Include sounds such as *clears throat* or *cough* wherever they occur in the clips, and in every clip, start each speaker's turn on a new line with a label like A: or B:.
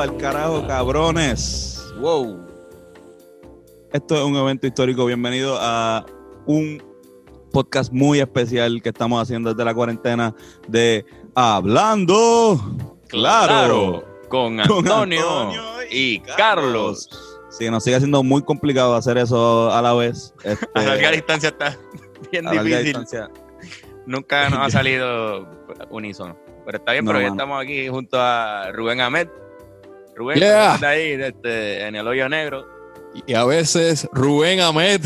A: Para el carajo, cabrones. Wow. Esto es un evento histórico. Bienvenido a un podcast muy especial que estamos haciendo desde la cuarentena de Hablando Claro,
B: con, Antonio y Carlos.
A: Sí, nos sigue siendo muy complicado hacer eso a la vez.
B: Este, *laughs* a larga distancia está bien difícil. Nunca nos ha *laughs* salido unísono. Pero está bien, pero hoy estamos aquí junto a Rubén Ahmed. Rubén, está ahí este, en el hoyo negro.
C: Y a veces Rubén Ahmed.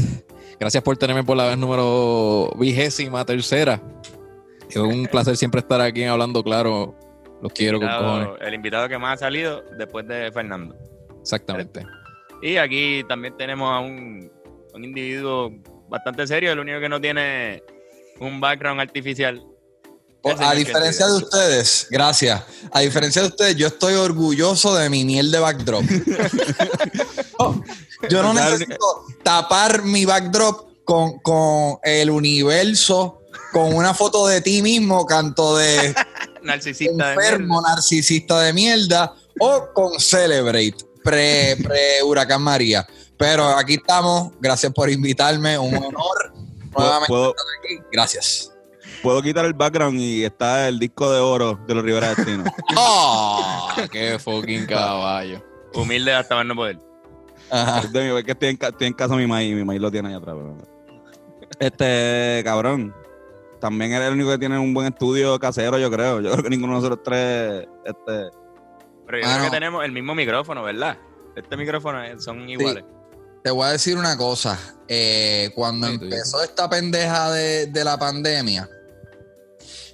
C: Gracias por tenerme por la vez número vigésima tercera. Es un *laughs* placer siempre estar aquí hablando claro. Los quiero con cojones.
B: El invitado que más ha salido después de Fernando.
C: Exactamente.
B: Y aquí también tenemos a un, un individuo bastante serio, el único que no tiene un background artificial
D: a diferencia de ustedes, gracias. A diferencia de ustedes, yo estoy orgulloso de mi miel de backdrop. *laughs* yo no necesito tapar mi backdrop con, con, el universo, con una foto de ti mismo, canto de *laughs*
B: narcisista
D: enfermo, de narcisista de mierda, o con Celebrate, pre, pre Huracán María. Pero aquí estamos, gracias por invitarme, un honor nuevamente estar aquí. Gracias
A: puedo quitar el background y está el disco de oro de los Rivera Destino.
C: ¡Oh! *laughs* ¡Qué fucking caballo!
B: Humilde hasta más no poder.
A: Ajá. Es, que estoy en, estoy en, casa de mi maíz, mi maíz lo tiene ahí atrás. Este, cabrón. También eres el único que tiene un buen estudio casero, yo creo. Yo creo que ninguno de nosotros tres. Este...
B: Pero yo creo que tenemos el mismo micrófono, ¿verdad? Este micrófono son iguales.
D: Te voy a decir una cosa. Eh, cuando empezó esta pendeja de, de la pandemia,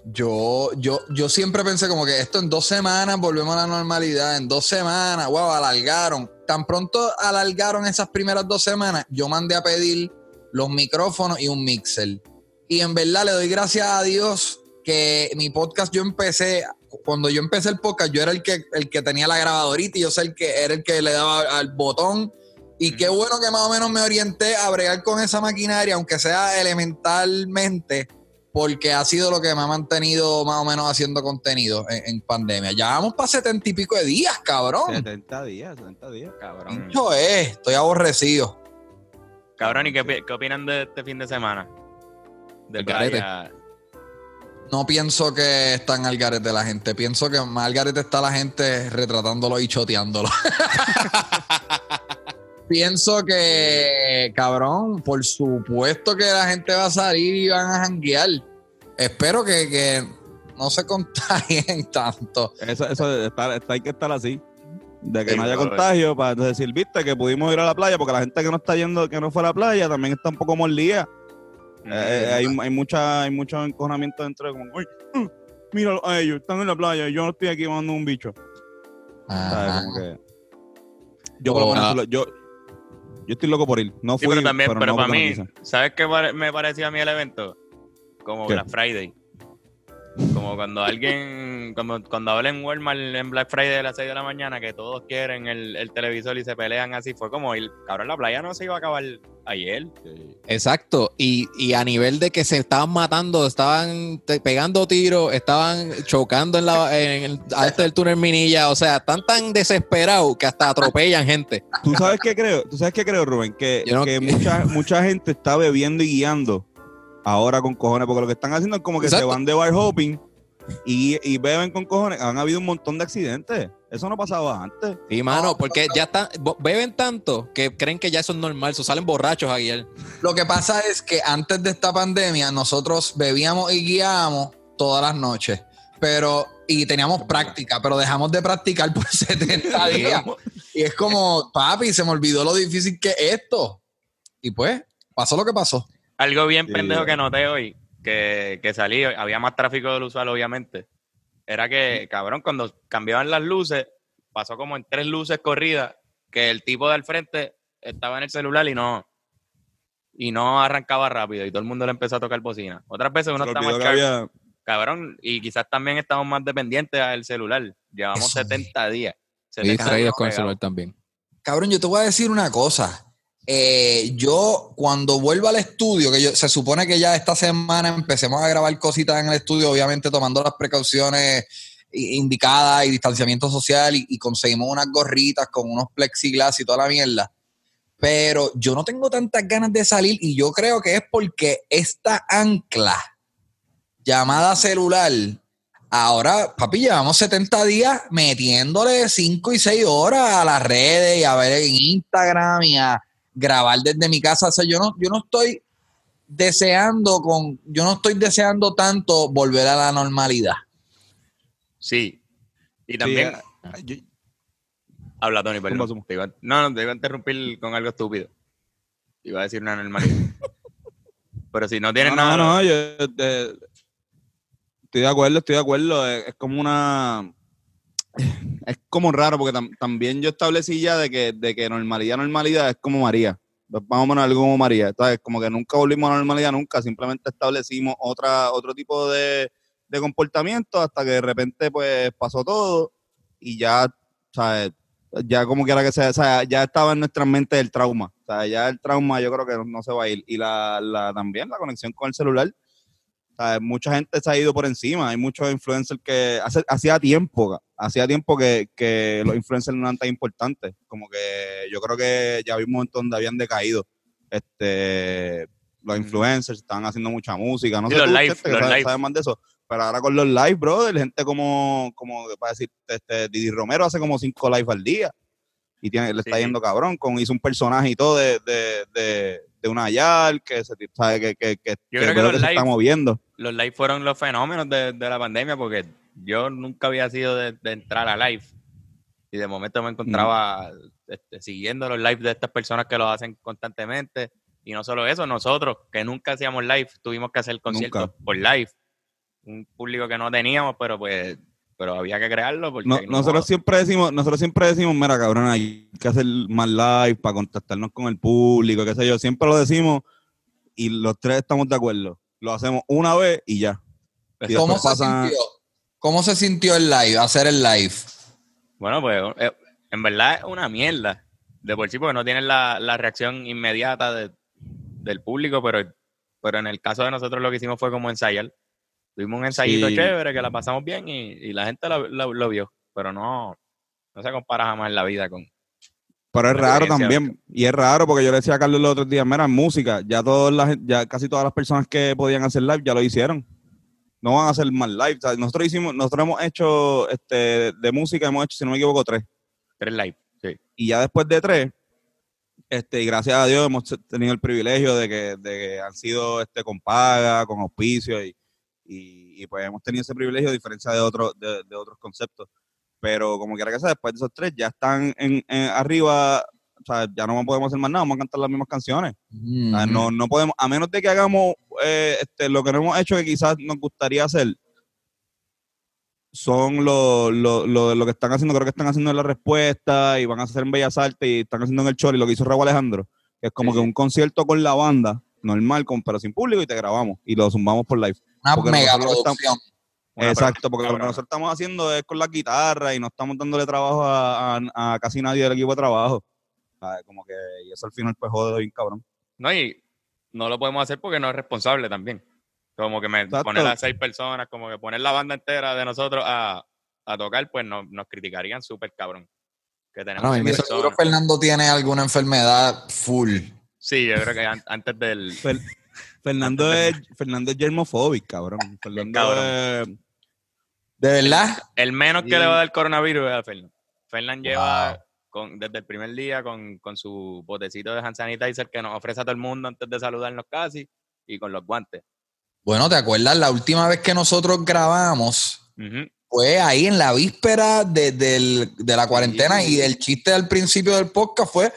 D: yo, yo, yo siempre pensé como que esto en dos semanas volvemos a la normalidad, en dos semanas, wow, alargaron. Tan pronto alargaron esas primeras dos semanas, yo mandé a pedir los micrófonos y un mixer. Y en verdad le doy gracias a Dios que mi podcast yo empecé, cuando yo empecé el podcast, yo era el que, el que tenía la grabadorita y yo sé el que era el que le daba al botón. Y qué bueno que más o menos me orienté a bregar con esa maquinaria, aunque sea elementalmente porque ha sido lo que me ha mantenido más o menos haciendo contenido en, pandemia. Ya vamos para setenta y pico de días, cabrón.
A: 70 días, 70 días, cabrón.
D: Mucho es, estoy aborrecido.
B: Cabrón, ¿y qué, opinan de este fin de semana? De playa.
D: No pienso que está en Algarete la gente. Pienso que más Algarete está la gente retratándolo y choteándolo. *laughs* pienso que, cabrón, por supuesto que la gente va a salir y van a janguear. Espero que, no se *laughs* contagien tanto.
A: Eso, eso está, hay que estar así. De que no haya contagio, para decir, viste, que pudimos ir a la playa, porque la gente que no está yendo, que no fue a la playa, también está un poco mordida. Eh, eh, hay, hay, mucha, hay mucho encojonamiento dentro de como, uy, uh, mira a ellos, están en la playa y yo no estoy aquí mandando un bicho. yo, por lo menos, yo, yo estoy loco por ir. No fui,
B: pero también, pero, para mí, ¿sabes qué me parecía a mí el evento? Como Black Friday. Como cuando alguien, como cuando hablan en Walmart en Black Friday a las 6 de la mañana, que todos quieren el, televisor y se pelean así, fue como el cabrón, la playa no se iba a acabar ayer.
C: Exacto, y, a nivel de que se estaban matando, estaban pegando tiros, estaban chocando en, la, en el del túnel Minilla, o sea, están tan desesperados que hasta atropellan gente.
A: ¿Tú sabes qué creo? ¿Tú sabes qué creo, Rubén? Que, que mucha, mucha gente está bebiendo y guiando ahora con cojones, porque lo que están haciendo es como que se van de bar hopping y, beben con cojones. Han habido un montón de accidentes. Eso no pasaba antes.
C: Sí, mano, porque ya están, beben tanto que creen que ya eso es normal, so salen borrachos ayer.
D: Lo que pasa es que antes de esta pandemia nosotros bebíamos y guiábamos todas las noches, pero y teníamos práctica, pero dejamos de practicar *laughs* por 70 días. y es como, papi, se me olvidó lo difícil que es esto. Y pues, pasó lo que pasó.
B: Algo bien pendejo que noté hoy, que, que salí, había más tráfico del usual, obviamente. Era que, cabrón, cuando cambiaban las luces, pasó como en tres luces corridas, que el tipo del frente estaba en el celular y no, y no arrancaba rápido y todo el mundo le empezó a tocar bocina. Otras veces uno está más cabrón, y quizás también estamos más dependientes del celular. Llevamos 70 días.
C: Y distraídos con el celular también.
D: Cabrón, yo te voy a decir una cosa. Eh, yo cuando vuelvo al estudio, que se supone que ya esta semana empecemos a grabar cositas en el estudio, obviamente tomando las precauciones indicada y distanciamiento social y, y conseguimos unas gorritas con unos plexiglas y toda la mierda. Pero yo no tengo tantas ganas de salir y yo creo que es porque esta ancla llamada celular Ahora, papi, llevamos 70 días metiéndole 5 y 6 horas a las redes y a ver en Instagram y a grabar desde mi casa. O sea, yo no, yo no estoy deseando con, yo no estoy deseando tanto volver a la normalidad.
B: Sí. Y también. Eh, Habla, Tony, perdón. no, no, te iba a interrumpir con algo estúpido. Iba a decir una normalidad. *laughs* Pero si no tienes nada.
A: No, no, yo. Eh, estoy de acuerdo, estoy de acuerdo. Es, como una. Es como raro, porque también yo establecí ya de que, de que normalidad, normalidad es como María. Vamos a poner algo como María. Es como que nunca volvimos a la normalidad, nunca. Simplemente establecimos otra, otro tipo de, de comportamiento hasta que de repente, pues, pasó todo y ya, ¿sabes? Ya como quiera que sea, o sea, ya estaba en nuestra mente el trauma. O sea, ya el trauma yo creo que no, se va a ir. Y la, la, también la conexión con el celular mucha gente se ha ido por encima. Hay muchos influencers que hace, hacía tiempo, hacía tiempo que, que, los influencers no eran tan importantes. Como que yo creo que ya vimos un momento donde habían decaído. Este, los influencers estaban haciendo mucha música. No sé
B: los live,
A: sabes, más de eso. Pero ahora con los live, brother, gente como, como para decir, este, Didi Romero hace como cinco live al día. Y tiene, le está yendo cabrón. Con, hizo un personaje y todo de, de, de, una YAL que se, sabe que, que, que,
B: yo creo que, los
A: se está moviendo.
B: Los live fueron los fenómenos de, la pandemia porque yo nunca había sido de, entrar a live. Y de momento me encontraba este, siguiendo los lives de estas personas que lo hacen constantemente. Y no solo eso, nosotros que nunca hacíamos live tuvimos que hacer conciertos por live, un público que no teníamos pero pues pero había que crearlo porque
A: nosotros siempre decimos nosotros siempre decimos mira cabrón hay que hacer más live para contactarnos con el público qué sé yo siempre lo decimos y los tres estamos de acuerdo lo hacemos una vez y ya.
D: ¿Cómo, se sintió? ¿Cómo se sintió el live, hacer el live?
B: Bueno, pues eh, en verdad es una mierda. De por sí, porque no tienes la, reacción inmediata del público, pero, pero en el caso de nosotros lo que hicimos fue como ensayar. Tuvimos un ensayito chévere que la pasamos bien y, la gente lo, vio, pero no, no se compara jamás en la vida con,
A: pero es raro también, y es raro porque yo le decía a Carlos los otros días, mira, música, ya todas las, ya casi todas las personas que podían hacer live ya lo hicieron. No van a hacer más live. nosotros hicimos, nosotros hemos hecho este de música, hemos hecho, si no me equivoco, tres.
B: Tres live, sí.
A: Y ya después de tres, este, y gracias a Dios hemos tenido el privilegio de que, de que han sido este con paga, con auspicio, y, y, pues hemos tenido ese privilegio a diferencia de otros, de, de otros conceptos pero como quiera que sea, después de esos tres ya están en, arriba, o sea, ya no podemos hacer más nada, vamos a cantar las mismas canciones. no, no podemos, a menos de que hagamos eh, este, lo que no hemos hecho que quizás nos gustaría hacer, son lo, lo, lo, que están haciendo, creo que están haciendo en la respuesta y van a hacer en Bellas Artes y están haciendo en el Chori lo que hizo Raúl Alejandro, que es como que un concierto con la banda, normal, con, pero sin público y te grabamos y lo sumamos por live.
D: Una mega producción.
A: Exacto, porque lo que nosotros estamos haciendo es con la guitarra y no estamos dándole trabajo a, casi nadie del equipo de trabajo. Como que, y eso al final pues jode bien cabrón.
B: No, y no lo podemos hacer porque no es responsable también. Como que me poner a seis personas, como que poner la banda entera de nosotros a, tocar, pues nos criticarían súper cabrón. Que tenemos
D: no, seguro Fernando tiene alguna enfermedad full.
B: Sí, yo creo que antes del...
A: Fernando es, Fernando es germofóbico, cabrón. Fernando
D: Es, ¿De verdad?
B: El menos que le va a dar coronavirus es a Fernando. Fernando lleva con, desde el primer día con, su botecito de hand sanitizer que nos ofrece a todo el mundo antes de saludarnos casi y con los guantes.
D: Bueno, ¿te acuerdas? La última vez que nosotros grabamos fue ahí en la víspera de, la cuarentena y el chiste al principio del podcast fue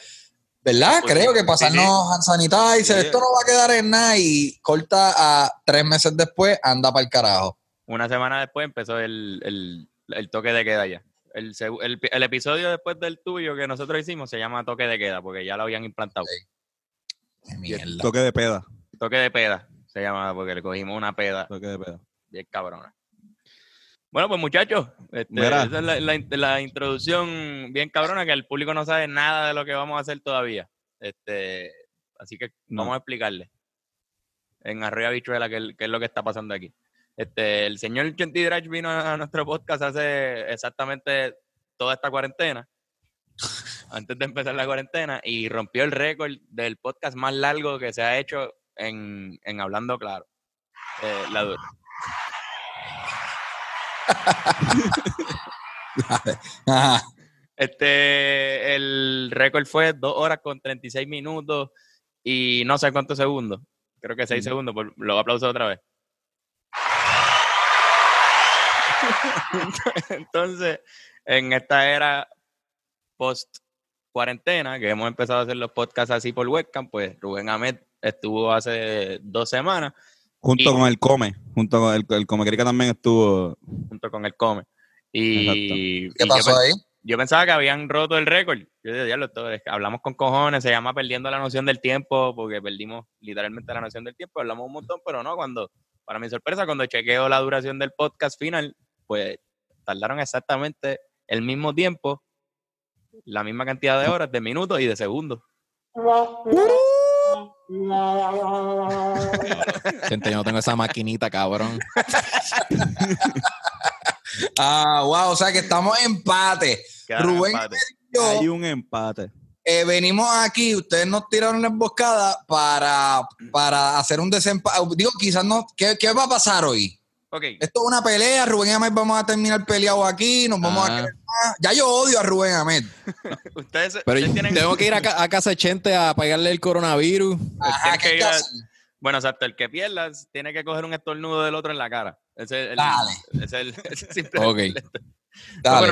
D: ¿Verdad? Pues Creo que pasarnos hand sanitizer, esto no va a quedar en nada y corta a tres meses después, anda para el carajo.
B: Una semana después empezó el, toque de queda ya. El, el, episodio después del tuyo que nosotros hicimos se llama toque de queda porque ya lo habían implantado.
A: Toque de peda.
B: Toque de peda se llama porque le cogimos una peda.
A: Toque de peda.
B: Bien cabrona. Bueno, pues muchachos, este, esa es la, introducción bien cabrona, que el público no sabe nada de lo que vamos a hacer todavía. Este, así que vamos a explicarle en Arriba Bichuela qué, qué es lo que está pasando aquí. Este, el señor Chanti Drach vino a nuestro podcast hace exactamente toda esta cuarentena, *laughs* antes de empezar la cuarentena, y rompió el récord del podcast más largo que se ha hecho en, en Hablando Claro. Eh, la dura. Este, el récord fue 2 horas con 36 minutos y no sé cuántos segundos. Creo que 6 segundos. Por, lo aplauso otra vez. *laughs* Entonces, en esta era post cuarentena, que hemos empezado a hacer los podcasts así por webcam, pues Rubén Ahmed estuvo hace dos semanas
A: Junto
B: Y-
A: con el Come, junto con el, el Come Crica también estuvo.
B: junto con el Come. Y,
D: ¿Qué
B: y
D: pasó
B: yo,
D: ahí?
B: yo pensaba que habían roto el récord. Yo decía, "Diablo, esto es que hablamos con cojones, se llama perdiendo la noción del tiempo, porque perdimos literalmente la noción del tiempo, hablamos un montón, pero no, cuando, para mi sorpresa, cuando chequeo la duración del podcast final, pues tardaron exactamente el mismo tiempo, la misma cantidad de horas, de minutos y de segundos.
C: Gente, yo no tengo esa maquinita, cabrón. *laughs*
D: Ah, wow, o sea que estamos en empate. Rubén
B: empate.
D: Yo,
A: Hay un empate.
D: eh, venimos aquí, ustedes nos tiraron la emboscada para, para hacer un desempate. Digo, quizás no. ¿qué, qué va a pasar hoy?
B: Ok,
D: Esto es una pelea, Rubén Ahmed vamos a terminar peleados aquí, nos vamos
C: Ah.
D: a querer más. Ya yo odio a Rubén Ahmed. *laughs*
B: ustedes,
C: Pero
B: ustedes tienen...
C: tengo que ir a, ca- a casa de Chente a pagarle el coronavirus.
D: Ajá,
B: tienes
D: ¿qué
B: que ir a-? Bueno, exacto, el que pierdas tiene que coger un estornudo del otro en la cara. Ese es el,
D: Dale.
B: ese es el, *laughs* ese es simple-
C: Ok.
B: No,
D: Dale.
B: pero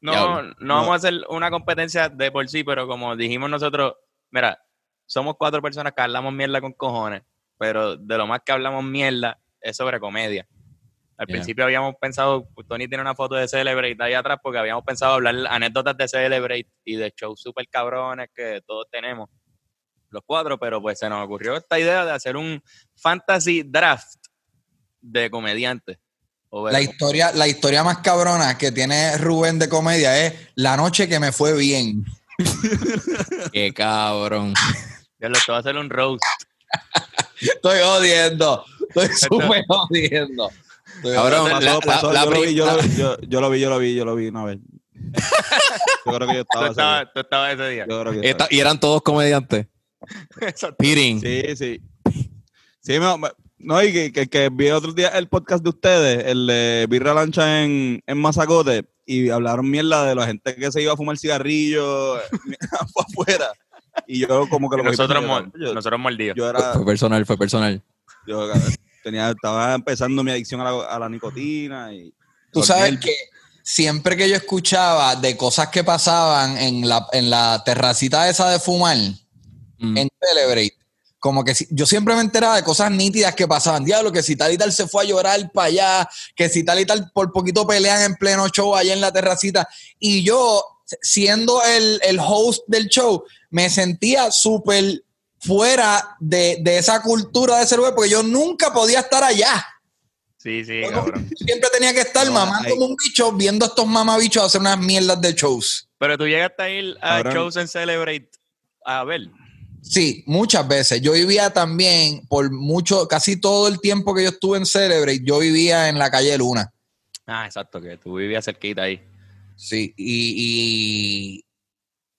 B: no, no vamos a hacer una competencia de por sí, pero como dijimos nosotros, mira, somos cuatro personas que hablamos mierda con cojones, pero de lo más que hablamos mierda es sobre comedia. Al
C: Yeah.
B: principio habíamos pensado, Tony tiene una foto de Celebrate ahí atrás porque habíamos pensado hablar anécdotas de Celebrate y de shows super cabrones que todos tenemos, los cuatro, pero pues se nos ocurrió esta idea de hacer un fantasy draft de comediantes.
D: La historia, la historia más cabrona que tiene Rubén de comedia es la noche que me fue bien. *laughs*
C: Qué cabrón. *laughs*
B: Ya lo te voy a hacer un roast.
D: Estoy jodiendo. Estoy súper jodiendo.
C: Cabrón.
A: Pasó,
C: la-
A: pasó,
C: la
A: yo, lo vi, yo, lo vi, yo, yo lo vi, yo lo vi, yo lo vi una vez. *laughs* Yo creo que yo estaba. ese día.
B: estabas, tú estabas ese día.
A: Yo creo que yo
C: Esta-
A: estaba.
C: y eran todos comediantes. *laughs*
B: Exacto.
C: Pirin.
A: Sí, sí. Sí, me- me- no, y que, que, que vi otro día el podcast de ustedes, el de Birra Lancha en, en Mazacote, y hablaron mierda de la gente que se iba a fumar cigarrillo *laughs* afuera. Y yo como que lo
B: nosotros,
A: yo,
B: nosotros mordidos.
A: yo era,
C: Fue personal, fue personal.
A: yo tenía, estaba empezando mi adicción a la, a la nicotina y
D: Tú sabes
A: el-
D: que siempre que yo escuchaba de cosas que pasaban en la, en la terracita esa de fumar,
C: Mm.
D: en Celebrate, como que si- yo siempre me enteraba de cosas nítidas que pasaban. Diablo, que si tal y tal se fue a llorar para allá, que si tal y tal por poquito pelean en pleno show allá en la terracita. Y yo, siendo el, el host del show, me sentía súper fuera de, de esa cultura de ese lugar, porque yo nunca podía estar allá.
B: Sí, sí,
D: Yo
B: cabrón.
D: siempre tenía que estar
A: No,
D: mamando como un bicho viendo a estos mamabichos hacer unas mierdas de shows.
B: Pero tú llegaste a ir a
A: Cabrón.
B: shows en Celebrate a ver.
D: Sí, muchas veces. Yo vivía también, por mucho, casi todo el tiempo que yo estuve en Celebrate, yo vivía en la calle Luna.
B: Ah, exacto, que tú vivías cerquita ahí.
D: Sí, y,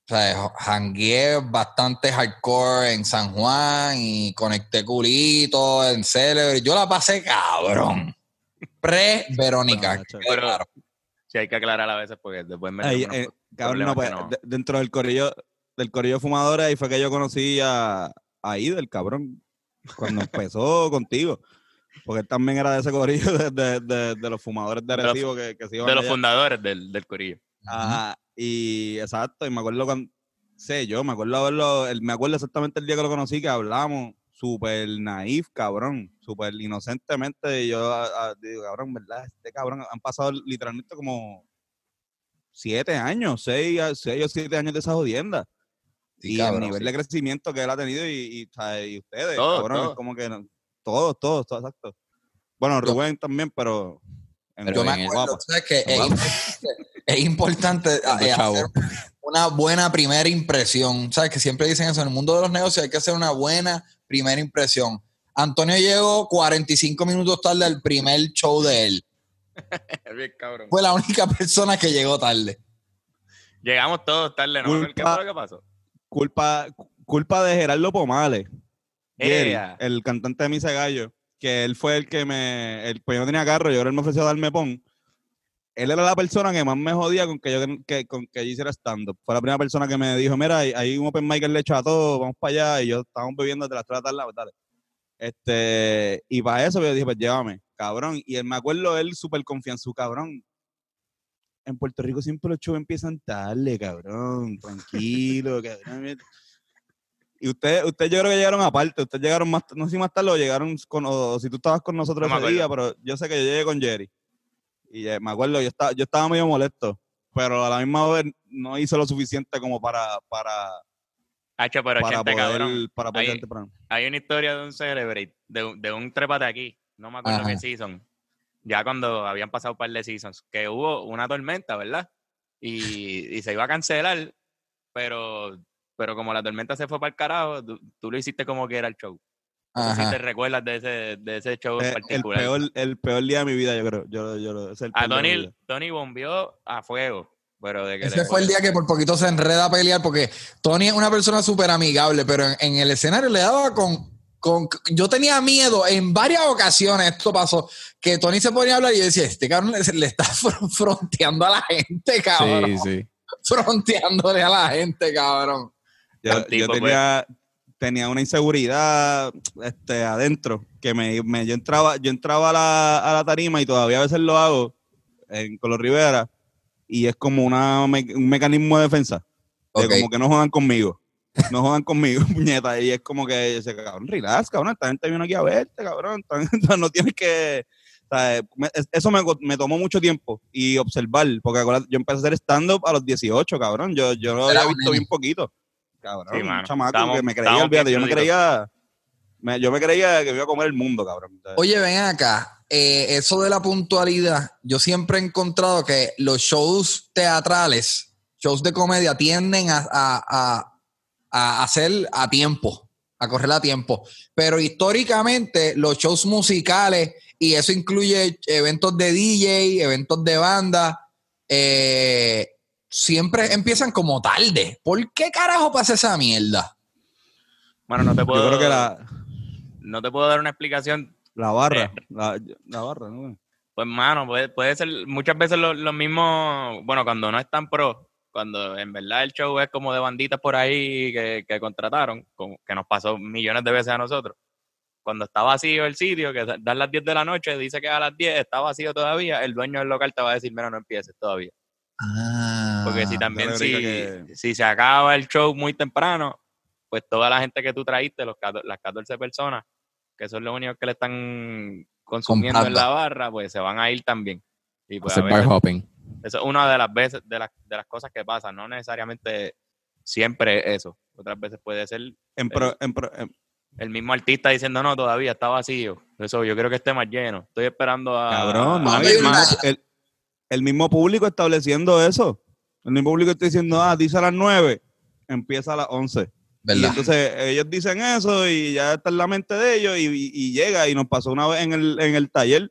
D: sea, jangueé bastante hardcore en San Juan y conecté culito en Celebrate. Yo la pasé cabrón. Pre-Verónica. Claro.
B: Sí, hay que aclarar a veces porque después me
A: Ahí, eh, cabrón, no, pues, de- dentro del corillo, del corillo de fumadores, ahí fue que yo conocí a, a Idel, cabrón, cuando empezó *laughs* contigo. Porque él también era de ese corillo de, de- de- de los fumadores de Arecibo que, que se iban
B: de los fundadores del, del corillo.
A: Ajá, y exacto, y me acuerdo cuando, sé yo, me acuerdo haberlo, el- me acuerdo exactamente el día que lo conocí, que hablamos, súper naif, cabrón, súper inocentemente, y yo a- a- digo, cabrón, ¿verdad? Este cabrón, han pasado literalmente como siete años, seis, seis o siete años de esa jodienda.
D: Sí,
A: y
D: cabrón,
A: el nivel
D: sí.
A: de crecimiento que él ha tenido y, ustedes,
B: Todos,
A: cabrón,
B: todos.
A: es como que todos, todos, todos, exacto. Bueno, Rubén también, pero...
D: Yo me acuerdo,
A: guapa.
D: tú sabes que *laughs* es importante, es importante eh, hacer una buena primera impresión. ¿Sabes? Que siempre dicen eso, en el mundo de los negocios hay que hacer una buena primera impresión. Antonio llegó 45 minutos tarde al primer show de él. *laughs*
B: Bien, cabrón.
D: Fue la única persona que llegó tarde.
B: Llegamos todos tarde, ¿no? ¿Qué fue lo que pasó?
A: Culpa, culpa de Gerardo Pomales. Jerry, el cantante de Misa Gallo, que él fue el que me. El, pues yo no tenía carro, yo él me ofreció darme pon. Él era la persona que más me jodía con que yo, que, con que yo hiciera stand-up. Fue la primera persona que me dijo: Mira, hay, hay un open mic en Lecho a todo, vamos para allá. Y yo estábamos bebiendo de las 3 de la tarde, pues, dale. Este, y para eso yo dije: Pues llévame, cabrón. Y él, me acuerdo él súper confianzado, cabrón. En Puerto Rico siempre los shows empiezan tarde, cabrón. Tranquilo, cabrón. Y ustedes, ustedes yo creo que llegaron aparte, ustedes llegaron más, no sé si más tarde o llegaron con, o si tú estabas con nosotros
B: No
A: ese día, pero yo sé que yo llegué con Jerry. Y eh, me acuerdo, yo estaba, yo estaba medio molesto, pero a la misma vez no hizo lo suficiente como para, para,
B: Hacho, pero
A: para
B: cabrón.
A: poder, para poder temprano.
B: Hay una historia de un celebrate, de, un- de un trépate aquí, no me acuerdo
D: Ajá.
B: qué season, ya cuando habían pasado un par de seasons, que hubo una tormenta, ¿verdad? Y, y se iba a cancelar, pero, pero como la tormenta se fue para el carajo, tú, tú lo hiciste como que era el show. No sé si te recuerdas de ese, de ese show en
A: Eh, el,
B: particular.
A: peor, el peor día de mi vida, yo creo. Yo, yo, es el
B: a
A: de mi
B: Tony. Tony bombeó a fuego, pero de que
D: Ese fue el día que por poquito se enreda a pelear porque Tony es una persona súper amigable, pero en, en el escenario le daba con, con... Yo tenía miedo en varias ocasiones, esto pasó, que Tony se ponía a hablar y yo decía, este cabrón le, le está *laughs* fr- fronteando a la gente, cabrón.
C: Sí, sí. *laughs*
D: Fronteándole a la gente, cabrón.
A: Yo,
B: tipo,
A: yo tenía, tenía una inseguridad este, adentro, que me, me- yo entraba, yo entraba a la, a la tarima y todavía a veces lo hago en Color Rivera y es como una, un mecanismo de defensa, de como que no jodan conmigo, no jodan conmigo, *laughs* puñeta, y es como que, ese cabrón, relax, cabrón, esta gente vino aquí a verte, cabrón, *laughs* no tienes que... eso me, me tomó mucho tiempo y observar, porque yo empecé a hacer stand-up a los 18, cabrón. Yo, yo lo había visto bien poquito. Cabrón,
B: Sí,
A: un chamaco que me creía, olvídate, yo me creía, me- yo me creía que iba a comer el mundo, cabrón.
D: Oye, ven acá, eh, eso de la puntualidad, yo siempre he encontrado que los shows teatrales, shows de comedia, tienden a, a, a- a hacer a tiempo, a correr a tiempo. Pero históricamente los shows musicales, y eso incluye eventos de DJ, eventos de banda, eh, siempre empiezan como tarde. ¿Por qué carajo pasa esa mierda?
B: Bueno, no te puedo,
A: Yo creo que la,
B: no te puedo dar una explicación
A: la barra,
B: Eh.
A: la, la barra, ¿no?
B: Pues, mano, puede, puede ser muchas veces lo, lo mismo, bueno, cuando no es tan pro, cuando en verdad el show es como de banditas por ahí que, que contrataron, como que nos pasó millones de veces a nosotros. Cuando está vacío el sitio, que dan las 10 de la noche, dice que a las 10 está vacío todavía, el dueño del local te va a decir, mira, no empieces todavía. Porque si también,
A: yo
B: si,
A: creo que-
B: si se acaba el show muy temprano, pues toda la gente que tú traíste, los, las 14 personas, que son los únicos que le están consumiendo en la barra, pues se van a ir también. Y pues a
C: bar hopping.
B: eso es una de las veces, de las, de las cosas que pasan, no necesariamente siempre eso. Otras veces puede ser
A: En pro- en pro- en-
B: el mismo artista diciendo, no, todavía está vacío. Eso, yo quiero que esté más lleno. Estoy esperando a...
A: cabrón, no,
B: a más".
A: el- el mismo público estableciendo eso. El mismo público está diciendo, ah, dice a las 9, empieza a las 11. Y
D: ¿Verdad?
A: entonces ellos dicen eso y ya está en la mente de ellos y, y- y llega y nos pasó una vez en el, en el taller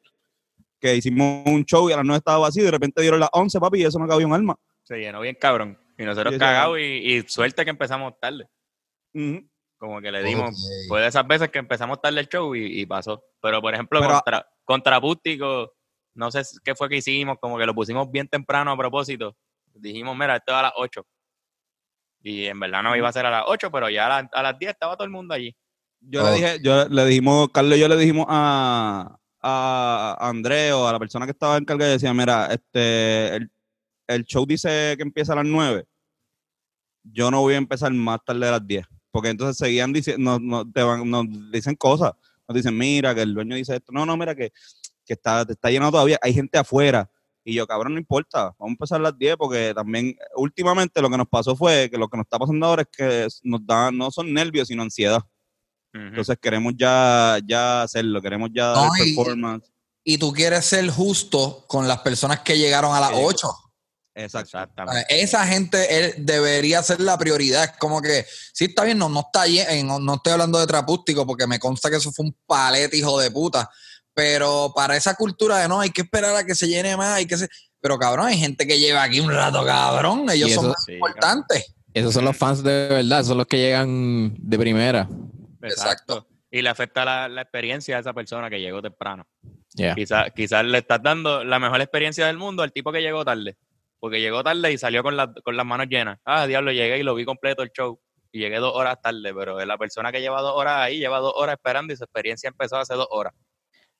A: que hicimos un show y a las 9 estaba vacío y de repente dieron las 11, papi, y eso no cabía un alma.
B: Se llenó bien cabrón. Y nosotros cagados y, y suerte que empezamos tarde. Como que le dimos... Fue de esas veces que empezamos tarde el show y, y pasó. Pero, por ejemplo,
A: Pero-
B: contra, contra Acústico, no sé qué fue que hicimos, como que lo pusimos bien temprano a propósito. Dijimos, mira, esto es a las 8. Y en verdad no iba a ser a las 8, pero ya a, la- a las 10 estaba todo el mundo allí.
A: Yo
D: Ok.
A: le dije, yo le dijimos, Carlos y yo le dijimos a, a André o a la persona que estaba encargada y decía, mira, este, el, el show dice que empieza a las 9. Yo no voy a empezar más tarde de las 10. Porque entonces seguían diciendo, nos, nos- te van- nos dicen cosas. Nos dicen, mira, que el dueño dice esto. No, no, mira, que, que está, está lleno todavía. Hay gente afuera. Y yo, cabrón, no importa. Vamos a empezar a las 10 porque también últimamente lo que nos pasó fue que lo que nos está pasando ahora es que nos da, no son nervios, sino ansiedad. Entonces queremos ya, ya hacerlo, queremos ya dar
D: No,
A: el
D: y-
A: performance.
D: Y tú quieres ser justo con las personas que llegaron a las
A: Sí.
D: 8.
A: Exacto.
D: Esa gente debería ser la prioridad. Es como que, sí, está bien, no, no está no, no estoy hablando de trapústico porque me consta que eso fue un palete, hijo de puta. Pero para esa cultura de no, hay que esperar a que se llene más, hay que se... Pero cabrón, hay gente que lleva aquí un rato, cabrón. Ellos son más importantes.
C: Esos son los fans de verdad, son los que llegan de primera.
B: Exacto. Y le afecta la, experiencia a esa persona que llegó temprano. Quizás quizá le estás dando la mejor experiencia del mundo al tipo que llegó tarde. Porque llegó tarde y salió con, con las manos llenas. Ah, diablo, llegué y lo vi completo el show. Y llegué dos horas tarde, pero la persona que lleva dos horas ahí lleva dos horas esperando y su experiencia empezó hace dos horas.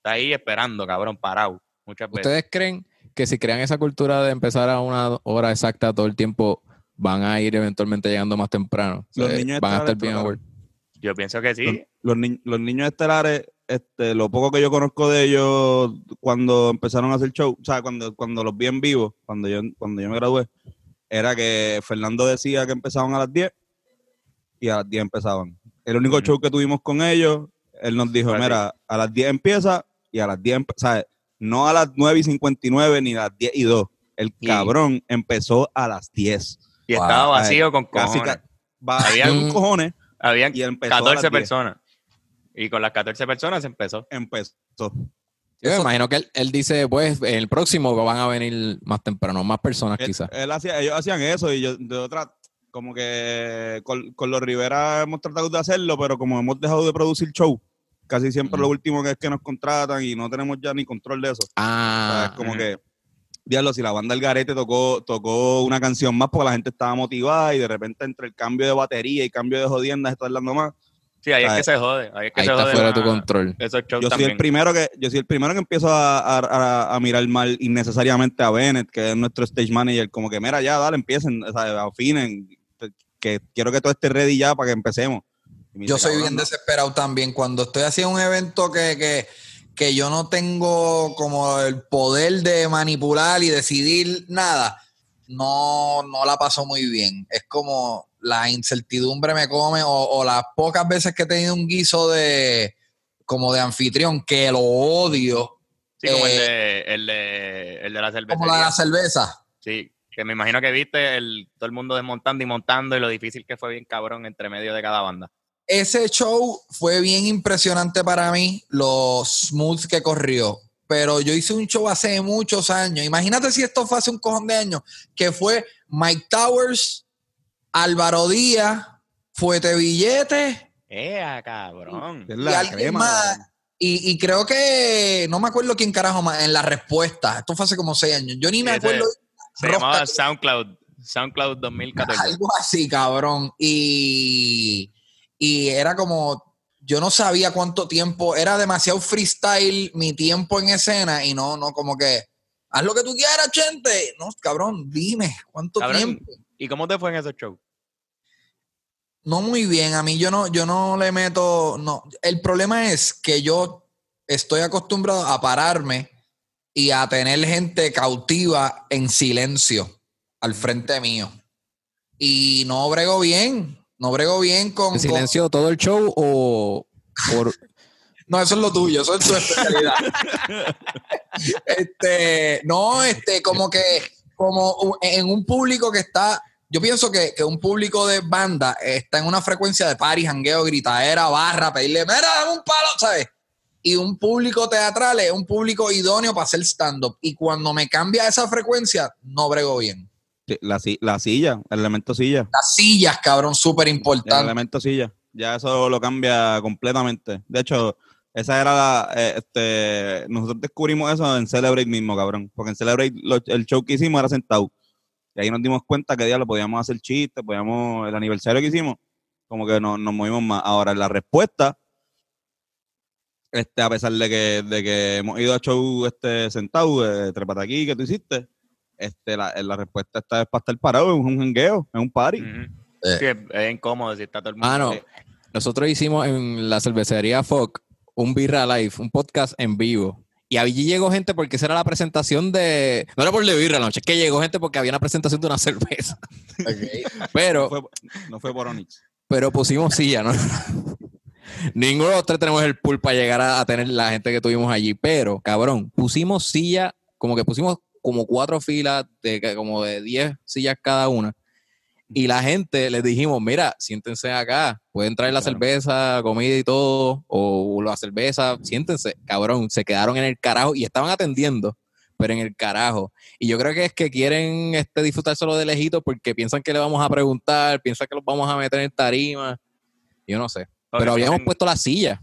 B: Está ahí esperando, cabrón, parado. Muchas veces.
C: ¿Ustedes creen que si crean esa cultura de empezar a una hora exacta todo el tiempo, van a ir eventualmente llegando más temprano?
A: Los niños
C: van
A: a estar bien
B: Yo pienso que sí.
A: Los, los, niños estelares, este, lo poco que yo conozco de ellos cuando empezaron a hacer show, o sea, cuando, cuando los vi en vivo, cuando yo, cuando yo me gradué, era que Fernando decía que empezaban a las 10 y a las 10 empezaban. El único show que tuvimos con ellos, él nos dijo, mira, a las 10 empieza y a las 10, ¿sabes? No a las 9 y 59 ni a las 10 y 2. El cabrón empezó a las 10.
B: Y estaba vacío con cojones.
A: Habían cojones.
B: Habían 14 personas. Y con las 14 personas empezó.
A: Empezó.
C: Yo me imagino que él, dice, pues, en el próximo van a venir más temprano, más personas quizás.
A: Él hacía, ellos hacían eso y yo de otra, como que con, los Rivera hemos tratado de hacerlo, pero como hemos dejado de producir show, casi siempre lo último que es que nos contratan y no tenemos ya ni control de eso.
C: Ah.
A: es como que, diablo, si la banda El Garete tocó, tocó una canción más porque la gente estaba motivada y de repente entre el cambio de batería y cambio de jodiendas está hablando más.
B: Sí, ahí es que se jode. Ahí, es que se
C: está
B: jode
C: fuera de tu control.
A: yo soy el primero que yo soy el primero que empiezo a, a, mirar mal innecesariamente a Bennett, que es nuestro stage manager, como que mira ya, dale, empiecen, o sea, afinen, que quiero que todo esté ready ya para que empecemos.
D: Yo soy bien desesperado también. Cuando estoy haciendo un evento que, que, yo no tengo como el poder de manipular y decidir nada, no, no la paso muy bien. Es como la incertidumbre me come o, las pocas veces que he tenido un guiso de como de anfitrión que lo odio.
B: Sí, como el, eh, de, el, de, el de la cerveza.
D: Como la de la cerveza.
B: Sí, que me imagino que viste el, todo el mundo desmontando y montando y lo difícil que fue bien cabrón entre medio de cada banda
D: ese show fue bien impresionante para mí, lo smooth que corrió. Pero yo hice un show hace muchos años. Imagínate si esto fue hace un cojón de años, que fue Mike Towers, Álvaro Díaz, Fuete Billete.
B: ¡Eh, cabrón!
D: Y, y, creo que no me acuerdo quién carajo más en la respuesta. Esto fue hace como seis años. Yo ni me acuerdo.
B: Se llamaba SoundCloud. SoundCloud 2014.
D: Algo así, cabrón. Y y era como, yo no sabía cuánto tiempo, era demasiado freestyle mi tiempo en escena y no, no, como que, haz lo que tú quieras, gente. No, cabrón, dime, ¿cuánto tiempo?
B: ¿Y cómo te fue en ese show?
D: No muy bien, a mí yo no, yo no le meto, no. El problema es que yo estoy acostumbrado a pararme y a tener gente cautiva en silencio al frente mío. Y no brego bien. No brego bien con.
C: ¿En silencio todo el show o por.? *laughs*
D: no, eso es lo tuyo, eso es tu especialidad. *laughs* este, no, este, como que, como en un público que está. Yo pienso que, un público de banda está en una frecuencia de party, jangueo, gritadera, barra, pedirle, mira, dame un palo, ¿sabes? Y un público teatral es un público idóneo para hacer stand-up. Y cuando me cambia esa frecuencia, no brego bien.
A: La, la, silla, el elemento silla.
D: Las sillas, cabrón, súper importante. El
A: elemento silla. Ya eso lo cambia completamente. De hecho, esa era la. Eh, este, nosotros descubrimos eso en Celebrate mismo, cabrón. Porque en Celebrate el show que hicimos era sentado. Y ahí nos dimos cuenta que día lo podíamos hacer chistes, podíamos. El aniversario que hicimos, como que nos, nos movimos más. Ahora, la respuesta. Este, a pesar de que, de que hemos ido a show este, sentado, eh, trepata aquí que tú hiciste, este, la, la respuesta está es para estar parado, es un jangueo, es un party.
B: Eh. es, incómodo si está todo el mundo.
C: Mano, nosotros hicimos en la cervecería Foc un Birra Live, un podcast en vivo. Y allí llegó gente porque esa era la presentación de. No era por de birra, no, es que llegó gente porque había una presentación de una cerveza. *laughs* Pero.
A: No fue, por Onyx.
C: Pero pusimos silla, ¿no? Ninguno de los tres tenemos el pool para llegar a, a, tener la gente que tuvimos allí. Pero, cabrón, pusimos silla, como que pusimos como cuatro filas de que- como de 10 sillas cada una. Y la gente les dijimos, mira, siéntense acá, pueden traer la
A: Claro.
C: cerveza, comida y todo, o la cerveza, siéntense, cabrón, se quedaron en el carajo y estaban atendiendo, pero en el carajo. Y yo creo que es que quieren este, disfrutar solo de lejitos porque piensan que le vamos a preguntar, piensan que los vamos a meter en tarima, yo no sé. Pero habíamos puesto la silla.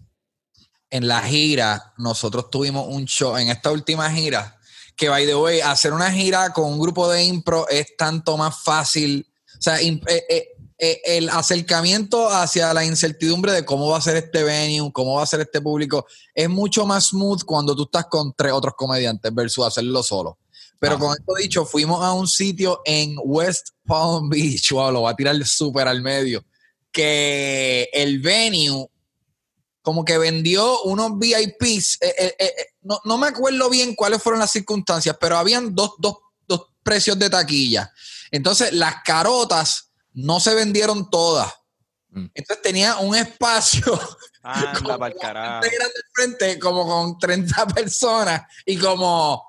D: en la gira, nosotros tuvimos un show en esta última gira. Que by the way, hacer una gira con un grupo de impro es tanto más fácil. O sea, eh, eh, eh, el acercamiento hacia la incertidumbre de cómo va a ser este venue, cómo va a ser este público, es mucho más smooth cuando tú estás con tres otros comediantes versus hacerlo solo. Pero
C: Ah.
D: con esto dicho, fuimos a un sitio en West Palm Beach, wow, lo voy a tirar súper al medio, que el venue como que vendió unos VIPs. eh, eh, eh, no, no me acuerdo bien cuáles fueron las circunstancias, pero habían dos, dos, dos precios de taquilla. Entonces, las carotas no se vendieron todas.
C: Mm.
D: Entonces tenía un espacio *laughs*
B: Anda *laughs* carajo.
D: al frente, como con 30 *laughs* personas y como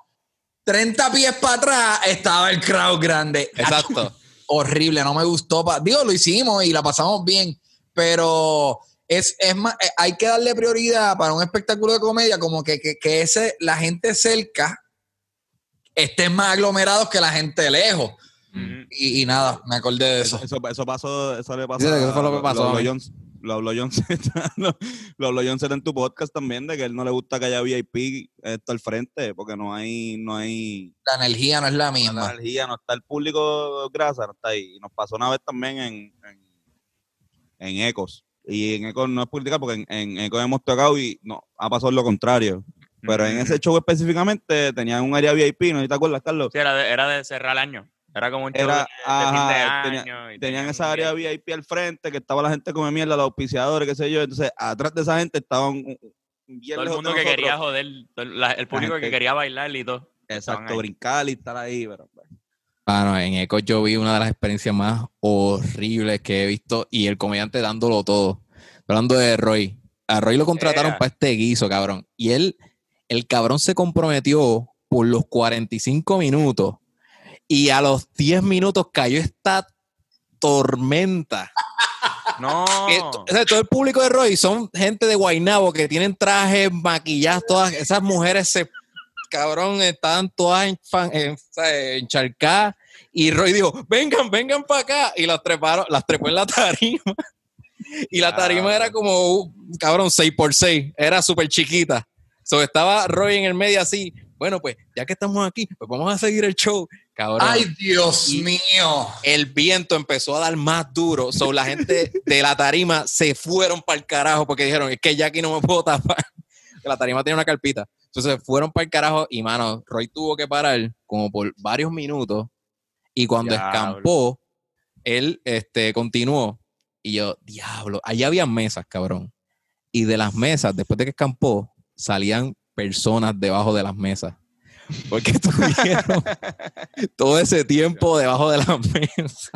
D: 30 pies para atrás estaba el crowd grande.
C: Exacto.
D: Horrible, no me gustó. pa- Digo, lo hicimos y la pasamos bien, pero es, es más, eh, hay que darle prioridad para un espectáculo de comedia, como que, que, que ese, la gente cerca estén más aglomerados que la gente lejos. Y, y nada, me acordé de eso.
A: Eso, eso, pasó, eso le pasó.
C: Sí, eso fue lo que pasó
A: Lo habló John Z, lo, lo habló John Z en tu podcast también, de que él no le gusta que haya VIP esto al frente, porque no hay, no hay
D: La energía no es la
A: la
D: misma.
A: energía, no está el público grasa, no está ahí. Y nos pasó una vez también en, en, en Ecos. Y en Ecos no es política porque en, en Ecos hemos tocado y no, ha pasado lo contrario. Pero en ese show específicamente tenían un área VIP, ¿no? ¿Y te acuerdas, Carlos?
B: Sí, era de, era de cerrar el año. Era como un show
A: Era-
B: de, fin de
A: tenía-
B: año. y
A: Tenían esa área VIP al frente, que estaba la gente come mierda, los auspiciadores, qué sé yo. Entonces, atrás de esa gente estaban
B: Todo el mundo que quería joder. el- la- el público que quería bailar y todo.
A: Exacto, brincar y estar ahí. Pero,
C: Bueno, en Echo yo vi una de las experiencias más horribles que he visto y el comediante dándolo todo. Hablando de Roy. A Roy lo contrataron para este guiso, cabrón. Y él, el cabrón se comprometió por los 45 minutos y a los 10 minutos cayó esta tormenta. *laughs*
B: No.
C: Que to- o sea, todo el público de Roy son gente de Guaynabo que tienen trajes, maquilladas, todas esas mujeres se cabrón, estaban todas en, en- encharcadas. Y Roy dijo, vengan, vengan para acá. Y las treparon, las trepó en la *laughs* tarima. Y la tarima era como, cabrón, 6 por 6 Era súper chiquita. So, estaba Roy en el medio así. Bueno, pues, ya que estamos aquí, pues vamos a seguir el show. Cabrón.
D: Ay, Dios
C: Y-
D: mío.
C: el viento empezó a dar más duro. So, la gente de la tarima se fueron para el carajo porque dijeron, es que ya aquí no me puedo tapar. *laughs* La tarima tenía una carpita. Entonces fueron para el carajo y, mano, Roy tuvo que parar como por varios minutos. Y cuando
B: Diablo.
C: escampó, él este, continuó. Y yo, diablo, allá había mesas, cabrón. Y de las mesas, después de que escampó, salían personas debajo de las mesas. Porque *laughs* estuvieron todo ese tiempo debajo de las mesas.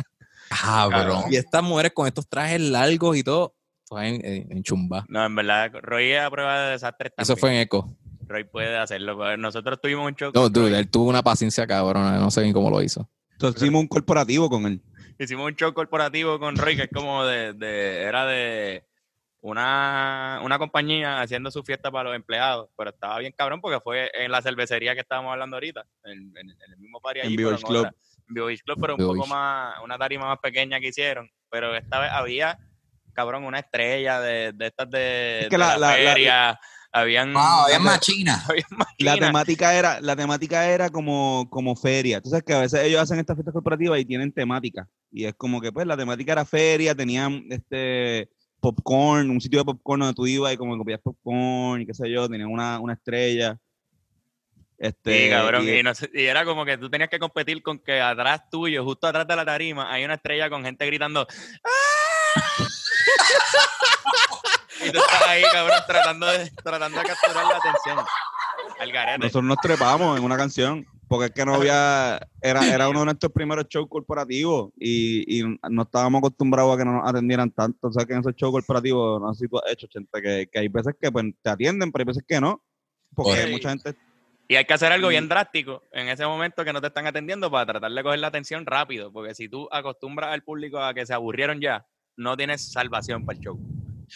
D: Cabrón.
C: Y estas mujeres con estos trajes largos y todo, fue en, en, en chumba.
B: No, en verdad, Roy a prueba de desastres
C: Eso
B: también.
C: fue en eco.
B: Roy puede hacerlo. Nosotros tuvimos un show.
C: No,
B: con
C: dude,
B: Roy.
C: él tuvo una paciencia cabrona, no sé ni cómo lo hizo.
A: entonces hicimos un corporativo con él.
B: Hicimos un show corporativo con Roy, que es como de, de- era de una, una compañía haciendo su fiesta para los empleados, pero estaba bien cabrón porque fue en la cervecería que estábamos hablando ahorita, en, en- en el mismo party
A: En
B: allí, pero
A: Beach Club.
B: en Beach Club, pero un poco más, una tarima más pequeña que hicieron, pero esta vez había, cabrón, una estrella de, de estas de,
A: Es que
B: de
A: la-
B: la,
A: la- la-
B: feria, habían...
D: Wow, es *laughs*
A: la-
D: más china.
B: habían
A: La temática era, la temática era como, como feria. Entonces que a veces ellos hacen estas fiestas corporativas y tienen temática. Y es como que pues la temática era feria, tenían este popcorn, un sitio de popcorn donde tú ibas y como que comías popcorn y qué sé yo, tenían una, una estrella. Este,
B: Sí, cabrón.
A: y-
B: Y, no sé- y era como que tú tenías que competir con que atrás tuyo, justo atrás de la tarima, hay una estrella con gente gritando. ¡Ah! Y tú estás ahí, cabrón, tratando de, tratando de capturar la atención. Al garete.
A: nosotros nos trepamos en una canción porque es que no había, era, era uno de nuestros primeros shows corporativos y, y no estábamos acostumbrados a que no nos atendieran tanto. O sea, que en esos shows corporativos, no sé si tú has hecho, gente, que, que hay veces que pues, te atienden, pero hay veces que no. Porque mucha gente
B: Y Y hay que hacer algo bien drástico en ese momento que no te están atendiendo para tratar de coger la atención rápido, porque si tú acostumbras al público a que se aburrieron ya, no tienes salvación para el show.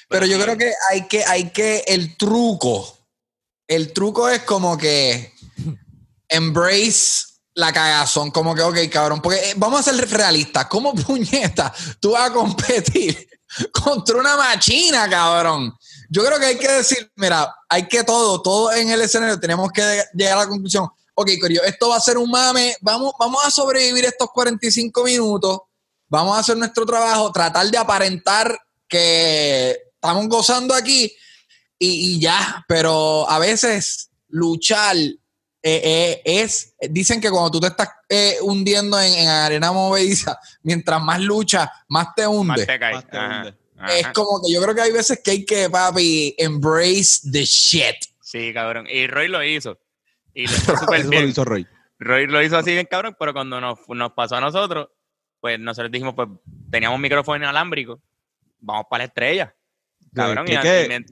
D: Pero yo creo que hay que, hay que, el truco, el truco es como que embrace la cagazón, como que, ok, cabrón, porque eh, vamos a ser realistas, ¿cómo *laughs* puñeta tú vas a competir *laughs* contra una machina, cabrón? Yo creo que hay que decir, mira, hay que todo, todo en el escenario, tenemos que llegar a la conclusión, ok, Corio, esto va a ser un mame, vamos, vamos a sobrevivir estos 45 minutos, vamos a hacer nuestro trabajo, tratar de aparentar que estamos gozando aquí y, ya, pero a veces luchar eh, eh, es, dicen que cuando tú te estás eh, hundiendo en, arena movediza, mientras más lucha, más te hunde.
B: Más te cae.
D: Es como que yo creo que hay veces que hay que, papi, embrace the shit.
B: Sí, cabrón. Y Roy lo hizo. Y lo hizo *laughs* súper bien. Lo hizo Roy. Roy lo hizo así bien, cabrón, pero cuando nos, nos pasó a nosotros, pues nosotros dijimos, pues teníamos un micrófono inalámbrico, vamos para la estrella. Cabrón, y,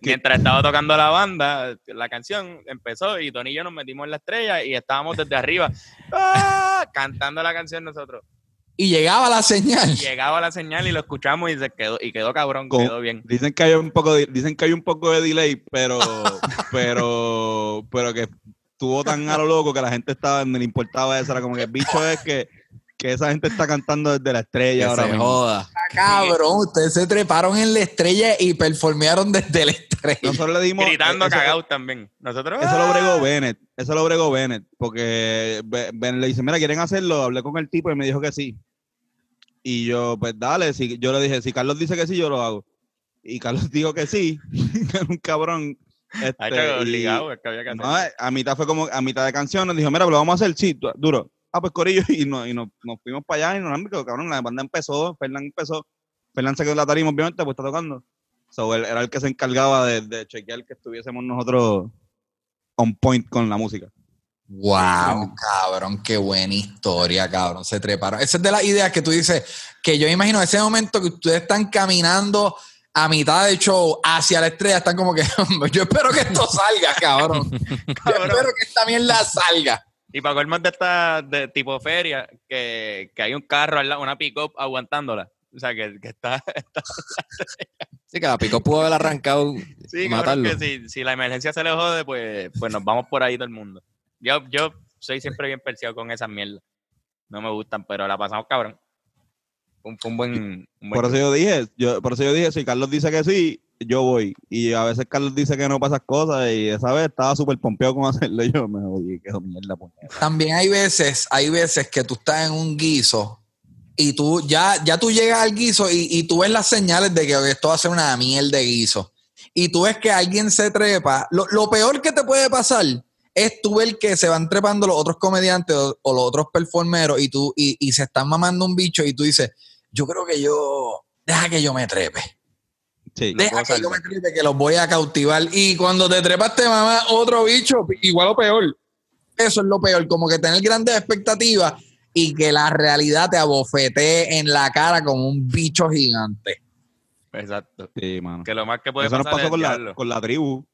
B: mientras estaba tocando la banda, la canción empezó y Tony y yo nos metimos en la estrella y estábamos desde arriba *laughs* ¡ah! cantando la canción nosotros.
D: Y llegaba la señal.
B: Llegaba la señal y lo escuchamos y se quedó, y quedó cabrón, quedó bien.
A: Dicen que hay un poco de, dicen que hay un poco de delay, pero, *laughs* pero, pero que estuvo tan a lo loco que la gente estaba, no le importaba eso, era como que el bicho es que que esa gente está cantando desde la estrella ahora
C: se joda.
D: Cabrón, ustedes se treparon en la estrella y performearon desde la estrella.
A: Nosotros le dimos.
B: Gritando cagados también. Nosotros.
A: Eso lo bregó ¡ah! Bennett. Eso lo bregó Bennett. Porque Ben le dice: Mira, ¿quieren hacerlo? Hablé con el tipo y me dijo que sí. Y yo, pues dale. Si, yo le dije: Si Carlos dice que sí, yo lo hago. Y Carlos *laughs* dijo que sí. *laughs* un cabrón.
B: Este, obligado, es que había que
A: no, a mitad fue como, a mitad de canción, nos dijo, mira, lo vamos a hacer, sí, duro ah, pues Corillo, *laughs* y, no, y nos, nos, fuimos para allá y nos quedado, cabrón, la banda empezó, Fernán empezó, Fernán se quedó en la tarima, obviamente, pues está tocando. So, él era el que se encargaba de, de chequear que estuviésemos nosotros on point con la música.
D: Wow, cabrón, qué buena historia, cabrón. Se treparon. Esa es de las ideas que tú dices, que yo imagino ese momento que ustedes están caminando a mitad de show hacia la estrella, están como que, *laughs* yo espero que esto salga, cabrón. *laughs* Yo espero que esta mierda salga.
B: Y para colmar de esta de tipo feria, que, que hay un carro al lado, una pick-up aguantándola. O sea, que, que está, *laughs*
C: Sí, que la pick-up pudo haber arrancado
B: sí, matarlo. Que si, si, la emergencia se le jode, pues, pues nos vamos por ahí todo el mundo. Yo, yo soy siempre bien perseguido con esas mierdas. No me gustan, pero la pasamos cabrón. Un, buen, un buen,
A: Por eso yo dije, yo, por eso yo dije, si Carlos dice que sí, yo voy. Y a veces Carlos dice que no pasa cosas y esa vez estaba súper pompeado con hacerlo. *laughs* Y yo me jodí, que mierda.
D: También hay veces, hay veces que tú estás en un guiso y tú ya, ya tú llegas al guiso y, tú ves las señales de que esto va a ser una miel de guiso. Y tú ves que alguien se trepa. Lo, peor que te puede pasar es tú ver que se van trepando los otros comediantes o, los otros performeros y, tú, y, y se están mamando un bicho y tú dices, yo creo que yo, deja que yo me trepe Deja que yo me que los voy a cautivar. Y cuando te trepaste, mamá, otro bicho, igual o peor. Eso es lo peor, como que tener grandes expectativas y que la realidad te abofetee en la cara como un bicho gigante.
B: Exacto.
A: Sí, mano.
B: Que lo más que puede
A: Eso nos pasó con la, con la, tribu.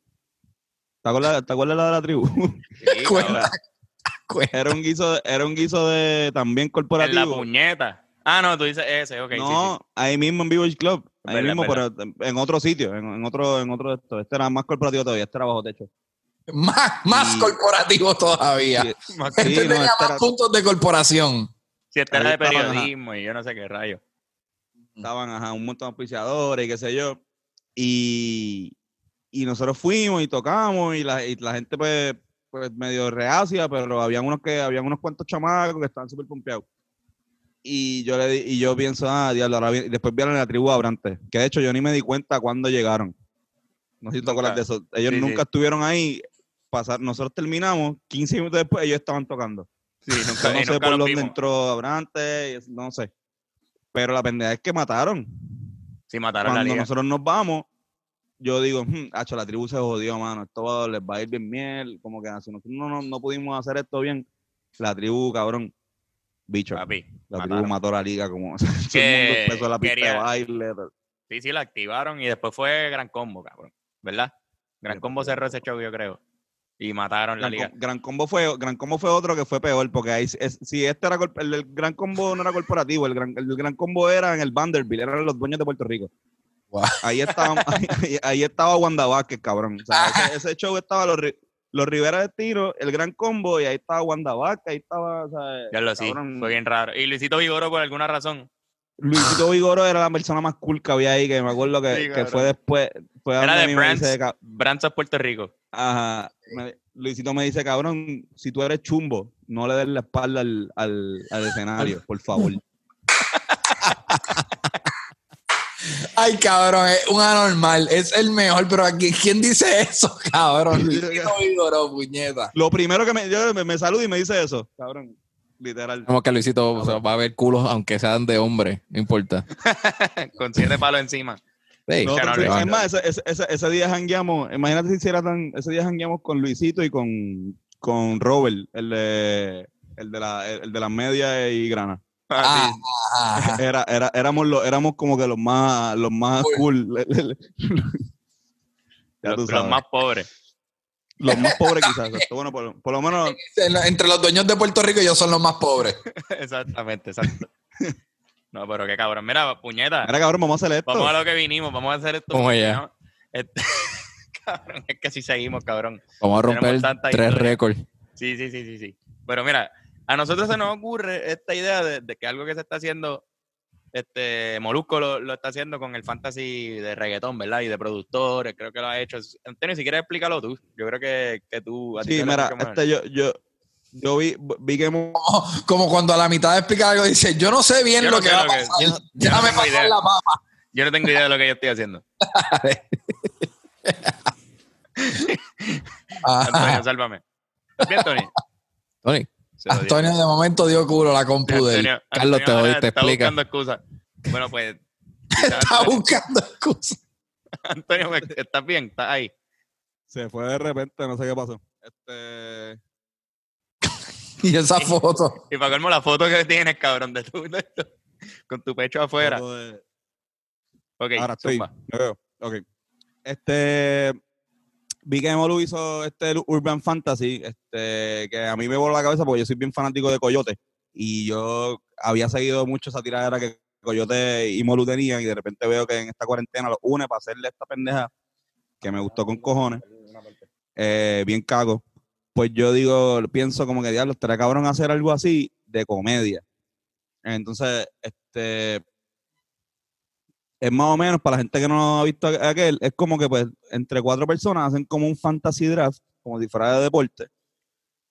A: ¿Te acuerdas, ¿Te acuerdas la de la tribu? Sí, *laughs* era un guiso, era un guiso de también corporativo.
B: En la puñeta. Ah, no, tú dices ese, ok.
A: No, ahí mismo en Village Club. Ahí mismo, pero en otro sitio, en, otro, en otro esto. Este era más corporativo todavía, este era bajo techo.
D: Más, más corporativo todavía. *laughs* este tenía este más puntos de corporación.
B: Sí, este era de periodismo y yo no sé qué rayo.
A: Estaban ajá, un montón de auspiciadores y qué sé yo. Y, y nosotros fuimos y tocamos y la, y la gente pues, pues medio reacia, pero habían unos que habían unos cuantos chamacos que estaban súper pompeados y yo le y yo pienso, ah, diablo, ahora después vieron la tribu Abrante, que de hecho yo ni me di cuenta cuando llegaron. No sé si te acuerdas de eso. Ellos nunca estuvieron ahí. Pasar, nosotros terminamos, 15 minutos después ellos estaban tocando.
B: Sí, nunca,
A: no sé por dónde entró Abrante, no sé. Pero la pendeja es que mataron.
B: Sí, mataron
A: Cuando nosotros nos vamos, yo digo, hm, la tribu se jodió, mano. Esto les va a ir bien miel. Como que nosotros no, no, no pudimos hacer esto bien, la tribu, cabrón, bicho. Papi, la tribu mató la liga como *laughs*
B: que empezó
A: la pista de baile.
B: Sí, sí, la activaron y después fue Gran Combo, cabrón. ¿Verdad? Gran Combo cerró ese show, yo creo. y mataron la
A: Gran,
B: liga.
A: Com- Gran Combo fue Gran Combo fue otro que fue peor porque ahí es- si este era el, el Gran Combo no era corporativo el Gran, el Gran Combo era en el Vanderbilt eran los dueños de Puerto Rico
D: Wow.
A: ahí estaba *laughs* ahí, estaba Wanda Vázquez cabrón o sea, *laughs* ese, ese show estaba los, los Rivera de Tiro el Gran Combo y ahí estaba Wanda Vázquez ahí estaba o sea,
B: Ya lo sí, fue bien raro. Y Luisito Vigoro, por alguna razón,
A: Luisito Vigoro era la persona más cool que había ahí que me acuerdo que,
B: Sí,
A: que fue después fue
B: Era de Brands. Branzas Puerto Rico.
A: Ajá. Me- Luisito me dice, cabrón, si tú eres chumbo, no le des la espalda al, al, al escenario, *laughs* por favor.
D: Ay, cabrón, es un anormal. Es el mejor, pero aquí, ¿quién dice eso, *laughs* cabrón? Vigoró, puñeta.
A: Lo primero que me, yo me, me saluda y me dice eso, cabrón, literal.
C: Como que Luisito o sea, va a ver culos, aunque sean de hombre, no importa. *laughs*
B: con siete palos encima.
C: Sí,
A: No, es más, ese, ese, ese, ese día jangueamos, imagínate si hiciera tan, ese día jangueamos con Luisito y con, con Robert, el de, el de la, el de las medias y grana.
D: Ah, ajá, ajá.
A: Era, era, éramos los, éramos como que los más, los más cool. *laughs* Ya tú
B: los, los más pobres.
A: Los más pobres quizás. Bueno, por, por lo menos *laughs*
D: Entre los dueños de Puerto Rico, ellos son los más pobres. *laughs*
B: Exactamente, exacto. No, pero qué cabrón. Mira, puñeta.
A: Mira, cabrón, vamos a hacer esto.
B: Vamos a lo que vinimos, vamos a hacer esto.
C: Allá.
B: ¿no? Este- cabrón, es que si seguimos, cabrón.
C: Vamos a romper tres récords.
B: Sí, sí, sí, sí, sí. Pero mira, a nosotros se nos ocurre esta idea de, de que algo que se está haciendo, este Molusco lo, lo está haciendo con el fantasy de reggaetón, ¿verdad? Y de productores, creo que lo ha hecho. Antonio, si quieres explícalo tú. Yo creo que, que tú... a ti
A: Sí, mira, este, yo, yo, yo vi, vi que hemos-
D: Como, cuando a la mitad de explicar algo dice, yo no sé bien
B: Yo
D: lo
B: no
D: que va a
B: lo que-
D: pasar.
B: yo no- yo no
D: pasar
B: idea.
D: la papa.
B: Yo no tengo idea de lo que yo estoy haciendo. *laughs* Antonio,
D: Ajá.
B: sálvame. ¿Estás bien, Tony?
C: Tony.
D: Antonio de momento dio culo a la compu de él.
B: Antonio-
C: Carlos, te
B: Antonio
C: doy,
B: ahora
C: te
B: está
C: explica.
B: buscando excusas. Bueno, pues... *laughs*
D: Está buscando excusas. *laughs*
B: Antonio, ¿estás bien? ¿Estás ahí?
A: se fue de repente, no sé qué pasó. Este, *laughs*
D: Y esa foto.
B: Y para colmo la foto que tienes, cabrón, de tu, de tu- con tu pecho afuera.
A: de-
B: Ok,
A: ahora estoy.
B: zumba.
A: me veo. Ok. Este, vi que Molu hizo este Urban Fantasy, este, que a mí me voló la cabeza porque yo soy bien fanático de Coyote y yo había seguido mucho esa tiradera que Coyote y Molu tenían y de repente veo que en esta cuarentena los une para hacerle esta pendeja que me gustó con cojones, eh, bien cago. Pues yo digo, pienso como que diablo, estaría cabrón hacer algo así de comedia. Entonces, este, es más o menos para la gente que no ha visto aqu- aquel, es como que pues entre cuatro personas hacen como un fantasy draft, como fuera de deporte.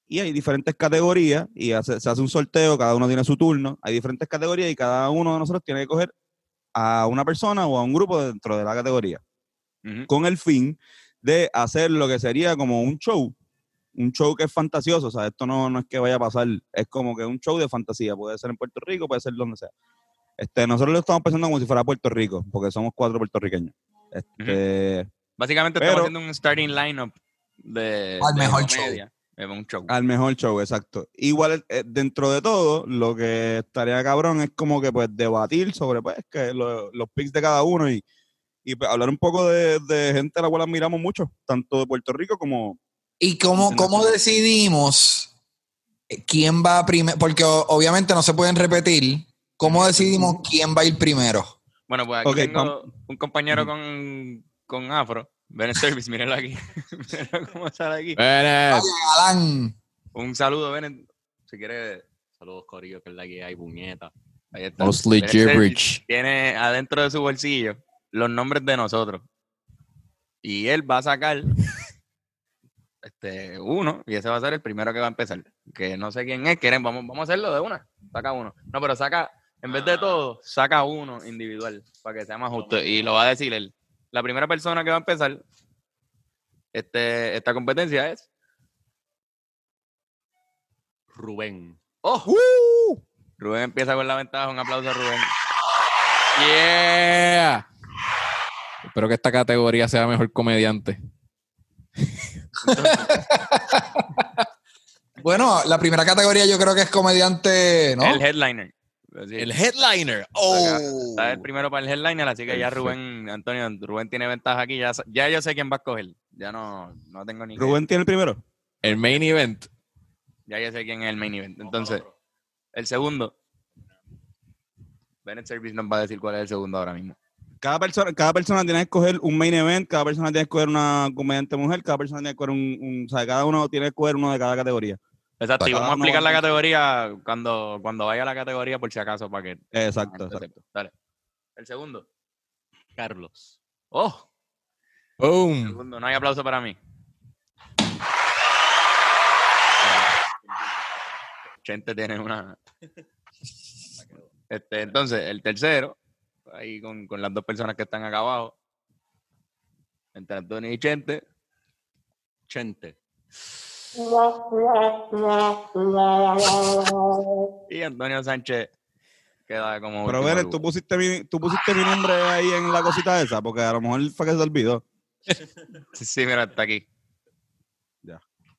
A: Y hay diferentes categorías y hace- se hace un sorteo, cada uno tiene su turno, hay diferentes categorías y cada uno de nosotros tiene que coger a una persona o a un grupo dentro de la categoría, con el fin de hacer lo que sería como un show, un show que es fantasioso, o sea, esto no, no es que vaya a pasar, es como que un show de fantasía, puede ser en Puerto Rico, puede ser donde sea. Este, nosotros lo estamos pensando como si fuera Puerto Rico, porque somos cuatro puertorriqueños. Este,
B: Básicamente
A: Pero-
B: estamos haciendo un starting lineup de,
D: Al
B: de
D: mejor
B: comedia. De un show.
A: Al mejor show, exacto. Igual, eh, dentro de todo, lo que estaría cabrón es como que pues debatir sobre pues que lo- los picks de cada uno y, y pues, hablar un poco de, de gente a la cual admiramos mucho, tanto de Puerto Rico como...
D: ¿Y cómo, cómo decidimos quién va primero? Porque obviamente no se pueden repetir. ¿Cómo decidimos quién va a ir primero?
B: Bueno, pues aquí tengo un compañero con, con afro. Bennett Service, mírenlo aquí. *laughs* Mírenlo cómo sale aquí.
C: Bennett.
D: Galán.
B: Un saludo, Bennett. Si quiere, saludos, Corillo, que es la que hay, puñeta. Ahí está.
C: Mostly gibberish.
B: Tiene adentro de su bolsillo los nombres de nosotros. Y él va a sacar *laughs* este, uno, y ese va a ser el primero que va a empezar. Que no sé quién es, quieren, vamos, vamos a hacerlo de una. Saca uno. No, pero saca, en vez de todo, saca uno individual para que sea más justo. Y lo va a decir él. La primera persona que va a empezar este, esta competencia es Rubén. ¡Oh! Rubén empieza con la ventaja. Un aplauso a Rubén.
C: Yeah. Espero que esta categoría sea mejor comediante. *laughs*
D: Bueno, la primera categoría yo creo que es comediante, ¿no?
B: El headliner. Así.
C: headliner.
D: Oh.
B: Está el primero para el headliner, así que ya Rubén, Antonio, Rubén tiene ventaja aquí. Ya, ya yo sé quién va a escoger. Ya no, no tengo ni. que-
A: Rubén tiene el primero.
C: El main event.
B: Ya ya sé quién es el main event. Entonces, el segundo. Bennett Service nos va a decir cuál es el segundo ahora mismo.
A: Cada persona, cada persona tiene que escoger un main event, cada persona tiene que escoger una comediante mujer, cada persona tiene que escoger un, un- o sea, cada uno tiene que escoger uno de cada categoría.
B: Exacto, y vamos a
A: uno
B: explicar la categoría cuando, cuando vaya a la categoría por si acaso para que...
A: Exacto.
B: Dale. El segundo. Carlos. ¡Oh!
C: Boom.
B: Segundo, no hay aplauso para mí. Chente tiene una. *laughs* Este, entonces, el tercero, ahí con, con las dos personas que están acá abajo, entre Antonio y Chente. Chente. *laughs* Y Antonio Sánchez queda como.
A: Pero
B: lugar.
A: tú pusiste, mi, tú pusiste mi nombre ahí en la cosita esa, porque a lo mejor fue que se olvidó. *laughs*
B: Sí, sí, mira, está aquí.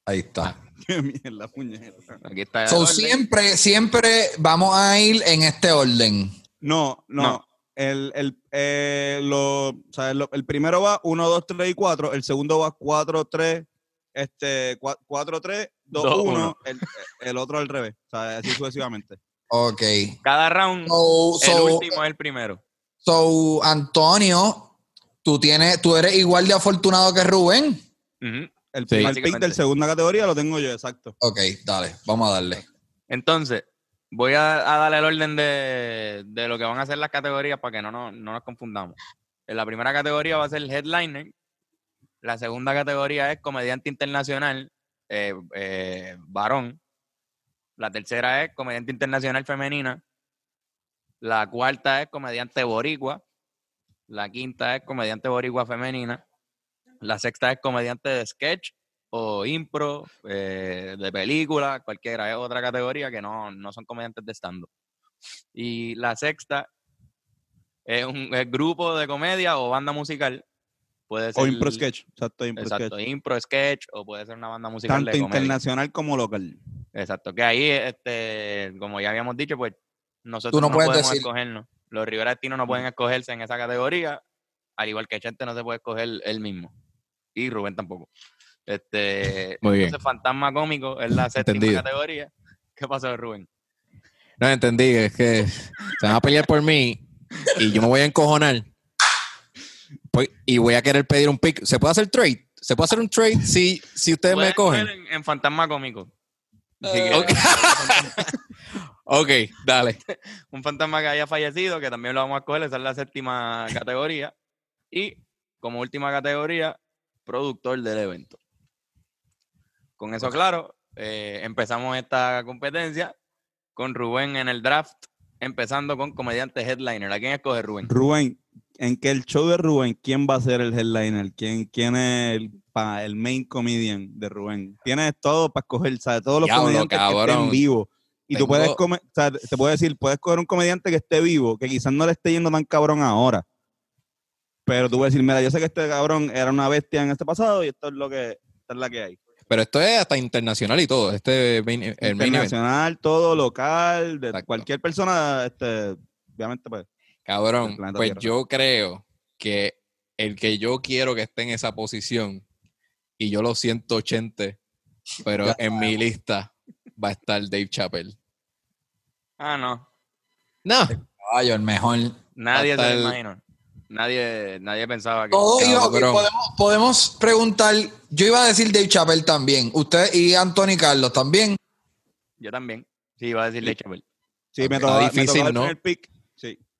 D: Ahí está. *laughs*
A: Qué mierda, puñeta.
B: Aquí está. el
D: So, siempre, siempre vamos a ir en este orden.
A: No, no.
B: No.
A: El, el, eh, lo, o sea, lo- el primero va 1, 2, 3 y 4. El segundo va 4, 3, este, 4, 3, 2,
B: Dos,
A: 1.
B: uno.
A: El, el otro al revés. O sea, así sucesivamente.
D: Ok.
B: Cada round,
D: So,
B: el
D: so-
B: último es el primero.
D: so, Antonio, tú tienes, tú eres igual de afortunado que Rubén.
A: El
C: Sí.
A: primer pick del segunda categoría lo tengo yo, exacto.
D: Ok, dale, vamos a darle.
B: Entonces, voy a, a darle el orden de, de lo que van a ser las categorías para que no, nos- no nos confundamos. En la primera categoría va a ser el headliner. La segunda categoría es comediante internacional, eh, eh, varón. La tercera es comediante internacional femenina. La cuarta es comediante boricua. La quinta es comediante boricua femenina. La sexta es comediante de sketch o impro, eh, de película, cualquiera, es otra categoría que no, no son comediantes de stand-up. Y la sexta es un grupo de comedia o banda musical. Puede ser.
A: O impro sketch. Exacto, impro
B: Exacto,
A: sketch.
B: impro sketch o puede ser una banda musical
A: Tanto
B: de
A: internacional como local.
B: Exacto, que ahí, este, como ya habíamos dicho, pues nosotros
D: Tú no
B: no,
D: puedes
B: podemos
D: decir-
B: escogernos. Los Rivera Destino no pueden escogerse en esa categoría, al igual que Chente no se puede escoger él mismo. Y Rubén tampoco. Este, *laughs*
C: Muy bien.
B: entonces, Fantasma Cómico es la séptima
C: Entendido.
B: categoría. ¿Qué pasó, Rubén?
C: No entendí, es que se van a pelear por mí y yo me voy a encojonar. Pues, y voy a querer pedir un pick. ¿Se puede hacer trade? ¿Se puede hacer un trade *laughs* si, si ustedes me cogen?
B: En, en Fantasma Cómico.
D: Eh,
B: quieren, *laughs*
C: ok. Dale. *laughs*
B: un fantasma que haya fallecido, que también lo vamos a escoger, esa es la séptima categoría. Y como última categoría, productor del evento. Con eso claro, eh, empezamos esta competencia con Rubén en el draft, empezando con comediante headliner. ¿A quién escoge Rubén?
A: Rubén, en que el show de Rubén, ¿quién va a ser el headliner? ¿Quién, quién es el, pa- el main comedian de Rubén? Tienes todo para escoger, ¿sabes? Todos los
C: Diablo,
A: comediantes que
C: cabrón.
A: estén vivos. Y tú puedes, come- o sea, te puedo decir, puedes coger un comediante que esté vivo, que quizás no le esté yendo tan cabrón ahora. Pero tú puedes decir, mira, yo sé que este cabrón era una bestia en este pasado y esto es lo que, esta es la que hay.
C: Pero esto es hasta internacional y todo. Este main- el main.
A: Internacional, todo local, de
C: Exacto.
A: cualquier persona, este, obviamente, pues.
C: Cabrón, pues
A: Tierra.
C: yo creo que el que yo quiero que esté en esa posición, y yo lo siento 80, pero
D: Ya
C: en mi lista va a estar Dave Chappelle.
B: Ah, no.
C: No,
D: Caballo, el mejor.
B: Nadie se lo. Nadie, nadie pensaba que.
D: Todo iba- ok,
C: Cabrón.
D: podemos, podemos preguntar. Yo iba a decir Dave Chappelle también. Usted y Anthony Carlos también.
B: Yo también. Sí, iba a decirle Chappelle.
A: Sí, me tocó, me
C: difícil,
A: tocó el
C: ¿no?
A: primer pick.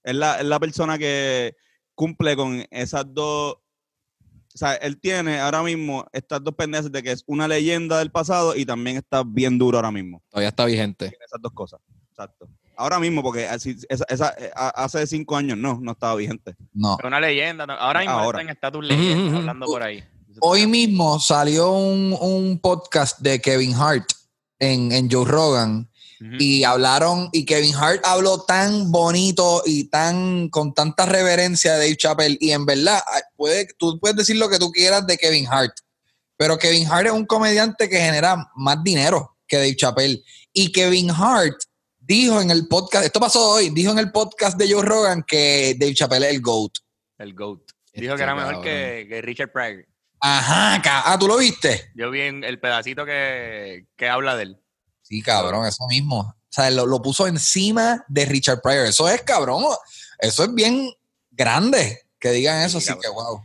A: Es la, es la persona que cumple con esas dos. O sea, él tiene ahora mismo estas dos pendencias de que es una leyenda del pasado y también está bien duro ahora mismo.
C: todavía está vigente.
A: Tiene esas dos cosas. Exacto. Ahora mismo, porque así- esa, esa- eh, hace cinco años no, no estaba vigente.
D: No.
B: Es una leyenda. ¿no? Ahora mismo
A: Ahora.
B: está en estatus leyenda,
C: ujú.
B: hablando por ahí.
D: Hoy mismo salió un, un podcast de Kevin Hart en, en Joe Rogan Y hablaron y Kevin Hart habló tan bonito y tan con tanta reverencia de Dave Chappelle y en verdad ay, puede, tú puedes decir lo que tú quieras de Kevin Hart pero Kevin Hart es un comediante que genera más dinero que Dave Chappelle y Kevin Hart dijo en el podcast esto pasó hoy dijo en el podcast de Joe Rogan que Dave Chappelle es el GOAT
B: El GOAT.
C: Este
B: Dijo que era mejor
C: cabrón.
B: que, que Richard Pryor.
D: Ajá, ah, ¿tú lo viste?
B: Yo vi el pedacito que, habla de él.
D: Sí, cabrón, eso mismo. O sea, lo, puso encima de Richard Pryor. Eso es, cabrón, eso es bien grande que digan eso, así que wow.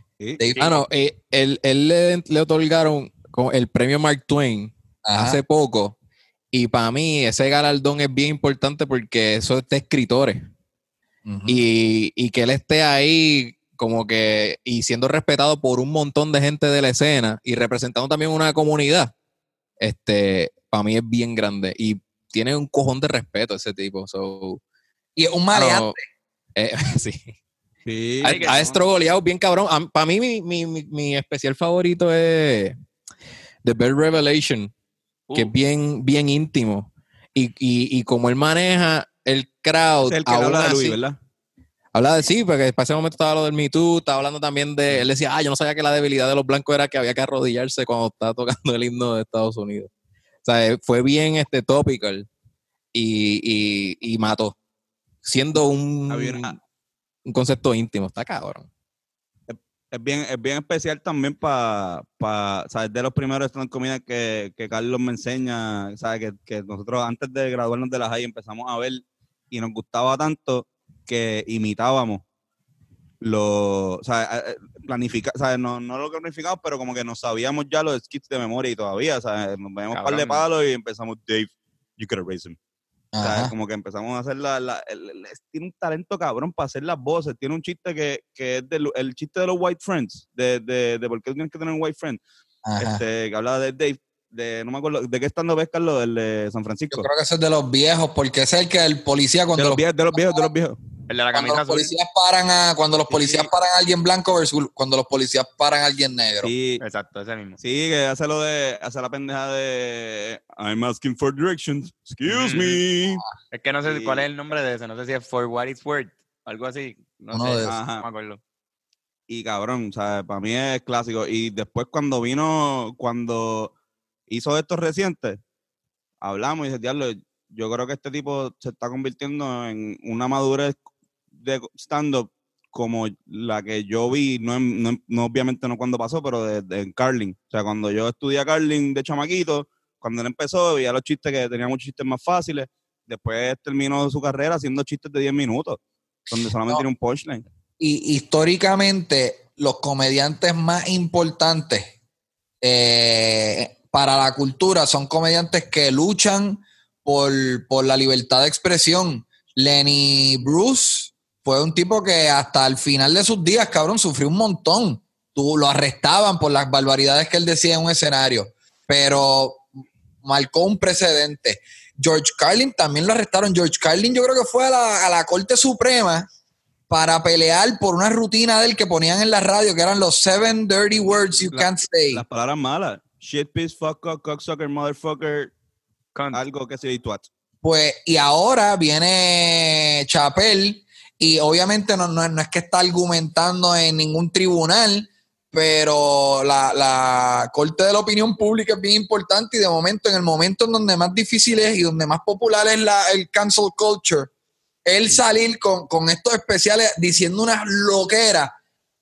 C: Ah, no, eh, él, le, le, otorgaron el premio Mark Twain hace poco. Y para mí ese galardón es bien importante porque eso es de escritores. y, y, que él esté ahí como que y siendo respetado por un montón de gente de la escena y representando también una comunidad, este, para mí es bien grande y tiene un cojón de respeto ese tipo. So,
D: y un maleante.
C: Eh, *laughs* sí. sí. Ha, estrogoleado bien cabrón. Para mí mi, mi, mi, especial favorito es The Bell Revelation, que es uh. bien, bien íntimo. Y, y, y como él maneja el crowd.
A: Es el que habla de Luis, ¿verdad?
C: Habla de sí, porque para ese momento estaba lo del Me Too, estaba hablando también de, él decía, ah, yo no sabía que la debilidad de los blancos era que había que arrodillarse cuando estaba tocando el himno de Estados Unidos. O sea, fue bien este topical y, y, mató, siendo un, ah. un concepto íntimo, está cabrón.
A: Es bien, es bien especial también para, pa, ¿sabes? De los primeros stand comida que, que Carlos me enseña, ¿sabes? Que, que nosotros antes de graduarnos de la high empezamos a ver y nos gustaba tanto que imitábamos lo, o sea, eh, planifica, o sea, no, no lo que planificamos, pero como que no sabíamos ya los skits de memoria y todavía, o sea, nos veíamos un par de palos y empezamos, Dave, you could erase him. O sea, como que empezamos a hacer la, la tiene un talento cabrón para hacer las voces, tiene un chiste que, que es el chiste de los white friends, de, de, de por qué tienes que tener un white friend, este, que habla de Dave, de, no me acuerdo, ¿de qué estando ves, Carlos? El de San Francisco.
D: Yo creo que ese es de los viejos, porque ese es el que el policía cuando...
A: De los, viejos, de los viejos, de los viejos.
B: El de la camisa
D: cuando los policías paran a, cuando los policías paran a alguien blanco versus cuando los policías paran a alguien negro.
A: Sí,
B: exacto, ese mismo.
A: Sí, que hace lo de, hace la pendeja de I'm asking for directions. Excuse me.
B: Es que no sé cuál es el nombre de ese, no sé si es for what it's worth, algo así. No sé, no me acuerdo.
A: Y cabrón, o sea, para mí es clásico. Y después cuando vino, cuando hizo estos recientes, hablamos y dice, diablo, yo creo que este tipo se está convirtiendo en una madurez de stand-up como la que yo vi, no, no, obviamente no cuando pasó, pero de, en Carling. O sea, cuando yo estudié Carling de chamaquito, cuando él empezó, veía los chistes que tenía muchos chistes más fáciles. Después terminó su carrera haciendo chistes de 10 minutos, donde solamente tiene un punchline.
D: Y históricamente, los comediantes más importantes eh, para la cultura son comediantes que luchan por, por la libertad de expresión. Lenny Bruce fue un tipo que hasta el final de sus días, cabrón, sufrió un montón. Tú, lo arrestaban por las barbaridades que él decía en un escenario, pero marcó un precedente. George Carlin también lo arrestaron. George Carlin yo creo que fue a la, a la Corte Suprema para pelear por una rutina de él que ponían en la radio, que eran los seven dirty words you can't say.
A: Las palabras malas. Shit, piece, fuck, up, cocksucker, motherfucker, algo que se dice
D: Pues, y ahora viene Chapel y obviamente no, no, es que está argumentando en ningún tribunal, pero la, la, corte de la opinión pública es bien importante y de momento, en el momento en donde más difícil es y donde más popular es la, el cancel culture, el salir con, con estos especiales diciendo unas loqueras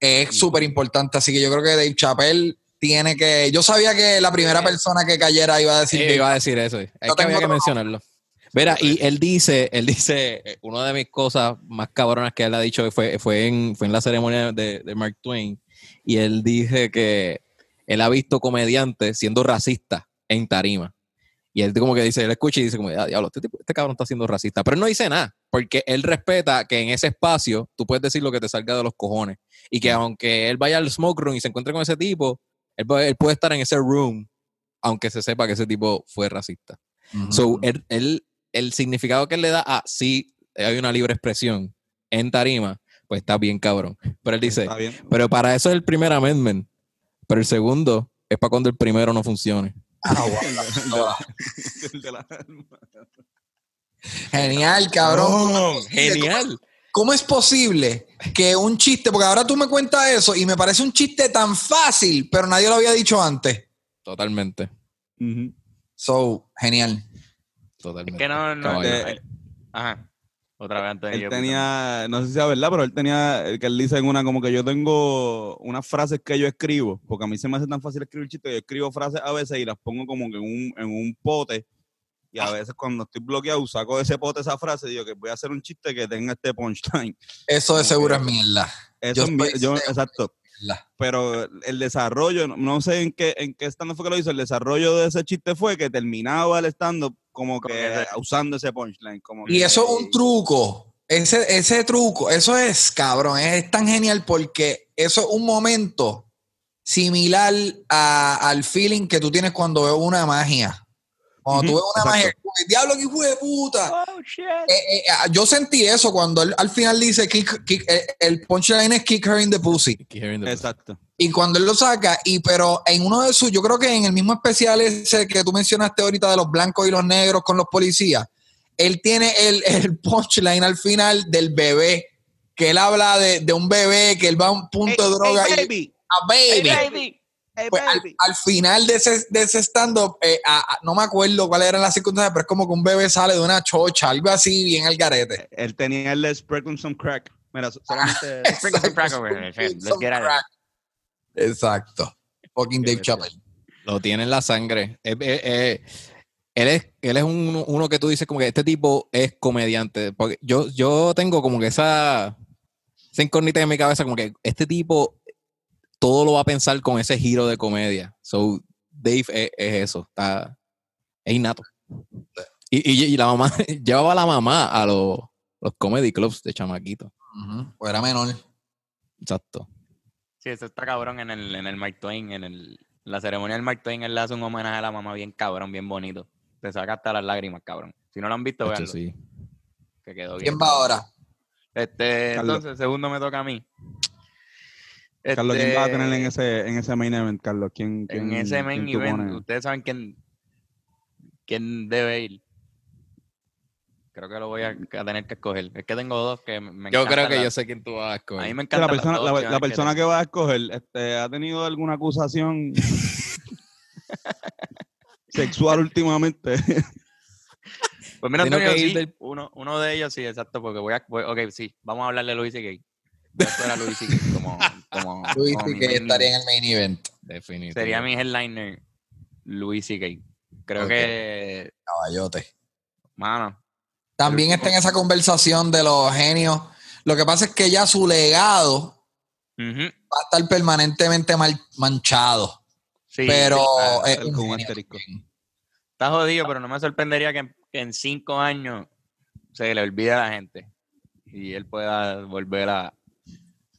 D: es súper importante. Así que yo creo que Dave Chappelle tiene que. Yo sabía que la primera persona que cayera iba a decir.
C: que iba a decir eso. Hay que, había que mencionarlo. Verá, y él dice, él dice, eh, una de mis cosas más cabronas que él ha dicho fue, fue, en, fue en la ceremonia de, Mark Twain, y él dice que él ha visto comediantes siendo racistas en tarima. Y él como que dice, él escucha y dice como, ah, diablo, este, este, cabrón está siendo racista. Pero él no dice nada, porque él respeta que en ese espacio tú puedes decir lo que te salga de los cojones. Y que aunque él vaya al smoke room y se encuentre con ese tipo, él, puede estar en ese room, aunque se sepa que ese tipo fue racista. So, él, el significado que él le da a sí hay una libre expresión en tarima, pues está bien cabrón. Pero él dice, pero para eso es el primer amendment, pero el segundo es para cuando el primero no funcione. Ah, *laughs* *laughs*
D: genial, cabrón.
C: genial.
D: ¿Cómo es posible que un chiste, porque ahora tú me cuentas eso y me parece un chiste tan fácil, pero nadie lo había dicho antes?
C: Totalmente.
D: So, genial.
C: Totalmente.
B: Es que no, no, ajá. Otra vez Antonio.
A: Él tenía, no sé si sea verdad, pero él tenía, que él dice en una, como que yo tengo unas frases que yo escribo, porque a mí se me hace tan fácil escribir chistes, yo escribo frases a veces y las pongo como que en un, en un pote, y a veces cuando estoy bloqueado saco de ese pote esa frase y digo que voy a hacer un chiste que tenga este punchline.
D: Eso de seguro es mierda.
A: Eso es yo, exacto. Pero el desarrollo, no, sé en qué, en qué stand fue que lo hizo, el desarrollo de ese chiste fue que terminaba el stand como que usando ese punchline. Como
D: y eso es un truco. Ese, ese truco, eso es cabrón, es tan genial porque eso es un momento similar al feeling que tú tienes cuando ves una magia. Cuando tú ves una magia, el diablo que hijo de puta. Oh, shit. Eh, eh, ah, yo sentí eso cuando él al final dice eh, el punchline es kick her in the pussy.
A: Exacto.
D: Y cuando él lo saca, y pero en uno de sus, yo creo que en el mismo especial ese que tú mencionaste ahorita de los blancos y los negros con los policías, él tiene el, *laughs* el punchline al final del bebé, que él habla de, de un bebé que él va a un punto de droga.
A: baby.
D: Y, a baby. baby. Pues, al, final de ese, de ese stand-up, eh, no me acuerdo cuáles eran las circunstancias, pero es como que un bebé sale de una chocha, algo así, bien al garete.
A: Él tenía el sprinkle some crack. Mira, solamente. *laughs*
B: sprinkle some crack over Let's get out
D: Exacto. Fucking Dave Chappelle.
C: Lo tiene en la sangre. él es, él es uno que tú dices como que este tipo es comediante. Porque yo, yo tengo como que esa, esa incógnita en mi cabeza, como que este tipo todo lo va a pensar con ese giro de comedia. So, Dave es, eso, está, es innato. Y, la mamá, *laughs* llevaba a la mamá a los, los comedy clubs de chamaquito.
D: Pues era menor.
C: Exacto.
B: Sí, eso está cabrón en el, en el Mike Twain, en el, la ceremonia del Mike Twain, él le hace un homenaje a la mamá bien cabrón, bien bonito. Te saca hasta las lágrimas, cabrón. Si no lo han visto, veanlo. Sí. Que quedó
D: bien. ¿Quién va ahora?
B: Este, entonces, segundo me toca a mí.
A: Carlos, ¿quién va a tener en este, ese, en ese main event, Carlos? ¿Quién,
B: en ese main event, ustedes saben quién, quién debe ir. Creo que lo voy a, tener que escoger. Es que tengo dos que me
C: Yo creo que yo sé quién tú vas a escoger.
A: A mí me encanta. La persona, la, persona que, va a escoger este, ha tenido alguna acusación *laughs* sexual últimamente.
B: Pues mira, Antonio, sí, uno, uno de ellos sí, exacto, porque voy a. ok, sí, vamos a hablarle a Luis y Gay. Era Luis y como, como, *laughs*
D: Luis que estaría en el main event.
C: Definitivamente.
B: Sería mi headliner Luis y Creo que.
D: Caballote.
B: Mano.
D: También está en esa conversación de los genios. Lo que pasa es que ya su legado va a estar permanentemente mal, manchado. Sí, pero
B: Está jodido, pero no me sorprendería que, que en cinco años se le olvide a la gente y él pueda volver a,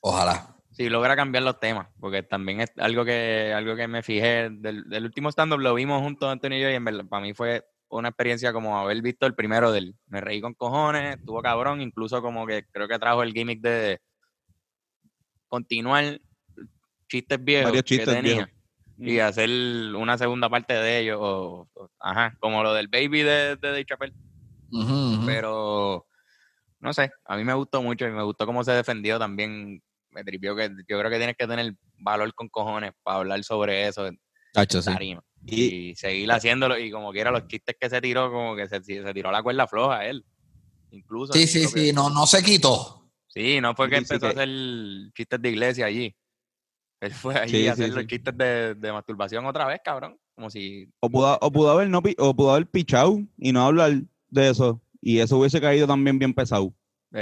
D: Ojalá.
B: Sí, logra cambiar los temas, porque también es algo que, algo que me fijé del, último stand-up, lo vimos juntos Antonio y yo, y en verdad, para mí fue una experiencia como haber visto el primero del Me reí con cojones, estuvo cabrón, incluso como que creo que trajo el gimmick de continuar chistes viejos que tenía y hacer una segunda parte de ellos, o, ajá, como lo del baby de, de Dave Chappelle. Pero no sé, a mí me gustó mucho y me gustó cómo se defendió también me tripió que yo creo que tienes que tener valor con cojones para hablar sobre eso. Y, seguir haciéndolo. Y como quiera, los chistes que se tiró, como que se, tiró la cuerda floja él. Incluso.
D: Sí, sí, sí, no, no se quitó.
B: Sí, no fue que empezó a hacer chistes de iglesia allí. Él fue allí a hacer los chistes de, masturbación otra vez, cabrón. Como si.
A: O pudo, o pudo haber no o pudo haber pichado y no hablar de eso. Y eso hubiese caído también bien pesado.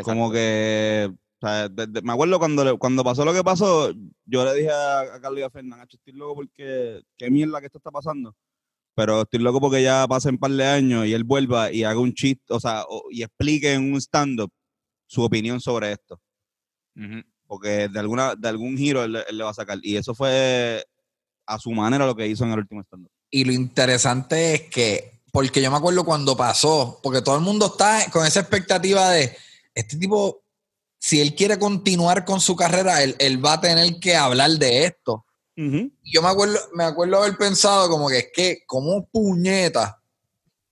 A: Como que me acuerdo cuando, cuando pasó lo que pasó, yo le dije a, Carlos y a Fernán, estoy loco porque qué mierda que esto está pasando. Pero estoy loco porque ya pasen un par de años y él vuelva y haga un chiste, o sea, y explique en un stand-up su opinión sobre esto. Porque de alguna de algún giro él, le va a sacar. Y eso fue a su manera lo que hizo en el último stand-up.
D: Y lo interesante es que, porque yo me acuerdo cuando pasó, porque todo el mundo está con esa expectativa de, este tipo si él quiere continuar con su carrera, él, va a tener que hablar de esto. Yo me acuerdo, me acuerdo haber pensado como que es que, como puñeta,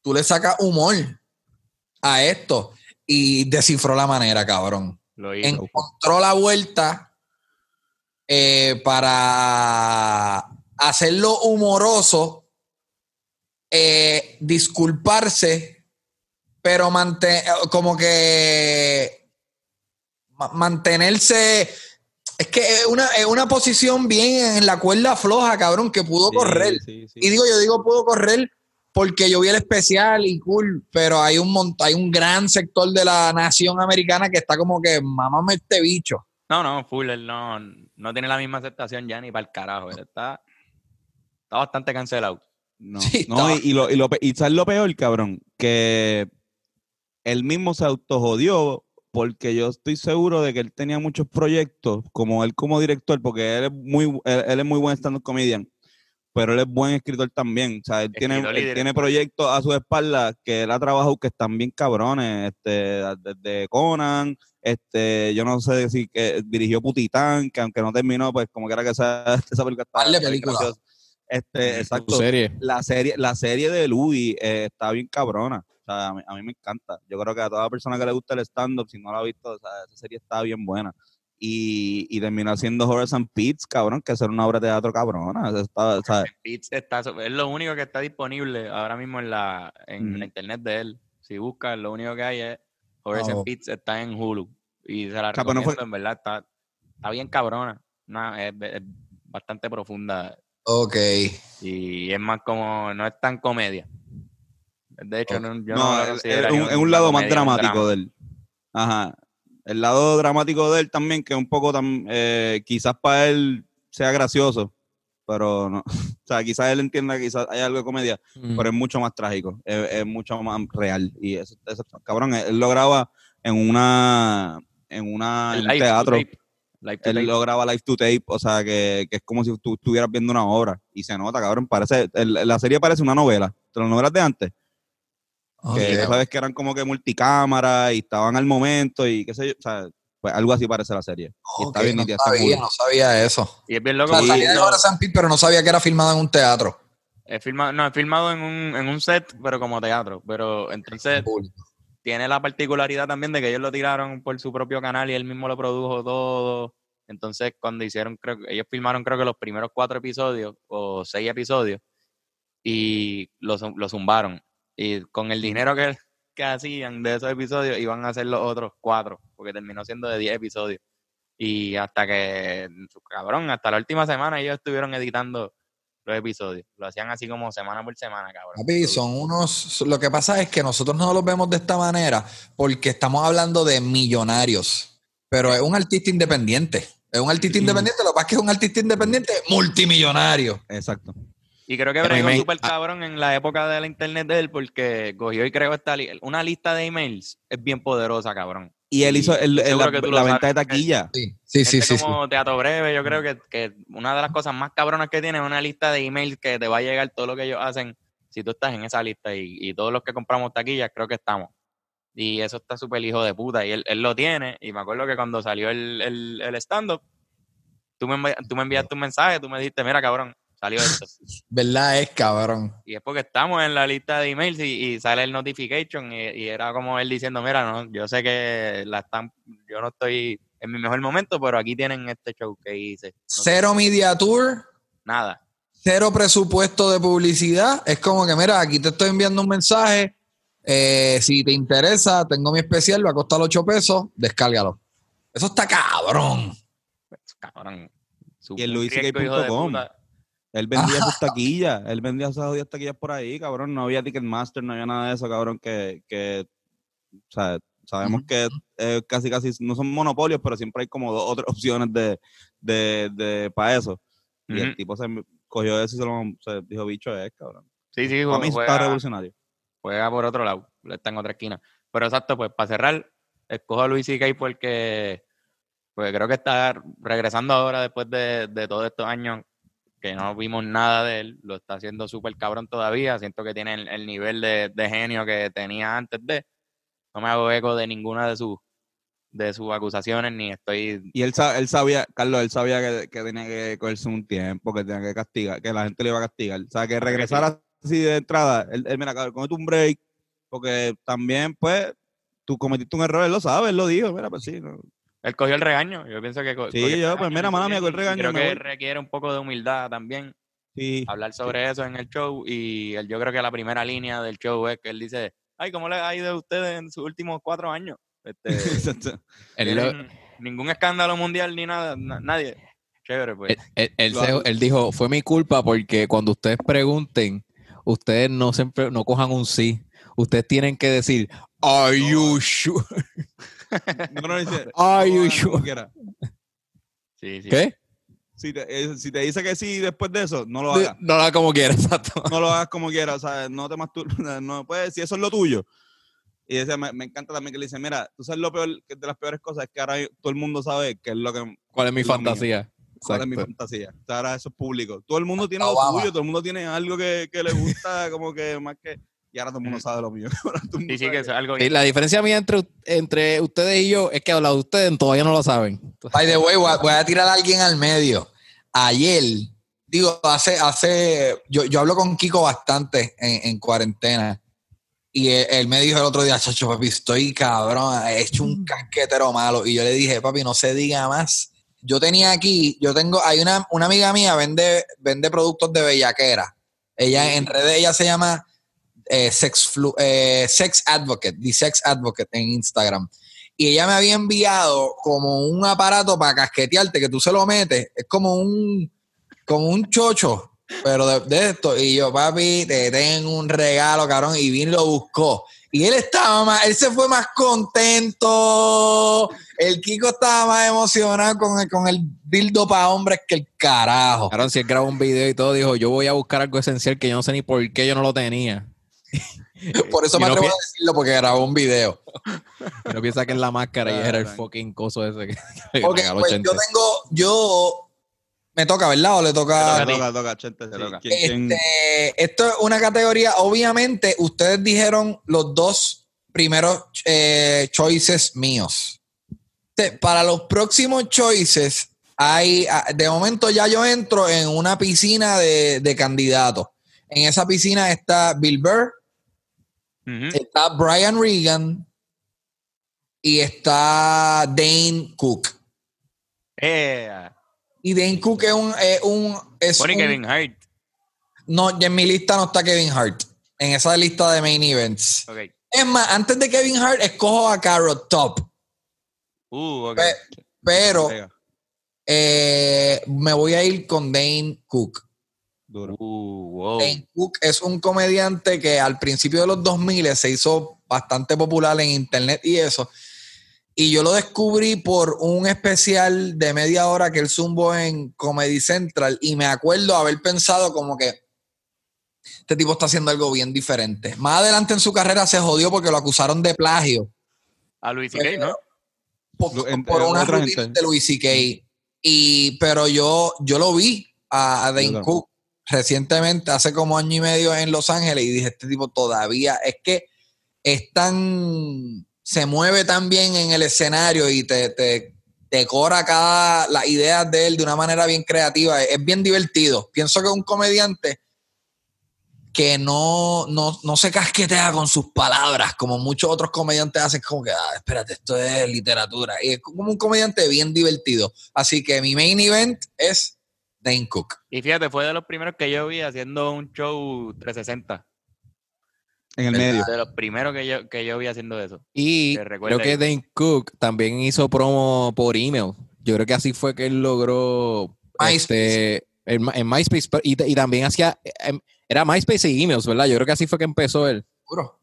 D: tú le sacas humor a esto y descifró la manera, cabrón. Encontró la vuelta eh, para hacerlo humoroso, eh, disculparse pero mante- como que mantenerse. Es que es una, es una posición bien en la cuerda floja, cabrón, que pudo
A: Sí,
D: correr.
A: sí, sí.
D: Y digo, yo digo, pudo correr porque yo vi el especial y cool, pero hay un mont- hay un gran sector de la nación americana que está como que, mamame este bicho.
B: No, no, full, él no, no tiene la misma aceptación ya ni para el carajo. Él está, está bastante cancelado.
A: No,
D: Sí,
A: no,
D: estaba-
A: y, y lo, y, lo, y ¿sabes lo peor, cabrón? Que él mismo se autojodió porque yo estoy seguro de que él tenía muchos proyectos, como él como director, porque él es muy, él, él es muy buen stand-up comedian, pero él es buen escritor también. O sea, él tiene, él tiene proyectos a su espalda que él ha trabajado que están bien cabrones, este, desde Conan, este, yo no sé si que dirigió Putitán, que aunque no terminó, pues como quiera que sea, *laughs* esa película está graciosa. Este, exacto
C: serie.
A: la serie, la serie de Louis eh, está bien cabrona. O sea, a mí, a mí me encanta. Yo creo que a toda persona que le gusta el stand-up, si no la ha visto, o sea, esa serie está bien buena. Y, y terminó haciendo Horace and Pitts, cabrón, que es una obra de teatro cabrona. O sea, está- o sea,
B: En Pitts está, es lo único que está disponible ahora mismo en la, en la internet de él. Si buscas, lo único que hay es Horace
D: Oh.
B: and Pitts está en Hulu. Y se la
A: no
B: recomiendo,
A: fue-
B: en verdad, está, está bien cabrona. Es, es bastante profunda.
D: Ok.
B: Y es más como, no es tan comedia. De hecho, no, yo
A: no, es, un, es un
B: una
A: lado más dramático de él. Ajá. El lado dramático de él también, que un poco tam- eh, quizás para él sea gracioso, pero no. *laughs* O sea, quizás él entienda que quizás hay algo de comedia,
C: Mm.
A: pero es mucho más trágico, es, es mucho más real. Y eso, eso- cabrón, él lo graba en una, en una, en un
B: Live to
A: teatro.
B: Live
A: Él
B: tape.
A: lo graba live to tape, o sea, que, que es como si tú estuvieras viendo una obra. Y se nota, cabrón, parece, el- la serie parece una novela, de las novelas de antes, que
D: Ok.
A: tú sabes que eran como que multicámara y estaban al momento y qué sé yo, o sea, pues algo así parece la serie. Y está bien
D: no sabía, no sabía eso.
B: Y es bien
D: O
B: loco.
D: sea,
B: porque
D: sabía de
B: lo-
D: Horace and Pete, pero no sabía que era filmado en un teatro.
B: es filmado, no, es filmado en un, en un set, pero como teatro. Pero entonces tiene la particularidad también de que ellos lo tiraron por su propio canal y él mismo lo produjo todo. Entonces, cuando hicieron, creo que ellos filmaron creo que los primeros cuatro episodios o seis episodios y lo, zum- lo zumbaron. Y con el dinero que, que hacían de esos episodios iban a hacer los otros cuatro, porque terminó siendo de 10 episodios. Y hasta que, cabrón, hasta la última semana ellos estuvieron editando los episodios. Lo hacían así como semana por semana, cabrón.
D: Papi, son unos. Lo que pasa es que nosotros no los vemos de esta manera porque estamos hablando de millonarios, pero es un artista independiente. Es un artista independiente, lo que pasa es que es un artista independiente multimillonario.
A: Exacto.
B: Y creo que bregó súper cabrón en la época de la internet de él porque cogió y creó esta li- una lista de emails. Es bien poderosa, cabrón.
A: Y él hizo el- el-
B: seguro
A: la, venta de taquilla.
D: Sí, sí, sí. Sí, sí.
B: como Teatro Breve, yo creo que, que una de las cosas más cabronas que tiene es una lista de emails que te va a llegar todo lo que ellos hacen si tú estás en esa lista y, y todos los que compramos taquillas creo que estamos. Y eso está súper hijo de puta y él, él lo tiene y me acuerdo que cuando salió el, el, el stand-up, tú me, tú me enviaste un mensaje, tú me dijiste, mira cabrón, salió esto. *laughs*
D: ¿Verdad? Es cabrón.
B: Y es porque estamos en la lista de emails y, y sale el notification y, y era como él diciendo, mira, no, yo sé que la están, yo no estoy en mi mejor momento, pero aquí tienen este show que hice. No sé,
D: Cero media tour,
B: nada.
D: cero presupuesto de publicidad. Es como que, mira, aquí te estoy enviando un mensaje. eh, si te interesa, tengo mi especial, va a costar 8 pesos, descárgalo. Eso está cabrón.
B: Cabrón.
A: Y el Él *laughs* vendía sus taquillas, él vendía esas jodidas taquillas por ahí, cabrón. No había Ticketmaster, no había nada de eso, cabrón, que, que o sea, sabemos que eh, casi, casi no son monopolios, pero siempre hay como dos otras *laughs* opciones de, de, de para eso. Y el tipo se cogió eso y se lo se dijo, bicho es, cabrón.
B: Sí, sí,
A: Para mí está revolucionario.
B: juega por otro lado, está en otra esquina. Pero exacto, pues para cerrar, escojo a Luis C.K. porque pues creo que está regresando ahora después de, de todos estos años que no vimos nada de él, lo está haciendo súper cabrón todavía, siento que tiene el, el nivel de, de genio que tenía antes de, no me hago eco de ninguna de sus de sus acusaciones, ni estoy
A: Y él, él sabía, Carlos, él sabía que, que tenía que cogerse un tiempo, que tenía que castigar, que la gente le iba a castigar. O sea, que regresara así de entrada, él, él mira, cabrón, comete un break, porque también, pues, tú cometiste un error, él lo sabe, él lo dijo, mira, pues sí. no.
B: Él cogió el regaño, yo pienso que...
A: Sí,
B: cogió el
A: yo, pues,
B: regaño,
A: mira, mala mía, cogió el regaño,
B: Creo que
A: voy.
B: requiere un poco de humildad también,
A: Sí,
B: hablar sobre eso en el show y él- yo creo que la primera línea del show es que él dice, ay, ¿cómo le ha ido a ustedes en sus últimos cuatro años? Este, *laughs*
C: Él, lo-
B: tienen ningún escándalo mundial ni nada, na- nadie. Chévere, pues.
C: él- él- él
A: Lo-
C: se- él dijo, fue mi culpa porque cuando ustedes pregunten, ustedes no siempre no cojan un sí. Ustedes tienen que decir, are you sure?
A: No, no, dice,
C: Are you sure?
B: Sí, sí.
C: ¿Qué?
A: Si te, eh, si te dice que sí después de eso, no lo hagas.
C: No lo haga como quiera, *laughs* exacto.
A: no lo hagas como quieras, o sea, no te masturbes, *laughs* no puedes, si eso es lo tuyo. Y ese, me, me encanta también que le dice, mira, tú sabes lo peor, que de las peores cosas es que ahora todo el mundo sabe qué es lo que,
C: ¿Cuál es mi fantasía?
A: cuál es mi fantasía. O sea, ahora eso es público. Todo el mundo tiene lo suyo, todo el mundo tiene algo que, que le gusta, *laughs* como que más que, y ahora todo el mundo
B: Mm.
A: sabe lo mío. *laughs*
B: Sí, sí,
A: sabe
B: que eso es algo
C: Sí,
B: bien.
C: la diferencia mía entre, entre ustedes y yo es que la de ustedes todavía no lo saben.
D: By the way, voy a, voy a tirar a alguien al medio. Ayer, digo, hace, hace, yo, yo hablo con Kiko bastante en, en cuarentena. Y él, él me dijo el otro día, chacho, papi, estoy cabrón, he hecho un casquetero malo. Y yo le dije, papi, no se diga más. Yo tenía aquí, yo tengo, hay una, una amiga mía, vende, vende productos de bellaquera. Ella en redes, ella se llama eh, sex, Flu- eh, sex Advocate, The Sex Advocate en Instagram y ella me había enviado como un aparato para casquetearte que tú se lo metes, es como un como un chocho, pero de, esto y yo, papi, te tengo un regalo, cabrón, y vino y lo buscó. Y él estaba más, él se fue más contento. El Kiko estaba más emocionado con el, con el dildo para hombres que el carajo.
C: Aaron, si él grabó un video y todo, dijo, yo voy a buscar algo esencial que yo no sé ni por qué yo no lo tenía. *laughs*
D: Por eso me atrevo a decirlo porque grabó un video. *laughs*
C: Y no piensa que es la máscara y era el fucking coso ese que, *laughs* que
D: Ok,
C: regaló
D: pues yo tengo, yo me toca, ¿verdad? O le toca.
B: Te
A: Toca, toca, Chente, sí.
B: toca.
A: ¿Quién- quién-
D: Este, esto es una categoría, obviamente, ustedes dijeron los dos primeros eh, choices míos. Para los próximos choices, hay, de momento ya yo entro en una piscina de, de candidatos. En esa piscina está Bill Burr, Está Brian Regan y está Dane Cook.
B: Eh,
D: Y Dane Cook es un... Es un, es
B: Pone
D: un-
B: Kevin Hart.
D: No, en mi lista no está Kevin Hart. En esa lista de main events.
B: Ok.
D: Es más, antes de Kevin Hart, escojo a Carrot Top.
B: Uh, ok.
D: Pe- Pero eh, me voy a ir con Dane Cook.
A: Duro.
B: Uh, wow.
D: Dane Cook es un comediante que al principio de los 2000 se hizo bastante popular en internet y eso. Y yo lo descubrí por un especial de media hora que él zumbó en Comedy Central y me acuerdo haber pensado como que este tipo está haciendo algo bien diferente. Más adelante en su carrera se jodió porque lo acusaron de plagio
B: A Luis C.K., ¿no?
D: por,
A: Lu- en-
D: por
A: en
D: una rutina
A: gente.
D: de Louis C.K. Y, pero yo, yo lo vi a, a Dane. Cook recientemente, hace como año y medio en Los Ángeles, y dije, este tipo todavía, es que es tan, se mueve tan bien en el escenario y te, te decora cada, las ideas de él de una manera bien creativa, es, bien divertido. Pienso que un comediante que no, no, no se casquetea con sus palabras, como muchos otros comediantes hacen, como que, ah, espérate, esto es literatura. Y es como un comediante bien divertido. Así que mi main event es Dane Cook.
B: Y fíjate, fue de los primeros que yo vi haciendo un show 360.
A: En el medio.
B: De los primeros que yo, que yo vi haciendo eso.
C: Y creo que. Dane Cook también hizo promo por email. Yo creo que así fue que él logró
D: MySpace.
C: este, en, en MySpace y, y también hacía em, era MySpace y emails, ¿verdad? Yo creo que así fue que empezó él.
D: Seguro.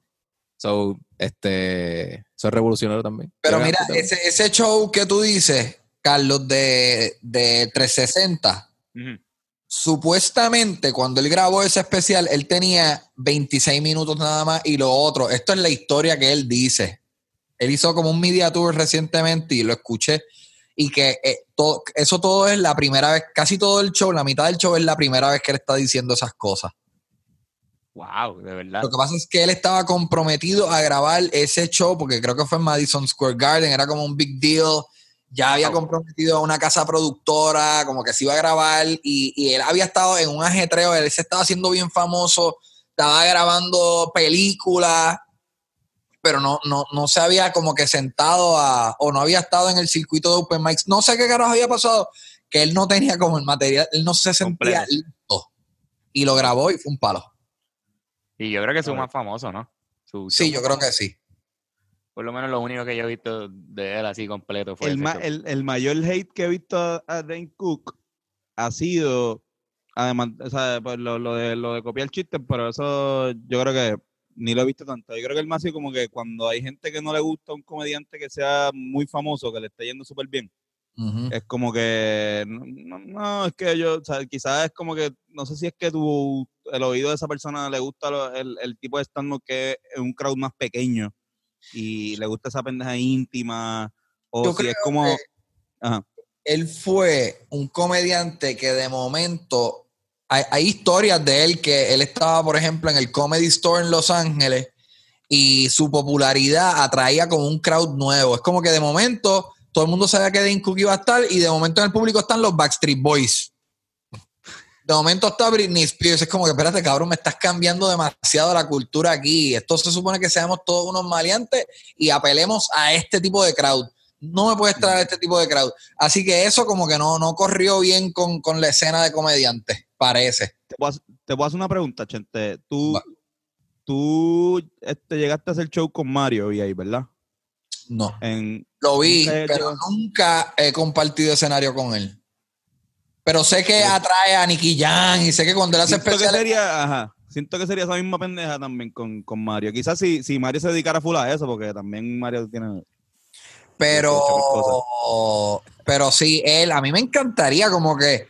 C: So, este, eso es revolucionario también.
D: Pero mira, ese, ese show que tú dices, Carlos, de, de 360, Supuestamente cuando él grabó ese especial, él tenía 26 minutos nada más y lo otro, esto es la historia que él dice. Él hizo como un media tour recientemente y lo escuché y que eh, todo, eso todo es la primera vez, casi todo el show, la mitad del show es la primera vez que él está diciendo esas cosas.
B: Wow, de verdad.
D: Lo que pasa es que él estaba comprometido a grabar ese show porque creo que fue en Madison Square Garden, era como un big deal. Ya había comprometido a una casa productora, como que se iba a grabar y, y él había estado en un ajetreo, él se estaba haciendo bien famoso, estaba grabando películas, pero no, no, no se había como que sentado a, o no había estado en el circuito de Open Mics. No sé qué carajo había pasado, que él no tenía como el material, él no se sentía
B: Completo.
D: listo. Y lo grabó y fue un palo.
B: Y yo creo que es un más famoso, ¿no?
D: sí, yo creo que sí.
B: Por lo menos lo único que yo he visto de él así completo fue.
A: El, el, mayor hate que he visto a Dane Cook ha sido, además, o sea, pues lo, lo, de, lo de copiar chistes, pero eso yo creo que ni lo he visto tanto. Yo creo que el más así como que cuando hay gente que no le gusta a un comediante que sea muy famoso, que le esté yendo súper bien, es como que, no, es que yo, o sea, quizás es como que, no sé si es que tu, el oído de esa persona le gusta el, el, tipo de stand que es un crowd más pequeño y le gusta esa pendeja íntima, o si es como...
D: Él fue un comediante que de momento hay, hay, historias de él que él estaba, por ejemplo, en el Comedy Store en Los Ángeles y su popularidad atraía como un crowd nuevo. Es como que de momento todo el mundo sabía que Dean Cook iba a estar y de momento en el público están los Backstreet Boys. De momento está Britney Spears. Es como que, espérate, cabrón, me estás cambiando demasiado la cultura aquí. Esto se supone que seamos todos unos maleantes y apelemos a este tipo de crowd. No me puedes traer este tipo de crowd. Así que eso como que no, no corrió bien con, la escena de comediantes, parece.
A: Te puedo, hacer una pregunta, Chente. Tú, tú este, llegaste a hacer show con Mario y ahí, ¿verdad?
D: No. Lo vi, pero nunca he compartido escenario con él. Pero sé que atrae a Nicky Jan y sé que cuando él hace
A: Siento Que sería, ajá, siento que sería esa misma pendeja también con, Mario. Quizás si, si Mario se dedicara full a eso, porque también Mario tiene.
D: Pero. Pero sí, él, a mí me encantaría como que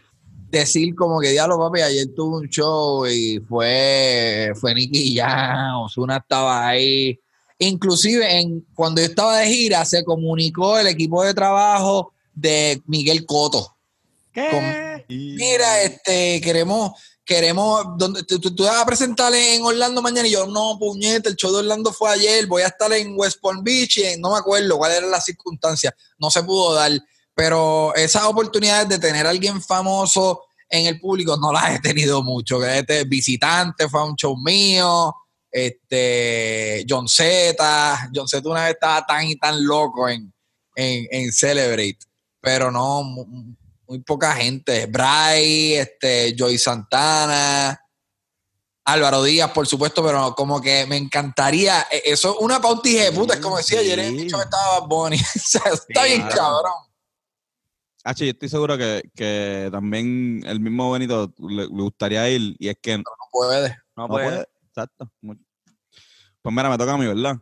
D: decir como que diablo papi, ayer tuvo un show y fue, fue Nicky Jan, Osuna estaba ahí Inclusive en, cuando yo estaba de gira se comunicó el equipo de trabajo de Miguel Coto. Mira, este, queremos, queremos, donde tú, tú, vas a presentar en Orlando mañana y yo, no, puñete, el show de Orlando fue ayer, voy a estar en West Palm Beach y no me acuerdo cuál era la circunstancia, no se pudo dar, pero esas oportunidades de tener a alguien famoso en el público no las he tenido mucho, este visitante fue a un show mío, este, John Z. John Z una vez estaba tan y tan loco en, en, Celebrate, pero no, muy, poca gente. Bray, este, Joy Santana, Álvaro Díaz, por supuesto, pero como que me encantaría. E, eso es una pautija de puta, es como decía ayer, el dicho estaba Bonnie. *laughs* está bien cabrón.
A: H, yo estoy seguro que, que, también el mismo Benito le, gustaría ir y es que
D: no puede.
A: No, puede. Exacto. Pues mira, me toca a mí, ¿verdad?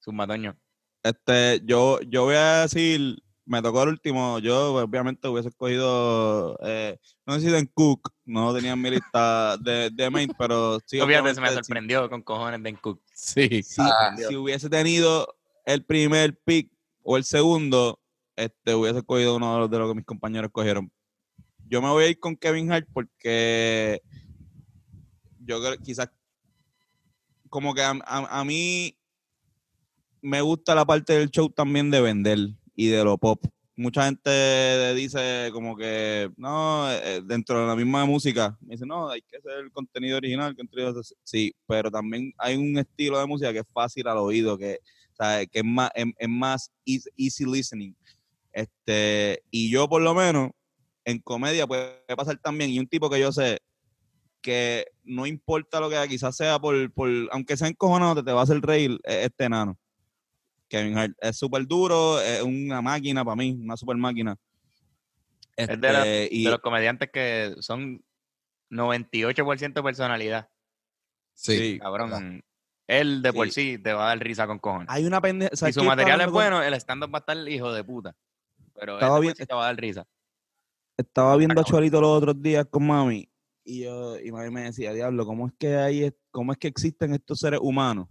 B: Sumbatoño.
A: Este, yo, yo voy a decir, me tocó el último, yo obviamente hubiese escogido, eh, no sé si Den Cook, no tenía en mi lista de, de main, *laughs* pero
B: sí. Obviamente se me sorprendió con cojones Den Cook.
A: Sí. si hubiese tenido el primer pick o el segundo, este, hubiese escogido uno de los, de los que mis compañeros escogieron. Yo me voy a ir con Kevin Hart porque yo creo quizás como que a, mí me gusta la parte del show también de vender y de lo pop. Mucha gente dice como que, no, eh, dentro de la misma música, me dice, no, hay que hacer el contenido original. Sí, pero también hay un estilo de música que es fácil al oído, que, que es más, es, más easy listening. Este, y yo por lo menos en comedia puede pasar también, y un tipo que yo sé, que no importa lo que quizás sea por, por aunque sea encojonado, te, te va a hacer reír este enano. Kevin Hart es súper duro, es una máquina para mí, una super máquina.
B: es de, este, los comediantes que son 98% personalidad.
A: Sí.
B: Cabrón. Él de por sí. te va a dar risa con cojones.
A: Hay una pendeja.
B: Si su material es bueno, el stand-up va a estar hijo de puta. Pero estaba él te va a dar risa.
A: Estaba viendo a Cholito los otros días con mami y yo, y mami me decía, diablo, ¿cómo es que hay, cómo es que existen estos seres humanos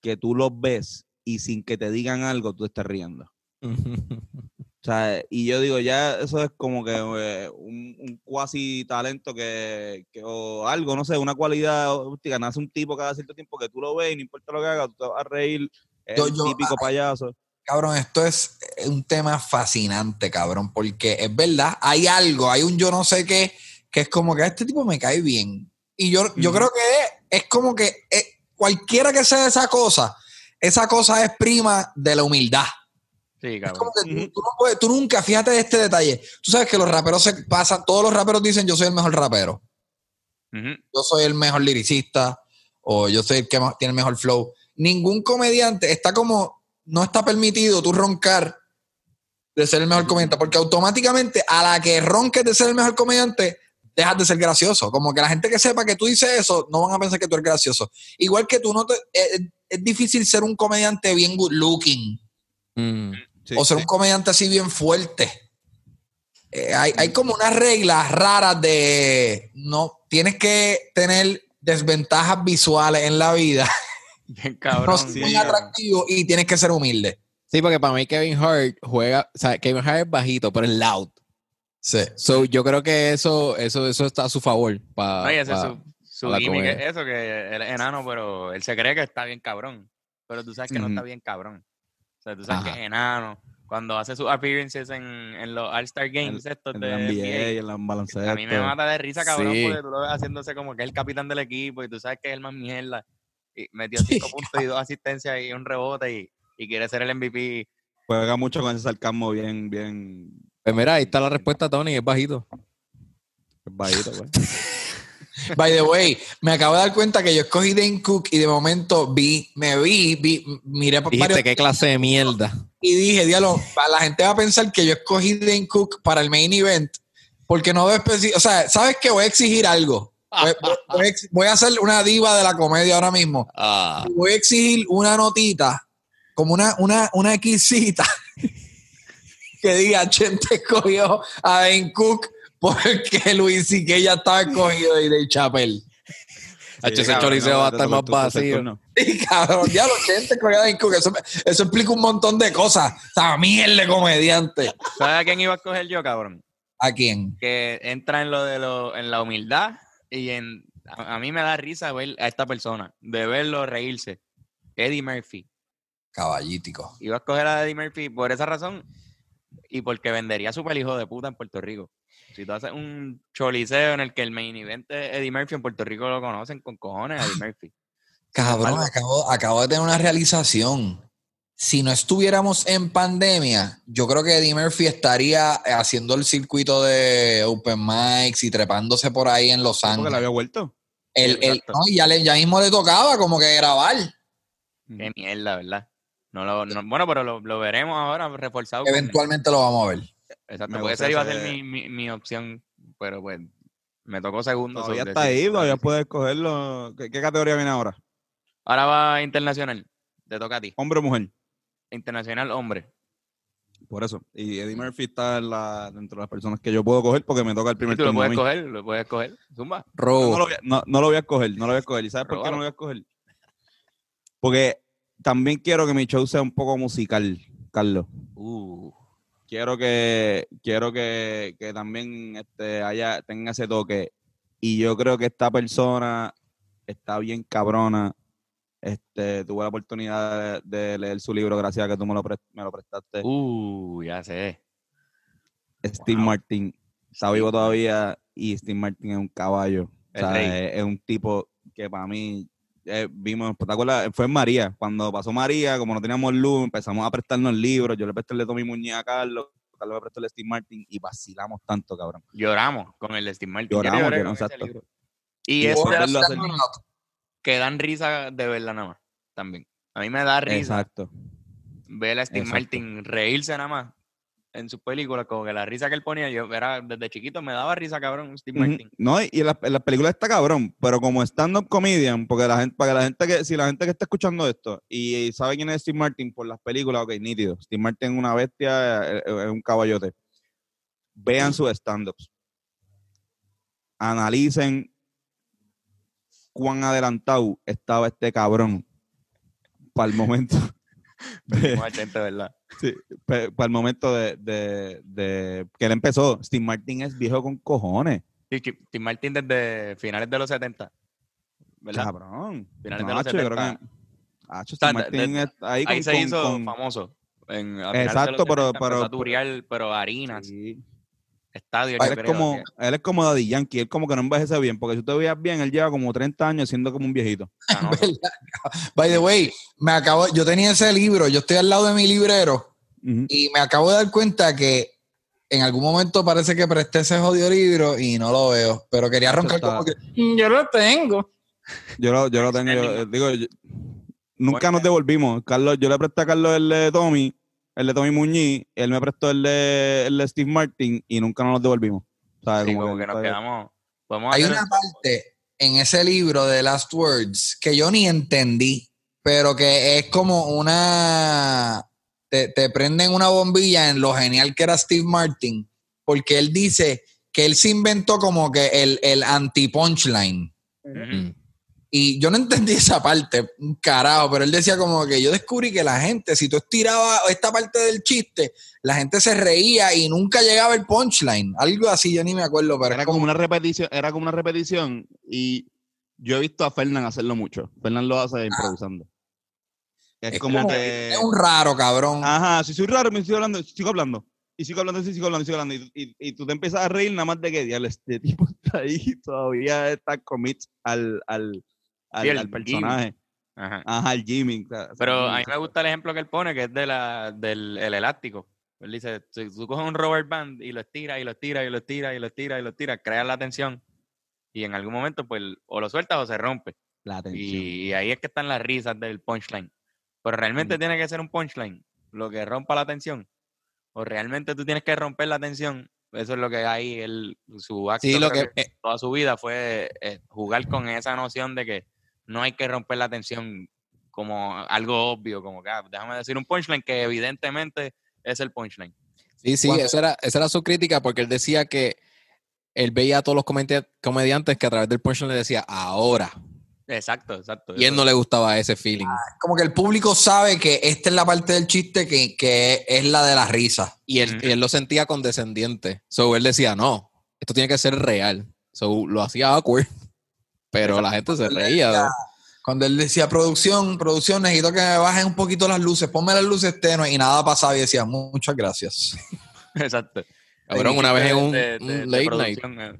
A: que tú los ves y sin que te digan algo tú estás riendo? *laughs* o sea, y yo digo, ya eso es como que eh, un, cuasi talento que, o algo, no sé, una cualidad, que nace un tipo cada cierto tiempo que tú lo ves y no importa lo que haga, tú te vas a reír, es típico payaso.
D: Cabrón, esto es un tema fascinante, cabrón, porque es verdad, hay algo, hay un yo no sé qué que es como que a este tipo me cae bien. Y yo, yo creo que es, como que eh, cualquiera que sea esa cosa, esa cosa es prima de la humildad.
B: Sí,
D: es como que tú, nunca, fíjate de este detalle. Tú sabes que los raperos se pasan, todos los raperos dicen yo soy el mejor rapero. Yo soy el mejor liricista o yo soy el que tiene el mejor flow. ningún comediante está como, no está permitido tú roncar de ser el mejor comediante, porque automáticamente a la que ronques de ser el mejor comediante, dejas de ser gracioso. Como que la gente que sepa que tú dices eso, no van a pensar que tú eres gracioso. Igual que tú no te... Es, es difícil ser un comediante bien good looking.
C: Mm.
A: Sí,
D: o ser
A: sí.
D: un comediante así bien fuerte. Eh, hay, hay como unas reglas raras de no tienes que tener desventajas visuales en la vida, *laughs*
B: Bien
D: no
B: cabrón.
D: ser
A: sí,
D: muy atractivo y tienes que ser humilde.
C: Sí, porque para mí Kevin Hart juega, o sea, Kevin Hart es bajito, pero es loud.
D: Sí.
C: So, yo creo que eso, eso, eso está a su favor. Pa,
B: No, y ese es
C: pa-
B: su, su
C: la
B: gimmick,
C: comedia.
B: es eso, que él es enano, pero él se cree que está bien cabrón. Pero tú sabes que no está bien cabrón. O sea, tú sabes
C: Ajá.
B: que es enano. Cuando hace sus appearances en, en los All-Star Games estos
A: En
B: de
A: la NBA
B: NBA,
A: y en la baloncesto.
B: a mí me mata de risa, cabrón,
C: Sí.
B: porque tú lo ves haciéndose como que es el capitán del equipo y tú sabes que es el más mierda. Y metió *laughs* cinco puntos y dos asistencias y un rebote y, y quiere ser el MVP.
A: Juega mucho con ese sarcasmo bien, bien
C: Pues mira, ahí está la respuesta, Tony, es bajito.
A: bajito, pues. *laughs*
D: By the way, me acabo de dar cuenta que yo escogí Dane Cook y de momento vi, me vi, vi miré por varios
C: Dijiste qué clase de mierda.
D: y dije, diablo, la gente va a pensar que yo escogí Dane Cook para el main event porque no veo especi- o sea, ¿sabes que Voy a exigir algo. Voy, voy- voy a hacer una diva de la comedia ahora mismo.
C: Ah,
D: Voy a exigir una notita, como una, una, una Xcita, *laughs* que diga, Chente escogió a Dane Cook porque Luis y que ya estaba escogido de Dave Chappelle.
C: H, ese choriceo va a estar más vacío.
D: Y cabrón, ya los Chente escogió a Dane Cook. Eso, eso explica un montón de cosas. O sea, mierda de comediante.
B: ¿Sabes a quién iba a escoger yo, cabrón?
D: ¿A quién?
B: que entra en lo de lo, en la humildad y en a, a mí me da risa ver a esta persona, de verlo reírse. Eddie Murphy.
D: Caballítico.
B: Iba a escoger a Eddie Murphy por esa razón y porque vendería super hijo de puta en Puerto Rico. Si tú haces un choliseo en el que el main event es Eddie Murphy en Puerto Rico lo conocen con cojones Eddie Murphy.
D: Cabrón, acabo, acabo de tener una realización. Si no estuviéramos en pandemia, yo creo que Eddie Murphy estaría haciendo el circuito de open mics y trepándose por ahí en Los
A: Porque le
D: Ángeles.
A: había vuelto.
D: El, el- no, ya, le- ya mismo le tocaba como que grabar.
B: Qué mierda, ¿verdad? No lo, no- bueno, pero lo, lo veremos ahora reforzado. con-
D: Eventualmente lo vamos a ver.
B: Exacto,
A: Me
B: porque esa iba a ser mi, mi, mi opción, pero pues me tocó segundo.
A: Todavía está ahí, todavía puedes cogerlo. ¿Qué, qué categoría viene ahora?
B: Ahora va internacional. Te toca a ti.
A: ¿Hombre o mujer?
B: Internacional hombre.
A: Por eso. Y Eddie Murphy está en la, dentro de las personas que yo puedo coger porque me toca el primer
B: tú lo
A: turno
B: puedes coger, lo puedes coger. Zumba.
A: No,
C: Robo.
A: lo voy a, no, no lo voy a escoger, no lo voy a escoger. ¿Y sabes por qué no lo voy a escoger? Porque también quiero que mi show sea un poco musical, Carlos.
B: Uh,
A: Quiero que, quiero que, que también este, haya, tenga ese toque. Y yo creo que esta persona está bien cabrona. Este, tuve la oportunidad de, de leer su libro gracias a que tú me lo, pres- me lo prestaste.
B: uh, ya sé.
A: Steve
B: wow.
A: Martin está vivo todavía y Steve Martin es un caballo. O sea, es, es un tipo que para mí eh, vimos, ¿te acuerdas? Fue en María. Cuando pasó María, como no teníamos luz, empezamos a prestarnos libros. Yo le presté el de Tommy Muñiz a Carlos, Carlos me prestó el de Steve Martin y vacilamos tanto, cabrón.
B: Lloramos con el de Steve Martin.
A: Lloramos,
B: lloré
A: lloramos, exacto.
B: libro. Y
A: Y
B: es de las
A: volverlo a hacer.
B: que dan risa de verla nada más. También. A mí me da risa
A: Exacto.
B: ver a Steve
A: Exacto.
B: Martin reírse nada más en sus películas, como que la risa que él ponía, yo era desde chiquito me daba risa, cabrón, Steve. Martin.
A: No, y en las las películas está cabrón, pero como stand-up comedian, porque la gente, para que la gente que, si la gente que está escuchando esto y, sabe quién es Steve Martin por las películas, ok, nítido. Steve Martin es una bestia, es, es un caballote. Vean sus stand-ups. Analicen cuán adelantado estaba este cabrón para el momento. *laughs* *laughs* para el momento de, de- de que él empezó. Steve Martin es viejo con cojones.
B: Sí, Steve Martin desde finales de los 70, ¿verdad?
A: Cabrón.
B: Finales de los
A: Hacho, yo creo
B: 70.
A: que- Hacho,
B: sea,
A: Steve
B: de-
A: Martin
B: de-
A: está ahí,
B: Ahí
A: con-
B: se
A: con-
B: hizo
A: con-
B: famoso. En, de
A: Exacto,
B: los
A: pero-
B: 70
A: pero-
B: turear, pero harinas,
A: Sí.
B: Estadios,
A: Él es, como,
B: que
A: él es como Daddy Yankee, él como que no envejece bien, porque si tú te veías bien, él lleva como 30 años siendo como un viejito. *laughs* *laughs*
B: canoso.
D: By the way, me acabo, yo tenía ese libro, yo estoy al lado de mi librero y me acabo de dar cuenta que en algún momento parece que presté ese jodido libro y no lo veo, pero quería roncar
A: está-
D: como que "Mm, yo lo tengo.
A: Yo lo, yo lo tengo, yo, digo, yo- nunca nos devolvimos. Carlos, yo le presté a Carlos el de Tommy, el de Tommy Muñiz, él me prestó el de, el de Steve Martin y nunca nos nos
B: ¿Sabes? Sí, como, que, nos quedamos.
D: Hay una parte en ese libro de Last Words que yo ni entendí, pero que es como una. Te, te prenden una bombilla en lo genial que era Steve Martin, porque él dice que él se inventó como que el, el anti-punchline. Y yo no entendí esa parte, carajo, pero él decía como que yo descubrí que la gente, si tú estirabas esta parte del chiste, la gente se reía y nunca llegaba el punchline. Algo así, yo ni me acuerdo, pero
A: era como, una repetición, era como una repetición y yo he visto a Fernán hacerlo mucho. Fernán lo hace improvisando.
D: Es, como, que es un raro, cabrón.
A: Ajá, si soy raro, me sigo hablando, sigo hablando. Y sigo hablando, sigo hablando, sigo hablando. Y, y, tú te empiezas a reír nada más de que, diablo, este tipo *laughs* está ahí, todavía está commit al, al al, personaje. Ajá. Ajá, el Jimmy.
B: Pero a mí me gusta el ejemplo que él pone, que es de la, del el elástico. Él dice, si tú coges un rubber band y lo estiras y lo estiras y lo estiras y lo estiras y lo estiras, creas la tensión y en algún momento pues o lo sueltas o se rompe. La tensión. Y, ahí es que están las risas del punchline. Pero realmente tiene que ser un punchline, lo que rompa la tensión. O realmente tú tienes que romper la tensión. Eso es lo que hay, él, su acto
C: sí, lo que, eh
B: toda su vida fue eh, jugar con esa noción de que no hay que romper la tensión como algo obvio, como que ah, déjame decir un punchline que evidentemente es el punchline.
C: Sí, sí, esa era, esa era su crítica porque él decía que él veía a todos los comediantes que a través del punchline le decía ahora.
B: Exacto, exacto.
C: Y él no le gustaba ese feeling. Ah,
D: como que el público sabe que esta es la parte del chiste que, que es la de la risa.
C: Y él, él, lo sentía condescendiente. So él decía, no, esto tiene que ser real. So lo hacía awkward. Pero la gente se reía.
D: Cuando él decía producción, producción, necesito que me bajen un poquito las luces, ponme las luces tenues y nada pasaba y decía muchas gracias. *laughs*
B: Exacto.
C: Cabrón, una vez en un, late night. Eh.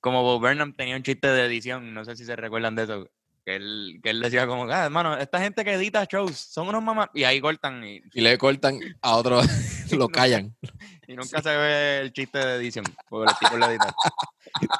B: Como Bob Burnham tenía un chiste de edición, no sé si se recuerdan de eso, que él, que él decía como, ah, hermano, esta gente que edita shows son unos mamás, y ahí cortan. Y,
C: y le cortan a otro, *laughs* lo *laughs* callan.
B: Y nunca se ve el chiste de edición, porque el tipo lo edita.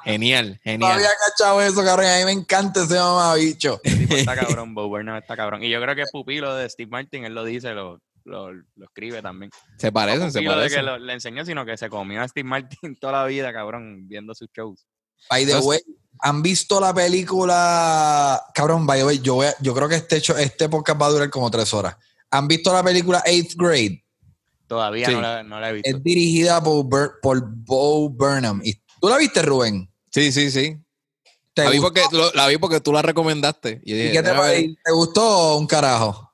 C: Genial, genial.
D: No había cachado eso, cabrón. A mí me encanta ese mamá bicho.
B: está cabrón, Bob Burnham está cabrón. Y yo creo que Pupilo de Steve Martin, él lo dice, lo, lo, lo escribe también.
C: Se parecen, se parecen.
B: de que lo, le enseñó, sino que se comió a Steve Martin *laughs* toda la vida, cabrón, viendo sus shows.
D: By the way, ¿han visto la película? Cabrón, by the way, yo, yo creo que este, hecho, este podcast va a durar como tres horas. ¿Han visto la película Eighth Grade?
B: Todavía no, la, no, la, he visto.
D: Es dirigida por, por Bo Burnham. ¿Tú la viste, Rubén?
C: Sí, sí, sí. La vi, porque, la vi, porque, tú la recomendaste.
D: Y, qué te, te, gustó un carajo?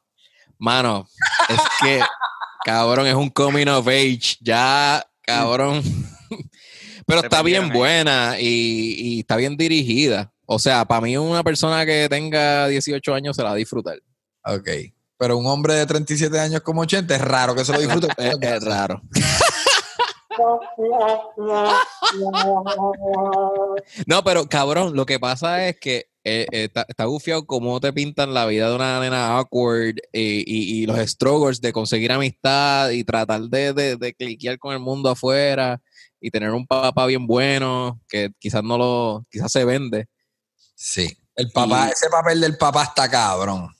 C: Mano, es que, *laughs* cabrón, es un coming of age. Ya, cabrón. *laughs* Pero está bien buena y, y, está bien dirigida. O sea, para mí una persona que tenga 18 años se la va a disfrutar.
D: Ok. Pero un hombre de 37 años como 80 es raro que se lo disfrute. *laughs*
C: es, raro. *laughs* no, pero cabrón, lo que pasa es que eh, eh, está, está gufiado cómo te pintan la vida de una nena awkward y, y, los struggles de conseguir amistad y tratar de, de, de, cliquear con el mundo afuera y tener un papá bien bueno que quizás no lo, quizás se vende.
D: Sí, el papá, ese papel del papá está cabrón.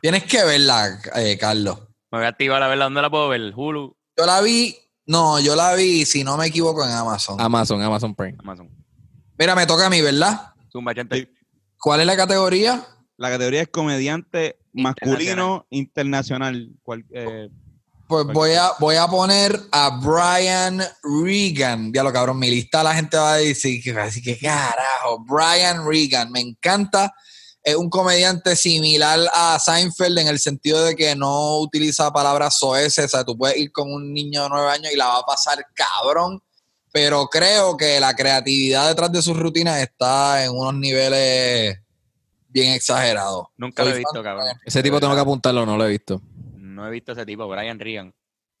D: Tienes que verla, eh, Carlos.
B: Me voy a activar a verla. ¿Dónde la puedo ver? ¿Hulu?
D: Yo la vi, no, yo la vi, si no me equivoco, en Amazon.
C: Amazon, Amazon Prime.
B: Amazon.
D: Mira, me toca a mí, ¿verdad? ¿Cuál es la categoría?
A: La categoría es comediante masculino internacional. Eh,
D: pues voy a, voy a poner a Brian Regan. Ya lo cabrón, mi lista la gente va a decir, así que carajo, Brian Regan, me encanta es un comediante similar a Seinfeld en el sentido de que no utiliza palabras soeces, o sea, tú puedes ir con un niño de nueve años y la va a pasar cabrón, pero creo que la creatividad detrás de sus rutinas está en unos niveles bien exagerados.
B: Nunca lo he visto, cabrón.
C: Ese tipo tengo que apuntarlo, no lo he visto.
B: No he visto ese tipo, Brian Regan.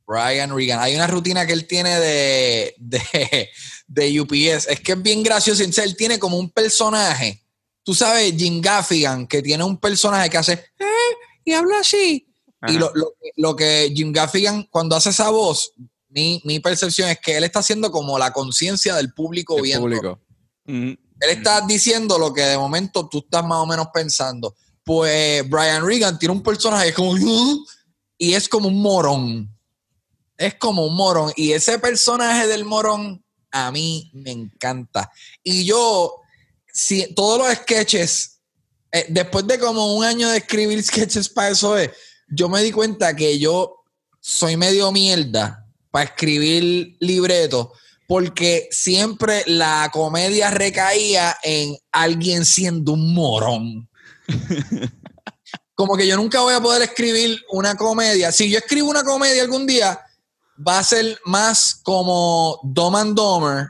D: Brian Regan. Hay una rutina que él tiene de, de, de UPS. Es que es bien gracioso. Él tiene como un personaje tú sabes, Jim Gaffigan, que tiene un personaje que hace, eh, y habla así. Y lo, que Jim Gaffigan, cuando hace esa voz, mi, percepción es que él está haciendo como la conciencia del público viendo. Público. Él está diciendo lo que de momento tú estás más o menos pensando. Pues Brian Regan tiene un personaje como y es como un morón. Es como un morón. Y ese personaje del morón a mí me encanta. Y yo, si todos los sketches, eh, después de como un año de escribir sketches para eso, es, yo me di cuenta que yo soy medio mierda para escribir libretos porque siempre la comedia recaía en alguien siendo un morón. *laughs* Como que yo nunca voy a poder escribir una comedia. Si yo escribo una comedia algún día, va a ser más como Dom and Domer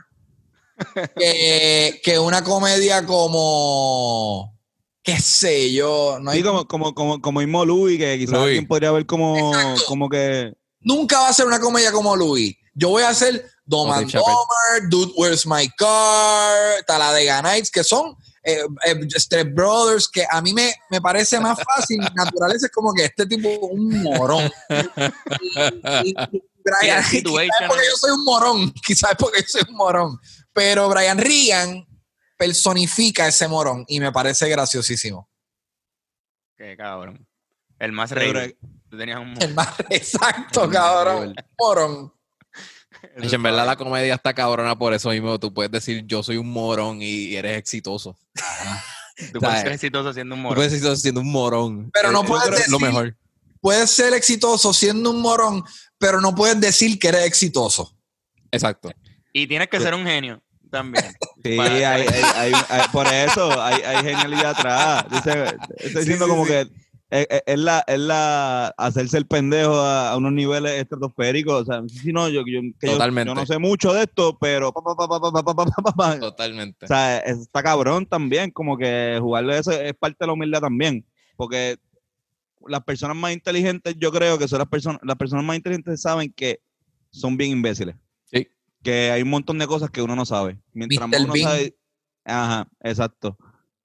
D: que, una comedia como qué sé yo.
A: No hay... como, como, como, como mismo Louis, que quizás alguien podría ver como, como que.
D: Nunca va a ser una comedia como Louis. Yo voy a hacer Dom and Domer, Dude, Where's My Car, Taladega Nights, que son eh, eh Brothers, que a mí me, me parece más fácil. naturaleza es como que este tipo es un morón. y, Brian, quizás porque yo soy un morón, quizás porque yo soy un morón. Pero Brian Regan personifica ese morón y me parece graciosísimo.
B: Qué cabrón. El más rey.
D: El más *laughs* exacto, cabrón. Morón
C: en verdad la comedia está cabrona por eso mismo. Tú puedes decir yo soy un morón y eres exitoso. *laughs*
B: Tú puedes ser exitoso siendo un morón.
C: puedes ser exitoso siendo un morón.
D: Pero no puedes decir,
C: lo mejor.
D: Puedes ser exitoso siendo un morón, pero no puedes decir que eres exitoso.
C: Exacto.
B: Y tienes que ser un genio también.
A: Sí, hay, por eso hay, genialidad atrás. estoy diciendo como que es, la, es la hacerse el pendejo a, unos niveles estratosféricos. O sea, si no, yo, yo, Totalmente. Yo, no sé mucho de esto, pero.
C: Totalmente.
A: O sea, está cabrón también. Como que jugarle eso es parte de la humildad también. Porque las personas más inteligentes, yo creo que son las personas, las personas más inteligentes saben que son bien imbéciles. Que hay un montón de cosas que uno no sabe. Mientras más uno sabe. Ajá, exacto.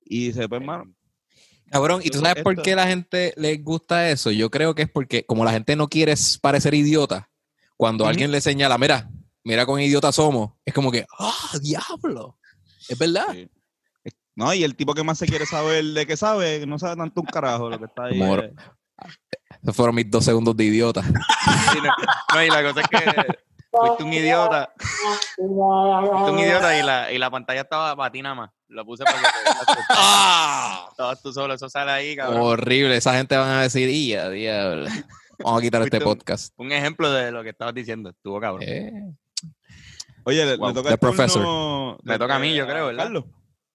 A: Y dice, pues, hermano,
C: Cabrón, ¿y tú sabes por qué la gente le gusta eso? Yo creo que es porque como la gente no quiere parecer idiota, cuando alguien le señala, mira, mira con idiota somos, es como que, ¡ah, diablo! Es verdad.
A: No, y el tipo que más se quiere saber de qué sabe, no sabe tanto un carajo lo que está ahí.
C: Esos fueron mis dos segundos de idiota. *laughs*
B: no, y la cosa es que Fuiste un idiota. *laughs* Fuiste un idiota y la, y la pantalla estaba para ti nada más. Lo puse para que *laughs* ¡Ah! Estabas tú solo, eso sale ahí, cabrón.
C: Horrible, esa gente van a decir, ¡ya, diablo! Vamos a quitar este podcast.
B: Un, ejemplo de lo que estabas diciendo, estuvo cabrón. Eh.
A: Oye, le, toca
C: el profesor.
B: Me toca a mí, yo creo, ¿verdad? Carlos.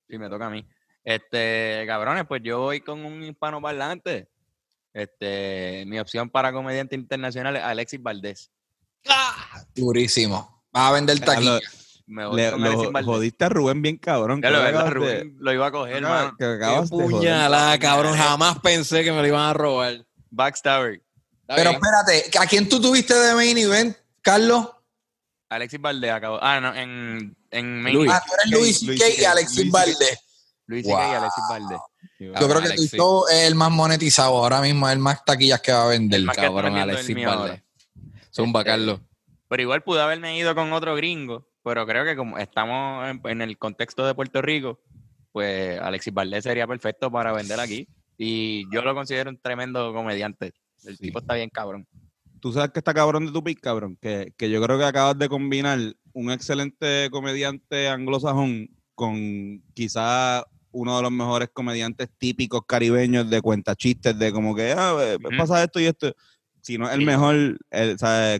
B: Sí, me toca a mí. Este, cabrones, pues yo voy con un hispano parlante. Este, mi opción para comediante internacional es Alexis Valdés.
D: ¡Ah! Durísimo. Va a vender taquilla.
A: Me le, lo, jodiste a Rubén bien cabrón.
B: lo, Rubén lo iba a coger,
C: man. puñalada, cabrón. Jamás pensé que me lo iban a robar.
B: Backstabber.
D: Pero espérate, ¿a quién tú tuviste de main event, Carlos?
B: Alexis Valdés acabó. Ah, no, en, en
D: main event. Ah, tú eres Luis C.K. y Alexis Valdés.
B: Luis C.K. y Alexis Valdés.
D: Yo creo que tú es el más monetizado ahora mismo, es el más taquillas que va a vender.
C: El cabrón, Alexis Valdés. Son Carlos.
B: Pero igual pude haberme ido con otro gringo, pero creo que como estamos en, el contexto de Puerto Rico, pues Alexis Valdés sería perfecto para vender aquí. Y yo lo considero un tremendo comediante. El tipo está bien cabrón.
A: Tú sabes que está cabrón de tu pick, cabrón. Que, que yo creo que acabas de combinar un excelente comediante anglosajón con quizá uno de los mejores comediantes típicos caribeños de cuentachistes, de como que ah, pasa esto y esto si no es el mejor,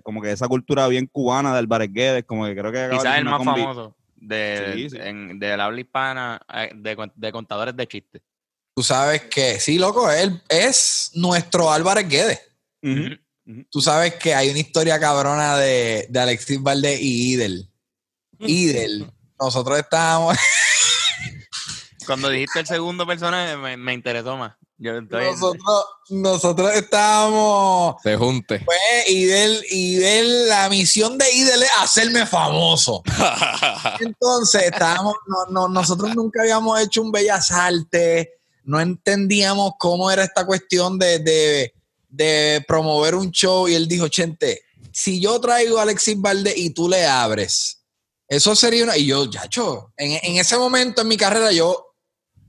A: como que esa cultura bien cubana del Bareguedes, como que creo que...
B: Quizás el más famoso de, de la habla hispana eh, de, contadores de chistes.
D: Tú sabes que, sí, loco, él es nuestro Álvarez Guedes. Tú sabes que hay una historia cabrona de, de Alexis Valdés y Idel. Idel. Nosotros estábamos... *laughs*
B: Cuando dijiste el segundo personaje me, me interesó más
D: nosotros, nosotros estábamos.
C: Se junte.
D: Pues, Idel, la misión de Idel es hacerme famoso. *laughs* Entonces, estábamos, no, nosotros nunca habíamos hecho un Bellas Artes, no entendíamos cómo era esta cuestión de, promover un show. Y él dijo: Chente, si yo traigo a Alexis Valde y tú le abres, eso sería una. Y yo, ya, en, en ese momento en mi carrera, yo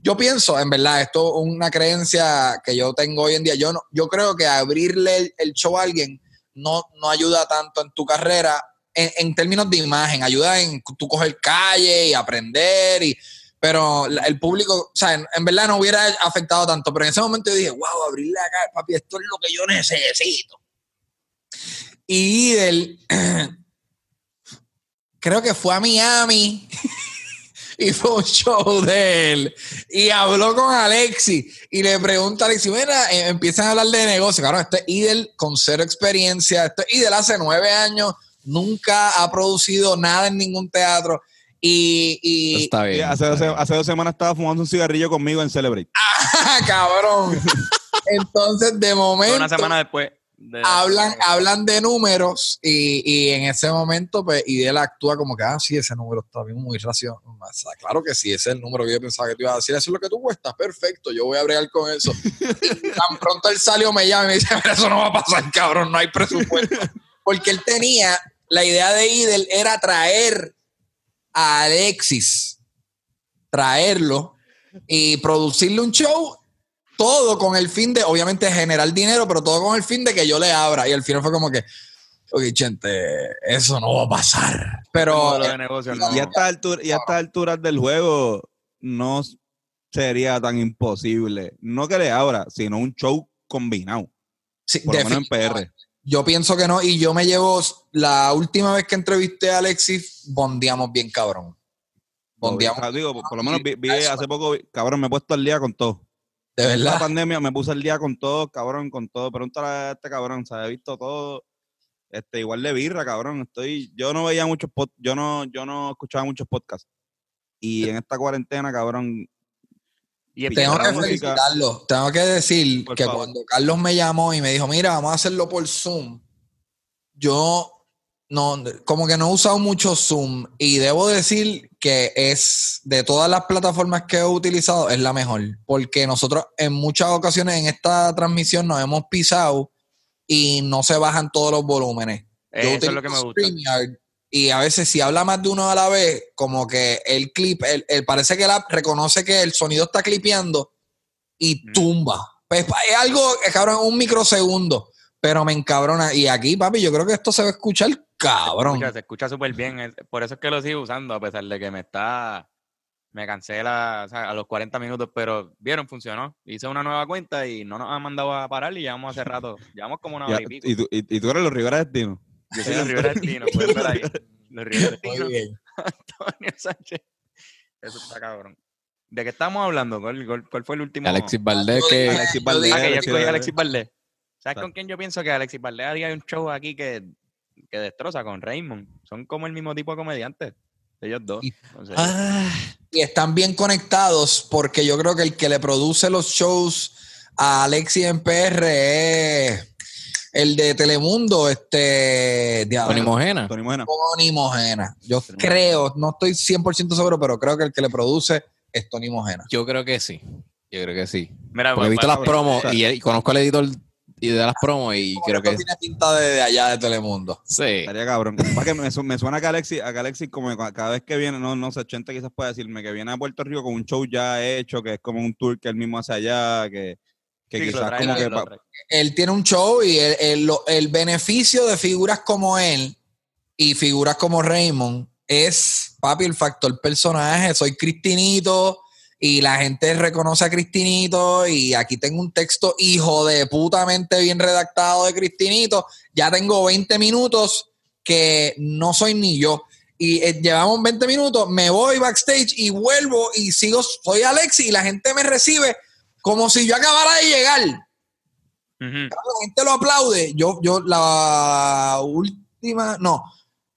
D: yo pienso, en verdad, esto es una creencia que yo tengo hoy en día. Yo, no, yo creo que abrirle el, show a alguien no, no ayuda tanto en tu carrera en, términos de imagen. Ayuda en tú coger calle y aprender. Y, pero el público, o sea, en, verdad no hubiera afectado tanto. Pero en ese momento yo dije, wow, abrirle acá, papi, esto es lo que yo necesito. Y él, *clears throat* creo que fue a Miami. *laughs* y fue un show de él. Y habló con Alexi y le pregunta a Alexi, mira, eh, empiezan a hablar de negocio. Claro, este Idel con cero experiencia, este Idel hace nueve años, nunca ha producido nada en ningún teatro. Y, y
A: Está bien, hace, dos, semanas estaba fumando un cigarrillo conmigo en Celebrate. *laughs*
D: ¡Ah, cabrón! *laughs* Entonces, de momento.
B: Una semana después
D: hablan, hablan de números y, en ese momento, pues, él actúa como que, ah, sí, ese número está bien, muy racional. Claro que sí, ese es el número que yo pensaba que te iba a decir. Eso es lo que tú cuestas, perfecto, yo voy a bregar con eso. *laughs* Tan pronto él salió, me llama y me dice, eso no va a pasar, cabrón, no hay presupuesto. Porque él tenía, la idea de Idel era traer a Alexis, traerlo y producirle un show todo con el fin de, obviamente, generar dinero, pero todo con el fin de que yo le abra. Y al final fue como que, ok, gente, eso no va a pasar. Pero.
A: y, a esta altura, y a estas alturas del juego no sería tan imposible. No que le abra, sino un show combinado.
D: Sí, por lo menos en PR. Yo pienso que no, y yo me llevo, la última vez que entrevisté a Alexis, bondeamos bien cabrón.
A: Bondeamos. Digo, por, lo menos vi, hace poco, cabrón, me he puesto al día con todo.
D: De verdad.
A: La pandemia me puse el día con todo, cabrón, con todo. Pregúntale a este cabrón, se ha visto todo. Este, igual de birra, cabrón. Estoy, yo no veía muchos pod, yo no, yo no escuchaba muchos podcasts. Y en esta cuarentena, cabrón.
D: Y tengo que felicitarlo. Tengo que decir que cuando Carlos me llamó y me dijo, mira, vamos a hacerlo por Zoom. Yo no, como que no he usado mucho Zoom y debo decir que es de todas las plataformas que he utilizado, es la mejor. Porque nosotros en muchas ocasiones en esta transmisión nos hemos pisado y no se bajan todos los volúmenes.
B: Eso es lo que me gusta.
D: Y a veces si habla más de uno a la vez, como que el clip, el, parece que la reconoce que el sonido está clipeando y tumba. Pues, es algo, cabrón, un microsegundo. Pero me encabrona. Y aquí, papi, yo creo que esto se va a escuchar cabrón.
B: Se escucha súper bien. Por eso es que lo sigo usando, a pesar de que me está. Me cansé la, a los 40 minutos, pero vieron, funcionó. Hice una nueva cuenta y no nos han mandado a parar y llevamos hace rato. *laughs* Llevamos como una hora y pico.
A: ¿Y tú, y, tú eres los Rivera Destino?
B: Yo soy los Rivera Destino, puedes ver ahí. Los Rivera *laughs* Destino. *laughs* Antonio Sánchez. Eso está cabrón. ¿De qué estamos hablando? ¿Cuál, cuál, fue el último?
C: Alexis Valdés. Que...
B: Alexis Valdés. Ah, que yo escogí Alexis Valdés. ¿Sabes con quién yo pienso que Alexis Valdés haría un show aquí que que destroza con Raymond. Son como el mismo tipo de comediantes. Ellos dos.
D: Ah, y, están bien conectados porque yo creo que el que le produce los shows a Alexi en PR es el de Telemundo, este...
C: Tony Mojena.
D: Tony Mojena. Yo creo, no estoy 100% seguro, pero creo que el que le produce es Tony Mojena.
C: Yo creo que sí. Yo creo que sí. Mira, Porque he visto las promos y, conozco al editor y de las promos y creo que...
D: Tiene pinta de, allá de Telemundo.
C: Sí.
A: Estaría cabrón. que me, me, suena que Alexis, a Alexis como cada vez que viene, no, no sé, 80 quizás puede decirme que viene a Puerto Rico con un show ya hecho, que es como un tour que él mismo hace allá, que, que quizás como que...
D: Él tiene un show y el, el beneficio de figuras como él y figuras como Raymond es, papi, el factor personaje. Soy Cristinito, y la gente reconoce a Cristinito y aquí tengo un texto hijo de putamente bien redactado de Cristinito. Ya tengo 20 minutos que no soy ni yo. Y eh, llevamos 20 minutos, me voy backstage y vuelvo y sigo, soy Alexi y la gente me recibe como si yo acabara de llegar. La gente lo aplaude. Yo, yo la última, no,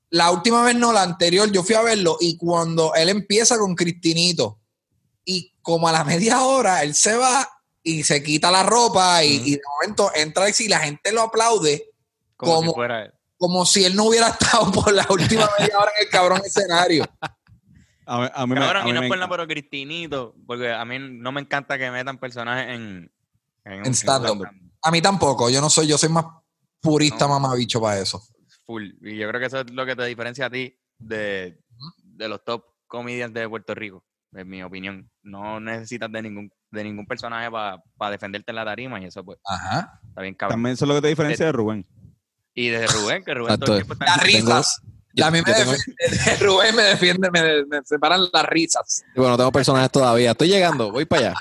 D: la última vez no, la anterior, yo fui a verlo y cuando él empieza con Cristinito, como a la media hora él se va y se quita la ropa y, de momento entra y la gente lo aplaude como, como, si, él. no hubiera *laughs* estado por la última media hora en el cabrón escenario.
B: A mí, a mí, no es por Cristinito, porque a mí no me encanta que metan personajes en,
D: en, stand-up. A mí tampoco, yo no soy, yo soy más purista, mamabicho para eso.
B: Full. Y yo creo que eso es lo que te diferencia a ti de, de los top comedians de Puerto Rico en mi opinión. No necesitas de ningún, de ningún personaje para defenderte en la tarima y eso pues
D: Ajá.
B: está bien cabrón.
A: También eso es lo que te diferencia de Rubén.
B: Y de Rubén, que Rubén todo el tiempo está
D: Las
B: en-
D: risas.
C: yo-
D: a mí me
C: tengo-
D: defiende, *laughs* Rubén me defiende, me, me separan las risas.
C: Bueno, tengo personajes todavía. Estoy llegando, voy para allá.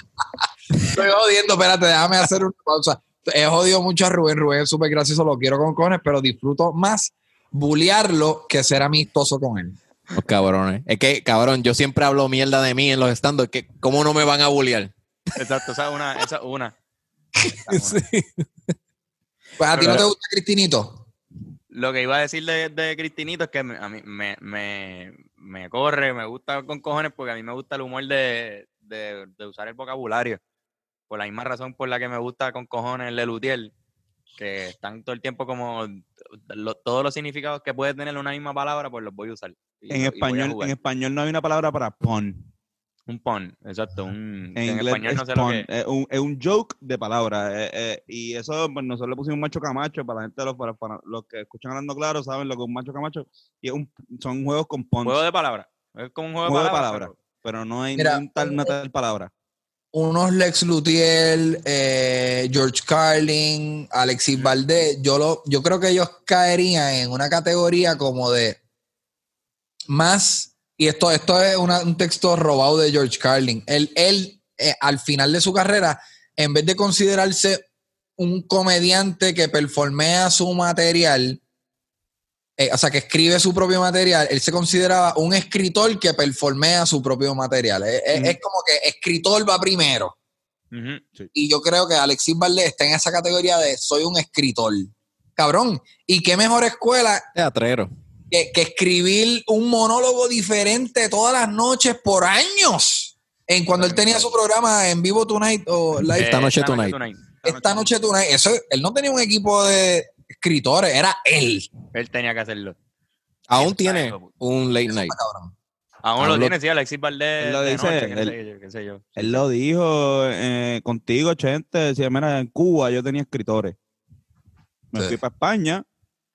D: Estoy jodiendo, espérate, déjame hacer una pausa. He jodido mucho a Rubén, Rubén es súper gracioso, lo quiero con cojones, pero disfruto más bullearlo que ser amistoso con él.
C: Los cabrones. Es que, cabrón, yo siempre hablo mierda de mí en los stands. que ¿Cómo no me van a bullear?
B: Exacto, esa es una, esa es una. *laughs* Esa una.
D: Pues a ti no te gusta Cristinito.
B: Lo que iba a decir de, de Cristinito es que me- a mí me, me, me corre, me gusta con cojones porque a mí me gusta el humor de, de, de usar el vocabulario. Por la misma razón por la que me gusta con cojones el Lutiel, que están todo el tiempo como lo- todos los significados que puede tener una misma palabra, pues los voy a usar. Y-
A: En
B: y voy a
A: español, en español no hay una palabra para pun.
B: Un pun, exacto. Un,
A: En
B: que en,
A: inglés
B: español
A: es
B: no sé lo que
A: Es un, es un joke de palabras. eh, eh, y eso, pues nosotros le pusimos macho camacho para la gente, los, para, para los que escuchan hablando claro, saben lo que es un macho camacho. Y es un, son juegos con puns.
B: Juego de palabras. Es como un juego,
A: Juego de
B: de palabras.
A: palabras. pero no hay
D: Mira,
A: un tal, una tal palabra.
D: Unos Lex Lutiel, eh, George Carlin, Alexis Valdés, yo, lo, yo creo que ellos caerían en una categoría como de más, y esto, esto es un texto robado de George Carlin. Él, él eh, al final de su carrera, en vez de considerarse un comediante que performea su material, eh, o sea, que escribe su propio material, él se consideraba un escritor que performea su propio material. Es, como que escritor va primero. Y yo creo que Alexis Valdés está en esa categoría de soy un escritor. Cabrón, ¿y qué mejor escuela
C: Teatrero.
D: que, que escribir un monólogo diferente todas las noches por años? En cuando él tenía su programa en vivo tonight o live
C: Esta
B: Eh,
C: noche tonight.
D: esta noche tonight, eso, él no tenía un equipo de escritores, era él.
B: Él tenía que hacerlo.
C: Aún tiene
B: eso,
C: un late night.
B: Aún
C: Aún
B: lo
C: lo-
B: tiene, sí, Alexis Valdés.
A: Él lo
B: de
A: dice,
B: noche, qué
A: él-
B: sé yo, qué sé yo.
A: Él lo dijo eh, contigo, Chente. Decía, mira, en Cuba yo tenía escritores. Me
D: Sí.
A: fui para España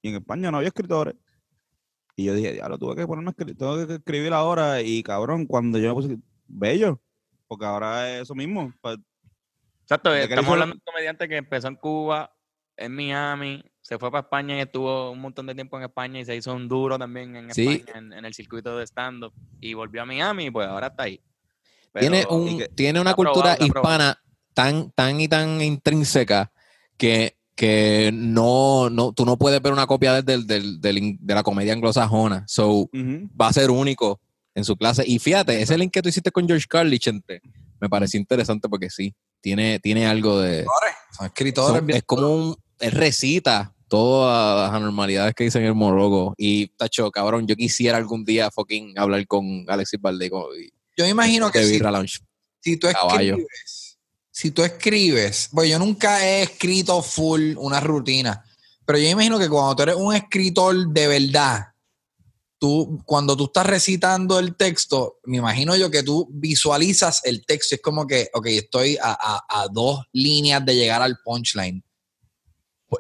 A: y en España no había escritores. Y yo dije, ya lo tuve que ponerme tengo que escribir ahora. Y cabrón, cuando yo me puse, bello, porque ahora es eso mismo. pa-
B: Exacto, estamos hablando de un comediante que empezó en Cuba, en Miami, se fue para España y estuvo un montón de tiempo en España y se hizo un duro también en
C: Sí.
B: España, en, en el circuito de stand-up. Y volvió a Miami y pues ahora está ahí.
C: tiene, un,
A: que-
C: tiene una cultura
B: probado.
C: hispana tan, tan y tan intrínseca que, que no, no, tú no puedes ver una copia del- del- del- de la comedia anglosajona. So, va a ser único en su clase. Y fíjate, ese link que tú hiciste con George Carly, Chente, me pareció interesante porque sí, tiene, tiene algo de...
D: Son escritores.
C: son- es como un... Él recita todas las anormalidades que dice en el monólogo. Y, tacho, cabrón, yo quisiera algún día fucking hablar con Alexis Valdez y
D: yo me imagino que si, si tú
C: Caballo.
D: escribes, si tú escribes, pues yo nunca he escrito full una rutina, pero yo me imagino que cuando tú eres un escritor de verdad, tú, cuando tú estás recitando el texto, me imagino yo que tú visualizas el texto, es como que, ok, estoy a, a- a dos líneas de llegar al punchline.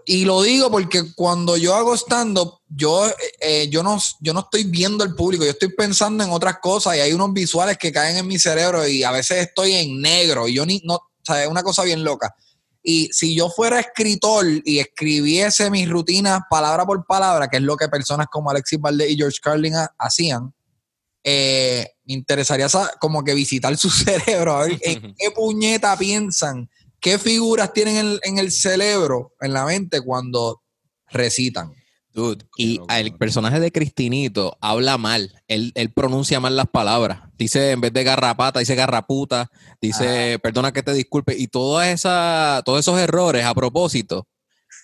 D: Y lo digo porque cuando yo hago stand-up, yo, eh, yo, no, yo no estoy viendo el público, yo estoy pensando en otras cosas y hay unos visuales que caen en mi cerebro y a veces estoy en negro y yo ni, no, o sea, es una cosa bien loca. Y si yo fuera escritor y escribiese mis rutinas palabra por palabra, que es lo que personas como Alexis Valdés y George Carlin ha- hacían, eh, me interesaría sa- como que visitar su *laughs* cerebro, a ver en *laughs* qué puñeta piensan, qué figuras tienen en, en el cerebro, en la mente cuando recitan.
C: Dude, y el personaje de Cristinito habla mal. Él, él pronuncia mal las palabras. Dice, en vez de garrapata, dice garraputa. Dice, perdona que te disculpe. Y toda esa, todos esos errores a propósito,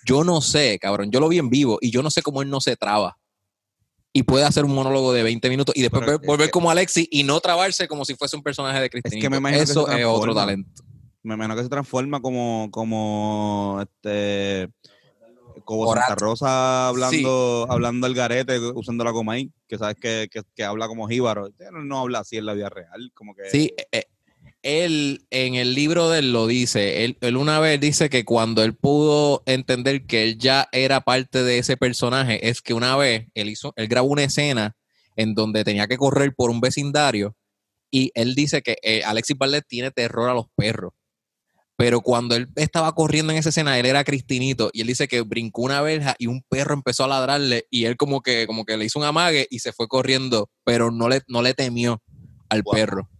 C: yo no sé, cabrón. Yo lo vi en vivo y yo no sé cómo él no se traba. Y puede hacer un monólogo de 20 minutos y después
A: Pero
C: ver-
A: es
C: volver
A: que-
C: como Alexis y no trabarse como si fuese un personaje de Cristinito.
A: me imagino que
C: Eso es otro talento.
A: Me imagino que se transforma como, como este como. Santa Rosa hablando, hablando al garete, usando la coma ahí, que sabes que, que, que habla como jíbaro. No habla así en la vida real, como que
C: Sí, eh, él en el libro de él lo dice. Él, él una vez dice que cuando él pudo entender que él ya era parte de ese personaje, es que una vez él hizo, él grabó una escena en donde tenía que correr por un vecindario Y él dice que eh, Alexis Valdés tiene terror a los perros. Pero cuando él estaba corriendo en esa escena, él era Cristinito y él dice que brincó una verja y un perro empezó a ladrarle y él como que, como que le hizo un amague y se fue corriendo, pero no le, no le temió al perro.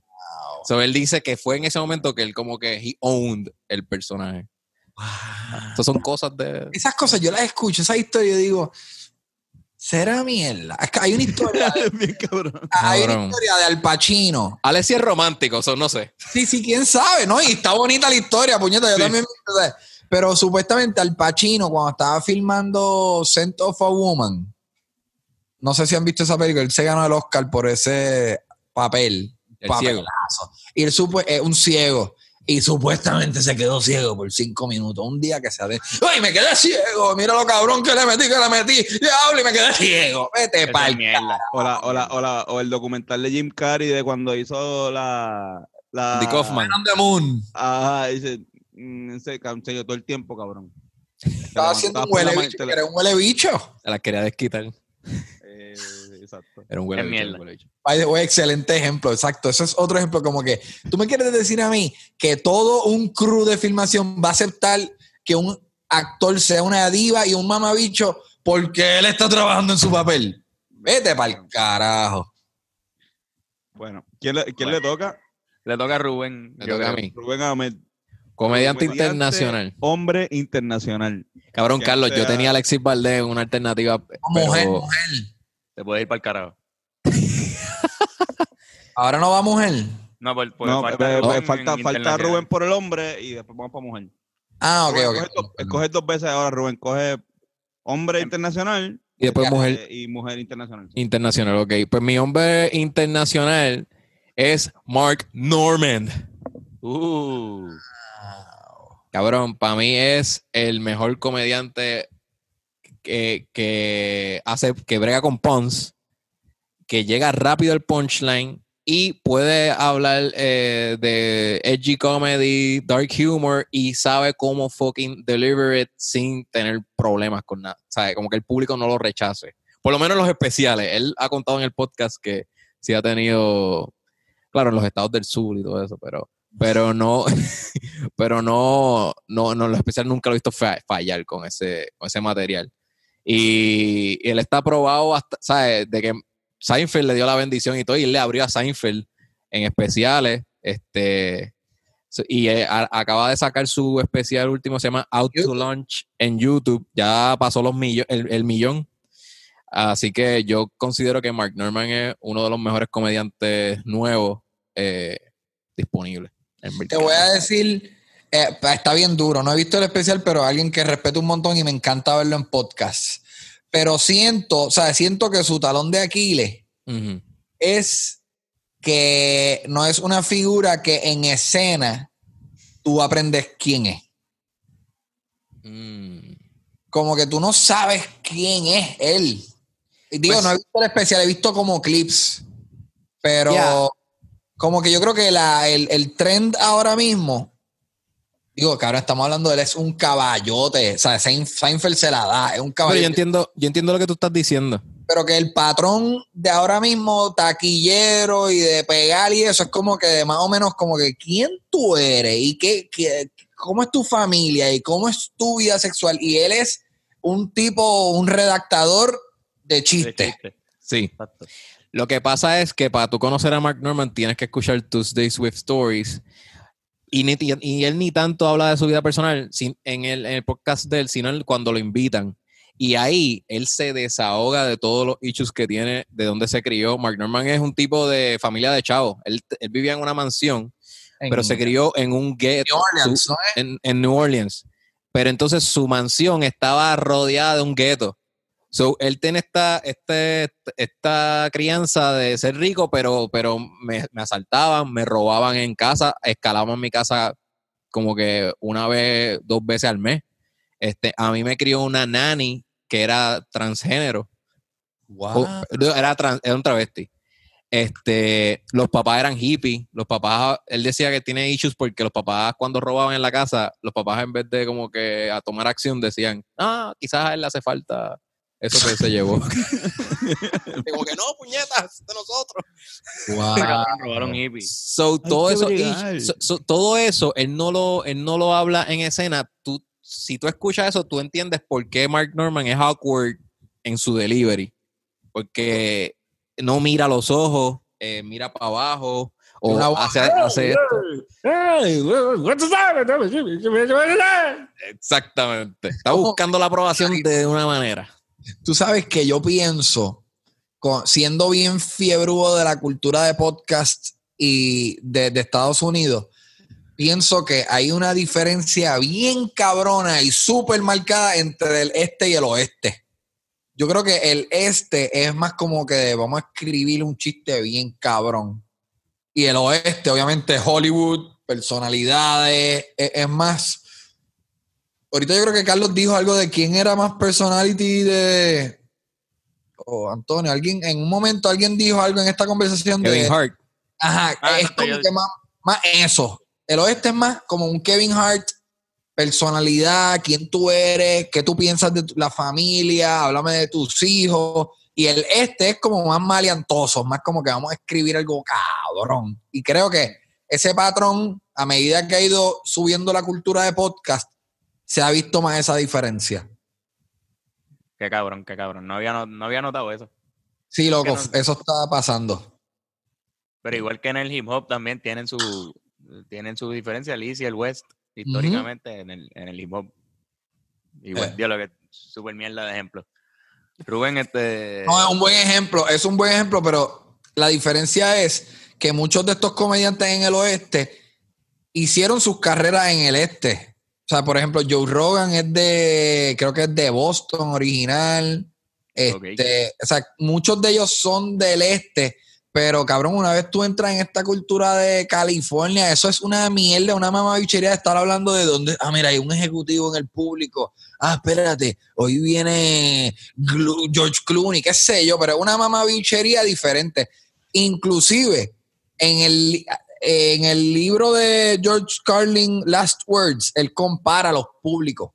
C: So él dice que fue en ese momento que él como que he owned el personaje. Wow. son cosas de...
D: Esas cosas yo las escucho, esa historia y digo, será mierda. Hay una historia. *laughs* De, Bien cabrón. Hay una historia de Al Pacino.
C: Alessi es romántico, eso no sé.
D: Sí, sí, quién sabe, ¿no? Y está bonita la historia, puñeta. Yo también. Pero supuestamente Al Pacino, cuando estaba filmando Scent of a Woman, no sé si han visto esa película, él se ganó el Oscar por ese papel.
C: El ciego.
D: Y él supo, es un ciego. Y supuestamente se quedó ciego por cinco minutos. Un día que se ha ¡Ay, me quedé ciego! Mira lo cabrón que le metí, que le metí. Diablo, y me quedé ciego. Vete pa'l
A: mierda. O, o, el documental de Jim Carrey de cuando hizo la. la
C: The Kaufman.
D: On the Moon.
A: Ah, dice. Mm, se cansó todo el tiempo, cabrón.
D: Estaba haciendo un huele bicho, era un huele bicho.
C: Se la quería desquitar.
A: Exacto.
C: Era un huele
A: bicho.
D: excelente ejemplo, exacto. Eso es otro ejemplo, como que tú me quieres decir a mí que todo un crew de filmación va a aceptar que un actor sea una diva y un mamabicho porque él está trabajando en su papel. Vete para el carajo.
A: Bueno, ¿quién, le, quién le toca?
B: Le toca a Rubén.
C: Le toca a mí.
A: Rubén Ahmed.
C: Comediante, internacional.
A: Hombre internacional.
C: Cabrón, Carlos, yo tenía a Alexis Valdés una alternativa.
D: Mujer, mujer.
B: Te puede ir para el carajo. *laughs*
D: Ahora no va mujer.
B: No, por,
A: falta, falta, Rubén por el hombre y después vamos para mujer.
D: Ah, ok, ok.
A: Escoge dos, veces ahora, Rubén. Coge hombre internacional.
C: Y después mujer.
A: Y mujer internacional.
C: Internacional, ok. Pues mi hombre internacional es Mark Norman.
B: Uh.
C: Cabrón, para mí es el mejor comediante que, hace, que brega con Pons, que llega rápido al punchline y puede hablar eh, de edgy comedy, dark humor y sabe cómo fucking deliver it sin tener problemas con nada. ¿Sabe? Como que el público no lo rechace. Por lo menos los especiales. Él ha contado en el podcast que sí ha tenido, claro, en los estados del sur y todo eso, pero pero no, *laughs* pero no, no, no, lo especial nunca lo he visto fallar con ese, con ese material. Y, él está probado hasta, ¿sabes? De que Seinfeld le dio la bendición y todo, y él le abrió a Seinfeld en especiales. Este, y eh, acaba de sacar su especial último, se llama Out to Lunch en YouTube. Ya pasó los el, millón. Así que yo considero que Mark Norman es uno de los mejores comediantes nuevos eh, disponibles.
D: Te voy a decir, eh, está bien duro. No he visto el especial, pero alguien que respeto un montón y me encanta verlo en podcast. Pero siento, o sea, siento que su talón de Aquiles es que no es una figura que en escena tú aprendes quién es.
C: Mm.
D: Como que tú no sabes quién es él. Digo, pues no he visto el especial, he visto como clips. Pero como que yo creo que el, trend ahora mismo, digo que ahora estamos hablando de él, es un caballote. O sea, Seinfeld se la da, es un caballote.
C: yo entiendo, yo entiendo lo que tú estás diciendo.
D: Pero que el patrón de ahora mismo, taquillero y de pegar y eso, es como que más o menos como que quién tú eres y qué, cómo es tu familia y cómo es tu vida sexual. Y él es un tipo, un redactador de chistes. Chiste.
C: Sí. Exacto. Lo que pasa es que para tú conocer a Mark Norman tienes que escuchar Tuesdays with Stories. Y, y él ni tanto habla de su vida personal en, el, podcast de él, sino cuando lo invitan. Y ahí él se desahoga de todos los issues que tiene, de dónde se crió. Mark Norman es un tipo de familia de chavos. Él, vivía en una mansión, pero se crió en un ghetto en, en New Orleans. Pero entonces su mansión estaba rodeada de un gueto. So, él tiene esta, este, esta crianza de ser rico, pero, pero me, asaltaban, me robaban en casa, escalaban mi casa como que una vez, dos veces al mes. Este, a mí me crió una nani que era transgénero.
D: Wow.
C: Era, era un travesti. Este, los papás eran hippies, los papás, él decía que tiene issues porque los papás cuando robaban en la casa, los papás en vez de como que a tomar acción decían, ah, quizás a él le hace falta eso que se llevó. *laughs* Como que no, puñetas, de nosotros.
B: Robaron hippies.
C: So, todo eso, y-
A: bregar.
C: so- so, todo eso, él no lo, él no lo habla en escena. Tú, si tú escuchas eso, tú entiendes por qué Mark Norman es awkward en su delivery. Porque no mira los ojos, eh, mira para abajo, o hace, hace esto. Exactamente. Está buscando la aprobación de una manera.
D: Tú sabes que yo pienso, siendo bien fiebrudo de la cultura de podcast y de, Estados Unidos, pienso que hay una diferencia bien cabrona y súper marcada entre el este y el oeste. Yo creo que el este es más como que vamos a escribir un chiste bien cabrón. Y el oeste, obviamente, Hollywood, personalidades, es, es más. Ahorita yo creo que Carlos dijo algo de quién era más personality de. Oh, Antonio, alguien, en un momento alguien dijo algo en esta conversación de.
C: Kevin Hart.
D: Ajá,
B: Ah,
D: es
B: no,
D: como
B: yo-
D: que más, más eso. El oeste es más como un Kevin Hart, personalidad, quién tú eres, qué tú piensas de tu- la familia, háblame de tus hijos. Y el este es como más maleantoso, más como que vamos a escribir algo cabrón. Y creo que ese patrón, a medida que ha ido subiendo la cultura de podcast, se ha visto más esa diferencia.
B: Qué cabrón, qué cabrón. No había, no, no había notado eso.
D: Sí, loco,
B: Que no-
D: eso está pasando.
B: Pero igual que en el hip hop también tienen su tienen su diferencia, Liz y el West, históricamente en, el, en el hip hop. Igual,
D: Eh.
B: Dios, lo que súper mierda de ejemplo. Rubén, este.
D: No, es un buen ejemplo, es un buen ejemplo, pero la diferencia es que muchos de estos comediantes en el oeste hicieron sus carreras en el este. O sea, por ejemplo, Joe Rogan es de, creo que es de Boston original. Este, O sea, muchos de ellos son del este, pero cabrón, una vez tú entras en esta cultura de California, eso es una mierda, una mamabichería de estar hablando de dónde, ah, mira, hay un ejecutivo en el público, ah, espérate, hoy viene George Clooney, qué sé yo, pero es una mamabichería diferente. Inclusive, en el, en el libro de George Carlin, Last Words, él compara los públicos.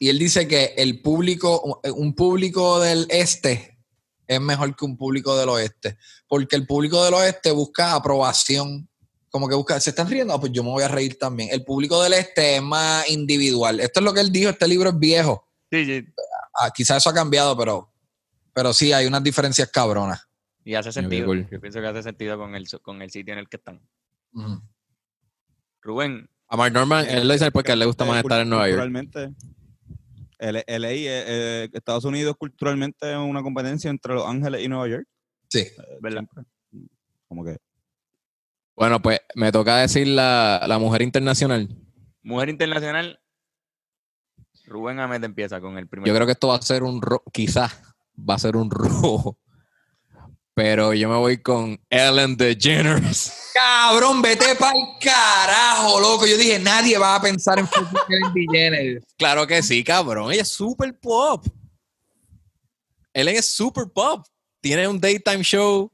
D: Y él dice que el público, un público del este es mejor que un público del oeste. Porque el público del oeste busca aprobación. Como que busca, ¿se están riendo? Ah, pues yo me voy a reír también. El público del este es más individual. Esto es lo que él dijo, este libro es viejo.
B: Sí, sí.
D: Ah, quizás eso ha cambiado, pero, pero sí, hay unas diferencias cabronas.
B: Y hace sentido.
C: cool.
B: Yo pienso que hace sentido con el, con el sitio en el que están. Rubén,
C: A Mark Norman, él lo dice porque a él le gusta más estar en Nueva York.
A: Culturalmente, el, LA, eh, eh, Estados Unidos culturalmente es una competencia entre Los Ángeles y Nueva York.
D: Sí.
A: eh,
B: ¿verdad?
A: Como que
C: Bueno, pues me toca decir la, la mujer internacional.
B: mujer internacional. Rubén Ahmed empieza con el primer.
C: Yo creo que esto va a ser un rojo, quizás va a ser un *laughs* rojo. Pero yo me voy con Ellen DeGeneres.
D: Cabrón, vete para el carajo, loco. Yo dije, nadie va a pensar en fucking *laughs* Ellen DeGeneres.
C: Claro que sí, cabrón. Ella es super pop. Ellen es super pop. Tiene un daytime show.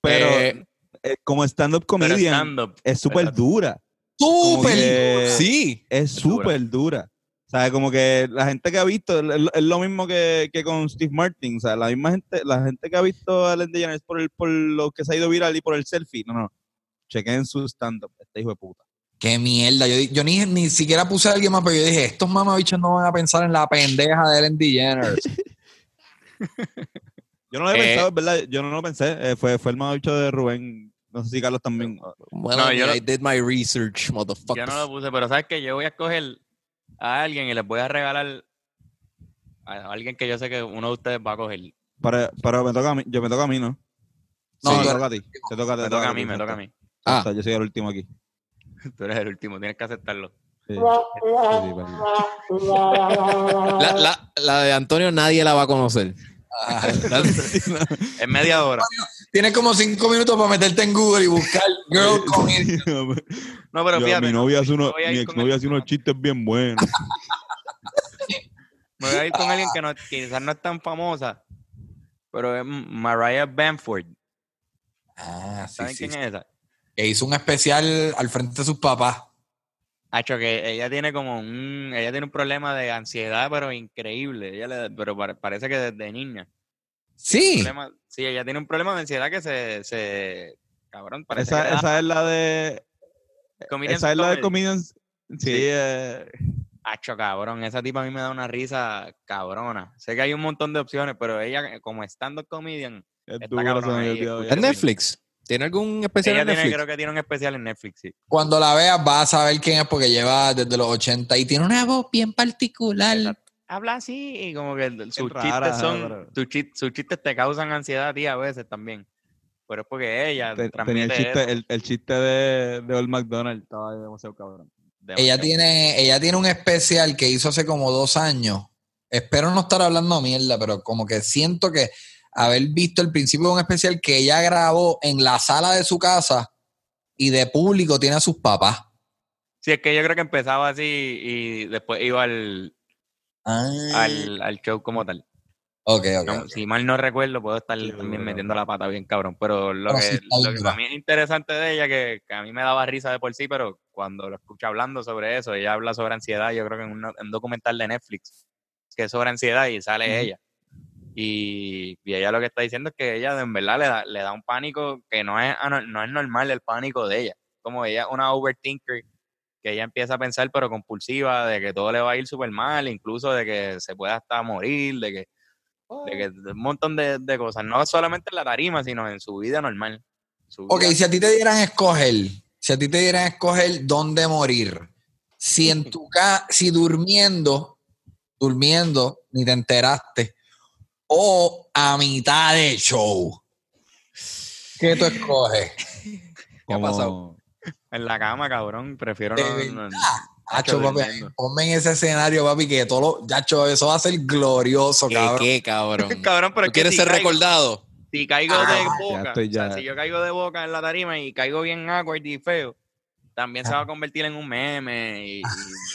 A: Pero
C: Eh,
A: eh, como stand-up comedian es súper dura.
D: Súper.
A: que
C: sí.
A: es
B: dura.
A: súper dura. O sea, como que la gente que ha visto, es lo- es lo mismo que, que con Steve Martin. O sea, la misma gente, la gente que ha visto a Ellen DeGeneres por, el, por lo que se ha ido viral y por el selfie. No, no. Chequen su stand-up, este hijo de puta.
D: Qué mierda. Yo, yo ni, ni siquiera puse a alguien más, pero yo dije, estos mamabichos no van a pensar en la pendeja de Ellen DeGeneres. *laughs*
A: Yo no lo había
C: Eh,
A: pensado, es verdad. Yo no lo pensé. eh, fue, fue el más bicho de Rubén. No sé si Carlos también.
C: Bueno,
B: No, yo
C: I
B: lo-
C: did my research, motherfucker.
B: Yo no lo puse, pero sabes que yo voy a escoger a alguien y les voy a regalar a alguien que yo sé que uno de ustedes va a coger.
A: Pero, pero me toca a mí. Yo me toca a mí, ¿no?
D: No,
A: Sí,
D: eres-
A: toca a ti. Te toca, te
B: Me toca a mí, me toca a mí.
C: Ah.
A: O sea, yo soy el último aquí. *laughs*
B: Tú eres el último, tienes que aceptarlo.
A: Sí. Sí, sí, perdón.
C: La, la- la de Antonio nadie la va a conocer.
D: Ah, *laughs*
B: Es media hora.
D: Tienes como cinco minutos para meterte en Google y buscar *laughs* girl comedy.
B: No, pero
A: Yo,
B: fíjate.
A: mi
B: no,
A: novia hace unos, mi
B: con
A: hace unos chistes bien buenos.
B: Me voy a ir con alguien que no, quizás no es tan famosa, pero es Mariah Bamford.
D: Ah, sí,
B: ¿Saben
D: sí.
B: quién es esa?
D: Que hizo un especial al frente de sus papás.
B: Hacho, que ella tiene como un, ella tiene un problema de ansiedad, pero increíble. Ella le, pero parece que desde niña.
D: Sí.
B: sí, ella tiene un problema de ansiedad que se, se cabrón,
A: parece esa, esa es la de esa es la de Comedians. Sí. Eh.
B: Hacho, cabrón. Esa tipa a mí me da una risa cabrona. Sé que hay un montón de opciones, pero ella, como stand-up comedian,
C: es ¿Es Netflix? ¿Tiene algún especial en Netflix?
B: creo que tiene un especial en Netflix, sí.
D: Cuando la veas vas a saber quién es porque lleva desde los 80 y tiene una voz bien particular.
B: Habla así y como que sus chistes son, sus chistes te causan ansiedad a ti a veces también. Pero es porque ella
A: tenía el chiste, el, chiste de, de Old McDonald estaba demasiado cabrón.
D: Ella tiene, ella tiene un especial que hizo hace como dos años. Espero no estar hablando mierda, pero como que siento que haber visto el principio de un especial que ella grabó en la sala de su casa y de público tiene a sus papás.
B: Sí, es que yo creo que empezaba así y después iba al, ah. al, show como tal.
D: Ok, ok.
B: Si mal no recuerdo, puedo estar también metiendo la pata bien cabrón. Pero lo, que, lo que para mí es interesante de ella, que, a mí me daba risa de por sí, pero cuando lo escucho hablando sobre eso, ella habla sobre ansiedad, yo creo que en un, documental de Netflix, que es sobre ansiedad y sale ella. Y, ella lo que está diciendo es que ella en verdad le da, le da un pánico que no es, no es normal el pánico de ella. Como ella una overthinker que ella empieza a pensar pero compulsiva de que todo le va a ir súper mal, incluso de que se pueda hasta morir, de que, de que un montón de, cosas, no solamente en la tarima, sino en su vida normal.
D: ok, si a ti te dieran a escoger, si a ti te dieran a escoger dónde morir, si en *laughs* tu casa, si durmiendo, durmiendo, ni te enteraste, o a mitad de show? ¿Qué tú escoges? *laughs*
B: ¿Qué ha pasado? En la cama, cabrón. Prefiero no.
D: Hacho, papi, ponme en ese escenario, papi, que todo lo. Hacho, eso va a ser glorioso, cabrón.
C: ¿Qué, cabrón? *laughs*
B: cabrón, pero
C: ¿Quieres ser recordado?
B: Si caigo de ah, boca, o sea, si yo caigo de boca en la tarima y caigo bien awkward y feo, también se va a convertir en un meme y,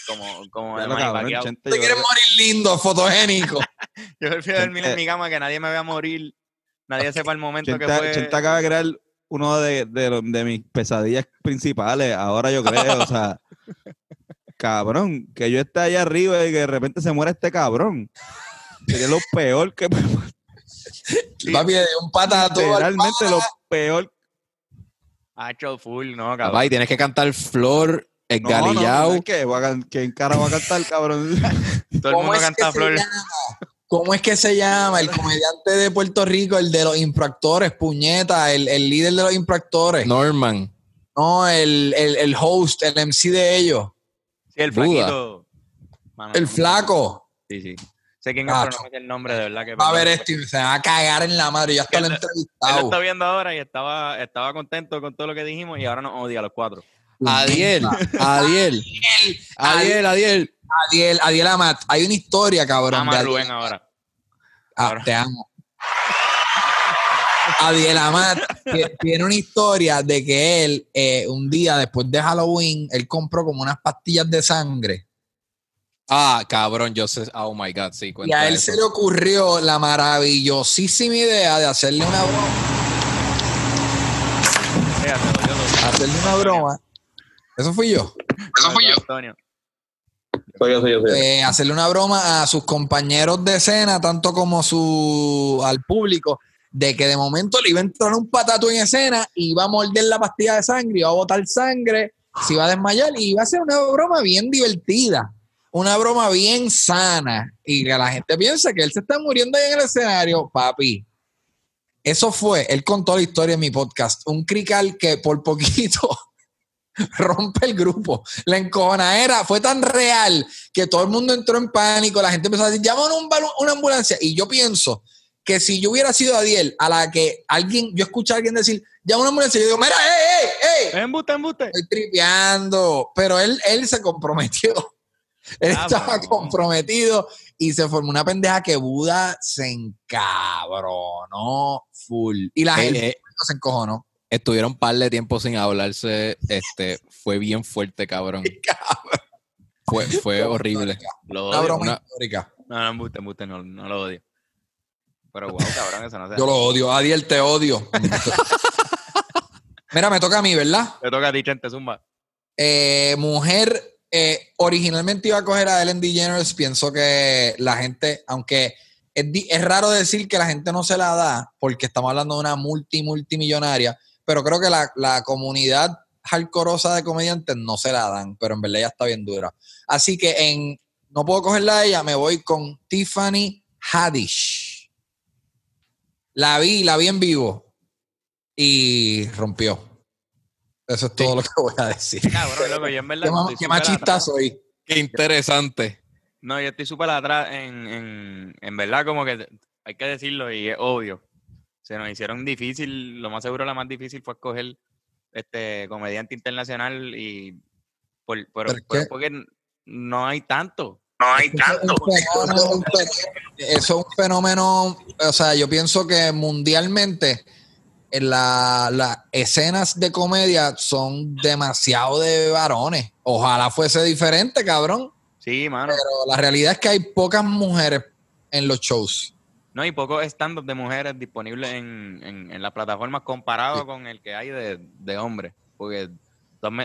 B: como, como de
D: Te quieres morir lindo, fotogénico. *laughs*
B: Yo prefiero dormir en mi cama que nadie me vea morir, nadie sepa el momento que fue.
A: Chenta acaba de crear uno de, de, mis pesadillas principales, ahora yo creo, o sea, *laughs* cabrón, que yo esté allá arriba y que de repente se muera este cabrón. Sería lo peor que... *laughs*
D: Papi, un patato.
A: Realmente lo peor
B: Hacho full, no, cabrón.
C: y tienes que cantar Flor, el no, galillao.
A: No, ¿qué? ¿Quién cara va a cantar, cabrón? *laughs*
B: Todo el mundo canta Flor.
D: ¿Cómo es que se llama? El comediante de Puerto Rico, el de los infractores, puñeta, el, el líder de los infractores.
C: Norman.
D: No, el, el, el host, el MC de ellos.
B: Sí, el flaquito.
D: el flaco.
B: Sí, sí. Sé quién es, pero no sé el nombre, de verdad. Que
D: va a ver esto y se va a cagar en la madre. Ya está lo entrevistado.
B: Él lo está viendo ahora y estaba, estaba contento con todo lo que dijimos y ahora nos odia a los cuatro.
C: Adiel, Adiel, Adiel, Adiel.
D: Adiel, Adiel Amat. Hay una historia, cabrón.
B: Ama a Rubén ahora.
D: Ah, te amo. Adiel Amat tiene una historia de que él, eh, un día después de Halloween, él compró como unas pastillas de sangre
C: Ah, cabrón, yo sé. Oh my God, sí.
D: Y a él se le ocurrió la maravillosísima idea de hacerle una broma. hacerle una broma. Eso fui yo.
B: Eso fui yo. Antonio.
D: Eh, hacerle una broma a sus compañeros de escena, tanto como su, al público, de que de momento le iba a entrar un patato en escena y iba a morder la pastilla de sangre, iba a botar sangre, se iba a desmayar y iba a ser una broma bien divertida una broma bien sana. Y que la gente piensa que él se está muriendo ahí en el escenario, papi. Eso fue, él contó la historia en mi podcast, un crical que por poquito *laughs* rompe el grupo. La era fue tan real que todo el mundo entró en pánico, la gente empezó a decir, llama una ambulancia. Y yo pienso que si yo hubiera sido Adiel, a la que alguien, yo escuché a alguien decir, llama una ambulancia, yo digo, mira, ey, ey, ey.
B: Embuste, embuste.
D: Estoy tripeando. Pero él, él se comprometió. *laughs* Él ah, estaba comprometido y se formó una pendeja que Buda se encabronó full. Y la gente eh, se encojonó.
C: Estuvieron un par de tiempo sin hablarse. Este, fue bien fuerte, cabrón. *laughs* Fue, fue horrible.
B: Lo una broma histórica. No, no, embuste, embuste, no, no lo odio. Pero wow, cabrón, eso no sé.
D: Yo lo odio. Adiel, te odio. *laughs* Mira, me toca a mí, ¿verdad?
B: Me toca a ti, Chente Zumba.
D: Eh, mujer eh, originalmente iba a coger a Ellen DeGeneres. Pienso que la gente, aunque es, di- es raro decir que la gente no se la da, porque estamos hablando de una multi, multimillonaria, pero creo que la, la comunidad hardcoreosa de comediantes no se la dan, pero en verdad ella está bien dura. Así que en no puedo cogerla a ella, me voy con Tiffany Haddish. La vi, la vi en vivo y rompió. Eso es todo lo que voy a decir. *laughs*
B: Cabrón, loco, yo en verdad
D: ¿Qué, qué machista soy?
C: Qué interesante.
B: No, yo estoy súper atrás en, en, en verdad como que hay que decirlo y es obvio. Se nos hicieron difícil, lo más seguro la más difícil fue escoger este comediante internacional y por, porque no hay tanto. No hay tanto.
D: Eso es un fenómeno- Eso es un fenómeno, o sea, yo pienso que mundialmente en la- las escenas de comedia son demasiado de varones. Ojalá fuese diferente, cabrón.
B: Sí, mano.
D: Pero la realidad es que hay pocas mujeres en los shows.
B: No, y pocos stand de mujeres disponibles en, en, en las plataformas comparado con el que hay de, de hombres. Porque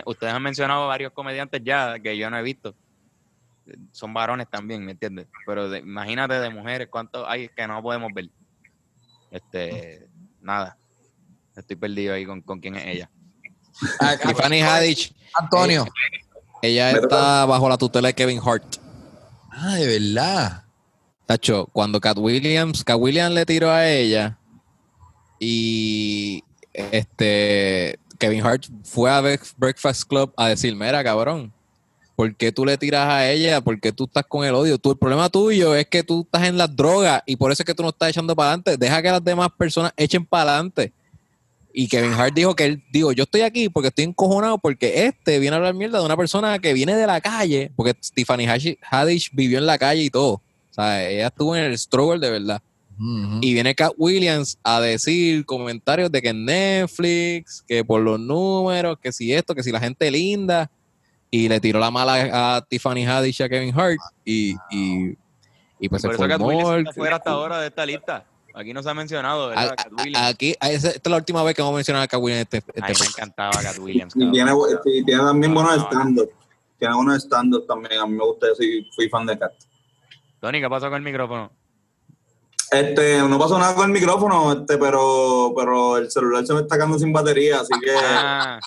B: ustedes han mencionado varios comediantes ya que yo no he visto. Son varones también, ¿me entiendes? Pero de- imagínate de mujeres, ¿cuántos hay que no podemos ver? Este, nada. Estoy perdido ahí con, con quién es ella.
D: Ah,
C: Tiffany Haddish,
D: Antonio.
C: ella está bajo la tutela de Kevin Hart.
D: Ah, de verdad.
C: Tacho, cuando Cat Williams, Cat Williams le tiró a ella y este Kevin Hart fue a Bre- Breakfast Club a decir, mira, cabrón, ¿por qué tú le tiras a ella? ¿Por qué tú estás con el odio? Tú, el problema tuyo es que tú estás en las drogas y por eso es que tú no estás echando para adelante. Deja que las demás personas echen para adelante. Y Kevin Hart dijo que él, digo, yo estoy aquí porque estoy encojonado porque este viene a hablar mierda de una persona que viene de la calle, porque Tiffany Haddish vivió en la calle y todo. O sea, ella estuvo en el struggle de verdad. Y viene Cat Williams a decir comentarios de que Netflix, que por los números, que si esto, que si la gente linda. Y le tiró la mala a Tiffany Haddish y a Kevin Hart. Y, y, y pues
B: Por
C: se
B: eso Cat
C: formó.
B: Está fuera hasta ahora de esta lista. Aquí no se ha mencionado,
C: a-
B: ¿verdad? Cat
C: a-
B: Williams.
C: aquí, a- esa- esta es la última vez que vamos a mencionar a Cat Williams. Este, este
B: A mí me encantaba Cat Williams.
E: Y tiene, sí, tiene también buenos stand-up. Tiene buenos stand-up también. A mí me gusta, yo soy, fui fan de Cat.
B: Tony, ¿qué pasó con el micrófono?
E: Este, no pasó nada con el micrófono, este, pero, pero el celular se me está quedando sin batería, así que
B: Ah,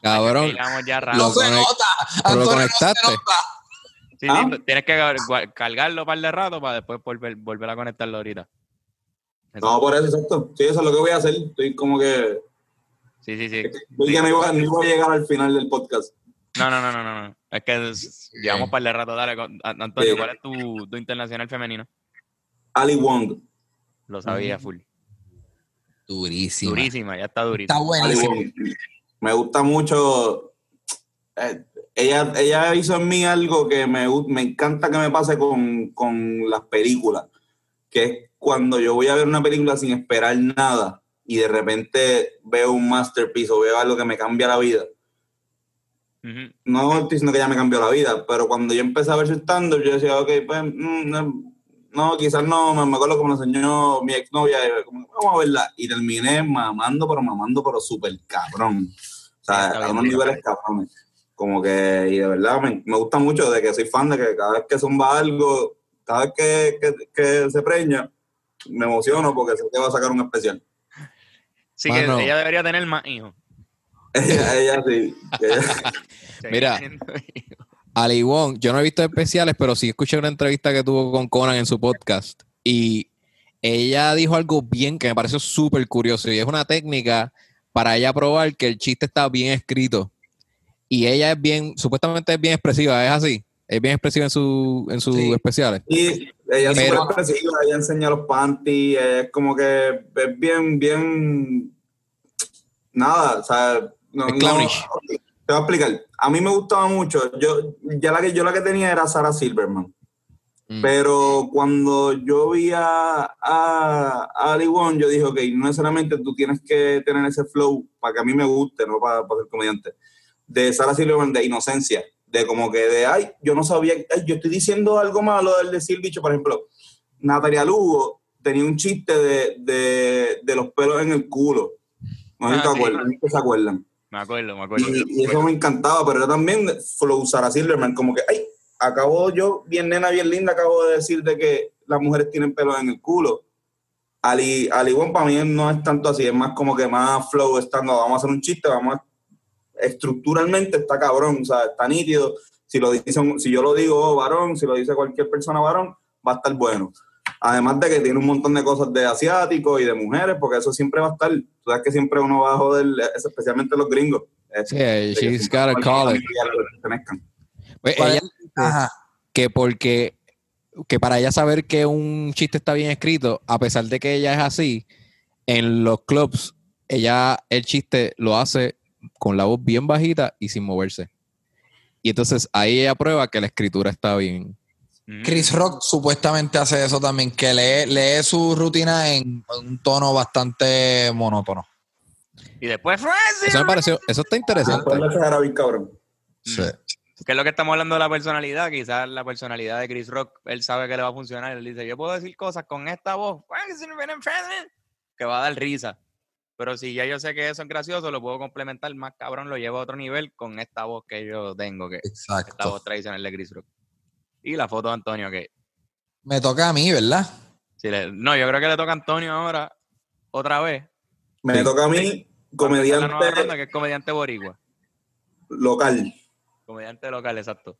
C: Cabrón.
B: ya
C: Lo
D: se nota.
C: pero lo
D: Antonio, no se
C: conectaste.
D: nota.
B: Sí,
E: ¿Ah?
B: sí, tienes que cargarlo un par de rato para después volver, volver a conectarlo ahorita.
E: no, por eso, exacto. Sí, eso es lo que voy a hacer. Estoy como que,
B: Sí, sí, sí.
E: no iba, no iba a llegar al final del podcast.
B: No, no, no, no, no. no. Es que es- llevamos un par de rato. Dale, Antonio. ¿cuál es tu, tu internacional femenino?
E: Ali Wong.
B: Lo sabía, full.
D: Durísima.
B: Durísima, ya está
D: Está
B: durísima.
E: Ali
D: buenísimo.
E: Wong. Me gusta mucho. eh, ella, ella hizo en mí algo que me, me encanta que me pase con, con las películas, que es cuando yo voy a ver una película sin esperar nada y de repente veo un masterpiece o veo algo que me cambia la vida. No estoy diciendo que ya me cambió la vida, pero cuando yo empecé a ver su stand yo decía, ok, pues, mm, no, no, quizás no, me, me acuerdo como lo enseñó mi exnovia, y como, vamos a verla. Y terminé mamando, pero mamando, pero súper cabrón. O sea, a unos niveles cabrones. Como que, y de verdad, me, me gusta mucho de que soy fan de que cada vez que zumba algo, cada vez que, que, que se preña, me emociono porque sé que va a sacar un especial.
B: Sí, que ella debería tener más hijos.
E: Ella, *laughs* ella sí. ella- *laughs*
C: Mira. Ali Wong, yo no he visto especiales, pero sí escuché una entrevista que tuvo con Conan en su podcast. Y ella dijo algo bien que me pareció súper curioso. Y es una técnica para ella probar que el chiste está bien escrito. Y ella es bien, supuestamente es bien expresiva, es así. Es bien expresiva en, su, en sus
D: Sí.
C: especiales.
E: Y ella es
C: Pero-
E: súper expresiva, ella enseña los panties, es como que es bien, bien. Nada, o sea. No, no- te voy a explicar. A mí me gustaba mucho. Yo, ya la que, yo la que tenía era Sarah Silverman.
C: Mm.
E: Pero cuando yo vi a, a, a Ali Wong, yo dije, ok, no necesariamente tú tienes que tener ese flow para que a mí me guste, no para, para ser comediante. De Sarah Silverman, de inocencia, de como que de, ay, yo no sabía, ay, yo estoy diciendo algo malo del decir bicho, por ejemplo, Natalia Lugo tenía un chiste de, de, de los pelos en el culo. No sé si
B: Ah,
E: te
B: sí.
E: acuerdan, no sé si se acuerdan.
B: Me acuerdo, me acuerdo.
E: Y, eso me encantaba, pero yo también flow Sarah Silverman, como que, ay, acabo yo, bien nena, bien linda, acabo de decir de que las mujeres tienen pelo en el culo. Ali, Ali para mí no es tanto así, es más como que más flow estando, vamos a hacer un chiste, vamos a, estructuralmente está cabrón, o sea, está nítido. Si, lo dicen, si yo lo digo varón, si lo dice cualquier persona varón, va a estar bueno. Además de que tiene un montón de cosas de asiáticos y de mujeres, porque eso siempre va a estar. Tú sabes que siempre uno va a joder, especialmente los gringos.
C: Sí, she's got a college. Pues ella, que porque que para ella saber que un chiste está bien escrito, a pesar de que ella es así, en los clubs, ella el chiste lo hace con la voz bien bajita y sin moverse. Y entonces ahí ella prueba que la escritura está bien.
D: Chris Rock supuestamente hace eso también, que lee, lee su rutina en un tono bastante monótono.
B: Y después
C: Eso me pareció, eso está interesante.
B: Sí. ¿Qué es lo que estamos hablando de la personalidad? Quizás la personalidad de Chris Rock, él sabe que le va a funcionar. Él dice, yo puedo decir cosas con esta voz que va a dar risa. Pero si ya yo sé que eso es gracioso, lo puedo complementar más cabrón, lo llevo a otro nivel con esta voz que yo tengo, que
D: Exacto.
B: esta voz tradicional de Chris Rock. Y la foto de Antonio, que...
D: Me toca a mí, ¿verdad?
B: no, yo creo que le toca a Antonio ahora, otra vez.
E: Me toca a mí, comediante...
B: que es comediante boricua.
E: Local.
B: Comediante local, exacto.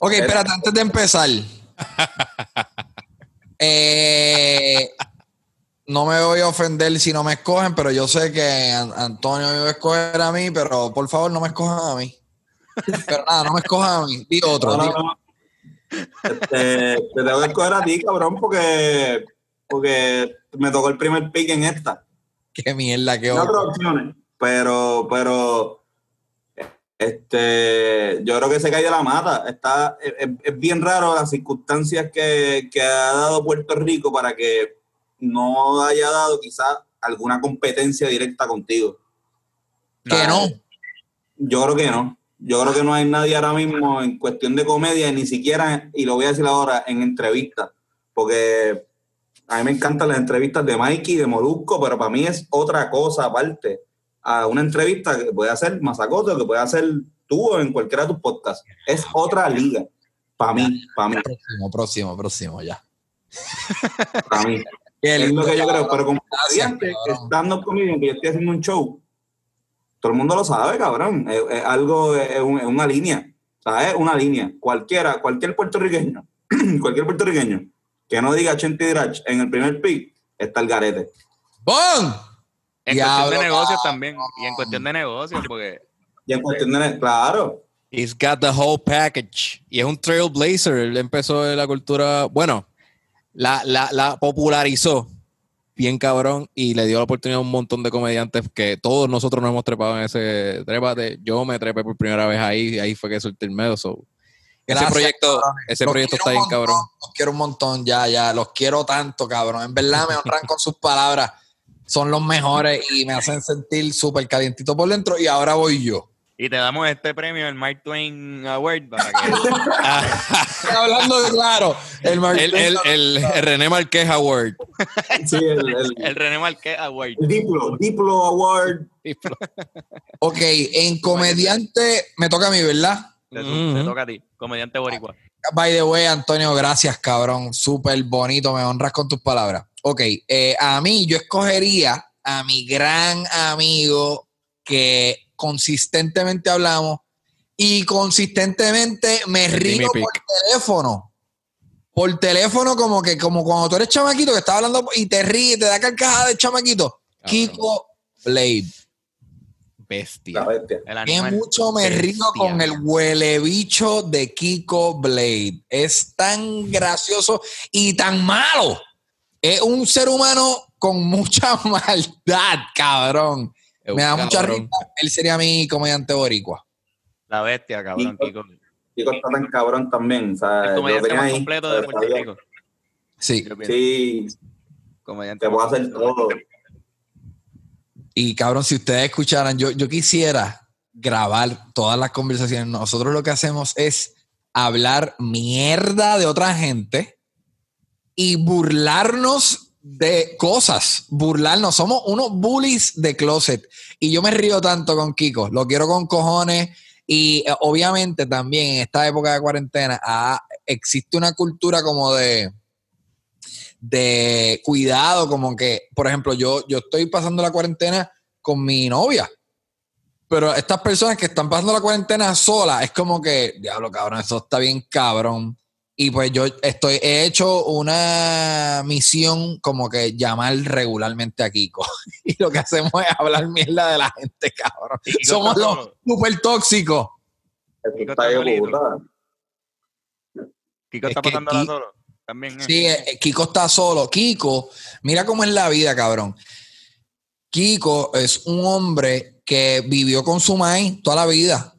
D: Ok, espérate, antes de empezar. *laughs* eh, no me voy a ofender si no me escogen, pero yo sé que Antonio me va a escoger a mí, pero por favor no me escojan a mí. Pero nada, no me escojan a mí. Di otro.
E: Este, te tengo que escoger a ti, cabrón, porque, porque me tocó el primer pick en esta.
D: Qué mierda, qué
E: otras opciones, pero, pero este, yo creo que se cae de la mata. Está, es, bien raro las circunstancias que, que, ha dado Puerto Rico para que no haya dado quizás alguna competencia directa contigo.
D: Que no.
E: Yo creo que no. Yo creo que no hay nadie ahora mismo en cuestión de comedia, ni siquiera, y lo voy a decir ahora, en entrevistas, porque a mí me encantan las entrevistas de Mikey, de Molusco, pero para mí es otra cosa aparte a una entrevista que puede hacer Mazacote que puede hacer tú o en cualquiera de tus podcasts. Es otra liga. Para mí, para mí.
D: Próximo, próximo, próximo, ya.
E: Para mí. es lo que yo creo, pero como comediante, estando conmigo, que yo estoy haciendo un show, todo el mundo lo sabe, cabrón. Es, algo, es, una línea. ¿Sabes? Una línea. Cualquiera, cualquier puertorriqueño, *clears throat* cualquier puertorriqueño que no diga Chente Drach en el primer pick, está el garete.
D: ¡Bum!
B: En cuestión de negocios también. Y en cuestión de negocios, porque.
E: Y en cuestión de. Claro.
C: He's got the whole package. Y es un trailblazer. Él empezó la cultura. Bueno, la, la, la popularizó bien cabrón y le dio la oportunidad a un montón de comediantes que todos nosotros nos hemos trepado en ese trépate. Yo me trepé por primera vez ahí, ahí fue que solté el medio. ese proyecto, ese proyecto está bien cabrón.
D: Los quiero un montón, ya, ya, los quiero tanto, cabrón. En verdad me honran con sus palabras. Son los mejores y me hacen sentir súper calientito por dentro. Y ahora voy yo.
B: Y te damos este premio, el Mark Twain Award, para que... *laughs*
D: Hablando de claro,
C: el, Mark el, el, el, René Marqués Award.
B: sí, el, el, *laughs* René Marqués Award.
E: El Diplo, Diplo Award.
D: ok, en comediante, me toca a mí, ¿verdad?
B: Te, toca a ti, comediante boricua.
D: By the way, Antonio, gracias, cabrón. Súper bonito, me honras con tus palabras. Ok, eh, a mí yo escogería a mi gran amigo que consistentemente hablamos y consistentemente me río por teléfono. Por teléfono, como que, como cuando tú eres chamaquito que estás hablando y te ríes, te da carcajada de chamaquito. Kiko Blade.
C: Bestia.
D: Que mucho me río con el huele bicho de Kiko Blade. Es tan gracioso y tan malo. Es un ser humano con mucha *laughs* maldad, cabrón. Me da mucha risa. Él sería mi comediante boricua.
B: La bestia, cabrón, Kiko.
E: Kiko está tan cabrón también. O sea,
B: el comediante más completo de Puerto Rico.
D: Sí.
E: Sí. Comediante Te puedo hacer todo.
D: Y cabrón, si ustedes escucharan, yo, yo quisiera grabar todas las conversaciones. Nosotros lo que hacemos es hablar mierda de otra gente y burlarnos de cosas, burlarnos. Somos unos bullies de closet. Y yo me río tanto con Kiko, lo quiero con cojones. Y eh, obviamente también en esta época de cuarentena ah, existe una cultura como de, de cuidado, como que, por ejemplo, yo, yo estoy pasando la cuarentena con mi novia. Pero estas personas que están pasando la cuarentena sola, es como que, diablo, cabrón, eso está bien cabrón. Y pues yo estoy, he hecho una misión como que llamar regularmente a Kiko. *laughs* y lo que hacemos es hablar mierda de la gente, cabrón. Somos los súper tóxicos.
B: Kiko está, Kiko está pasándola solo. También,
D: Sí, eh, eh, Kiko está solo. Kiko, mira cómo es la vida, cabrón. Kiko es un hombre que vivió con su maíz toda la vida.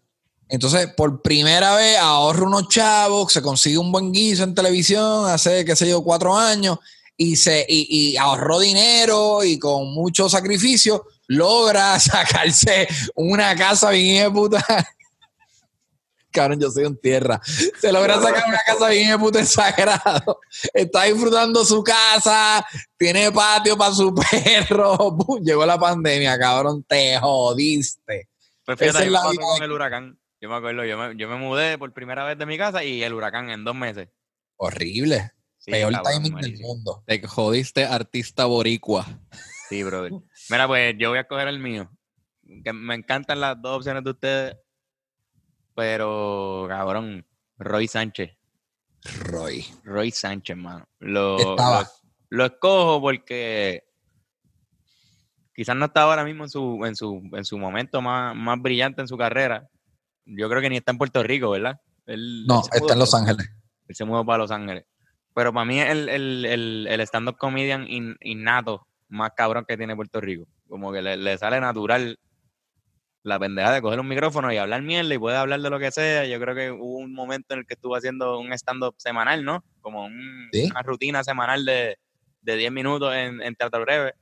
D: Entonces, por primera vez ahorra unos chavos, se consigue un buen guiso en televisión hace, qué sé yo, cuatro años y, se, y, ahorró dinero y con mucho sacrificio logra *laughs* sacarse una casa bien de puta. *laughs* Cabrón, yo soy un tierra. Se logra sacar una casa bien de puta exagerado. Está disfrutando su casa, tiene patio para su *laughs* perro. Llegó la pandemia, cabrón, te jodiste.
B: Pues fíjate, es la con el huracán. Yo me acuerdo, yo me, yo me mudé por primera vez de mi casa y el huracán en dos meses.
D: Horrible. Peor timing del mundo.
C: Te jodiste artista boricua.
B: Sí, brother. Mira, pues yo voy a coger el mío. Que me encantan las dos opciones de ustedes. Pero, cabrón, Roy Sánchez.
D: Roy.
B: Roy Sánchez, mano. Lo, lo, lo, escojo porque quizás no está ahora mismo en su, en su, en su momento más, más brillante en su carrera yo creo que ni está en Puerto Rico, ¿verdad?
D: no, está en Los Ángeles.
B: Él se mudó para Los Ángeles. Pero para mí es el, el, el, stand-up comedian innato más cabrón que tiene Puerto Rico. Como que le, sale natural la pendeja de coger un micrófono y hablar mierda y puede hablar de lo que sea. Yo creo que hubo un momento en el que estuvo haciendo un stand-up semanal, ¿no? Como una rutina semanal de, de 10 minutos en, en, teatro breve.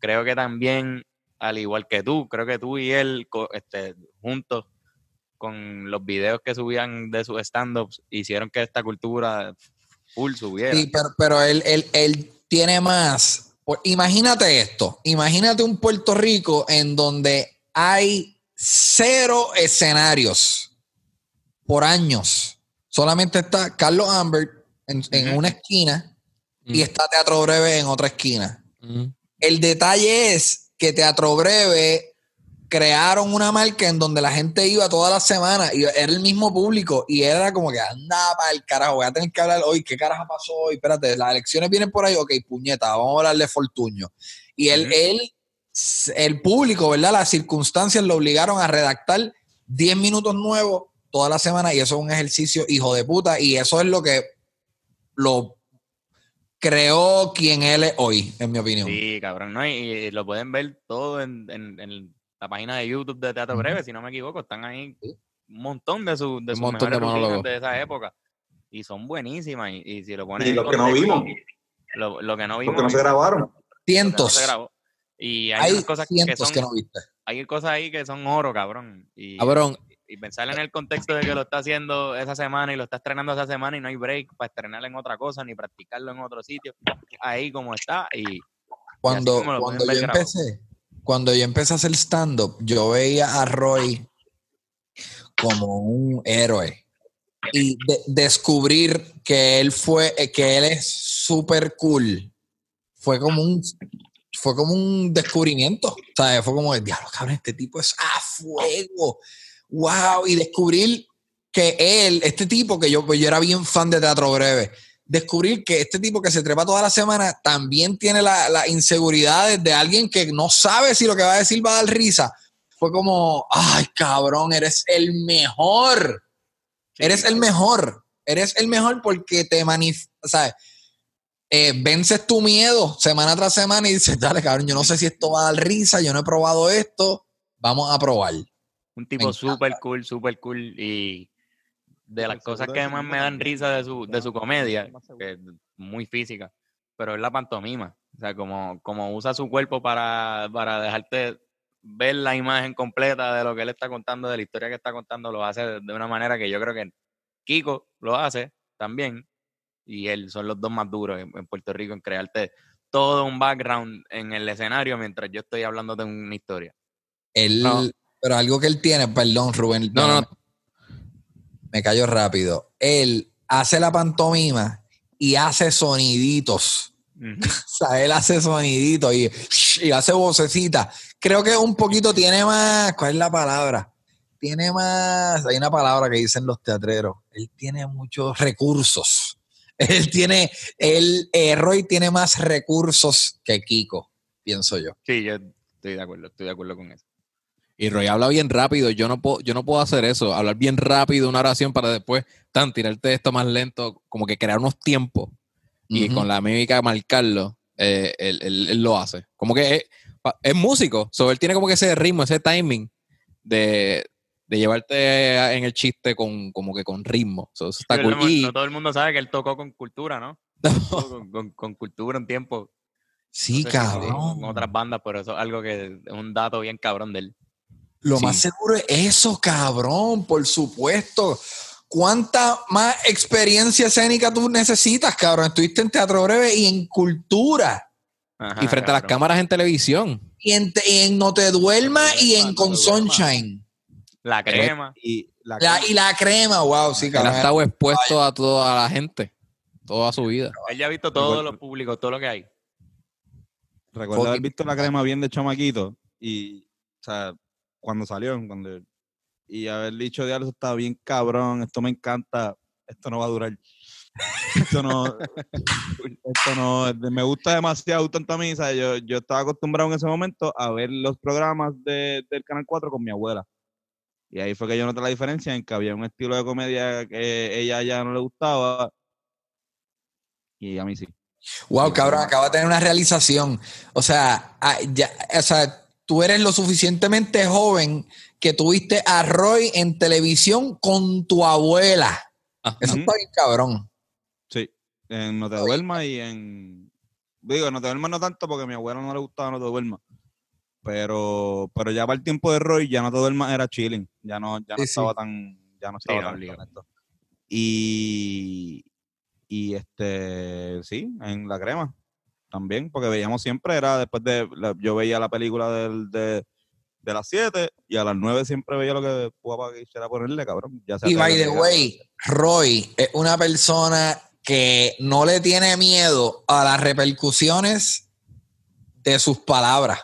B: Creo que también, al igual que tú, creo que tú y él este, juntos con los videos que subían de sus stand-ups, hicieron que esta cultura full subiera.
D: Sí, pero, pero él, él, él tiene más. Imagínate esto, imagínate un Puerto Rico en donde hay cero escenarios por años. Solamente está Carlos Ambert en, una esquina y está Teatro Breve en otra esquina. El detalle es que Teatro Breve crearon una marca en donde la gente iba todas las semanas y era el mismo público y era como que anda para el carajo, voy a tener que hablar hoy, ¿qué carajo pasó hoy? Espérate, las elecciones vienen por ahí, ok, puñeta, vamos a hablar de Fortuño. Y él, él, el público, ¿verdad? Las circunstancias lo obligaron a redactar 10 minutos nuevos toda la semana y eso es un ejercicio hijo de puta y eso es lo que lo creó quien él es hoy, en mi opinión.
B: Sí, cabrón, ¿no? Y, lo pueden ver todo en, en, en la página de YouTube de Teatro Breve, si no me equivoco, están ahí un montón de, sus de sus mejores de, esa época. Y son buenísimas. Y, si lo pones.
F: Y lo que no vimos.
B: Lo, lo, que no vimos.
F: Lo que no se grabaron.
D: Cientos.
B: y hay, cosas que, son, que no viste. Hay cosas ahí que son oro, cabrón. Y,
D: cabrón.
B: Y, pensar en el contexto de que lo está haciendo esa semana y lo está estrenando esa semana y no hay break para estrenarlo en otra cosa ni practicarlo en otro sitio. Ahí como está. Y,
D: cuando, cuando yo empecé, cuando yo empecé a hacer stand-up, yo veía a Roy como un héroe. Y descubrir que él fue, que él es súper cool, fue como un fue como un descubrimiento. sea, Fue como, diablo, cabrón, este tipo es a fuego. Wow. Y descubrir que él, este tipo que yo, pues yo era bien fan de teatro breve, descubrir que este tipo que se trepa toda la semana también tiene las la inseguridades de alguien que no sabe si lo que va a decir va a dar risa. Fue como, ay, cabrón, eres el mejor. eres el mejor. Eres el mejor porque te manifestas, eh, vences tu miedo semana tras semana y dices, dale, cabrón, yo no sé si esto va a dar risa, yo no he probado esto, vamos a probar.
B: Un tipo súper cool, súper cool y de las cosas que más me dan risa de su, de su comedia, que es muy física, pero es la pantomima. O sea, como, como usa su cuerpo para, para dejarte ver la imagen completa de lo que él está contando, de la historia que está contando, lo hace de una manera que yo creo que Kiko lo hace también, y él son los dos más duros en, Puerto Rico en crearte todo un background en el escenario mientras yo estoy hablando de una historia.
D: Él, pero algo que él tiene, perdón, Rubén.
C: No, no.
D: Me cayó rápido. Él hace la pantomima y hace soniditos. *laughs* o sea, él hace soniditos y, y hace vocecita. Creo que un poquito tiene más. ¿Cuál es la palabra? Tiene más. Hay una palabra que dicen los teatreros. Él tiene muchos recursos. *laughs* Él tiene. Él, eh, Roy tiene más recursos que Kiko, pienso yo.
B: Sí, yo estoy de acuerdo, estoy de acuerdo con eso.
C: Y Roy habla bien rápido. Yo no puedo, yo no puedo hacer eso, hablar bien rápido una oración para después tan tirarte esto más lento, como que crear unos tiempos y con la mímica marcarlo. Eh, él, lo hace. Como que es, músico, so, él tiene como que ese ritmo, ese timing de, llevarte en el chiste con como que con ritmo. está
B: cool. no, todo el mundo sabe que él tocó con cultura, ¿no? *laughs* con, cultura un tiempo.
D: Sí, cabrón.
B: con otras bandas, pero eso es algo que es un dato bien cabrón de él.
D: Lo más seguro es eso, cabrón, por supuesto. ¿Cuánta más experiencia escénica tú necesitas, cabrón? Estuviste en teatro breve y en cultura.
C: y frente a las cámaras en televisión.
D: Y en, No Te Duermas y en Con Sunshine.
B: La crema.
D: Y la, y la crema, wow, sí,
C: cabrón. Él ha estado expuesto a toda la gente, toda su vida.
B: Él ya ha visto todo lo público, todo lo que hay.
A: Recuerdo haber visto la crema bien de chamaquito y, o sea, cuando salió, cuando, y haber dicho, diablo, eso está bien cabrón, esto me encanta, esto no va a durar. esto no, esto no, me gusta demasiado tanto a mí, Yo, yo estaba acostumbrado en ese momento a ver los programas de, del Canal 4 con mi abuela. Y ahí fue que yo noté la diferencia en que había un estilo de comedia que ella ya no le gustaba y a mí sí.
D: Wow, cabrón, acaba de tener una realización. O sea, ah, ya, o sea, tú eres lo suficientemente joven que tuviste a Roy en televisión con tu abuela. Eso está bien cabrón.
A: Sí, en No te duermas y en... Digo, No te duermas no tanto porque a mi abuela no le gustaba No te duermas. Pero, pero ya para el tiempo de Roy, ya No te duermas era chilling. Ya no, ya no estaba tan... Ya no estaba tan Y, y este, sí, en la crema también, porque veíamos siempre, era después de, yo veía la película del, de, de las 7 y a las 9 siempre veía lo que papá quisiera ponerle, cabrón. Ya
D: y by the way, Roy es una persona que no le tiene miedo a las repercusiones de sus palabras.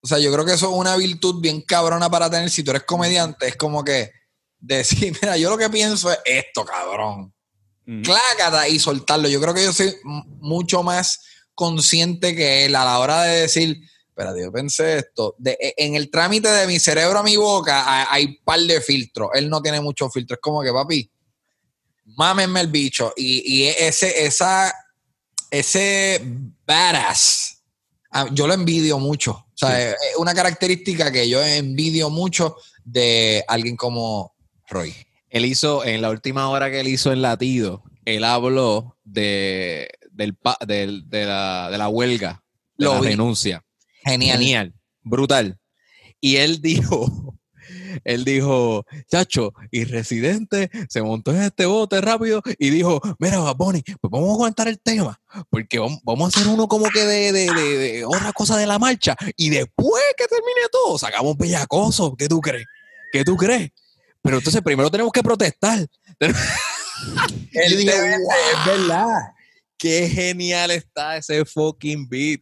D: O sea, yo creo que eso es una virtud bien cabrona para tener. Si tú eres comediante, es como que decir, *laughs* mira, yo lo que pienso es esto, cabrón clácata y soltarlo. Yo creo que yo soy mucho más consciente que él a la hora de decir, espérate, yo pensé esto. De, e, en el trámite de mi cerebro a mi boca hay, un par de filtros. Él no tiene muchos filtros. Es como que, papi, mámenme el bicho. Y, y ese, esa, ese badass, yo lo envidio mucho. O sea, es una característica que yo envidio mucho de alguien como Roy.
C: Él hizo, en la última hora que él hizo en Latido, él habló de, del, de, la, huelga, de la renuncia.
D: Genial.
C: Genial, brutal. Y él dijo, *laughs* él dijo, chacho, y Residente se montó en este bote rápido y dijo, mira, Bonnie, pues vamos a aguantar el tema, porque vamos, a hacer uno como que de, de, de, otra cosa de la marcha, y después que termine todo, sacamos bellacoso, ¿qué tú crees? ¿Qué tú crees? Pero entonces primero tenemos que protestar.
D: Es verdad.
C: Qué genial está ese fucking beat.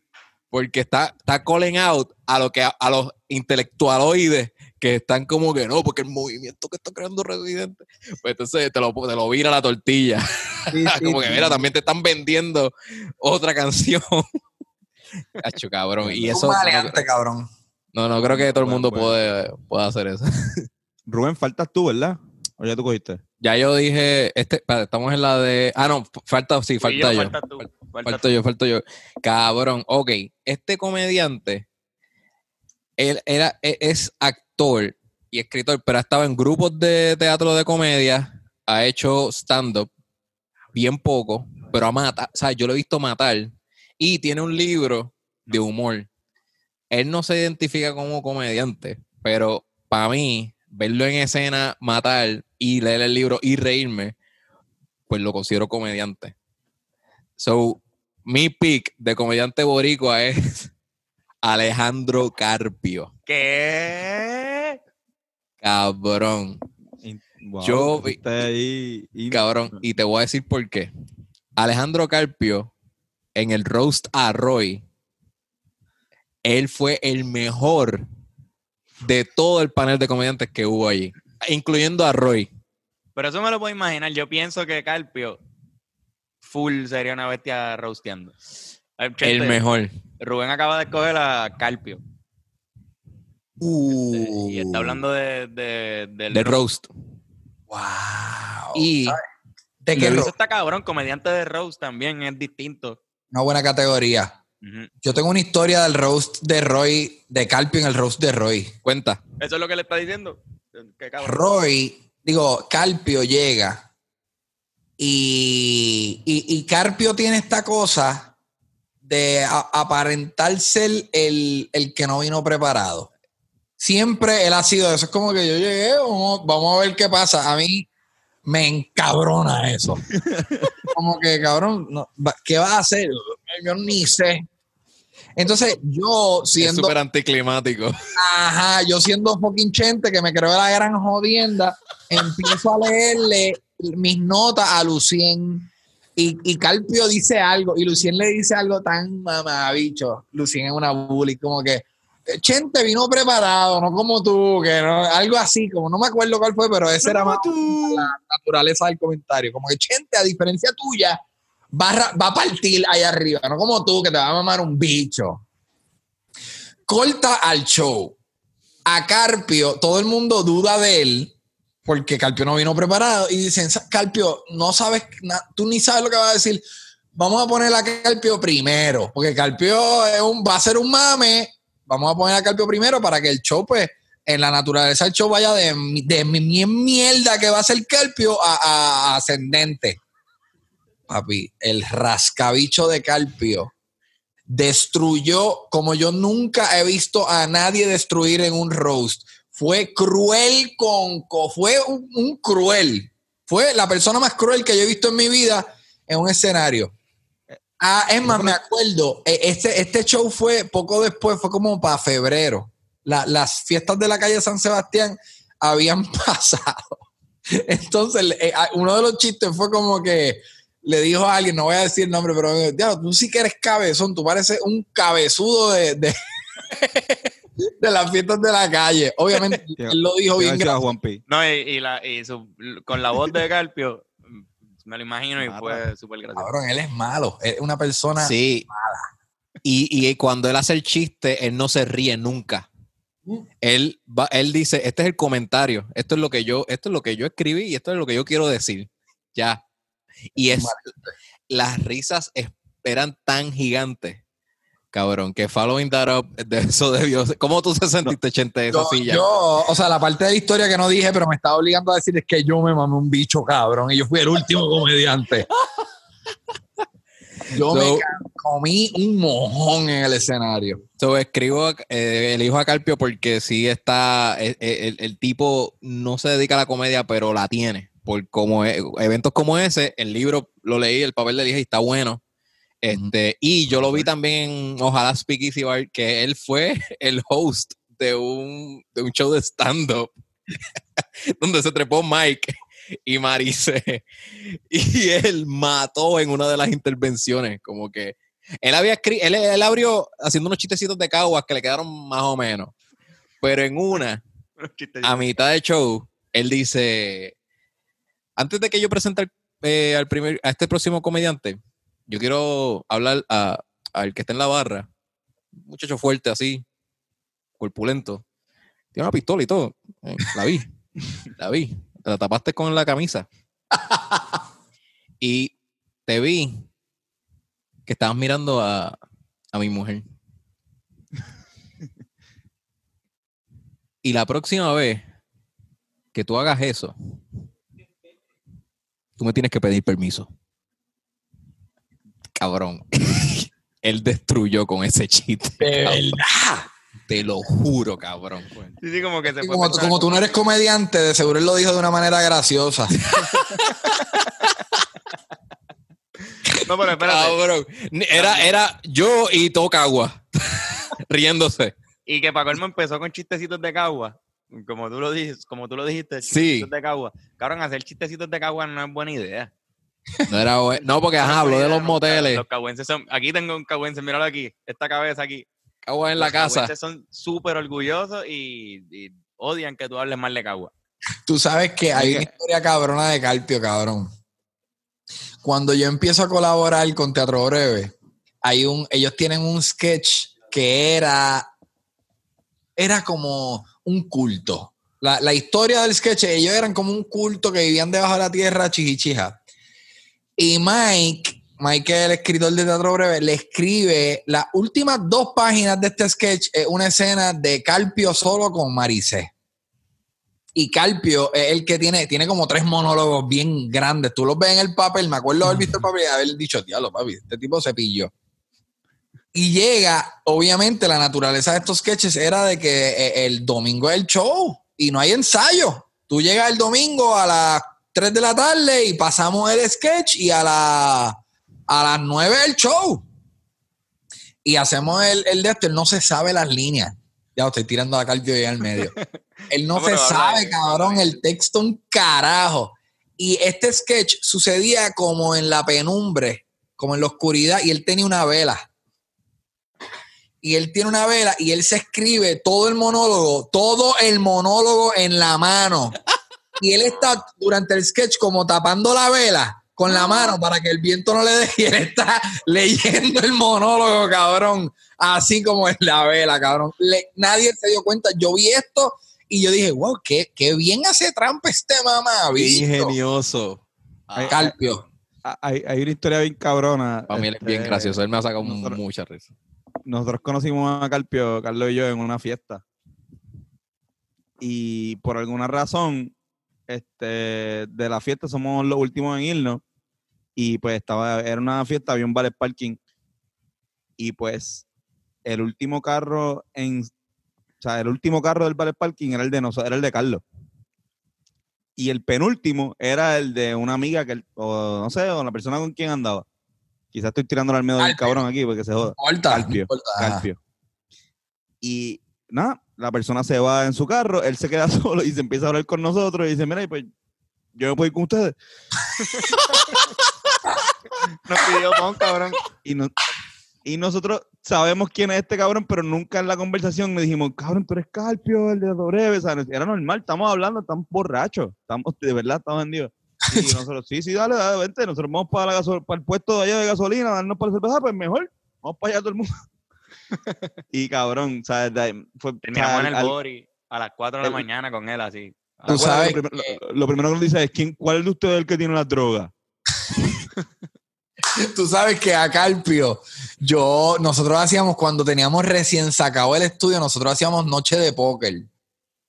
C: Porque está, está calling out a, lo que, a, los intelectualoides que están como que no, porque el movimiento que está creando Residente, pues entonces te lo, te lo vira la tortilla. *laughs* como que mira, también te están vendiendo otra canción. *laughs* Cacho, cabrón. Y eso.
D: no, cabrón.
C: No, no creo que todo el mundo puede, pueda hacer eso. *laughs*
A: Rubén, faltas tú, ¿verdad? ¿O ya tú cogiste?
C: Ya yo dije, este, estamos en la de. Ah, no, falta, sí, falta yo. Falta, yo, falta yo. Cabrón, ok. Este comediante, él era, e, es actor y escritor, pero ha estado en grupos de teatro de comedia, ha hecho stand-up, bien poco, pero ha matado, o sea, yo lo he visto matar, y tiene un libro de humor. Él no se identifica como comediante, pero para mí, verlo en escena, matar y leer el libro y reírme, pues lo considero comediante. So, mi pick de comediante boricua es *laughs* Alejandro Carpio.
B: ¿Qué?
C: Cabrón.
A: Wow,
C: Yo-
A: ahí y-
C: Cabrón. Y te voy a decir por qué. Alejandro Carpio, en el roast a Roy, él fue el mejor de todo el panel de comediantes que hubo allí, incluyendo a Roy.
B: Pero eso me lo puedo imaginar. Yo pienso que Carpio full sería una bestia roasteando. Ay,
C: El mejor.
B: Rubén acaba de escoger a Carpio.
D: Uh,
B: Y está hablando de, de, del
C: De
B: roast.
C: roast.
D: Wow.
C: Y
D: ¿De qué
B: Eso está cabrón. Comediante de roast también es distinto.
D: Una buena categoría. Yo tengo una historia del roast de Roy, de Carpio en el roast de Roy.
C: cuenta.
B: Eso es lo que le está diciendo. Qué.
D: Roy, digo, Carpio llega y, y, y Carpio tiene esta cosa de a- aparentar ser el, el que no vino preparado. Siempre él ha sido eso. Es como que yo llegué, vamos, vamos a ver qué pasa. A mí me encabrona eso. *laughs* como que, cabrón, no, va- ¿qué vas a hacer? Yo ni sé. Entonces, yo
C: Es
D: siendo
C: súper anticlimático.
D: Ajá, yo siendo fucking chente que me creo la gran jodienda, empiezo a leerle mis notas a Lucien. Y, y Carpio dice algo, y Lucien le dice algo tan mamabicho. Lucien es una bully, como que Chente vino preparado, no como tú, que no, algo así, como no me acuerdo cuál fue, pero ese era más la naturaleza del comentario. Como que Chente, a diferencia tuya, va a, va a partir allá arriba, no como tú, que te va a mamar un bicho corta al show. A Carpio, todo el mundo duda de él porque Carpio no vino preparado y dicen, "Sa- Carpio, no sabes, tú ni sabes lo que va a decir. Vamos a poner a Carpio primero, porque Carpio va a ser un mame. Vamos a poner a Carpio primero para que el show, pues, en la naturaleza del show vaya de, de mi- mierda que va a ser Carpio a ascendente. Papi, el rascabicho de Carpio destruyó como yo nunca he visto a nadie destruir en un roast. Fue cruel con, co- fue un, un cruel. Fue la persona más cruel que yo he visto en mi vida en un escenario. Ah, es más, me acuerdo, eh, este, este show fue poco después, fue como para febrero. La- las fiestas de la calle San Sebastián habían *laughs* pasado. Entonces, eh, uno de los chistes fue como que le dijo a alguien, no voy a decir el nombre, pero diablo, tú sí que eres cabezón, tú pareces un cabezudo de, de, *laughs* de las fiestas de la calle. Obviamente, *laughs*
A: ¿Qué-
D: él lo dijo
A: ¿Qué
D: bien gracioso.
A: Juan P?
B: No, y, y la, y su- con la voz de Carpio, mm, me lo imagino y fue súper gracioso.
D: Cabrón, él es malo, es una persona.
C: Sí. Y, y cuando él hace el chiste, él no se ríe nunca. Él, va, él dice, este es el comentario, esto es lo que yo, esto es lo que yo escribí y esto es lo que yo quiero decir. Ya. Y es las risas eran tan gigantes, cabrón, que following that up, *laughs* de eso debió ser- ¿Cómo tú te sentiste, Chente, de esa
D: Yo,
C: silla?
D: yo, o sea, la parte de la historia que no dije, pero me estaba obligando a decir es que yo me mamé un bicho cabrón y yo fui el último comediante. *laughs* Yo me
C: So-
D: comí un mojón en el escenario.
C: So, escribo, eh, elijo a Carpio porque sí está, eh, eh, el, el tipo no se dedica a la comedia, pero la tiene. Por como eventos como ese, el libro lo leí, el papel le dije y está bueno. Este, y yo lo vi también en Ojalá Speak Easy Bar, que él fue *laughs* el host de un, de un show de stand-up *laughs* donde se trepó Mike y Marice. *laughs* Y él mató en una de las intervenciones, como que él había escrito, él, él abrió haciendo unos chistecitos de caguas que le quedaron más o menos. Pero en una, a mitad del show, él dice: Antes de que yo presente al, eh, al primer, a este próximo comediante, yo quiero hablar a- al que está en la barra, un muchacho fuerte así, corpulento. Tiene una pistola y todo. Eh, la vi, *laughs* la vi. La tapaste con la camisa. y te vi que estabas mirando a, a mi mujer. *laughs* y la próxima vez que tú hagas eso, tú me tienes que pedir permiso. Cabrón. *laughs* Él destruyó con ese chiste.
D: De
C: cabrón.
D: verdad.
C: Te lo juro, cabrón.
B: Sí, sí, como que se fue
D: como, tú no eres comediante, de seguro él lo dijo de una manera graciosa. *laughs*
B: No, pero espérate.
C: Cabrón. Era, era yo y Tocagua *laughs* riéndose.
B: Y que Paco Elmo empezó con chistecitos de cagua. Como tú lo dijiste, como tú lo dijiste,
C: Sí.
B: de cagua. Cabrón, hacer chistecitos de cagua no es buena idea.
C: No, era, no porque ajá, habló de los moteles.
B: Los cagüenses son. Aquí tengo un cagüense, míralo aquí. Esta cabeza aquí.
C: Cagua en la
B: Los
C: casa.
B: son súper orgullosos y, y odian que tú hables mal de cagua.
D: Tú sabes que hay una historia cabrona de Carpio, cabrón. Cuando yo empiezo a colaborar con Teatro Breve, hay un, ellos tienen un sketch que era, era como un culto. La, la historia del sketch, ellos eran como un culto que vivían debajo de la tierra, chichichija. Y Mike, Mike, el escritor de Teatro Breve, le escribe las últimas dos páginas de este sketch, es una escena de Carpio solo con Maricé. Y Carpio es el que tiene, tiene como tres monólogos bien grandes. Tú los ves en el papel, me acuerdo haber visto el papel y haber dicho, diablo, papi, este tipo se pilló. Y llega, obviamente, la naturaleza de estos sketches era de que eh, el domingo es el show y no hay ensayo. Tú llegas el domingo a las 3 de la tarde y pasamos el sketch y a, la, a las 9 el show. Y hacemos el, el de esto, él no se sabe las líneas. Ya estoy tirando a Carpio ahí al medio. *laughs* Él no,
B: No,
D: se sabe, cabrón, el texto un carajo. Y este sketch sucedía como en la penumbre, como en la oscuridad, y él tenía una vela. Y él tiene una vela y él se escribe todo el monólogo, todo el monólogo en la mano. Y él está durante el sketch como tapando la vela con la mano para que el viento no le dé y él está leyendo el monólogo, cabrón, así como en la vela, cabrón. Le- nadie se dio cuenta. Yo vi esto y yo dije, wow, qué, qué bien hace trampa este mamá.
C: Qué ingenioso.
A: Ay,
D: Carpio.
A: Ah, Hay, hay una historia bien cabrona.
C: Para mí él es bien
A: este,
C: gracioso. Él me ha sacado
A: nosotros-
C: mucha risa.
A: Nosotros conocimos a Carpio, Carlos y yo, en una fiesta. Y por alguna razón, este, de la fiesta somos los últimos en irnos. Y pues estaba, era una fiesta, había un ballet parking. Y pues el último carro en, o sea, el último carro del ballet parking era el de nosotros, era el de Carlos. Y el penúltimo era el de una amiga que, o no sé, o la persona con quien andaba. Quizás estoy tirándole al medio del cabrón aquí porque se joda.
D: Corta, importa. Ajá.
A: Carpio. Y nada, la persona se va en su carro, él se queda *laughs* solo y se empieza a hablar con nosotros y dice, mira, y pues yo me puedo ir con ustedes. *laughs*
B: Nos pidió pon, cabrón.
A: Y, no- y nosotros sabemos quién es este cabrón, pero nunca en la conversación le dijimos, cabrón, tú eres Carpio, el de Breve. O sea, era normal, estamos hablando, estamos borrachos, estamos, de verdad, estamos vendidos. Y nosotros, sí, sí, dale, dale, vente, nosotros vamos para, la para el puesto de allá de gasolina, darnos para la cerveza, pues mejor, vamos para allá todo el mundo. *laughs* y cabrón, o sea, de- fue,
B: Terminamos en el
A: al-
B: Bori a las 4 de la
A: el-
B: mañana con él así.
D: Tú sabes
A: Lo, primero- lo- lo primero que nos dice es, ¿quién, ¿cuál de ustedes es el que tiene la droga? *laughs*
D: Tú sabes que a Carpio, yo, nosotros hacíamos cuando teníamos recién sacado el estudio, nosotros hacíamos noche de póker.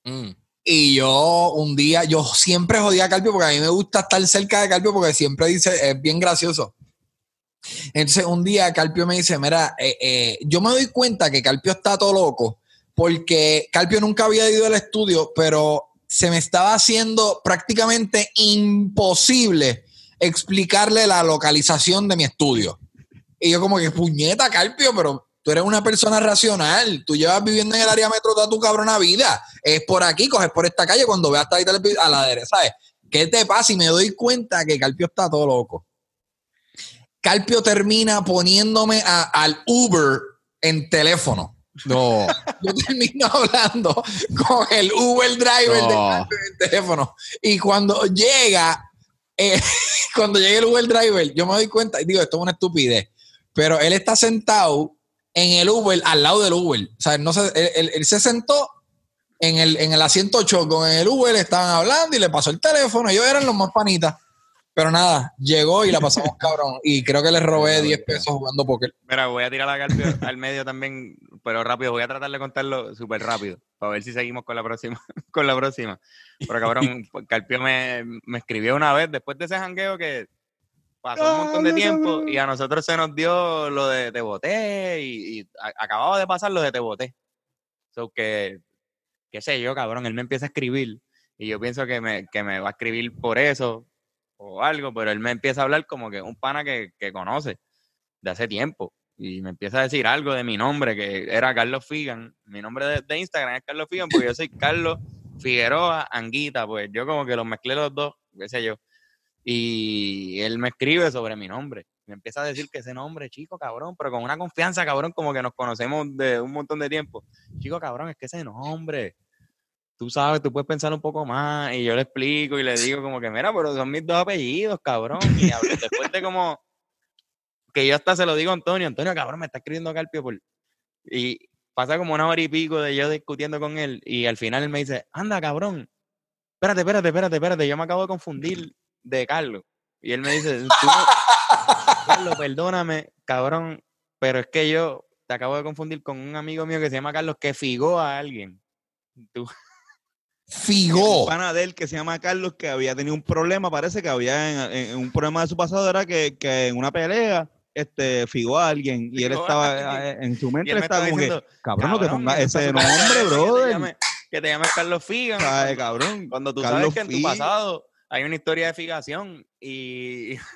C: Mm.
D: Y yo un día, yo siempre jodía a Carpio porque a mí me gusta estar cerca de Carpio porque siempre dice, es bien gracioso. Entonces un día Carpio me dice, mira, eh, eh, yo me doy cuenta que Carpio está todo loco porque Carpio nunca había ido al estudio, pero se me estaba haciendo prácticamente imposible explicarle la localización de mi estudio. Y yo como que, puñeta, Carpio, pero tú eres una persona racional. Tú llevas viviendo en el área metro toda tu cabrona vida. Es por aquí, coges por esta calle cuando veas esta televi- a la derecha, ¿sabes? ¿Qué te pasa? Y me doy cuenta que Carpio está todo loco. Carpio termina poniéndome a- al Uber en teléfono.
C: No.
D: Yo termino hablando con el Uber driver de. Carpio en el teléfono. Y cuando llega, eh, *laughs* cuando llega el Uber driver, yo me doy cuenta, y digo, esto es una estupidez, pero él está sentado en el Uber, al lado del Uber. O sea, no se- él, él- él se sentó en el, en el asiento 8 con el Uber, estaban hablando y le pasó el teléfono. Ellos eran los más panitas. Pero nada, llegó y la pasamos *laughs* cabrón. Y creo que le robé 10 pesos jugando póker.
B: Mira, voy a tirar a Carpio al medio también, pero rápido. Voy a tratar de contarlo súper rápido para ver si seguimos con la próxima. *laughs* con la próxima. Pero cabrón, *laughs* Carpio me, me escribió una vez después de ese jangueo que pasó un montón de tiempo y a nosotros se nos dio lo de Te Boté y, y acababa de pasar lo de Te Boté. So que, qué sé yo, cabrón, él me empieza a escribir y yo pienso que me, que me va a escribir por eso o algo, pero él me empieza a hablar como que un pana que, que conoce de hace tiempo. Y me empieza a decir algo de mi nombre, que era Carlos Figan. Mi nombre de, de Instagram es Carlos Figan, porque yo soy *laughs* Carlos Figueroa Anguita, pues yo como que los mezclé los dos, qué sé yo. Y él me escribe sobre mi nombre. Me empieza a decir que ese nombre, chico, cabrón, pero con una confianza, cabrón, como que nos conocemos de un montón de tiempo. Chico, cabrón, es que ese nombre, tú sabes, tú puedes pensar un poco más. Y yo le explico y le digo como que, mira, pero son mis dos apellidos, cabrón. Y después de como que yo hasta se lo digo a Antonio, Antonio, cabrón, me está escribiendo Carpio por... Y pasa como una hora y pico de yo discutiendo con él y al final él me dice, anda, cabrón, espérate, espérate, espérate, espérate, yo me acabo de confundir de Carlos. Y él me dice, *laughs* Carlos, perdóname, cabrón, pero es que yo te acabo de confundir con un amigo mío que se llama Carlos que figó a alguien. Tú. *laughs*
A: Figó. Un pana de él que se llama Carlos que había tenido un problema, parece que había en, un problema de su pasado, era que, que en una pelea este, figó a alguien y él estaba eh, en su mente estaba como que, cabrón, no te pongas ese nombre, *laughs* brother.
B: Que te, llames, Carlos Figa.
A: cabrón.
B: Cuando tú sabes que en tu pasado hay una historia de figación y... *laughs*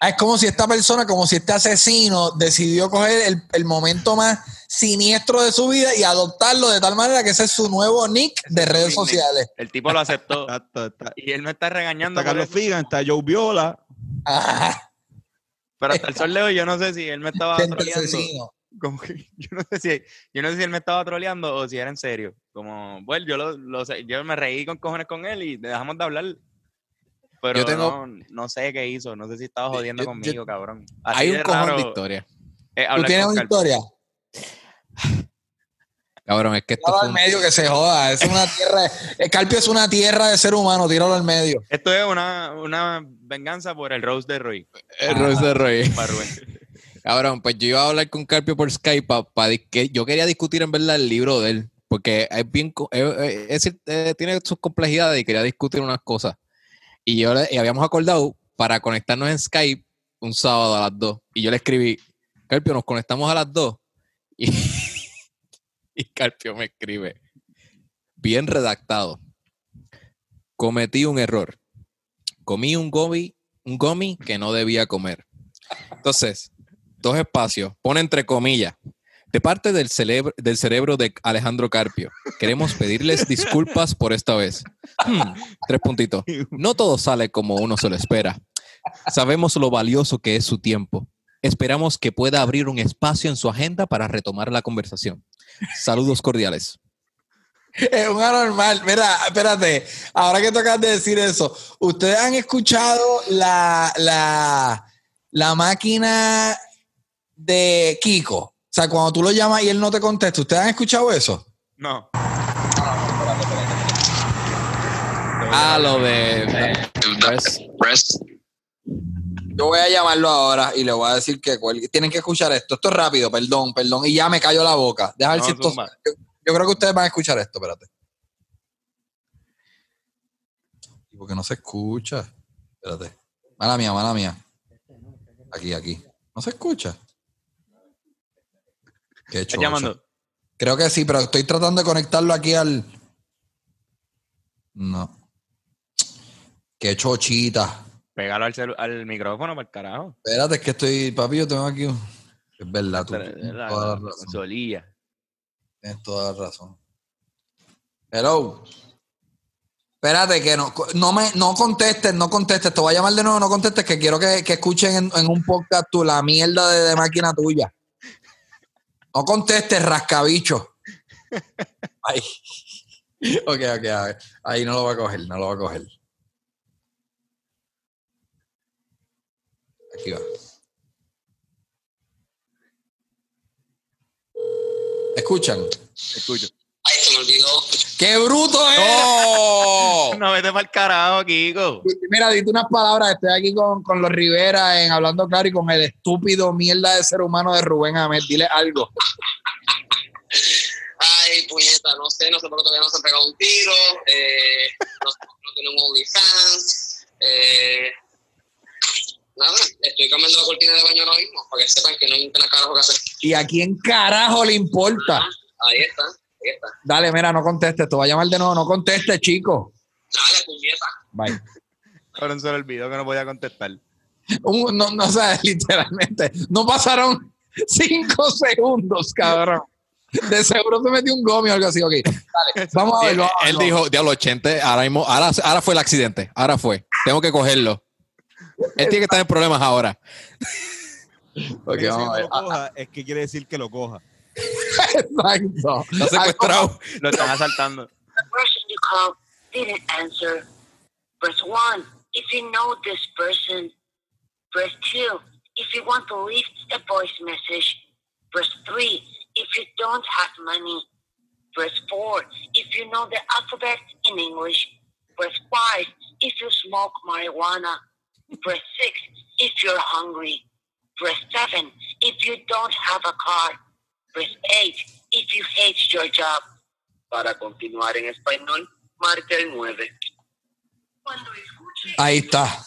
D: Ah, es como si esta persona, como si este asesino decidió coger el, el, momento más siniestro de su vida y adoptarlo de tal manera que ese es su nuevo nick de redes sociales.
B: El tipo lo aceptó. *laughs* y él no está regañando.
A: Está Carlos Figan, está Joe Viola.
B: Ajá. Pero hasta el sol de hoy yo no sé si él me estaba troleando. Como *laughs* yo, no sé si, yo no sé si él me estaba troleando o si era en serio. Como, bueno, yo, lo, sé, yo me reí con cojones con él y dejamos de hablar. Pero yo tengo, no, sé qué hizo, no sé si estaba jodiendo conmigo, cabrón.
C: hay un cojón de historia.
D: ¿Tú tienes una historia?
C: Cabrón, es que esto.
D: al medio que se joda. Es una *laughs* tierra. El Carpio es una tierra de ser humano, tíralo al medio.
B: Esto es una, una venganza por el Rose de Roy.
C: El Rose de Roy. *laughs* Cabrón, pues yo iba a hablar con Carpio por Skype para que yo quería discutir en verdad el libro de él. Porque es bien, es, tiene sus complejidades y quería discutir unas cosas. Y yo y habíamos acordado para conectarnos en Skype un sábado a las 2. Y yo le escribí, Carpio, nos conectamos a las 2. *laughs* Y Y Carpio me escribe, bien redactado. Cometí un error. Comí un gomi, un gomi que no debía comer. Entonces, dos espacios, pone entre comillas. De parte del, del cerebro de Alejandro Carpio, queremos pedirles disculpas por esta vez. Hmm, tres puntitos. No todo sale como uno se lo espera. Sabemos lo valioso que es su tiempo. Esperamos que pueda abrir un espacio en su agenda para retomar la conversación. Saludos cordiales.
D: Es un anormal. Mira, espérate. Ahora que tocas de decir eso, ¿ustedes han escuchado la, la, la máquina de Kiko? O sea, cuando tú lo llamas y él no te contesta, ¿ustedes han escuchado eso?
B: No.
C: Ah, lo de.
D: Press. Yo voy a llamarlo ahora y le voy a decir que tienen que escuchar esto. Esto es rápido, perdón, perdón. Y ya me cayó la boca. Deja ver si esto. Yo, creo que ustedes van a escuchar esto, espérate. Porque no se escucha. Espérate. Mala mía, mala mía. Aquí, aquí. No se escucha.
B: Qué ¿Estás llamando?
D: Creo que sí, pero estoy tratando de conectarlo aquí al. No. Qué chochita.
B: Pégalo al, al micrófono para el carajo.
D: Espérate, es que estoy, papi, yo tengo aquí. Es verdad, tú.
B: Tienes toda la razón. Solía.
D: Tienes toda la razón. Hello. Espérate, que no, no me no contestes, no contestes. Te voy a llamar de nuevo, no contestes, que quiero que, que escuchen en, un podcast tú la mierda de, de máquina tuya. No contestes, rascabicho. *laughs* Ay. Ok, ok, a ver. Ahí no lo va a coger, no lo va a coger. Aquí va. ¿Escuchan?
B: Escucho.
G: Ay, se me olvidó.
D: ¡Qué bruto es!
B: ¡No! *laughs* no vete para el carajo, Kiko.
D: Mira, dite unas palabras. Estoy aquí con, con los Rivera en Hablando Claro y con el estúpido mierda de ser humano de Rubén Ahmed. Dile algo.
G: Ay, puñeta, no sé, no sé por qué todavía no se han pegado un tiro. Eh, no, no tenemos OnlyFans. Eh, nada, estoy cambiando la cortina de baño ahora mismo para que sepan que no hay nada carajo que hacer.
D: ¿Y a quién carajo le importa?
G: ahí está,
D: Dale, mira, no contestes, te voy a llamar de nuevo, no contestes, chico.
G: Dale, puñeta.
D: Bye.
B: Cabrón, se le olvidó que no podía contestar.
D: Un- no, no, o sea, *laughs* literalmente, no pasaron cinco segundos, cabrón. De seguro se metió un gomio o algo así. Ok, dale, *laughs* vamos a
C: Él,
D: verlo.
C: él dijo, diablo, 80, ahora mismo, ahora, ahora fue el accidente, ahora fue. Tengo que cogerlo. Él tiene que estar en problemas ahora.
D: Ok,
A: Ese
D: vamos a
A: que
D: ver.
A: lo coja es que quiere decir que lo coja. *laughs*
D: Exacto.
C: Está secuestrado.
B: Lo están asaltando.
H: The person you called didn't answer. Press 1 if you know this person. Press 2 if you want to leave a voice message. Press 3 if you don't have money. Press 4 if you know the alphabet in English. Press 5 if you smoke marijuana. Press 6 if you're hungry. Press 7 if you don't have a car. Press 8 if you hate your job. Para continuar en español, marca el 9. Cuando escuche
D: Ahí está.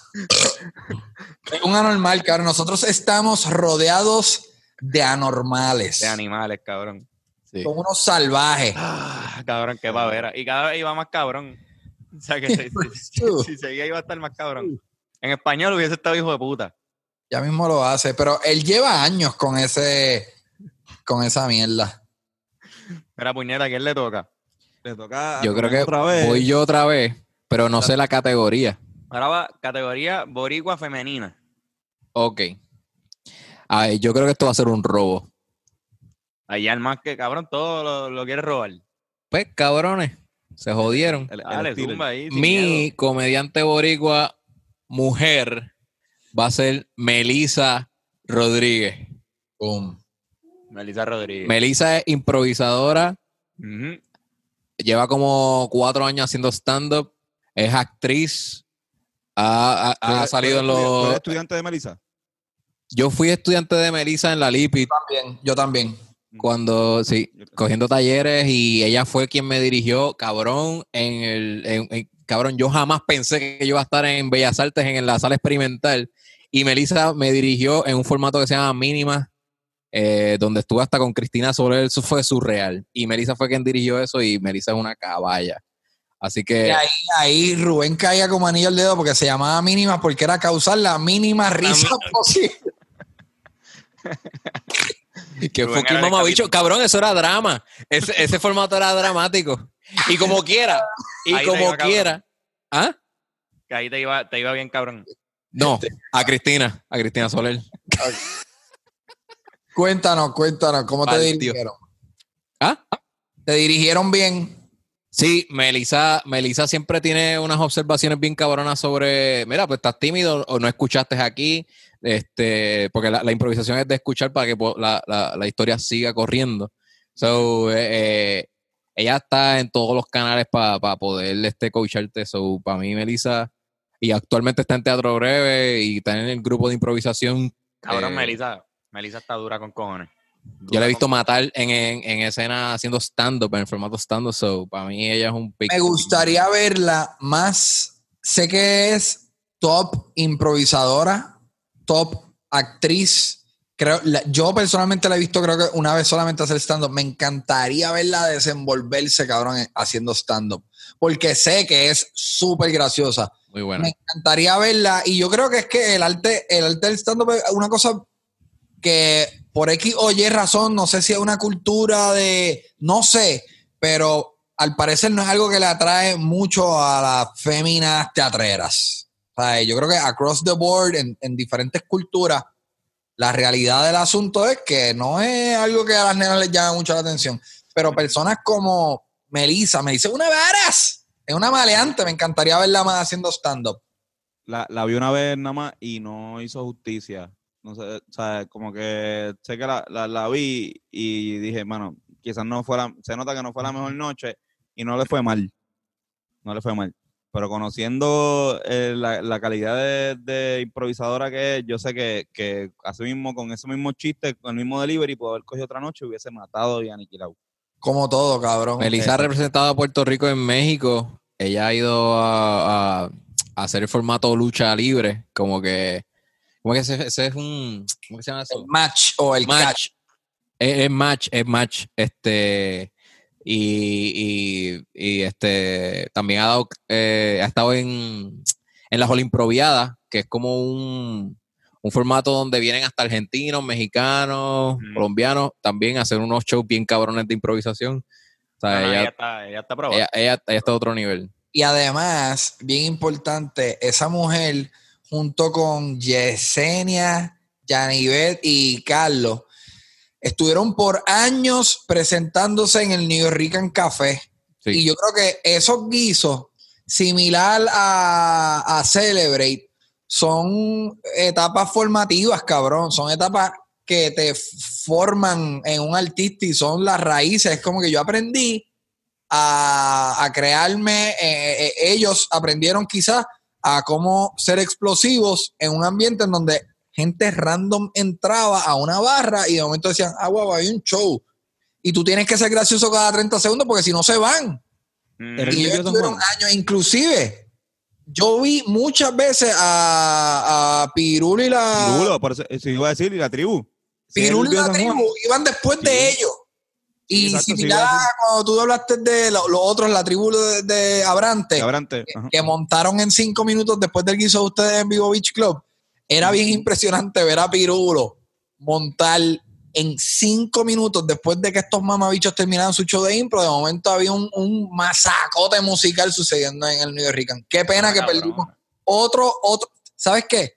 D: Es *coughs* un anormal, cabrón. Nosotros estamos rodeados de anormales.
B: De animales, cabrón.
C: Sí.
D: Son unos salvajes.
B: Ah, cabrón, qué pavera. Y cada vez iba más cabrón. O sea que si, si- si seguía iba a estar más cabrón. En español hubiese estado hijo de puta.
D: Ya mismo lo hace, pero él lleva años con ese, con esa mierda.
B: Mira, puñeta, ¿a quién le toca?
A: Le toca. a
C: Yo creo que
A: otra vez.
C: voy yo otra vez, pero no sé la categoría.
B: Ahora va categoría boricua femenina.
C: Ok. A ver, yo creo que esto va a ser un robo.
B: Allá el más que, cabrón, todo lo, lo quiere robar.
C: Pues, cabrones, se jodieron.
B: Dale, zumba ahí. sin
C: Mi
B: miedo.
C: comediante boricua mujer va a ser Melisa Rodríguez.
D: Boom.
B: Melissa Rodríguez.
C: Melisa es improvisadora, lleva como cuatro años haciendo stand-up, es actriz, ha, ha-
A: ¿Tú eres-
C: ha salido en
A: tú eres- tú eres
C: los...
A: estudiante de Melissa?
C: Yo fui estudiante de Melisa en la Lipit
D: También, yo también.
C: cuando, sí, cogiendo talleres y ella fue quien me dirigió, cabrón, en el, en- en- cabrón, yo jamás pensé que yo iba a estar en Bellas Artes, en la sala experimental, y Melissa me dirigió en un formato que se llama Mínima, eh, donde estuve hasta con Cristina Soler, eso fue surreal, y Melissa fue quien dirigió eso, y Melissa es una caballa. Así
D: Y
C: que,
D: ahí, ahí Rubén caía como anillo al dedo porque se llamaba mínima porque era causar la mínima risa posible. *laughs*
C: que fucking mamabicho, cabrón, eso era drama, ese, ese formato era dramático, y como quiera, y
B: Ahí
C: como
B: iba, cabrón.
C: quiera, ¿ah?
B: Que ahí te iba, te iba bien, cabrón.
C: No, a Cristina, a Cristina Soler.
D: Cuéntanos, cuéntanos, ¿cómo te dirigieron?
C: ¿Ah?
D: ¿Te dirigieron bien?
C: Sí, Melissa, Melissa siempre tiene unas observaciones bien cabronas sobre, mira, pues estás tímido o no escuchaste aquí, este, porque la, la improvisación es de escuchar para que la, la- la historia siga corriendo. So, eh, eh, ella está en todos los canales para poder este, coacharte. So, para mí, Melissa, y actualmente está en Teatro Breve y está en el grupo de improvisación.
B: Cabrón,
C: Eh,
B: Melissa. Melissa está dura con cojones.
C: Yo la he visto
B: con-
C: matar en, en, en escena haciendo stand-up, en el formato stand-up. So, para mí, ella es un pick.
D: Me gustaría verla más. Sé que es top improvisadora, top actriz. Creo, la- yo personalmente la he visto, creo que una vez solamente hacer stand-up. Me encantaría verla desenvolverse, cabrón, haciendo stand-up. Porque sé que es súper graciosa.
C: Muy buena.
D: Me encantaría verla. Y yo creo que es que el arte, el arte del stand-up es una cosa que por X o Y razón, no sé si es una cultura de, no sé, pero al parecer no es algo que le atrae mucho a las féminas teatreras. O yo creo que across the board, en, en diferentes culturas, la realidad del asunto es que no es algo que a las nenas les llame mucho la atención. Pero personas como Melissa, me dice una varas, es una maleante, me encantaría verla más haciendo stand-up.
A: La, la vi una vez nada más y no hizo justicia. No sé, o sea, como que sé que la, la, la vi y dije, mano, quizás no fuera, se nota que no fue la mejor noche y no le fue mal. No le fue mal. Pero conociendo eh, la, la calidad de, de improvisadora que es, yo sé que, que así mismo, con ese mismo chiste, con el mismo delivery, pudo haber cogido otra noche y hubiese matado y aniquilado.
D: Como todo, cabrón.
C: Melissa ha representado a Puerto Rico en México. Ella ha ido a, a- a hacer el formato lucha libre. Como que. ¿Cómo que ese, ese es un. ¿Cómo que se llama eso?
D: El match o el catch.
C: match. Es, es match, es match. Este. Y, y, y, este también ha dado, eh, ha estado en, en las Olimproviadas, que es como un, un formato donde vienen hasta argentinos, mexicanos,
B: Mm.
C: colombianos, también a hacer unos shows bien cabrones de improvisación. O sea,
B: No, no,
C: ella,
B: ella, está, ella está probada.
C: ella, ella- ella está a otro nivel.
D: Y además, bien importante, esa mujer junto con Yesenia, Yanivet y Carlos estuvieron por años presentándose en el New Rican Café.
C: Sí.
D: Y yo creo que esos guisos, similar a, a Celebrate, son etapas formativas, cabrón. Son etapas que te forman en un artista y son las raíces. Es como que yo aprendí a, a crearme, eh, eh, ellos aprendieron quizás a cómo ser explosivos en un ambiente en donde gente random entraba a una barra y de momento decían, ah, guau, hay un show. Y tú tienes que ser gracioso cada 30 segundos porque si no se van.
B: Mm.
D: Y ellos estuvieron años, inclusive. Yo vi muchas veces a, a Pirulo y la...
A: Pirulo, por eso, eso iba a decir, y la tribu. El
D: y la tribu iban después de ellos. Y
A: exacto,
D: cuando tú hablaste de lo- los otros, la tribu de, de Abrante, que montaron en cinco minutos después del guiso de ustedes en Vivo Beach Club, era bien impresionante ver a Pirulo montar en cinco minutos después de que estos mamabichos terminaran su show de impro. De momento había un, un masacote musical sucediendo en el New York. Qué pena
B: Ah,
D: que
B: cabrón.
D: perdimos otro, otro, ¿sabes qué?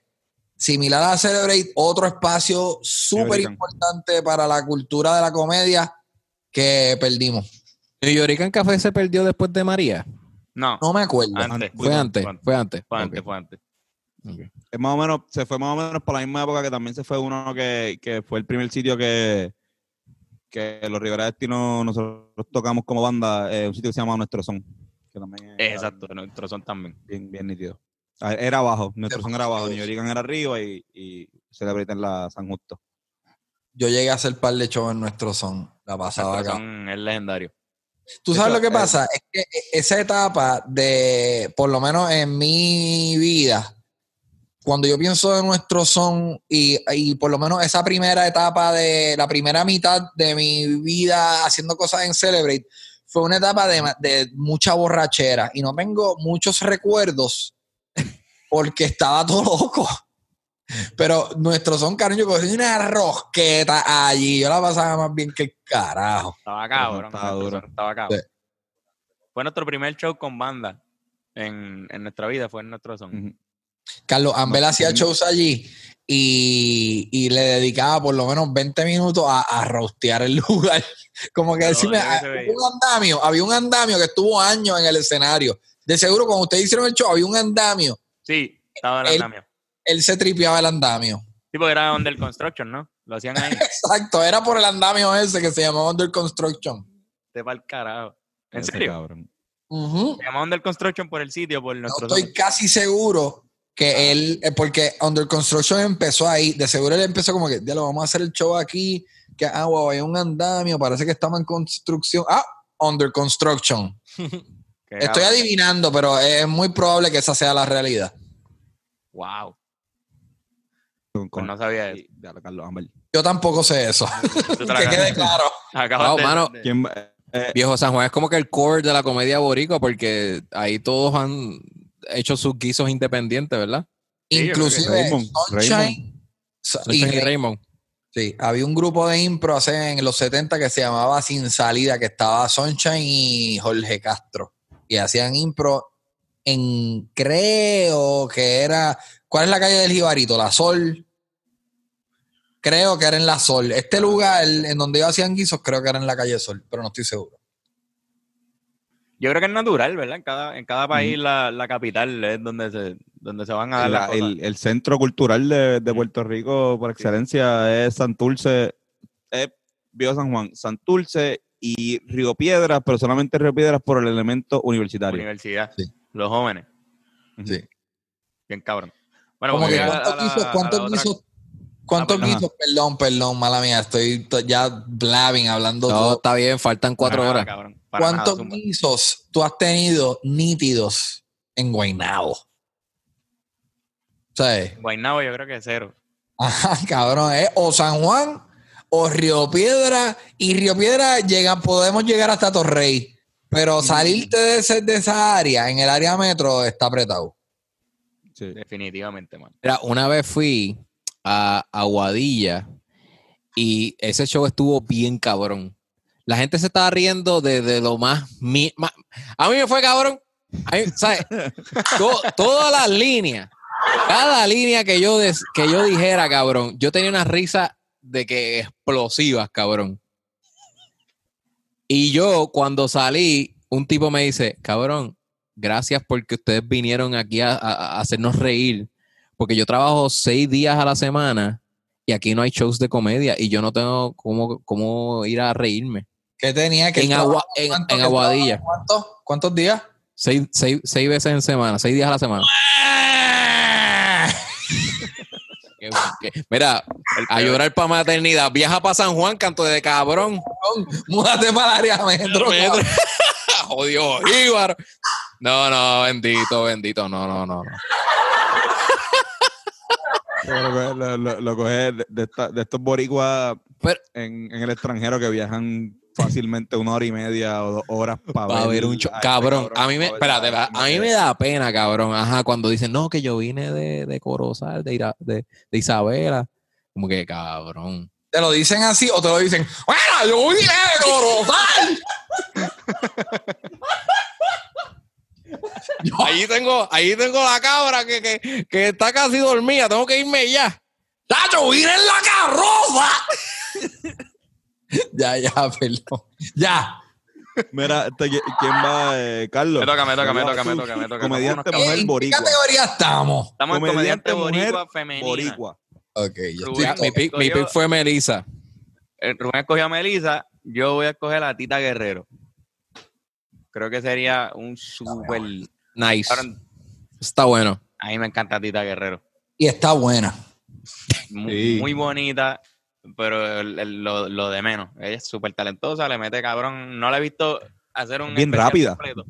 D: Similar a Celebrate, otro espacio súper importante para la cultura de la comedia que perdimos.
C: ¿New Yorican Café se perdió después de María?
B: No,
D: No me acuerdo.
B: antes.
C: Fue antes,
B: Fue antes.
C: fue antes.
B: Fue antes,
C: Ok.
B: fue antes.
A: Es más o menos, se fue más o menos por la misma época que también se fue uno que, que fue el primer sitio que, que los Rivera Destino nosotros tocamos como banda, eh, un sitio que se llama Nuestro Son. Que también era
B: Exacto, nuestros son también.
A: Bien, bien nítido. Era abajo, Nuestro Son era abajo, New York era arriba y, y Celebrate en la San Justo.
D: Yo llegué a hacer par de shows en nuestro son. La pasaba acá.
B: es legendario.
D: Tú
A: De
D: sabes lo que
A: eh,
D: pasa, es que esa etapa de, por lo menos en mi vida, cuando yo pienso en nuestro son y, y por lo menos esa primera etapa de la primera mitad de mi vida haciendo cosas en Celebrate, fue una etapa de, de mucha borrachera y no tengo muchos recuerdos *laughs* porque estaba todo loco. Pero nuestro son, cariño, cogí una rosqueta allí. Yo la pasaba más bien que el carajo.
B: Estaba cabrón.
A: estaba
B: nuestros
A: duro.
B: Estaba cabrón.
D: Sí.
B: Fue nuestro primer show con banda en, en nuestra vida, fue en nuestro son.
D: Carlos Ambel
A: No,
D: hacía shows allí y, y le dedicaba por lo menos 20 minutos a, a rostear el *laughs* lugar. Como que decirme,
B: ¿dónde
D: ah, había un andamio, había un andamio que estuvo años en el escenario. De seguro, cuando ustedes hicieron el show, había un andamio.
B: Sí, estaba el
D: Él-
B: andamio.
D: Él se tripeaba el andamio.
B: Sí, porque era Under Construction, ¿no? Lo hacían ahí. *laughs*
D: Exacto, era por el andamio ese que se llamaba Under Construction.
B: Te va el carajo. ¿En
A: Ese
B: serio?
A: cabrón.
B: Se llama Under Construction por el sitio, por
D: No
B: nuestro
D: estoy
B: son.
D: casi seguro que él, eh, porque Under Construction empezó ahí, de seguro él empezó como que, ya lo vamos a hacer el show aquí, que ah, wow, hay un andamio, parece que estamos en construcción. Ah, Under Construction. *laughs* Estoy adivinando, pero es muy probable que esa sea la realidad.
B: Wow.
A: Con-
B: Pues
A: con-
B: no sabía eso.
A: Carlos Ambel.
D: Yo tampoco sé eso.
B: Te *laughs* la
D: que quede claro.
B: acabas de-
C: mano.
B: de-
A: ¿Quién va- eh,
C: Viejo San Juan es como que el core de la comedia boricua porque ahí todos han hecho sus guisos independientes, ¿verdad?
B: Sí, yo creo que
D: Inclusive
A: Raymond,
D: Sunshine. Y
C: Sunshine y
D: Ray-
C: Raymond.
D: Sí, había un grupo de impro hace en los 70 que se llamaba Sin Salida, que estaba Sunshine y Jorge Castro. Y hacían impro en, creo que era, ¿cuál es la calle del Jibarito? La Sol. Creo que era en La Sol. Este lugar en donde ellos hacían guisos, creo que era en la calle Sol, pero no estoy seguro.
B: Yo creo que es natural, ¿verdad? En cada, en cada país la, la capital es donde se, donde se van a dar
A: la-
B: las cosas.
A: el, el centro cultural de, de Puerto Rico por excelencia es Santurce, es Viejo San Juan, Santurce y Río Piedras, pero solamente Río Piedras por el elemento universitario.
B: Universidad.
D: Sí.
B: Los jóvenes.
D: Sí.
B: Bien cabrón. Bueno,
D: Como
B: vamos
D: que
B: a- a
D: ¿cuántos
B: la-
D: guisos? ¿Cuántos guisos? ¿Cuántos
B: Ah,
D: guisos? Perdón, perdón, mala mía. Estoy ya blabbing, hablando
C: No,
D: todo.
C: está bien, faltan cuatro
B: nada,
C: horas.
B: cabrón. Nada,
D: ¿Cuántos
B: zumba.
D: guisos tú has tenido nítidos en Guaynabo? ¿Sabes?
B: Guaynabo yo creo que cero.
D: Ajá, *laughs* cabrón, ¿eh? O San Juan o Río Piedra. Y Río Piedra llega, podemos llegar hasta Torrey. Pero salirte de, ese- de esa área, en el área metro, está apretado.
A: Sí.
B: Definitivamente, mano.
C: Mira, una vez fui a Aguadilla y ese show estuvo bien cabrón. La gente se estaba riendo de, de lo más, mi- A mí me fue cabrón. A mí, ¿sabes? *laughs* To- todas las líneas, cada línea que yo, des- que yo dijera, cabrón, yo tenía una risa de que explosivas, cabrón. Y yo, cuando salí, un tipo me dice, cabrón, gracias porque ustedes vinieron aquí a, a- a hacernos reír porque yo trabajo seis días a la semana y aquí no hay shows de comedia y yo no tengo cómo, cómo ir a reírme.
D: ¿Qué tenía que
C: En, agua, en,
D: ¿Cuánto
C: en
D: que
C: Aguadilla,
D: ¿Cuántos? ¿Cuántos días?
C: seis, seis, seis veces en semana, seis días a la semana. *laughs* Mira, a llorar para maternidad, viaja para San Juan, canto de cabrón.
D: Múdate para el área metro.
C: Metro. *laughs* Jodió, Íbaro. No, no, bendito, bendito, no, no, no. no.
A: Lo, lo- lo- lo coge de, de esta- de estos boricuas en, en el extranjero que viajan fácilmente una hora y media o dos horas para
C: Para ver un show. Cabrón, a mí me, espérate, a, a mí me da pena, cabrón. Ajá, cuando dicen, no, que yo vine de, de Corozal, de, Ira- de, de Isabela. Como que, cabrón.
D: ¿Te lo dicen así o te lo dicen? ¡Bueno, yo vine de Corozal! *laughs*
C: Ahí tengo, ahí tengo la cabra que, que, que está casi dormida. Tengo que irme ya.
D: ¡Tacho, vine en la carroza! *laughs* ya, ya, perdón. Ya.
A: Mira, este, ¿qui- ¿quién va? Eh, Carlos.
B: Me toca, me toca, me toca, me
A: Tú,
B: toca, me toca.
A: Comediante mujer
D: ¿En qué
A: boricua.
D: categoría estamos?
B: Estamos en
A: Comediante
B: boricua femenina.
A: Boricua.
D: Ok, yo
B: Rubén,
D: estoy...
C: Mi pick, mi pick fue Melissa.
B: Eh, Rubén escogió a Melissa, yo voy a escoger a Tita Guerrero. Creo que sería un súper...
C: Nice.
B: Cabrón,
C: Está bueno.
B: A mí me encanta Tita Guerrero.
D: Y está buena.
B: Muy,
A: Sí.
B: muy bonita, pero el- el- lo, lo de menos. Ella es súper talentosa, le mete cabrón. No la he visto hacer un.
A: Bien rápida.
B: completo.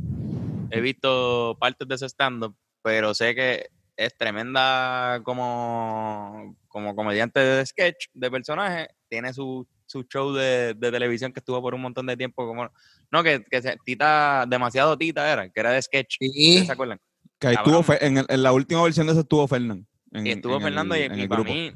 B: He visto partes de ese stand-up, pero sé que es tremenda como, como comediante de sketch, de personaje. Tiene su, su show de, de televisión que estuvo por un montón de tiempo. como No, que, que se- Tita, demasiado Tita era, que era de sketch.
D: Sí.
B: ¿Ustedes ¿Se acuerdan?
A: Que ahí estuvo Fe- en, el- en la última versión de eso estuvo Fernán. en-
B: Y estuvo
A: en
B: Fernando
A: el-
B: y,
A: en
B: y
A: el
B: para
A: grupo.
B: mí,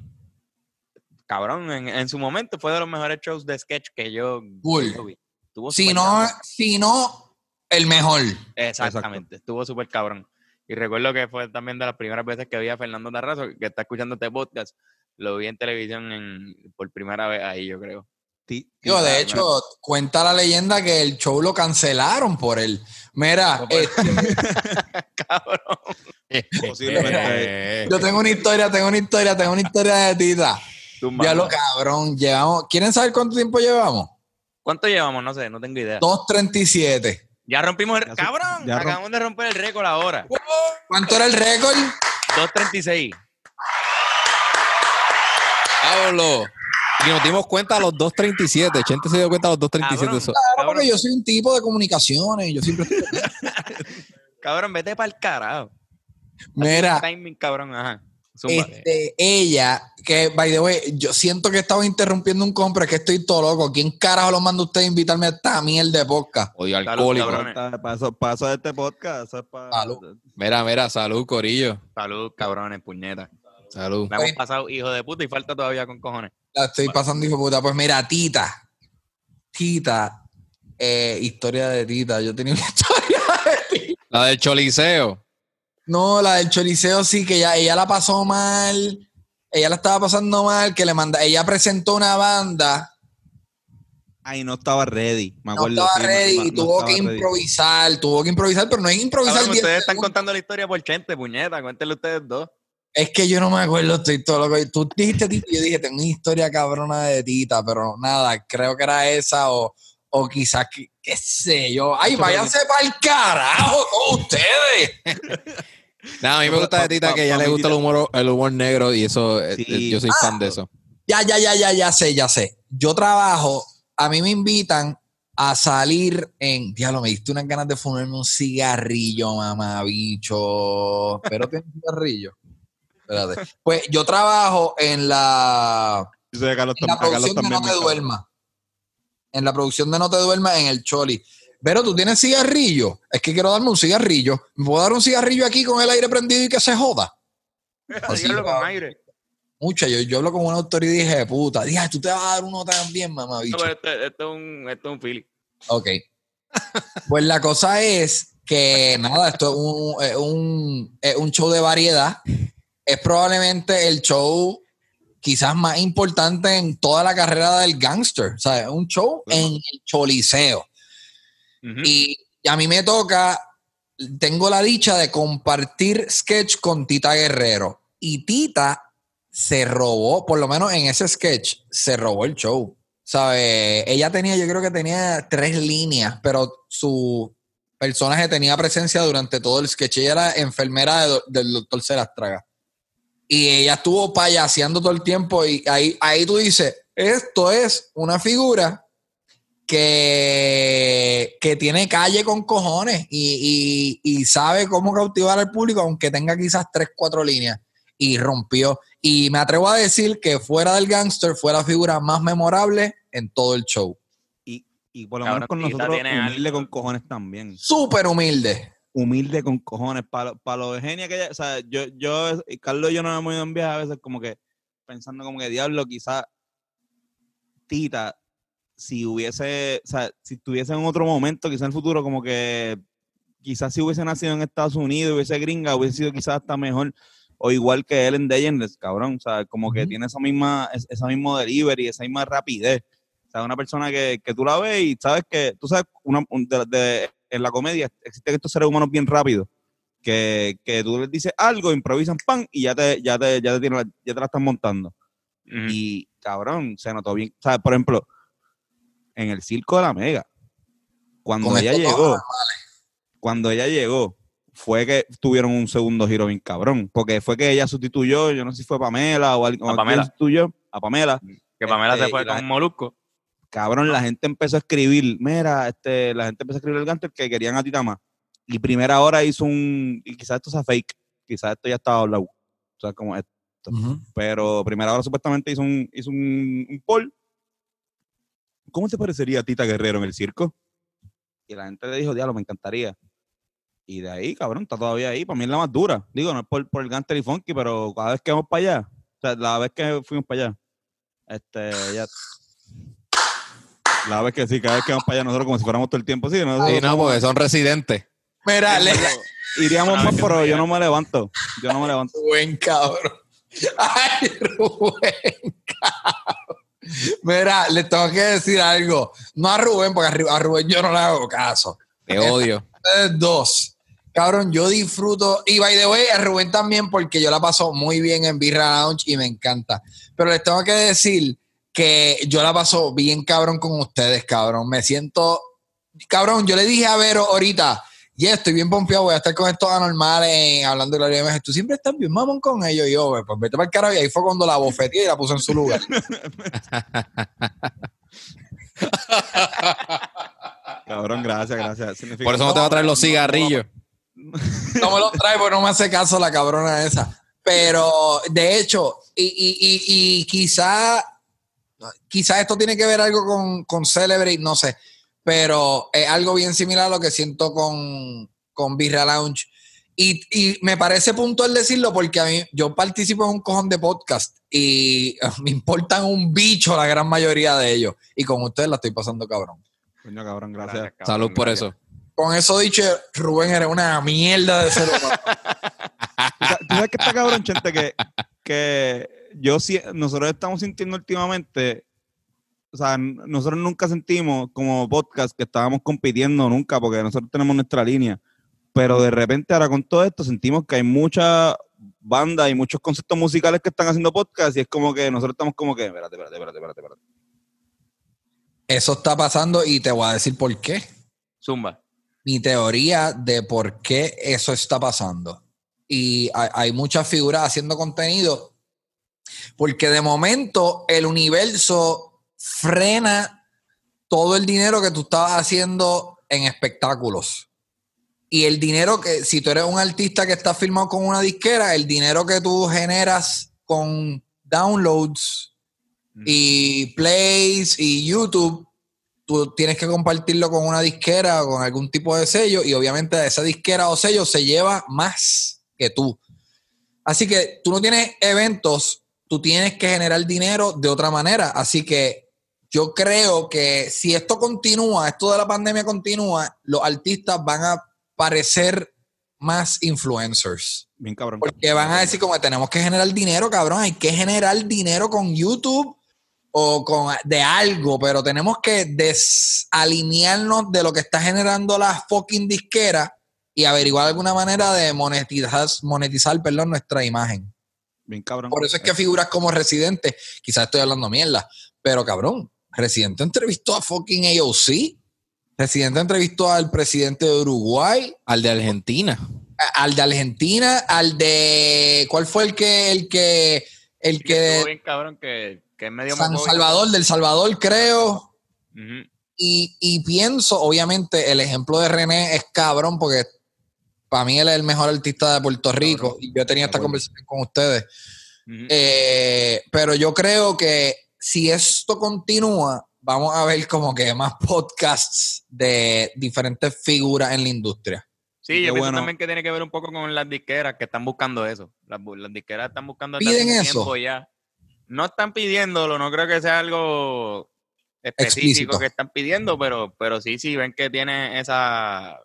B: cabrón, en, en su momento fue de los mejores shows de sketch que yo,
D: Cool.
B: yo vi. Estuvo
D: Si no,
B: cabrón.
D: si no, el mejor.
B: Exactamente, estuvo súper cabrón. Y recuerdo que fue también de las primeras veces que vi a Fernando Tarrazo, que está escuchando este podcast. Lo vi en televisión en, por primera vez ahí, yo creo.
A: Ti-
D: Yo, de hecho, cuenta la leyenda que el show lo cancelaron por él. Mira,
B: No
D: este, *laughs*
B: cabrón.
A: Posiblemente. *laughs*
D: Yo tengo una historia, tengo una historia, tengo una historia de Tita.
B: Tumba.
D: Ya lo cabrón, llevamos. ¿Quieren saber cuánto tiempo llevamos?
B: ¿Cuánto llevamos? No sé, no tengo idea.
D: 2.37.
B: Ya rompimos el...
A: Ya
B: ¡Cabrón!
A: ya
B: Acabamos de romper el récord ahora.
D: ¿Cuánto era el récord?
B: 2.36.
C: Pablo. Y nos dimos cuenta a los 2.37. Chente se dio cuenta a los 2.37.
B: Cabrón.
C: Eso.
D: Claro,
B: Cabrón.
D: porque yo soy un tipo de comunicaciones. Yo siempre estoy- *laughs*
B: Cabrón, vete para el carajo.
D: Mira,
B: Timing, cabrón, ajá.
D: Este, ella, que by the way, yo siento que estaba interrumpiendo un compra, es que estoy todo loco. ¿Quién carajo lo manda a usted a invitarme a esta mierda de podcast?
C: Odio alcohólico.
A: Paso, paso de este podcast. Eso es para.
D: Salud.
C: Mira, mira, salud, Corillo.
B: Salud, cabrones, puñeta.
C: Salud.
B: Me hemos pasado hijo de puta y falta todavía con cojones.
D: La estoy pasando, hijo de puta. Pues mira, Tita. Tita. eh, historia de Tita. Yo tenía una *laughs* historia de Tita.
C: La del choliseo.
D: No, la del choriceo sí, que ella, ella la pasó mal. Ella la estaba pasando mal, que le manda, ella presentó una banda,
A: Ay, no estaba ready. Me
D: no
A: acuerdo.
D: estaba
A: sí,
D: ready,
A: no-
D: tuvo
A: estaba
D: que
A: ready.
D: improvisar, tuvo que improvisar, pero no es improvisar 10
B: ustedes están contando la historia por Chente, puñeta. Cuéntenle ustedes dos.
D: Es que yo no me acuerdo, estoy todo loco. Tú dijiste Tita, y yo dije, tengo una historia cabrona de Tita, pero nada, creo que era esa o, o quizás, qué, qué sé yo. Ay, váyanse para el carajo con ustedes. *laughs*
C: Nada, a mí me gusta de Tita
A: pa-
C: que a ella
A: pa-
C: le gusta el humor, el humor negro y eso, eh,
A: Sí.
C: eh, yo soy fan de eso.
D: Ya, ya, ya, ya, ya sé, ya sé. Yo trabajo, a mí me invitan a salir en. Diablo, me diste unas ganas de fumarme un cigarrillo, mamá, bicho. Pero tiene un cigarrillo. Espérate. Pues yo trabajo en la, en producción de No Te. Duermas. En la producción de No Te Duermas en el Choli. Pero tú tienes cigarrillo. Es que quiero darme un cigarrillo. ¿Me puedo dar un cigarrillo aquí con el aire prendido y que se joda? *laughs* Así,
B: con aire.
D: Mucha, yo, yo hablo con una autoridad y dije, puta, dije, tú te vas a dar uno también, mamá bicho.
B: pero Este, este es un, este es un Philly.
D: Ok. Pues la cosa es que, nada, esto es un, es un, es un show de variedad. Es probablemente el show quizás más importante en toda la carrera del gangster. O sea, un show en el choliseo. Y a mí me toca, tengo la dicha de compartir sketch con Tita Guerrero. Y Tita se robó, por lo menos en ese sketch, se robó el show. ¿Sabe? Ella tenía, yo creo que tenía tres líneas, pero su personaje tenía presencia durante todo el sketch. Ella era enfermera de do- del doctor Serastraga. Y ella estuvo payaseando todo el tiempo y ahí, ahí tú dices, esto es una figura que, que tiene calle con cojones y, y- y sabe cómo cautivar al público, aunque tenga quizás tres, cuatro líneas. Y rompió. Y me atrevo a decir que fuera del gangster fue la figura más memorable en todo el show.
A: Y, y por lo menos con nosotros,
B: tiene
A: humilde
B: algo.
A: con cojones también.
D: Súper humilde.
A: Humilde con cojones. Para lo de genia que ella, o sea, yo, yo, Carlos y yo nos hemos ido en viaje a veces como que pensando como que diablo, quizá Tita, si hubiese, o sea, si estuviese en otro momento, quizá en el futuro, como que quizás si hubiese nacido en Estados Unidos, hubiese gringa, hubiese sido quizás hasta mejor, o igual que él en DeGeneres, cabrón, o sea, como que tiene esa misma, es- esa mismo delivery, esa misma rapidez. O sea, una persona que, que tú la ves y sabes que, tú sabes, una, un- de- de- en la comedia existen estos seres humanos bien rápidos, que, que tú les dices algo, improvisan, pan, y ya te, ya te, ya te, tienen la- ya te la están montando. Y cabrón, se notó bien. O sea, por ejemplo, en el circo de la Mega, cuando
D: Con
A: ella llegó, cuando ella llegó, fue que tuvieron un segundo giro bien cabrón. Porque fue que ella sustituyó, yo no sé si fue Pamela o alguien
B: A Pamela.
A: sustituyó, a Pamela.
B: Que Pamela
A: Este,
B: se fue
A: la-
B: con un molusco.
A: Cabrón, la gente empezó a escribir, mira, este, la gente empezó a escribir el Gantel que querían a Tita más. Y primera hora hizo un, y quizás esto sea fake, quizás esto ya estaba hablado. O sea, como esto. Pero primera hora supuestamente hizo un, hizo un, un poll. ¿Cómo te parecería a Tita Guerrero en el circo? Y la gente le dijo, diablo, me encantaría. Y de ahí, cabrón, está todavía ahí. Para mí es la más dura. Digo, no es por, por el Gantel y Funky, pero cada vez que vamos para allá, o sea, la vez que fuimos para allá, este, ya. La vez que sí, cada vez que vamos para allá, nosotros como si fuéramos todo el tiempo, sí, nosotros
C: Sí, no, porque son residentes.
D: Mira, le,
A: iríamos más, pero yo no me levanto. Yo no me levanto.
D: Rubén, cabrón. Ay, Rubén, cabrón. Mira, le tengo que decir algo. No a Rubén, porque a Ru- a Rubén yo no le hago caso.
C: Te odio.
D: Ustedes dos. Cabrón, yo disfruto. Y by the way, a Rubén también, porque yo la paso muy bien en Birra Lounge y me encanta. Pero les tengo que decir que yo la paso bien cabrón con ustedes, cabrón. Me siento. Cabrón, yo le dije a Vero ahorita, ya estoy bien pompeado, voy a estar con estos anormales hablando de la vida. Tú siempre estás bien mamón con ellos. Y yo, pues vete para el carajo. Y ahí fue cuando la bofeteé y la puse en su lugar. *laughs*
A: Cabrón, gracias, gracias. Significa-
C: Por eso no te va a traer los cigarrillos.
D: no me lo trae porque no me hace caso la cabrona esa. Pero de hecho, y, y, y, y quizá, quizá esto tiene que ver algo con, con Celebrate, no sé. Pero es algo bien similar a lo que siento con, con Birra Lounge. Y, y me parece puntual decirlo porque a mí, yo participo en un cojón de podcast y *laughs* me importan un bicho la gran mayoría de ellos. Y con ustedes la estoy pasando cabrón.
A: Coño, cabrón, gracias.
B: Gracias, cabrón,
C: Salud por
B: gracias.
C: eso.
D: Con eso dicho, Rubén eres una mierda de ser humano.
A: ¿Tú *laughs* sa- tú sabes que está cabrón, Chente? Que, que yo sí, nosotros estamos sintiendo últimamente, o sea, nosotros nunca sentimos como podcast que estábamos compitiendo nunca, porque nosotros tenemos nuestra línea. Pero de repente ahora con todo esto sentimos que hay muchas bandas y muchos conceptos musicales que están haciendo podcast y es como que nosotros estamos como que, espérate, espérate, espérate, espérate, espérate.
D: Eso está pasando y te voy a decir por qué.
B: Zumba.
D: mi teoría de por qué eso está pasando. Y hay, hay muchas figuras haciendo contenido, porque de momento el universo frena todo el dinero que tú estabas haciendo en espectáculos. Y el dinero que, si tú eres un artista que está firmado con una disquera, el dinero que tú generas con downloads y plays y YouTube, tú tienes que compartirlo con una disquera o con algún tipo de sello y obviamente esa disquera o sello se lleva más que tú. Así que tú no tienes eventos, tú tienes que generar dinero de otra manera. Así que yo creo que si esto continúa, esto de la pandemia continúa, los artistas van a parecer más influencers.
A: Bien cabrón.
D: Porque van a decir como tenemos que generar dinero, cabrón, hay que generar dinero con YouTube o con de algo, pero tenemos que desalinearnos de lo que está generando la fucking disquera y averiguar alguna manera de monetizar, monetizar perdón, nuestra imagen.
A: Bien cabrón.
D: Por eso es que figuras como Residente, quizás estoy hablando mierda, pero cabrón, Residente entrevistó a fucking AOC. Residente entrevistó al presidente de Uruguay,
C: Al de Argentina.
D: al de Argentina, al de ¿cuál fue el que el que el
B: Que estuvo
D: que
B: bien cabrón que, que es medio
D: San. Salvador del Salvador creo y, y pienso obviamente el ejemplo de René es cabrón porque para mí él es el mejor artista de Puerto Rico y yo he tenido esta conversación con ustedes. Eh, pero yo creo que si esto continúa, vamos a ver como que más podcasts de diferentes figuras en la industria.
B: Sí, yo pienso
A: bueno.
B: también que tiene que ver un poco con las disqueras que están buscando eso. Las, las disqueras están buscando
D: ¿Piden eso?
B: tiempo ya. No están pidiéndolo, no creo que sea algo específico
D: Explícito.
B: que están pidiendo, pero, pero sí, sí, ven que tiene esa,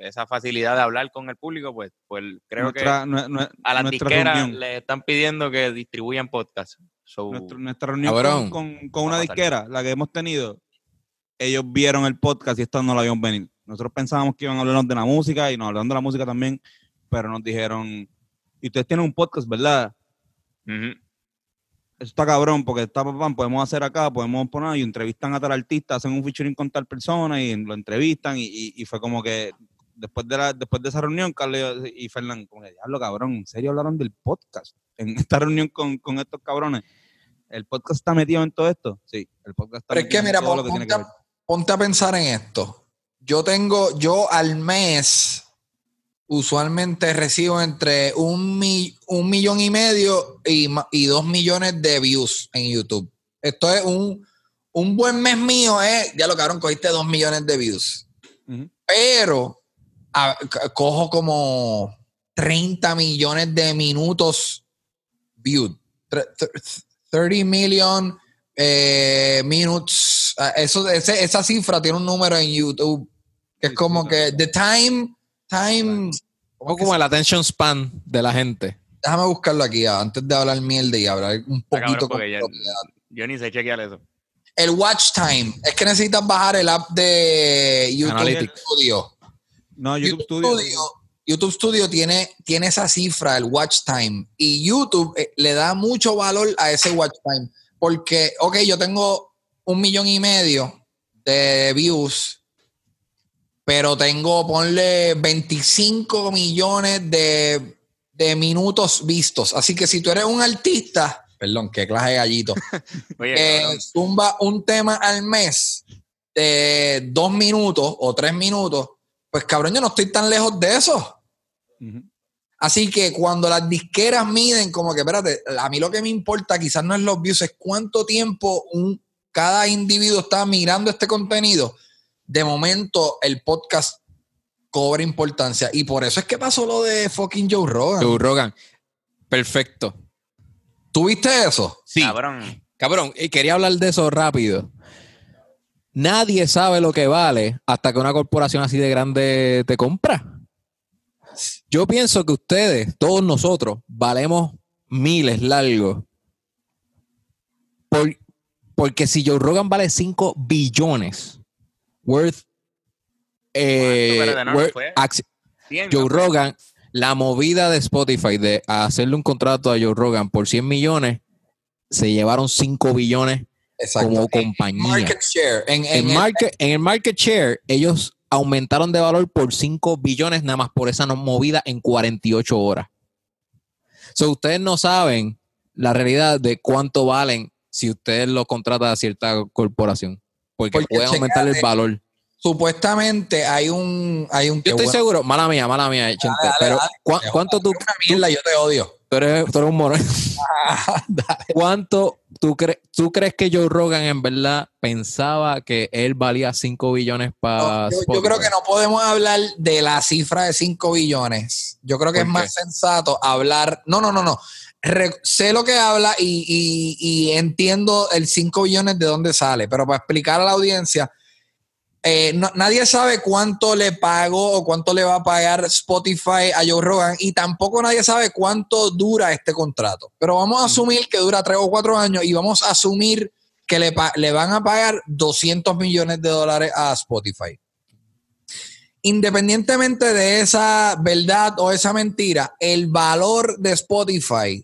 B: esa facilidad de hablar con el público, pues, pues creo
A: nuestra,
B: que a las disqueras
A: reunión.
B: le están pidiendo que distribuyan podcasts. So,
A: Nuestra, nuestra reunión
C: Cabrón.
A: con, con- con
B: Va
A: una disquera, la que hemos tenido, ellos vieron el podcast y esto no lo habían venir. Nosotros pensábamos que iban a hablarnos de la música y nos hablaron de la música también, pero nos dijeron, y ustedes tienen un podcast, ¿verdad? Eso está cabrón, porque está papá, podemos hacer acá, podemos poner y entrevistan a tal artista, hacen un featuring con tal persona y lo entrevistan y, y- y fue como que después de la, después de esa reunión, Carlos y Fernán, como que diablo cabrón, ¿en serio hablaron del podcast? *laughs* En esta reunión con, con estos cabrones. ¿El podcast está metido en todo esto? Sí, el podcast está
D: Pero es
A: metido
D: que,
A: en
D: mira,
A: todo lo que
D: ponte,
A: tiene que ver.
D: a, ponte a pensar en esto. Yo tengo, yo al mes usualmente recibo entre un, mi- un millón y medio y, y dos millones de views en YouTube. Esto es un, un buen mes mío, eh. Ya lo cabrón, cogiste dos millones de views.
A: Ujú.
D: Pero a- cojo como 30 millones de minutos viewed. Tre- tre- 30 million eh, minutes. Ah, Eso, ese- esa cifra tiene un número en YouTube que es como que the time, time.
C: Un
D: ¿cómo
C: poco
D: que
C: como el attention span de la gente.
D: Déjame buscarlo aquí ah, antes de hablar mierda y hablar un poquito con
B: ya- yo ni sé chequear eso.
D: El watch time. Es que necesitas bajar el app de YouTube
C: Analytics.
D: Studio.
A: No, YouTube,
D: YouTube,
A: Studio.
D: Studio, YouTube Studio tiene, tiene esa cifra, el watch time. Y YouTube eh, le da mucho valor a ese watch time. Porque, ok, yo tengo un millón y medio de views, pero tengo, ponle 25 millones de, de minutos vistos. Así que si tú eres un artista, perdón, qué clase de gallito, *laughs* que
B: cabrón,
D: zumba un tema al mes de dos minutos o tres minutos, pues cabrón, yo no estoy tan lejos de eso. Así que cuando las disqueras miden, como que, espérate, a mí lo que me importa quizás no es los views, es cuánto tiempo un, cada individuo está mirando este contenido. De momento, el podcast cobra importancia. Y por eso es que pasó lo de fucking Joe Rogan.
C: Joe Rogan. Perfecto.
D: ¿Tú viste eso?
C: Sí.
B: cabrón.
C: Cabrón, y quería hablar de eso rápido. Nadie sabe lo que vale hasta que una corporación así de grande te compra. Yo pienso que ustedes, todos nosotros, valemos miles largos. Por- porque si Joe Rogan vale 5 billones worth, eh, Joe. Rogan, la movida de Spotify de hacerle un contrato a Joe Rogan por 100 millones, se llevaron 5 billones como compañía.
D: Market share. En, en
C: En,
D: el-
C: market, en el market share, ellos aumentaron de valor por 5 billones nada más por esa movida en 48 horas. So, ustedes no saben la realidad de cuánto valen si ustedes lo contratan a cierta corporación. Porque,
D: Porque
C: pueden aumentar el valor.
D: supuestamente hay un hay un
C: Yo estoy
D: bueno,
C: seguro, mala mía, mala mía,
D: dale,
C: pero
D: dale.
C: ¿cu- ¿cuánto tú,
D: mierda, yo te odio.
C: Tú eres, tú eres un mono. *laughs* ¿Cuánto tú, crees tú crees que Joe Rogan en verdad pensaba que él valía 5 billones para
D: No, yo, yo creo que no podemos hablar de la cifra de 5 billones. Yo creo que es
C: ¿Por
D: más sensato hablar. No, no, no, no. Re- sé lo que habla y, y- y entiendo el 5 billones de dónde sale, pero para explicar a la audiencia, eh, no- nadie sabe cuánto le pagó o cuánto le va a pagar Spotify a Joe Rogan y tampoco nadie sabe cuánto dura este contrato. Pero vamos a asumir que dura 3 o 4 años y vamos a asumir que le, le van a pagar 200 millones de dólares a Spotify. Independientemente de esa verdad o esa mentira, el valor de Spotify,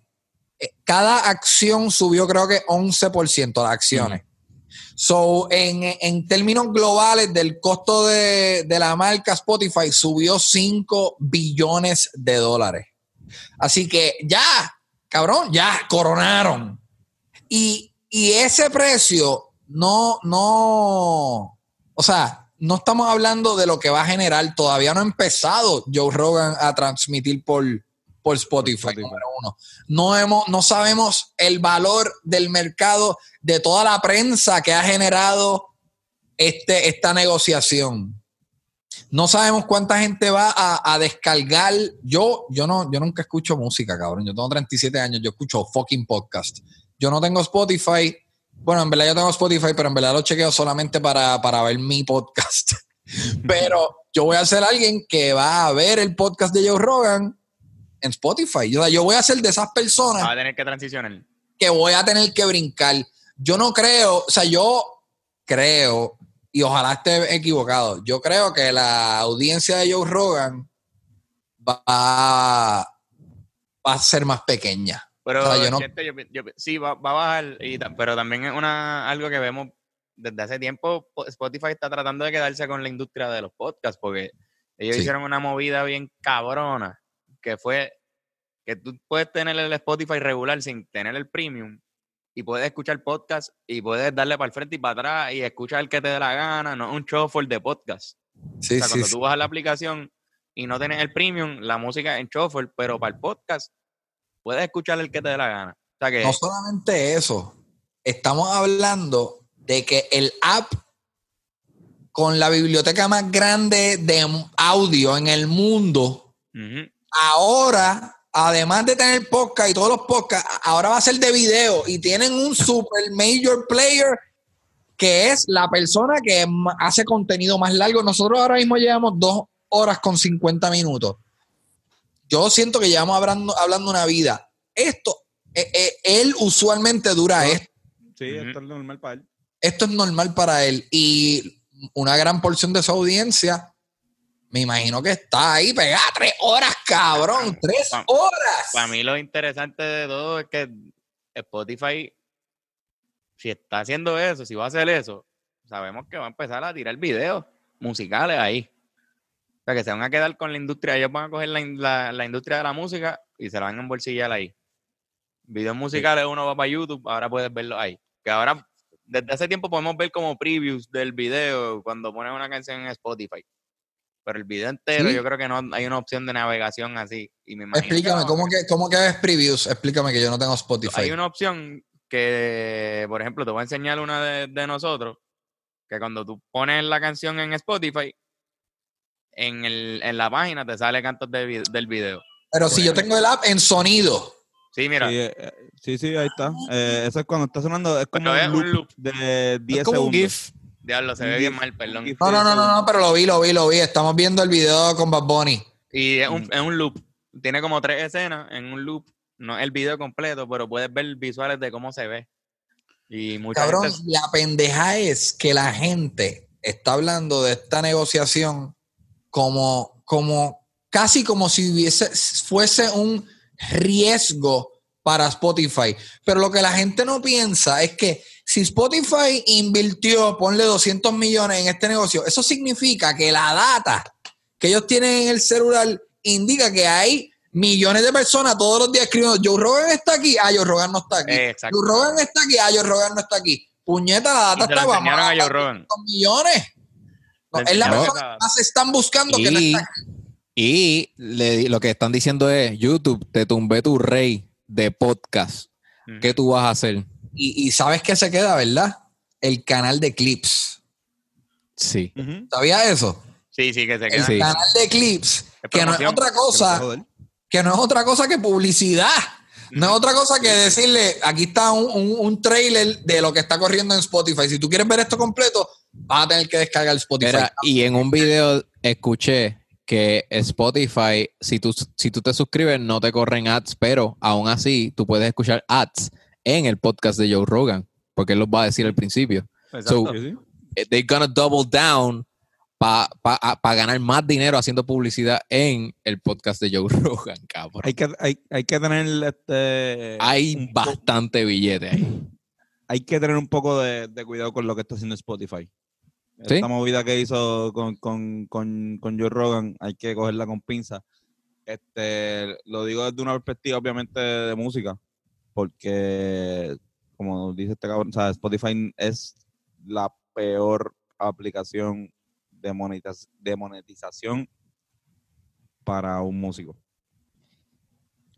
D: eh, cada acción subió creo que 11% las acciones. So, en, en términos globales del costo de, de la marca Spotify subió 5 billones de dólares. Así que ya, cabrón, ya coronaron. Y, y ese precio no, no, o sea, no estamos hablando de lo que va a generar. Todavía no ha empezado Joe Rogan a transmitir por, por Spotify,
A: Spotify.
D: número uno. No, hemos, no sabemos el valor del mercado de toda la prensa que ha generado este, esta negociación. No sabemos cuánta gente va a, a descargar. Yo, yo, no, yo nunca escucho música, cabrón. Yo tengo 37 años, yo escucho fucking podcast. Yo no tengo Spotify. Bueno, en verdad yo tengo Spotify, pero en verdad lo chequeo solamente para, para ver mi podcast. *laughs* pero yo voy a ser alguien que va a ver el podcast de Joe Rogan en Spotify. Yo, yo voy a ser de esas personas
B: Va a tener que transicionar.
D: que voy a tener que brincar. Yo no creo, o sea, yo creo, y ojalá esté equivocado, yo creo que la audiencia de Joe Rogan va, va a ser más pequeña.
B: Pero
D: O sea, yo no-
B: yo yo sí, va, va a bajar, y pero también es una, algo que vemos desde hace tiempo. po- Spotify está tratando de quedarse con la industria de los podcasts porque ellos
D: Sí.
B: hicieron una movida bien cabrona que fue que tú puedes tener el Spotify regular sin tener el premium y puedes escuchar podcast y puedes darle para el frente y para atrás y escuchar el que te dé la gana, no es un shuffle de podcast.
D: Sí,
B: O sea,
D: sí,
B: cuando
D: sí.
B: tú vas a la aplicación y no tienes el premium, la música en shuffle, pero para el podcast puedes escuchar el que te dé la gana. O sea que
D: No solamente eso, estamos hablando de que el app con la biblioteca más grande de audio en el mundo ahora, además de tener podcast y todos los podcasts, ahora va a ser de video y tienen un super major player que es la persona que hace contenido más largo. Nosotros ahora mismo llevamos dos horas con 50 minutos. Yo siento que llevamos hablando, hablando una vida. Esto, eh, eh, él usualmente dura esto.
A: Sí, esto es normal para él.
D: Esto es normal para él. Y una gran porción de su audiencia, me imagino que está ahí pegada tres horas, cabrón. Tres horas.
B: Para mí lo interesante de todo es que Spotify, si está haciendo eso, si va a hacer eso, sabemos que va a empezar a tirar videos musicales ahí. O sea, que se van a quedar con la industria, ellos van a coger la, la- la industria de la música y se la van a embolsillar ahí. Videos musicales, uno va para YouTube, ahora puedes verlo ahí. Que ahora, desde hace tiempo podemos ver como previews del video cuando pones una canción en Spotify. Pero el video entero,
D: Sí.
B: yo creo que no hay una opción de navegación así. Y me imagino que
D: Explícame,
B: no,
D: ¿cómo que, ¿cómo que ves previews? Explícame que yo no tengo Spotify.
B: hay una opción que, por ejemplo, te voy a enseñar una de, de nosotros, que cuando tú pones la canción en Spotify, en, el, en la página te sale cantos de del video.
D: Pero si yo tengo el app en sonido.
B: Sí, mira,
A: Sí, eh, eh, sí, sí, ahí está. Eh, eso es cuando está sonando, es como
B: Pero es
A: un
B: un
A: loop,
B: loop.
A: de 10
C: Es como un
A: segundos.
C: GIF.
B: Diablo, se ve bien mal, perdón.
D: No, no, no, no, no, pero lo vi, lo vi, lo vi. Estamos viendo el video con Bad Bunny.
B: Y es un,
A: Mm.
B: es un loop. Tiene como tres escenas en un loop. No es el video completo, pero puedes ver visuales de cómo se ve. Y mucha
D: Cabrón,
B: gente-
D: la pendeja es que la gente está hablando de esta negociación como, como casi como si hubiese, fuese un riesgo para Spotify. Pero lo que la gente no piensa es que si Spotify invirtió, ponle 200 millones en este negocio, eso significa que la data que ellos tienen en el celular indica que hay millones de personas todos los días escribiendo, Joe Rogan está aquí, ah, Joe Rogan no está aquí.
B: Exacto.
D: Joe Rogan está aquí, ah, Joe Rogan no está aquí. Puñeta, la
B: Y
D: data
B: se lo
D: está vamos
B: enseñaron a Joe
D: dar
B: Rogan.
D: 200 millones. No, es la persona que más están buscando que no
C: Y-
D: está aquí.
C: Y le di- lo que están diciendo es, YouTube, te tumbé tu rey de podcast. ¿Qué tú vas a hacer?
D: Y, y sabes que se queda, ¿verdad? El canal de clips.
C: Sí.
A: Ujú.
D: ¿Sabías eso?
B: Sí, sí, que se
D: El
B: queda.
C: Sí.
D: canal de clips, que no es otra cosa, que no es otra cosa que publicidad. No es otra cosa que decirle, aquí está un, un- un trailer de lo que está corriendo en Spotify. Si tú quieres ver esto completo, vas a tener que descargar Spotify.
C: Mira, y en un video escuché que Spotify, si tú, si tú te suscribes, no te corren ads, pero aún así tú puedes escuchar ads en el podcast de Joe Rogan, porque él los va a decir al principio.
B: Exacto.
C: So, eh, they're gonna double down para ganar más dinero haciendo publicidad en el podcast de Joe *laughs* Rogan, cabrón.
A: Hay que, hay, hay que tener este.
C: Hay bastante billete ahí.
A: hay que tener un poco de, de cuidado con lo que está haciendo Spotify.
C: ¿Sí?
A: Esta movida que hizo con, con, con, con Joe Rogan, hay que cogerla con pinza. Este, lo digo desde una perspectiva, obviamente, de música, porque, como dice este cabrón, o sea, Spotify es la peor aplicación de, monetiz- de monetización para un músico.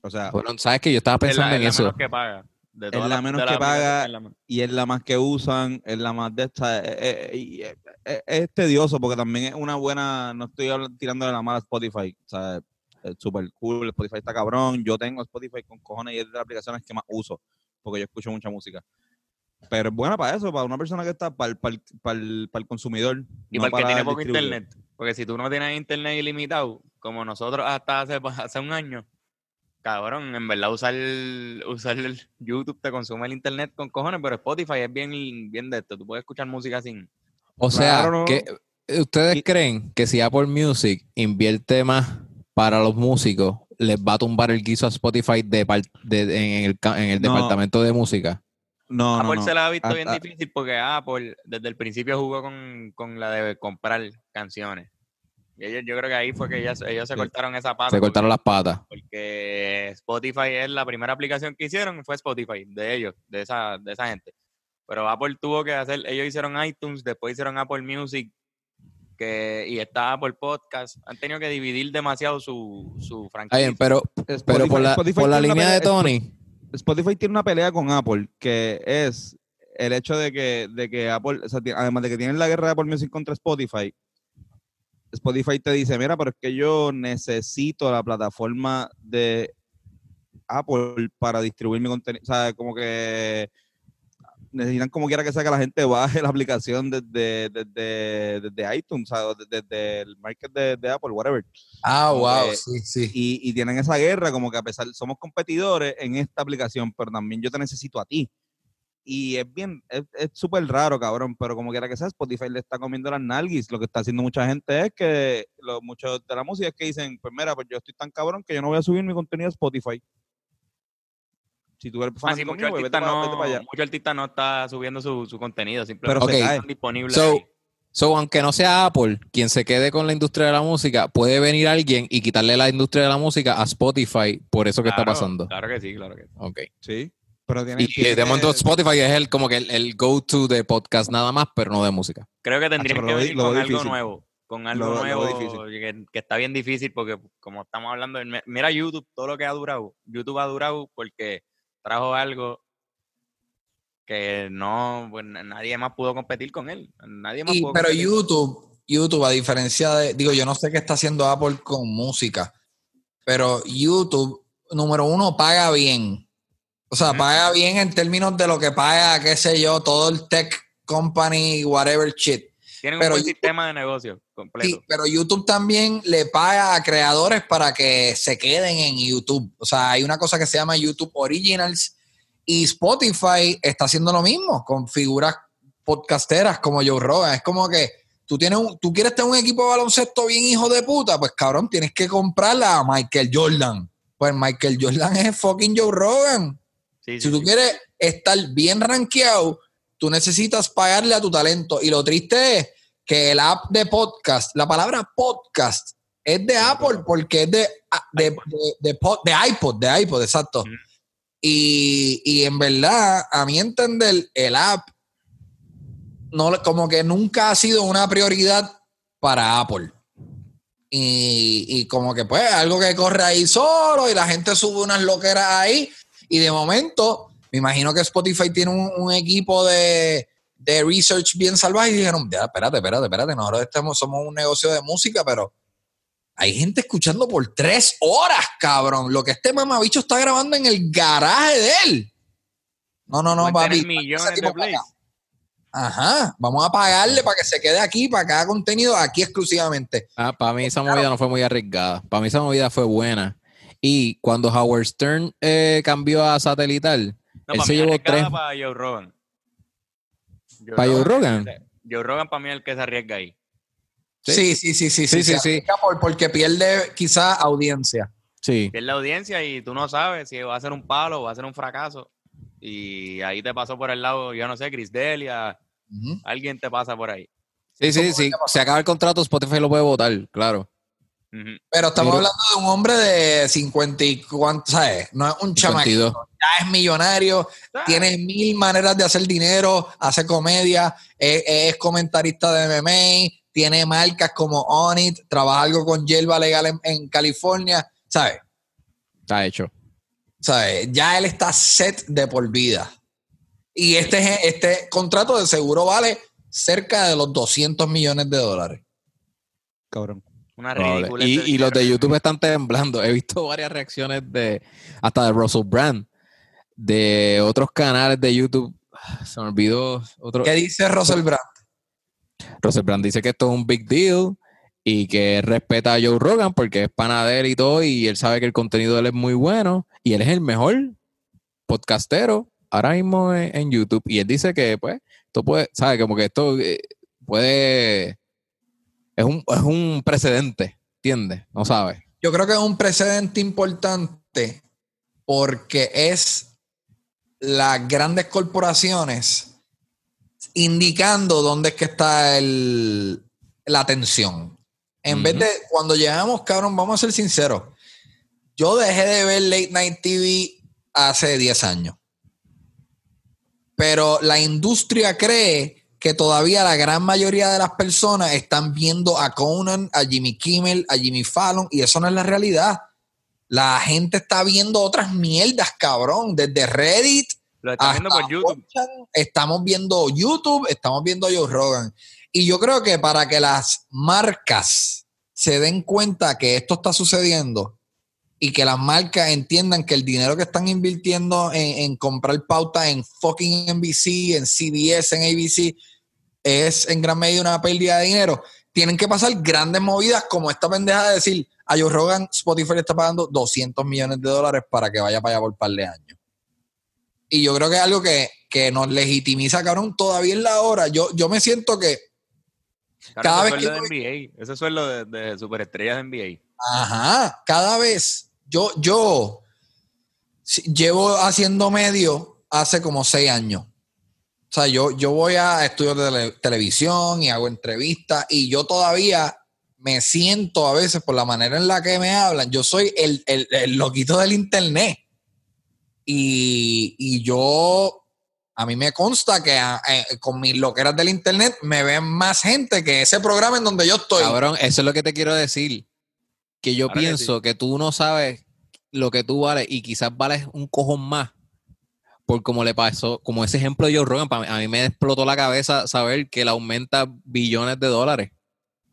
A: O sea,
C: Bueno, sabes que yo estaba
B: Es
C: pensando
B: es
C: en
B: la
C: eso.
B: menos que paga. De
A: Es la menos
B: de
A: que paga.
B: es la
A: y es la más que usan, es la más de esta. eh, eh, es tedioso porque también es una buena. No estoy tirando de la mala a Spotify. O sea, es súper cool. Spotify está cabrón. Yo tengo Spotify con cojones y es de las aplicaciones que más uso porque yo escucho mucha música. Pero es buena para eso, para una persona que está para el, para el, para el- para el consumidor.
B: Y
A: no
B: para el que tiene poco internet. Porque si tú no tienes internet ilimitado, como nosotros hasta hace, *laughs* hace un año, cabrón, en verdad usar, usar el YouTube te consume el internet con cojones, pero Spotify es bien, bien de esto. Tú puedes escuchar música sin.
C: O sea,
A: Claro, ¿no?
C: que eh, ¿ustedes
A: Y-
C: creen que si Apple Music invierte más para los músicos, les va a tumbar el guiso a Spotify de, par- de- en el, en el
A: No.
C: departamento de música?
A: No, no,
B: Apple
A: no.
B: se la ha visto bien
A: Hasta-
B: difícil porque Apple desde el principio jugó con, con la de comprar canciones. Y ellos, yo creo que ahí fue que ellos, ellos se
C: Sí.
B: cortaron esa pata.
C: Se cortaron las patas.
B: porque, porque Spotify es la primera aplicación que hicieron, fue Spotify, de ellos, de esa, de esa gente. Pero Apple tuvo que hacer, ellos hicieron iTunes, después hicieron Apple Music, que, y está Apple Podcast. Han tenido que dividir demasiado su, su franquicia.
C: bien, pero,
A: Spotify-
C: pero por la,
A: Spotify
C: por la línea de Tony,
A: Spotify tiene una pelea con Apple que es el hecho de que, de que Apple, o sea, ti- además de que tienen la guerra de Apple Music contra Spotify, Spotify te dice, mira, pero es que yo necesito la plataforma de Apple para distribuir mi contenido. O sea, como que necesitan como quiera que sea que la gente baje la aplicación desde, desde, desde iTunes, o desde, el market de, de Apple, whatever
D: Ah,
A: como
D: wow,
A: que-
D: sí, sí.
A: y, y tienen esa guerra, como que a pesar, somos competidores en esta aplicación, pero también yo te necesito a ti. Y es bien, es es súper raro, cabrón, pero como quiera que sea, Spotify le está comiendo las nalguis. Lo que está haciendo mucha gente es que, lo, muchos de la música es que dicen, pues mira, pues yo estoy tan cabrón que yo no voy a subir mi contenido a Spotify. Si tú eres
B: Ah, sí, muchos
A: pues
B: artistas no, muchos artistas no está subiendo su, su contenido, simplemente
A: Pero
C: se
B: están disponibles
C: So, aunque no sea Apple quien se quede con la industria de la música, puede venir alguien y quitarle la industria de la música a Spotify por eso que está pasando.
B: Claro que sí, claro que sí.
C: Ok.
A: Sí, pero tiene,
C: Y
A: tiene
C: de momento Spotify es el como que el, el go-to de podcast nada más, pero no de música.
B: Creo que tendrían que venir con algo nuevo. Con algo
A: Lo-
B: nuevo
A: difícil.
B: que, que está bien difícil porque como estamos hablando, mi- mira YouTube, todo lo que ha durado. YouTube ha durado porque trajo algo que no, pues na- nadie más pudo competir con él. Nadie más
D: Y-
B: pudo
D: pero
B: competir.
D: YouTube, YouTube, a diferencia de, digo, yo no sé qué está haciendo Apple con música, pero YouTube, número uno, paga bien. O sea, paga bien en términos de lo que paga, qué sé yo, todo el tech company, whatever shit.
B: Tienen
D: pero
B: un buen
D: YouTube-
B: sistema de negocio completo.
D: Sí, pero YouTube también le paga a creadores para que se queden en YouTube. O sea, hay una cosa que se llama YouTube Originals y Spotify está haciendo lo mismo con figuras podcasteras como Joe Rogan. Es como que tú tienes un, tú quieres tener un equipo de baloncesto bien hijo de puta, pues cabrón, tienes que comprarla a Michael Jordan. Pues Michael Jordan es fucking Joe Rogan.
B: Sí, sí,
D: Si tú
B: sí.
D: quieres estar bien rankeado, tú necesitas pagarle a tu talento. Y lo triste es que el app de podcast, la palabra podcast, es de Apple porque es de, de, de, de pod- de iPod, de iPod, exacto. Y, y en verdad, a mi entender, el app no, como que nunca ha sido una prioridad para Apple. y, y como que pues algo que corre ahí solo y la gente sube unas loqueras ahí y de momento me imagino que Spotify tiene un, un equipo de, de research bien salvaje y dijeron, ya, espérate, espérate, espérate, nosotros estamos, somos un negocio de música, pero hay gente escuchando por tres horas, cabrón. Lo que este mamabicho está grabando en el garaje de él. No, no, no, papi.
B: millones de plays.
D: Ajá, vamos a pagarle para que se quede aquí, para cada contenido aquí exclusivamente.
C: Ah, para mí esa movida no fue muy arriesgada. Para mí esa movida fue buena. Y cuando Howard Stern eh, cambió a satelital,
B: No,
C: él
B: para
C: se
B: mí
C: llevó tres.
B: para Joe Rogan.
C: ¿Para Joe Rogan?
B: Joe Rogan para mí es el que se arriesga ahí.
D: Sí, sí, sí, sí, sí.
C: Sí, sí,
D: por- porque pierde quizá audiencia.
C: Sí.
B: La audiencia y tú no sabes si va a ser un palo o va a ser un fracaso. Y ahí te pasó por el lado, yo no sé, Chris Delia, alguien te pasa por ahí.
C: Sí, sí, sí. Se acaba el contrato, Spotify lo puede votar, claro.
D: Pero estamos hablando de un hombre de 50 y cuánto, ¿sabes? No es un
C: 52.
D: chamaquito. Ya es millonario, tiene mil maneras de hacer dinero, hace comedia, es, es comentarista de MMA, tiene marcas como On It, trabaja algo con Yelva Legal en, en California, ¿sabes?
C: Está hecho.
D: ¿Sabes? Ya él está set de por vida. Y este, este contrato de seguro vale cerca de los 200 millones de dólares.
A: Cabrón.
B: Una ridícula.
C: Y, los de. YouTube están temblando. He visto varias reacciones de hasta de Russell Brand, de otros canales de YouTube. Ah, Se me olvidó otro.
D: ¿Qué dice Russell Brand?
C: Russell Brand dice que esto es un big deal y que respeta a Joe Rogan porque es panadero y todo y él sabe que el contenido de él es muy bueno y él es el mejor podcastero ahora mismo en, en YouTube y él dice que pues esto puede, sabe como que esto eh, puede es un, es un precedente, ¿entiendes? No sabe.
D: Yo creo que es un precedente importante porque es las grandes corporaciones indicando dónde es que está el, la atención. En vez de, cuando llegamos, cabrón, vamos a ser sinceros. Yo dejé de ver Late Night TV hace 10 años. Pero la industria cree que todavía la gran mayoría de las personas están viendo a Conan, a Jimmy Kimmel, a Jimmy Fallon, y eso no es la realidad. La gente está viendo otras mierdas, cabrón, desde Reddit.
B: Lo están viendo por YouTube.
D: 4chan, Estamos viendo YouTube, estamos viendo a Joe Rogan. Y yo creo que para que las marcas se den cuenta que esto está sucediendo y que las marcas entiendan que el dinero que están invirtiendo en, en comprar pauta en fucking NBC, en CBS, en ABC, es en gran medida una pérdida de dinero. Tienen que pasar grandes movidas como esta pendeja de decir a Joe Rogan, Spotify le está pagando 200 millones de dólares para que vaya para allá por un par de años. Y yo creo que es algo que, que nos legitimiza, cabrón, todavía en la hora. Yo, yo me siento que
B: Claro,
D: Cada
B: ese
D: vez
B: sueldo
D: que
B: de NBA. Ese sueldo de, de superestrellas de NBA.
D: Ajá, cada vez yo, yo llevo haciendo medio hace como seis años. O sea, yo, yo voy a estudios de tele- televisión y hago entrevistas y yo todavía me siento a veces por la manera en la que me hablan. Yo soy el, el- loquito del internet. Y, y yo, a mí me consta que eh, con mis loqueras del internet me ven más gente que ese programa en donde yo estoy.
C: Cabrón, eso es lo que te quiero decir. Que yo
B: que
C: pienso que, tú no sabes lo que tú vales y quizás vales un cojón más. Por como le pasó, como ese ejemplo de Joe Rogan, a mí me explotó la cabeza saber que él aumenta billones de dólares.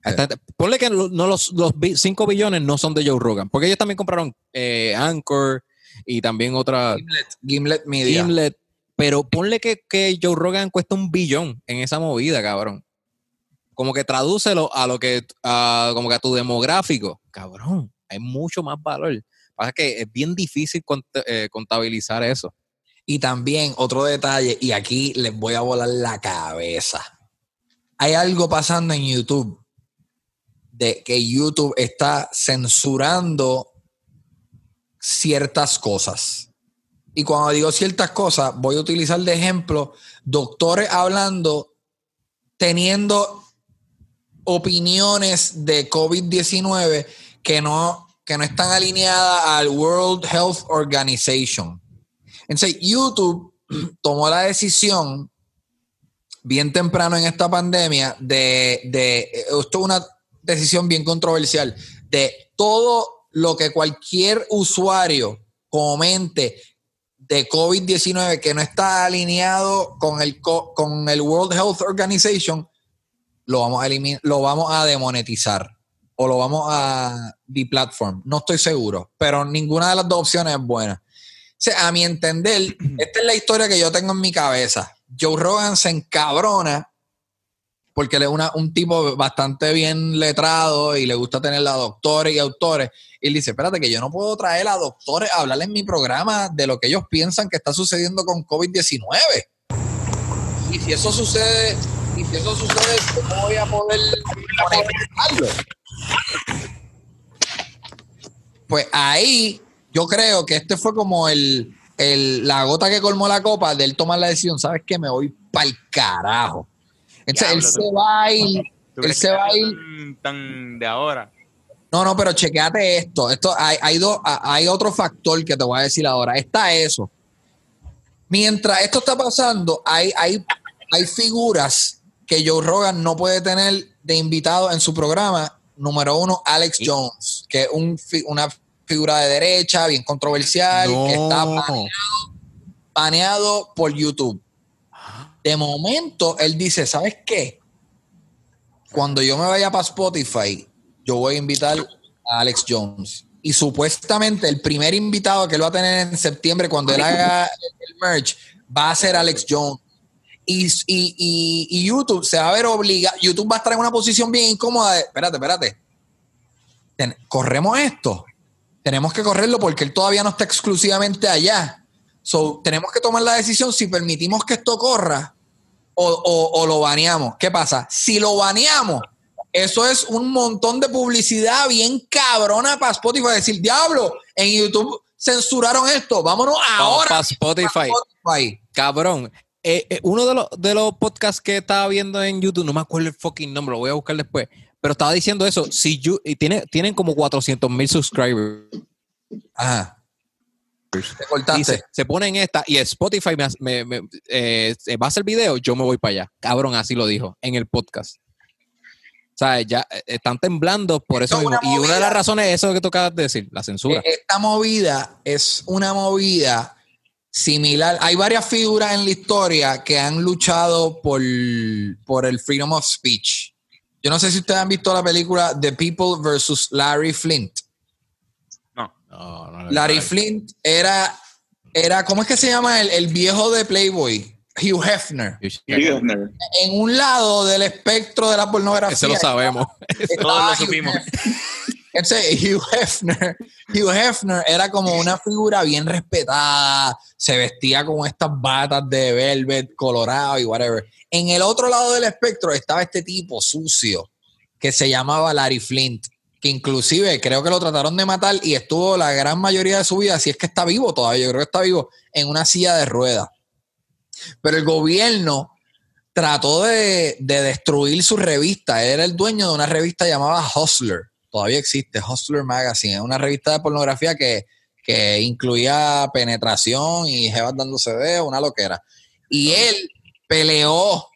C: A esta gente- ponle que no los, los 5 billones no son de Joe Rogan, porque ellos también compraron eh, Anchor y también otra
D: Gimlet, Gimlet Media.
C: Gimlet, pero ponle que, que Joe Rogan cuesta un billón en esa movida, cabrón. Como que tradúcelo a lo que, a- como que a tu demográfico, cabrón. Hay mucho más valor. Pasa que es bien difícil eh, contabilizar eso.
D: Y también otro detalle, y aquí les voy a volar la cabeza. Hay algo pasando en YouTube de que YouTube está censurando ciertas cosas. Y cuando digo ciertas cosas, voy a utilizar de ejemplo doctores hablando, teniendo opiniones de COVID-19 que no, que no están alineadas al World Health Organization. Entonces, YouTube *clears throat* tomó la decisión bien temprano en esta pandemia de, de esto es una decisión bien controversial de todo lo que cualquier usuario comente de COVID-19 que no está alineado con el, co- con el World Health Organization, lo vamos a eliminar, lo vamos a demonetizar o lo vamos a deplatform. No estoy seguro, pero ninguna de las dos opciones es buena. O sea, a mi entender, *clears throat* esta es la historia que yo tengo en mi cabeza. Joe Rogan se encabrona porque él es una- un tipo bastante bien letrado y le gusta tener a doctores y autores. Y él dice, espérate, que yo no puedo traer a doctores a hablar en mi programa de lo que ellos piensan que está sucediendo con COVID-19. Y si eso sucede, si eso sucede, ¿cómo voy a poder monetizarlo? Pues ahí yo creo que este fue como el, el- la gota que colmó la copa de él tomar la decisión, ¿sabes qué? Me voy para el carajo. Entonces él se
B: tú-
D: va a ir,
B: ¿Tú
D: él se va a
B: es
D: ir
B: tan- tan de ahora?
D: no, no, pero chequeate esto. Esto hay, hay, dos- hay otro factor que te voy a decir ahora. Está eso. Mientras esto está pasando, hay, hay, hay figuras que Joe Rogan no puede tener de invitado en su programa. Número uno, Alex Jones, que es un una figura de derecha, bien controversial, que está baneado, baneado por YouTube. De momento, él dice, ¿sabes qué? Cuando yo me vaya para Spotify, yo voy a invitar a Alex Jones. Y supuestamente el primer invitado que él va a tener en septiembre, cuando él haga el merch, va a ser Alex Jones. Y, y- y- y YouTube se va a ver obligado. YouTube va a estar en una posición bien incómoda. de, espérate, espérate. Ten- corremos esto. Tenemos que correrlo porque él todavía no está exclusivamente allá. So, tenemos que tomar la decisión si permitimos que esto corra o, o- o lo baneamos. ¿Qué pasa? Si lo baneamos, eso es un montón de publicidad bien cabrona para Spotify. Decir, diablo, en YouTube censuraron esto. Vámonos ahora.
C: para Spotify.
D: Spotify.
C: Cabrón. Eh, eh, uno de los, de los podcasts que estaba viendo en YouTube, no me acuerdo el fucking nombre, lo voy a buscar después, pero estaba diciendo eso. Si you- y tiene, tienen como 400 mil subscribers.
D: Ajá. Te cortaste.
C: Dice, se ponen esta y Spotify me, me- me- eh, va a hacer video, yo me voy para allá. Cabrón, así lo dijo en el podcast. O sea, ya están temblando por eso
D: es
C: mismo.
D: una
C: Y una de las razones es eso que tú acabas de decir, la censura.
D: Eh, Esta movida es una movida similar. Hay varias figuras en la historia que han luchado por, por el freedom of speech. Yo no sé si ustedes han visto la película The People versus Larry Flint.
B: No.
C: No, no, no,
D: Larry. Flint era, era ¿cómo es que se llama el, el viejo de Playboy? Hugh Hefner. En un lado del espectro de la pornografía.
C: Ese lo sabemos.
B: Todos lo
D: Hugh
B: supimos. *laughs*
D: Hugh Hefner, Hugh Hefner era como una figura bien respetada, se vestía con estas batas de velvet colorado y whatever. En el otro lado del espectro estaba este tipo sucio que se llamaba Larry Flint, que inclusive creo que lo trataron de matar y estuvo la gran mayoría de su vida, si es que está vivo todavía, yo creo que está vivo, en una silla de ruedas. Pero el gobierno trató de, de destruir su revista. Él era el dueño de una revista llamada Hustler. Todavía existe, Hustler Magazine. Es una revista de pornografía que, que incluía penetración y jevas dándose de una loquera. Y él peleó,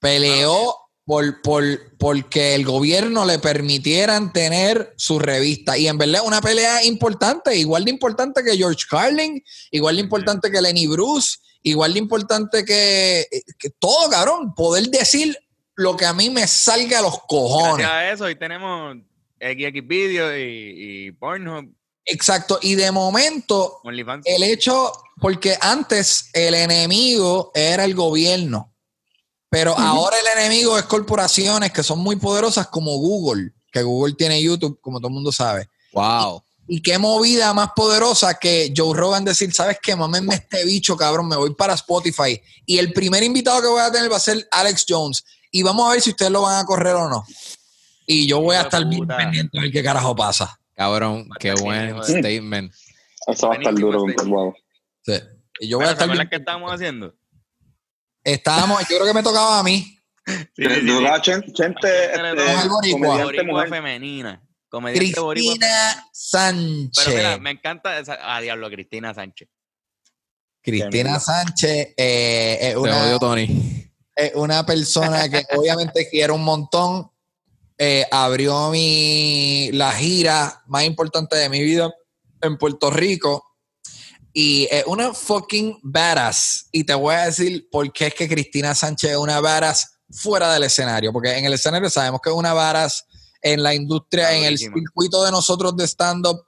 D: peleó por, por, porque el gobierno le permitieran tener su revista. Y en verdad una pelea importante, igual de importante que George Carlin, igual de importante que Lenny Bruce, igual de importante que, que todo, cabrón. Poder decir lo que a mí me salga a los cojones.
B: Gracias a eso, hoy tenemos XX Video y, y Pornhub,
D: Exacto. Y de momento,
B: OnlyFans.
D: el hecho, porque antes el enemigo era el gobierno, pero ahora el enemigo es corporaciones que son muy poderosas como Google, que Google tiene YouTube, como todo el mundo sabe.
C: Wow.
D: Y qué movida más poderosa que Joe Rogan decir, ¿sabes qué? Mámenme este bicho, cabrón, me voy para Spotify. Y el primer invitado que voy a tener va a ser Alex Jones. Y vamos a ver si ustedes lo van a correr o no. Y yo voy a estar bien pendiente a ver qué carajo pasa.
C: Cabrón, qué buen statement.
E: Eso va a estar duro con
B: sí.
D: Y yo voy a
B: Bueno, ¿se
D: estar bien.
B: que estábamos haciendo?
D: Estábamos, yo creo que me tocaba a mí.
B: Sí, sí, sí, sí.
E: Dura Chen- Chente,
B: Chente
E: este,
B: femenina. Comediante boricua femenina.
D: Cristina Sánchez.
B: Pero mira, me encanta esa. Ah, diablo, Cristina Sánchez.
D: Cristina Sánchez eh, es
C: Te odio, Tony.
D: Es una persona que *laughs* obviamente quiero un montón. eh, abrió mi, la gira más importante de mi vida en Puerto Rico. Y es una fucking badass. Y te voy a decir por qué es que Cristina Sánchez es una badass fuera del escenario. Porque en el escenario sabemos que es una badass en la industria, en el circuito de nosotros de stand-up.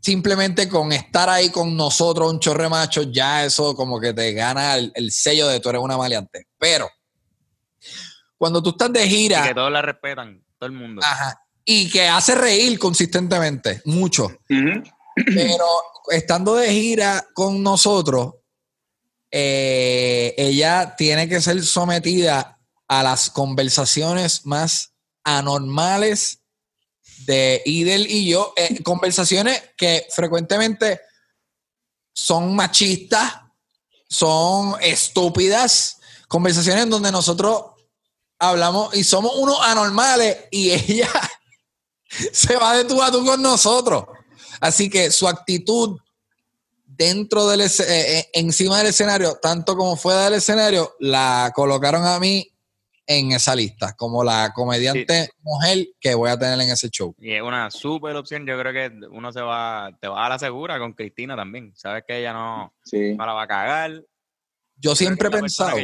D: Simplemente con estar ahí con nosotros, un chorre macho, ya eso como que te gana el, el sello de tú eres una maleante. Pero cuando tú estás de
B: Y
D: gira,
B: que todos la respetan, todo el mundo.
D: Ajá. Y que hace reír consistentemente, mucho. Pero estando de gira con nosotros, eh, ella tiene que ser sometida a las conversaciones más anormales de Idel y yo. eh, conversaciones que frecuentemente son machistas, son estúpidas, conversaciones en donde nosotros hablamos y somos unos anormales y *laughs* ella se va de tú a tú con nosotros. Así que su actitud dentro del eh, eh, encima del escenario, tanto como fuera del escenario, la colocaron a mí en esa lista, como la comediante mujer que voy a tener en ese show.
B: Y es una súper opción. Yo creo que uno se va, te va a la segura con Cristina también. Sabes que ella no,
E: Sí.
B: no la va a cagar.
D: Yo siempre he pensado,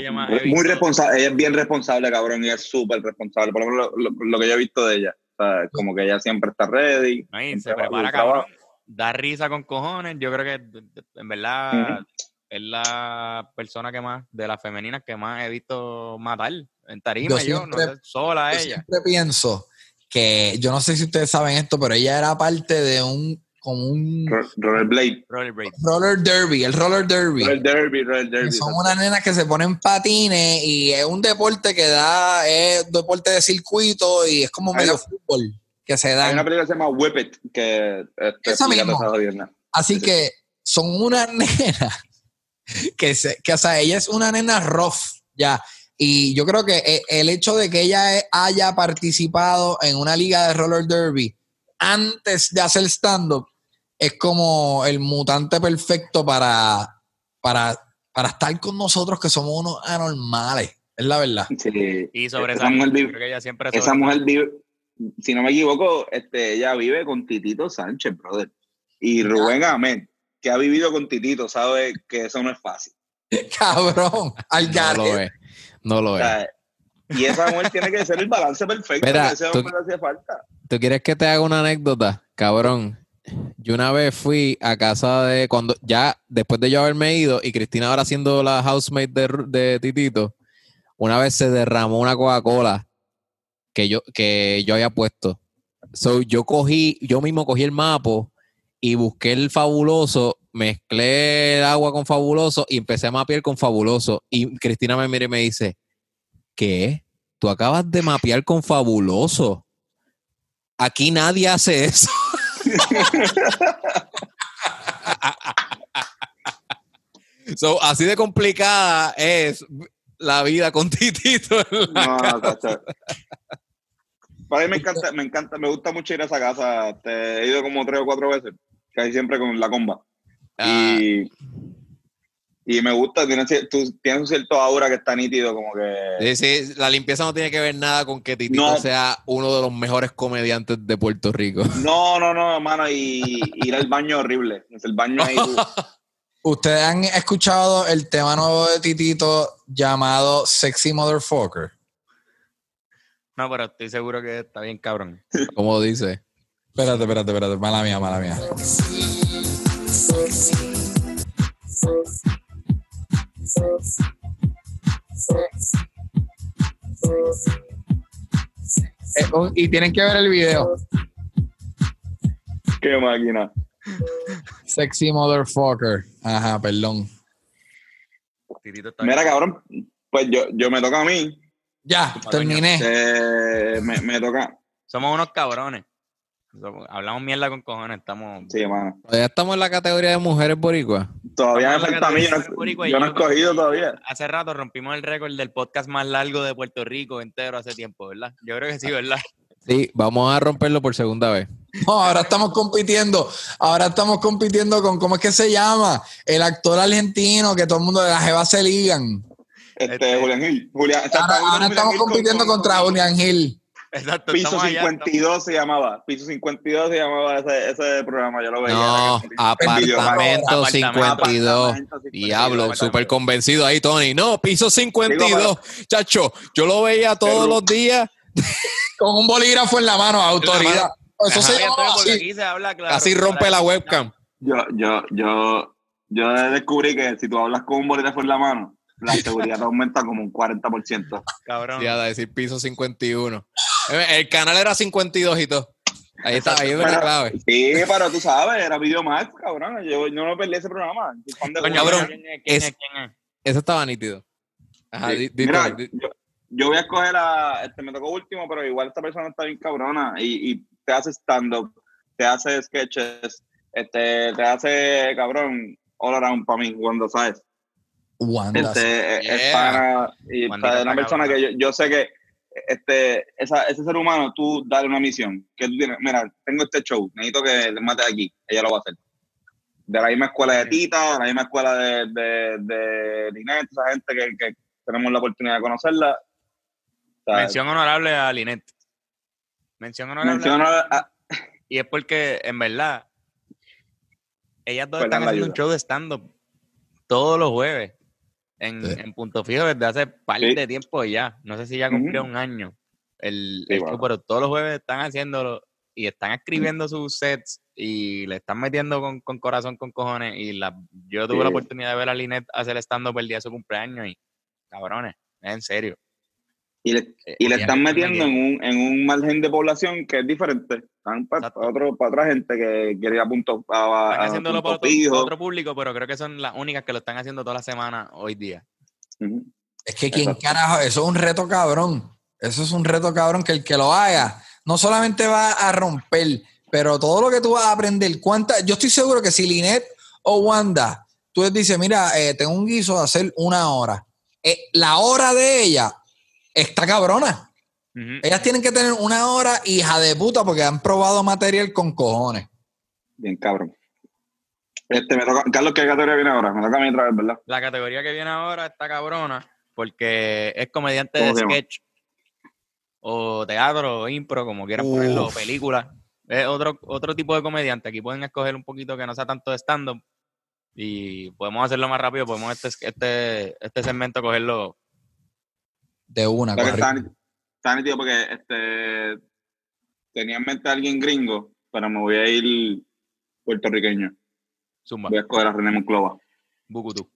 E: Muy responsable, ella es bien responsable, cabrón, y es súper responsable. Por lo menos lo, lo- lo que yo he visto de ella. O sea, como que ella siempre está ready.
B: ¿no? Y
E: siempre
B: se prepara cabrón. Da risa con cojones. Yo creo que en verdad es la persona que más, de las femeninas que más he visto matar. En tarima,
D: Yo
B: yo, no
D: siempre-
B: sé, sola
D: yo
B: ella.
D: siempre pienso que, yo no sé si ustedes saben esto, pero ella era parte de un, como un.
B: Rollerblade.
D: roller derby, el roller derby.
E: Robert Derby,
D: que
E: Derby.
D: son unas nenas que se ponen patines y es un deporte que da, es deporte de circuito y es como medio
E: una-
D: fútbol que se
E: Hay una película que se llama Whip It, que este,
D: Esa
E: jodienda.
D: Así que son unas *laughs* nenas que, se, que, o sea, ella es una nena rough, ya. Y yo creo que eh, el hecho de que ella eh, haya participado en una liga de roller derby antes de hacer stand-up es como el mutante perfecto para, para, para estar con nosotros que somos unos anormales. Es la verdad.
E: Sí.
B: Y sobre
E: esa mujer, vive,
B: creo que ella siempre
E: esa mujer vive, si no me equivoco, este, ella vive con Titito Sánchez, brother. Y Rubén Ahmed, que ha vivido con Titito, sabe que eso no es fácil. *laughs*
D: Cabrón, al
C: No
D: garete.
C: lo es. No lo
E: O
C: es.
E: y esa mujer tiene que ser el balance perfecto
C: Mira,
E: ese hombre hacía falta.
C: ¿Tú quieres que te haga una anécdota? Cabrón. Yo una vez fui a casa de cuando ya después de yo haberme ido y Cristina ahora siendo la housemate de, de Titito, una vez se derramó una Coca-Cola que yo que yo había puesto. So yo cogí, yo mismo cogí el mapo y busqué el fabuloso, mezclé el agua con fabuloso y empecé a mapear con fabuloso. Y Cristina me mira y me dice, ¿qué? Tú acabas de mapear con fabuloso. Aquí nadie hace eso. *laughs* So, así de complicada es la vida con Titito.
E: No, no, tacho. Para mí me encanta, me encanta, me gusta mucho ir a esa casa. Te he ido como tres o cuatro veces, casi siempre con la comba.
C: Ah,
E: Y, y me gusta, tiene, cier- tú- tiene un cierto aura que está nítido, como que...
C: sí, sí, la limpieza no tiene que ver nada con que Titito
E: No.
C: sea uno de los mejores comediantes de Puerto Rico.
E: No, no, no, hermano, y ir al baño horrible. Es el baño ahí. *laughs*
D: Ustedes han escuchado el tema nuevo de Titito llamado Sexy Motherfucker.
B: No, pero estoy seguro que está bien cabrón.
C: Como dice.
D: Espérate, espérate, espérate. Mala mía, mala mía. Eh, oh, y tienen que ver el video.
E: Qué máquina.
D: Sexy Motherfucker. Ajá, perdón.
E: Mira, cabrón, pues yo, yo me toca a mí.
D: Ya, terminé.
E: eh, me, me toca.
B: Somos unos cabrones. Hablamos mierda con cojones. Estamos.
E: Sí.
C: Ya estamos en la categoría de mujeres boricuas.
E: Todavía me falta a mí. Yo no, yo he
B: que
E: todavía.
B: Hace rato rompimos el récord del podcast más largo de Puerto Rico entero hace tiempo, ¿verdad? Yo creo que sí, ¿verdad?
C: Sí, vamos a romperlo por segunda vez.
D: No, ahora estamos compitiendo. Ahora estamos compitiendo con, ¿cómo es que se llama? El actor argentino que todo el mundo de la jeva se ligan.
E: Este,
B: Este-
E: Julián Gil. Julián,
D: Ahora, ahora estamos compitiendo contra Julián Gil.
B: Exacto,
E: Piso
B: estamos allá,
E: 52 se llamaba. Piso 52 se llamaba ese, ese programa. Yo lo veía.
C: No, apartamento
B: Apartamento,
C: 52.
E: Apartamento 52.
C: Diablo, súper convencido ahí, Tony. No, piso 52. Chacho, yo lo veía todos
E: Pero-
C: los días.
D: Con un bolígrafo en la mano, autoridad. Eso
C: Ajá.
D: se
B: Oye,
D: llama
B: Antonio, porque
D: así.
B: aquí se habla claro.
C: Casi rompe la webcam.
E: Yo, yo, yo, yo descubrí que si tú hablas con un bolígrafo en la mano, la seguridad aumenta como un 40%.
B: Cabrón.
C: Ya, decir piso 51. Eh, El canal era 52 y todo. Ahí está, ahí es la clave.
E: Sí, pero tú sabes, era Videomax, cabrón. Yo, yo no perdí ese programa.
B: Coño,
C: cabrón,
B: ¿quién es?
C: Eso estaba nítido. Ajá,
E: Sí.
C: di- di
E: Mira,
C: di-
E: yo, yo voy a escoger a. Este, me tocó último, pero igual esta persona está bien cabrona y, y te hace stand-up, te hace sketches, este, te hace cabrón all around para mí, cuando sabes.
D: Wanda.
E: Este,
C: Yeah.
E: es y
B: Wandita
E: para una persona que yo, yo sé que este, esa, ese ser humano, tú dale una misión. Que tú tienes, mira, tengo este show, necesito que le mate aquí. Ella lo va a hacer. De la misma escuela de Tita, de la misma escuela de, de, de Linet, esa gente que, que tenemos la oportunidad de conocerla. O sea,
B: Mención honorable a Linet. Mención honorable.
E: mención
B: a-
E: a-
B: Y es porque, en verdad, ellas dos
E: Pues
B: están haciendo un show de stand-up todos los jueves en,
D: Sí.
B: en Punto Fijo desde hace par
E: Sí.
B: de tiempo ya. No sé si ya cumplió un año el,
E: Sí,
B: el
E: bueno.
B: show, pero todos los jueves están haciéndolo y están escribiendo sus sets y le están metiendo con, con corazón, con cojones. Y la, yo tuve la oportunidad de ver a Linet hacer stand-up el día de su cumpleaños y, cabrones, es en serio.
E: y le,
B: Eh,
E: y le están
B: me
E: metiendo en un, en un margen de población que es diferente. Están para, otro, para otra gente que quiere ir a punto, a,
B: Están haciéndolo
E: punto
B: para otro, público, pero creo que son las únicas que lo están haciendo toda la semana hoy día.
D: Es que quién
E: Exacto.
D: carajo, eso es un reto cabrón. Eso es un reto cabrón que el que lo haga no solamente va a romper, pero todo lo que tú vas a aprender, cuánta, yo estoy seguro que si Linet o Wanda, tú les dices, mira, eh, tengo un guiso de hacer una hora. Eh, la hora de ella está cabrona. Ellas tienen que tener una hora hija de puta porque han probado material con cojones.
E: Bien cabrón. Este, me toca, Carlos, ¿qué categoría viene ahora? Me toca a mí otra vez, ¿verdad?
B: La categoría que viene ahora está cabrona porque es comediante
E: ¿Cómo
B: de sketch o teatro o impro, como quieran
D: Uf.
B: ponerlo, o película. Es otro, otro tipo de comediante. Aquí pueden escoger un poquito que no sea tanto de stand-up y podemos hacerlo más rápido. Podemos este, este, este segmento cogerlo.
D: De una,
E: que
D: correcto.
E: Está, nítido porque este, tenía en mente a alguien gringo, pero me voy a ir puertorriqueño.
B: Zumba,
E: Voy a escoger a René Monclova.
B: Bucutú.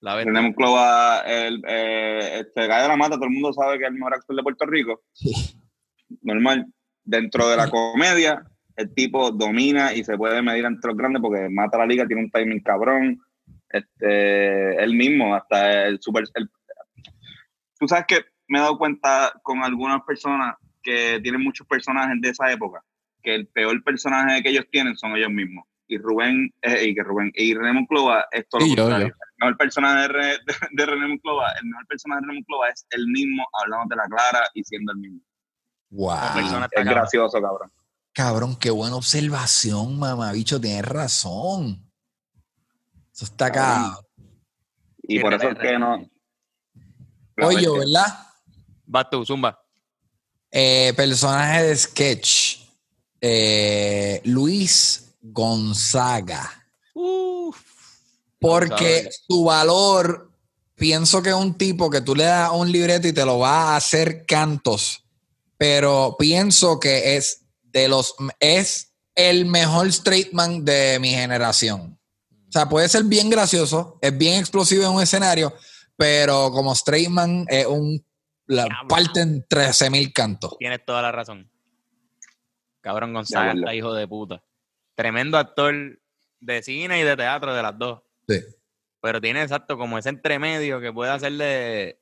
B: La.
E: René Monclova, el, eh, este Gallo de la Mata, todo el mundo sabe que es el mejor actor de Puerto Rico. Normal. Dentro de la comedia, el tipo domina y se puede medir entre los grandes porque mata la liga, tiene un timing cabrón. Este, él mismo, hasta el super. el- Tú sabes que me he dado cuenta con algunas personas que tienen muchos personajes de esa época, que el peor personaje que ellos tienen son ellos mismos. Y Rubén, eh, y que Rubén, y René Monclova es todo lo
C: yo,
E: contrario.
C: yo.
E: El mejor personaje de, Re- de, de René Monclova, el mejor personaje de René Monclova es el mismo, hablando de la clara y siendo el mismo.
D: Wow.
B: Persona está
E: Es
B: cabrón.
E: gracioso, cabrón.
D: Cabrón, qué buena observación, mamabicho. Tienes razón. Eso está
E: Cabrón.
D: cabrón.
E: Y por eso es que no.
D: Oye. ¿verdad?
B: Tú, Zumba.
D: Eh, personaje de sketch. Eh, Luis Gonzaga. Porque
B: Gonzaga.
D: su valor, pienso que es un tipo que tú le das un libreto y te lo va a hacer cantos. Pero pienso que es de los es el mejor straight man de mi generación. O sea, puede ser bien gracioso, es bien explosivo en un escenario, pero como straight man es un la
B: Diablo.
D: parte en 13 mil cantos.
B: Tienes toda la razón. Cabrón Gonzaga
E: acuerdo.
B: está hijo de puta. Tremendo actor de cine y de teatro, de las dos.
D: Sí.
B: Pero tiene exacto como ese entremedio que puede hacer de,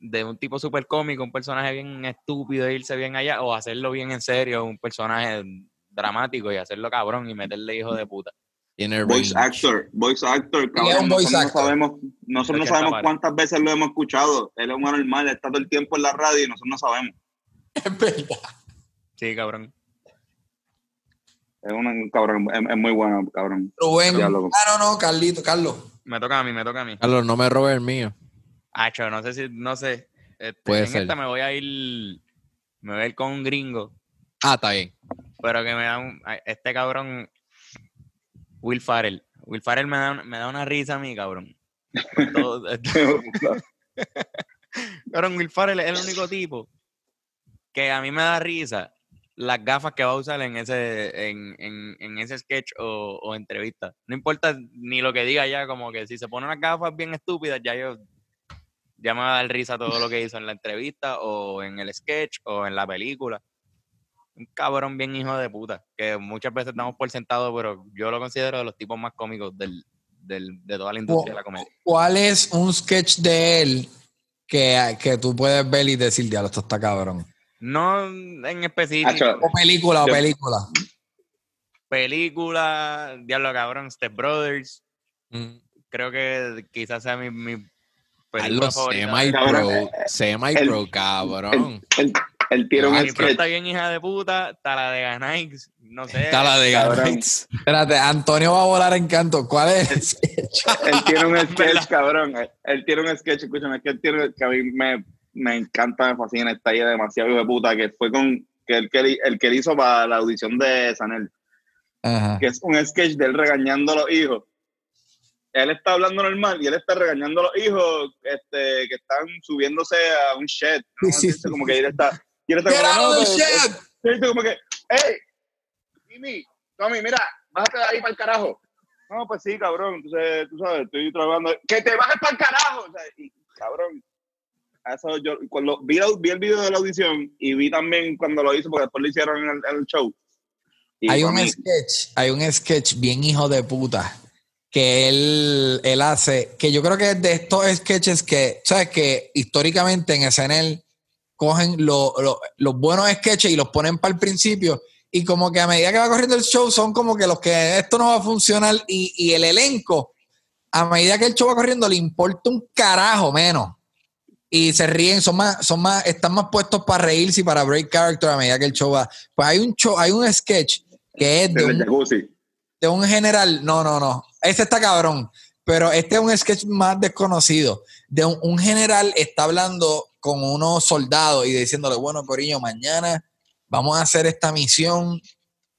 B: de un tipo súper cómico, un personaje bien estúpido e irse bien allá, o hacerlo bien en serio, un personaje dramático y hacerlo cabrón y meterle hijo de puta.
E: Voice
C: range.
E: actor, voice actor,
D: es
E: cabrón.
D: un voice
E: nosotros
D: actor.
E: no sabemos, nosotros no sabemos cuántas veces lo hemos escuchado. Él es un anormal, está todo el tiempo en la radio y nosotros no sabemos.
D: Es verdad.
B: Sí, cabrón.
E: Es un, cabrón, es, es muy bueno, cabrón.
D: Rubén.
E: Loco.
D: Ah, no, no, Carlito, Carlos.
B: Me toca a mí, me toca a mí.
C: Carlos, no me robes el mío.
B: Hacho, no sé si, no sé. Este,
C: Puede
B: en
C: ser.
B: esta me voy a ir, me voy a ir con un gringo,
C: Ah, está bien.
B: pero que me da un, este cabrón, Will Farrell. Will Farrell me da, me da una risa a mí, cabrón. *laughs* Todo- *laughs* cabrón, Will Farrell es el único tipo que a mí me da risa las gafas que va a usar en ese, en, en, en ese sketch o, o entrevista. No importa ni lo que diga ya, como que si se pone unas gafas bien estúpidas, ya yo ya me va a dar risa todo lo que hizo en la entrevista o en el sketch o en la película. Un cabrón bien hijo de puta, que muchas veces damos por sentado, pero yo lo considero de los tipos más cómicos del, del- de toda la industria de la comedia.
D: ¿Cuál es un sketch de él que, que tú puedes ver y decir, diablo, esto está cabrón?
B: No en específico,
E: Hacho,
D: O película, o
E: Yo-
D: película.
B: película, Diablo Cabrón, Step Brothers,
C: Mm.
B: creo que quizás sea mi, mi película favorita.
C: semi-pro,
E: Cabrón,
C: semi-pro,
E: el-
C: cabrón.
E: Él, tiene un sketch.
B: está bien hija de puta, está la de Ganix, no sé.
C: Está la de. Garnets.
D: Espérate, Antonio va a volar en canto. ¿Cuál es?
E: Él tiene un sketch, cabrón. Él, él tiene un sketch, escúchame, es que él tiene, que a mí me, me encanta, me fascina, está ahí demasiado hijo de puta, que fue con, que el que, él- el que él hizo para la audición de Sanel,
D: Ajá.
E: que es un sketch de él regañando a los hijos. Él está hablando normal y él está regañando a los hijos este, que están subiéndose a un shed. ¿no?
D: Sí, sí,
E: Entonces,
D: sí.
E: como que él está, y él está
D: Get
E: como,
D: out
E: no,
D: of the
E: pues,
D: shed.
E: Sí, dice como que, hey, Jimmy, Tommy, mira, bájate de ahí para el carajo. No, pues sí, cabrón, entonces, tú sabes, estoy trabajando. ¡Que te bajes para el carajo! O sea, y, cabrón, eso yo, cuando vi, vi el video de la audición y vi también cuando lo hizo, porque después lo hicieron en el, en el show. Y
D: Hay un
E: mí,
D: sketch, hay un sketch bien hijo de puta que él, él hace, que yo creo que es de estos sketches que, ¿sabes? Que históricamente en SNL cogen lo- lo- los buenos sketches y los ponen para el principio y como que a medida que va corriendo el show son como que los que esto no va a funcionar y, y el elenco, a medida que el show va corriendo le importa un carajo menos. Y se ríen, son más, son más, están más puestos para reírse y para break character a medida que el show va. Pues hay un show, hay un sketch que es de un,
E: jacuzzi.
D: de un general, no, no, no, este está cabrón, pero este es un sketch más desconocido. De un, un general está hablando con unos soldados y diciéndole, bueno, Corillo, mañana vamos a hacer esta misión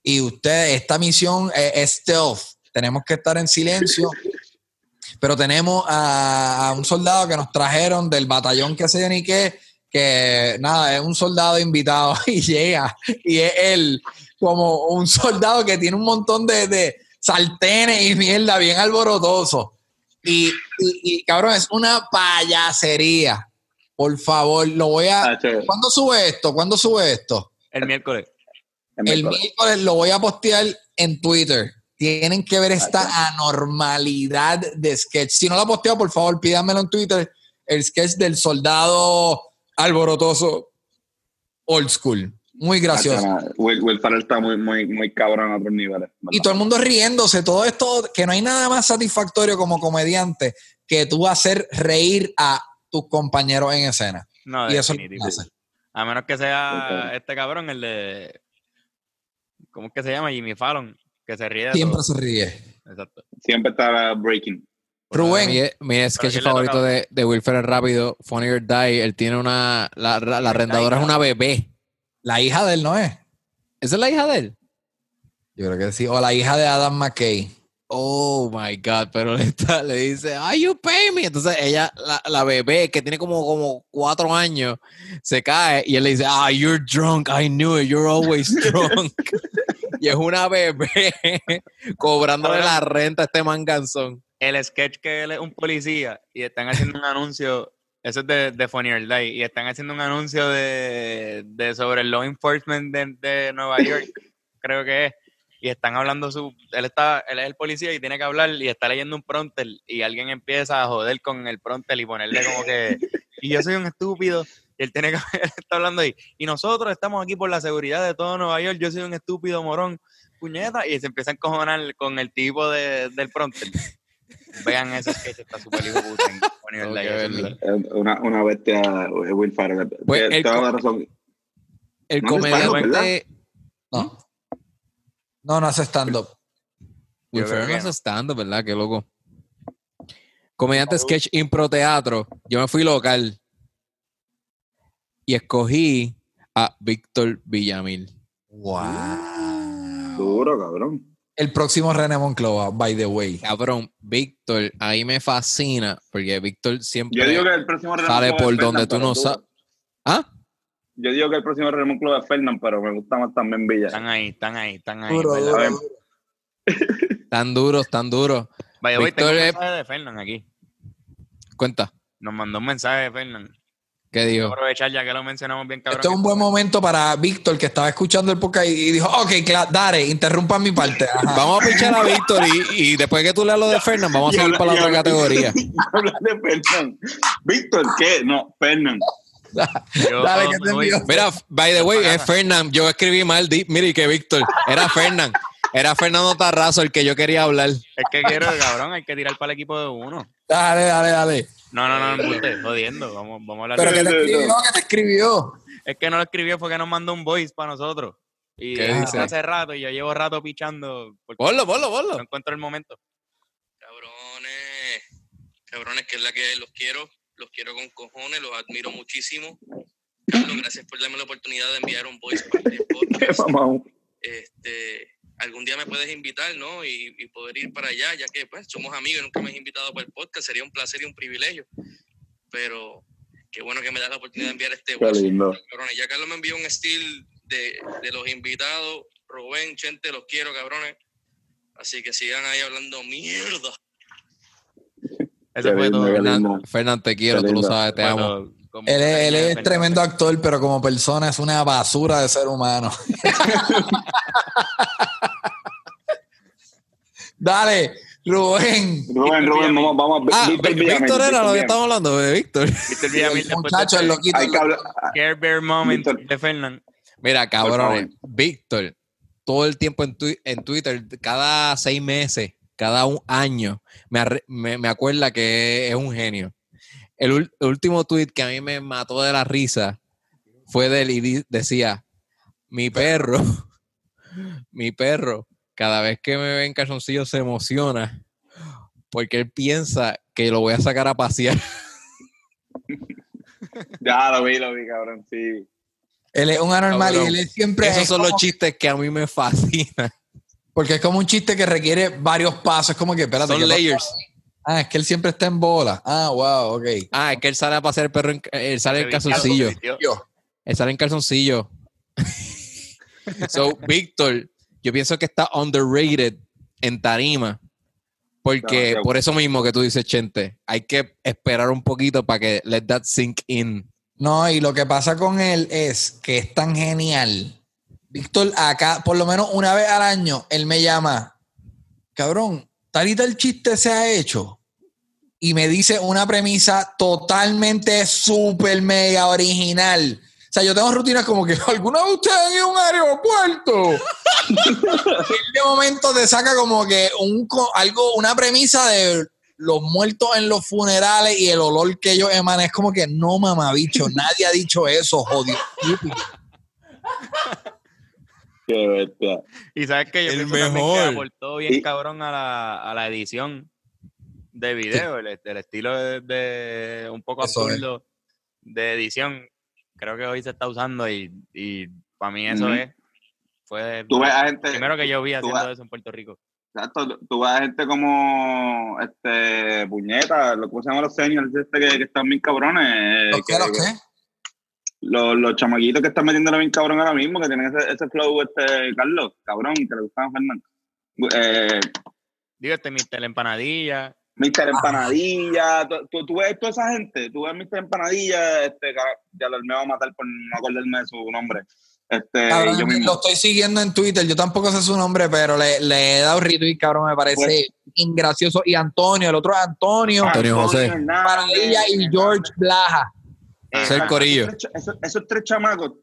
D: y usted, esta misión es, es stealth, tenemos que estar en silencio, *laughs* pero tenemos a, a un soldado que nos trajeron del batallón que yo ni qué, que nada, es un soldado invitado *laughs* y llega y es él como un soldado que tiene un montón de, de sartenes y mierda bien alborotoso. Y, y, y, cabrón, es una payasería. Por favor, lo voy a.
E: Ah.
D: ¿Cuándo sube esto? ¿Cuándo sube esto?
B: El miércoles.
D: El
E: miércoles.
D: miércoles lo voy a postear en Twitter. Tienen que ver esta anormalidad de sketch. Si no lo ha posteado, por favor, pídanmelo en Twitter. El sketch del soldado alborotoso old school. Muy gracioso.
E: Ah, Will, está muy, muy, muy cabrón a otros niveles.
D: Y todo el mundo riéndose, todo esto, que no hay nada más satisfactorio como comediante que tú hacer reír a tus compañeros en escena.
B: No,
D: Y eso es.
B: A menos que sea este cabrón, el de. ¿Cómo es que se llama? Jimmy Fallon, que se ríe
D: Siempre
B: todo.
D: se ríe.
B: Exacto.
E: Siempre está breaking.
D: Rubén,
C: Mi, mi sketch
B: ¿quién le
C: favorito de, de Will Ferrell rápido, Funny or Die, él tiene una, la, la, la arrendadora es una bebé.
D: la hija de él no es.
C: ¿Esa es la hija de él?
D: Yo creo que sí. O la hija de Adam McKay.
C: Oh my God, pero le, está- le dice, "Ay, you pay me. Entonces ella, la, la bebé que tiene como, como cuatro años, se cae y él le dice, Ah, you're drunk. I knew it. You're always *laughs* drunk. y es una bebé *laughs* cobrándole la renta a este manganzón.
B: El sketch que él es un policía y están haciendo un anuncio. Eso es de, de Funny or Die. Y están haciendo un anuncio de, de sobre el law enforcement de, de Nueva York, creo que es. Y están hablando su. Él está, él es el policía y tiene que hablar y está leyendo un prompter. Y alguien empieza a joder con el prompter y ponerle como que. Y yo soy un estúpido. Y él tiene que *laughs* él está hablando ahí. Y nosotros estamos aquí por la seguridad de todo Nueva York. Yo soy un estúpido morón. Puñeta. Y se empieza a encojonar con el tipo de, del prompter. Vean ese sketch, está súper hijo
C: que
B: eso. Es
E: Una, una bestia, eh, Will Ferrell.
C: Pues
E: Te-
C: el
E: te doy
C: co-
E: la razón.
C: El
E: No,
C: comediante.
D: No. No, no hace stand-up.
C: Will Ferrell no hace
B: no.
C: stand ¿verdad? Qué loco. Comediante sketch impro teatro. Yo me fui local. Y escogí a Víctor Villamil.
D: Wow.
E: Duro, cabrón.
D: El próximo René Monclova, by the way.
C: Cabrón, Víctor, ahí me fascina porque Víctor siempre
E: Yo digo que el próximo René
C: sale por donde tú no sabes. ¿Ah?
E: Yo digo que el próximo René Monclova es Fernan, pero me gusta más también Villa.
B: Están ahí, están ahí, están ahí.
D: Duro, duro.
C: Tan duros, tan duros.
B: The way, tengo un mensaje de Fernan aquí.
C: Cuenta,
B: Nos mandó un mensaje de Fernan.
C: ¿qué
B: Voy a
C: dijo?
B: aprovechar ya que lo mencionamos bien, cabrón.
D: Este es un buen momento para Víctor, que estaba escuchando el podcast y dijo, ok, claro, dale, interrumpa mi parte. Ajá. *laughs*
C: Vamos a pichar a Víctor y, y después que tú leas lo de Fernan, vamos a seguir para la otra categoría. *laughs*
E: Habla de Fernan. Víctor, ¿qué? No, Fernan.
B: Yo
D: Dale, que te envío.
C: Mira, by the way, es Fernan. Yo escribí mal. Mire, que Víctor. Era Fernan. Era Fernando Tarrazo el que yo quería hablar.
B: Es que quiero, cabrón, hay que tirar para el equipo de uno.
D: Dale, dale, dale.
B: No, no, no, embuste, jodiendo. Vamos, vamos a hablar
D: Pero
B: de
D: que te
E: no, no.
D: escribió, que te escribió.
B: Es que no lo escribió, fue que nos mandó un voice para nosotros. Y
C: ¿Qué dice?
B: hace rato, y yo llevo rato pichando porque
C: Ponlo, ponlo,
B: no
C: ponlo.
B: encuentro el momento.
G: Cabrones, cabrones, que es la que los quiero, los quiero con cojones, los admiro muchísimo. Carlos, gracias por darme la oportunidad de enviar un voice *laughs* para el podcast. Este, algún día me puedes invitar, ¿no? Y, y poder ir para allá, ya que pues somos amigos nunca me has invitado para el podcast, sería un placer y un privilegio. Pero qué bueno que me das la oportunidad de enviar este
E: Qué
G: voice.
E: lindo.
G: Cabrones, ya Carlos me envió un estilo de, de los invitados. Rubén, Chente, los quiero, cabrones. Así que sigan ahí hablando mierda.
B: Eso
E: Qué
B: fue
E: lindo,
B: todo.
E: qué
C: Fernan,
E: lindo.
C: Fernan, te quiero,
E: Qué
C: tú lo sabes, te amo.
D: Él es, él tremendo actor, pero como persona es una basura de ser humano. *laughs* Dale, Rubén.
E: Rubén, Rubén, vamos, vamos.
C: Ah,
E: Víctor
C: era lo que estamos hablando de Víctor.
B: Víctor Villamil,
D: muchacho, el loquito.
E: Hay que hablar.
B: Care Bear Moment
E: Víctor.
B: de Fernan.
C: Mira, cabrones,
E: favor.
C: Víctor, todo el tiempo en Twitter, cada seis meses, cada un año, me, me, me acuerda que es un genio. El, último tweet que a mí me mató de la risa fue de él y decía, mi perro, *laughs* mi perro, cada vez que me ve en calzoncillo se emociona porque él piensa que lo voy a sacar a pasear. *laughs*
E: Ya lo vi, lo vi, cabrón, sí.
D: Él es un anormal y él es siempre.
C: Esos
D: es
C: son los chistes que a mí me fascinan.
D: Porque es como un chiste que requiere varios pasos. Es como que, espérate.
C: Son layers.
D: Ah, es que él siempre está en bola. Ah, wow, ok.
C: Ah, es que él sale a pasear el perro, en, él sale en calzoncillo. Él sale en calzoncillo. *laughs* so, Víctor, yo pienso que está underrated en tarima. Porque por eso mismo que tú dices, Chente, hay que esperar un poquito para que let that sink in.
D: No, y lo que pasa con él es que es tan genial. Víctor, acá, por lo menos una vez al año, él me llama, cabrón, tal y tal chiste se ha hecho. Y me dice una premisa totalmente súper mega original. O sea, yo tengo rutinas como que *laughs* alguna vez ustedes han ido a un aeropuerto. Y *laughs* de momento te saca como que un algo, una premisa de los muertos en los funerales y el olor que ellos emanan. Es como que no, mamabicho, nadie ha dicho eso, jodido.
E: Qué bestia.
B: Y sabes que yo
C: El
B: pienso
C: mejor.
B: que aportó bien
E: Y-
B: cabrón a la, a la edición de video, el, el estilo de, de un poco
D: Eso es.
B: absurdo de edición. Creo que hoy se está usando y, y para mí eso es. Fue
E: Tú ves a gente.
B: primero que yo vi haciendo
E: ves-
B: eso en Puerto Rico.
E: Exacto, tú ves a gente como este puñeta, lo que se llama los seniors este que, que están bien cabrones.
D: ¿Los
E: que-
D: qué, los
E: que-
D: qué?
E: Los, los chamaquitos que están metiéndole bien cabrón ahora mismo, que tienen ese, ese flow, este Carlos, cabrón, que le gustaba a Fernando. Eh,
B: Digo, este Mr. La Empanadilla.
E: Mr. Empanadilla, tú, tú, tú ves toda esa gente, tú ves Mr. Empanadilla, este, ya lo, me va a matar por no acordarme de su nombre. Este,
D: Cabrón,
E: yo mismo.
D: lo estoy siguiendo en Twitter. Yo tampoco sé su nombre, pero le, le he dado retweet, cabrón. Me parece
E: Pues-
D: ingracioso. Y Antonio, el otro es Antonio,
C: Antonio José.
E: Hernández,
D: Paradilla y George Blaja.
C: Ese es el corillo.
E: Esos, esos- esos tres chamacos,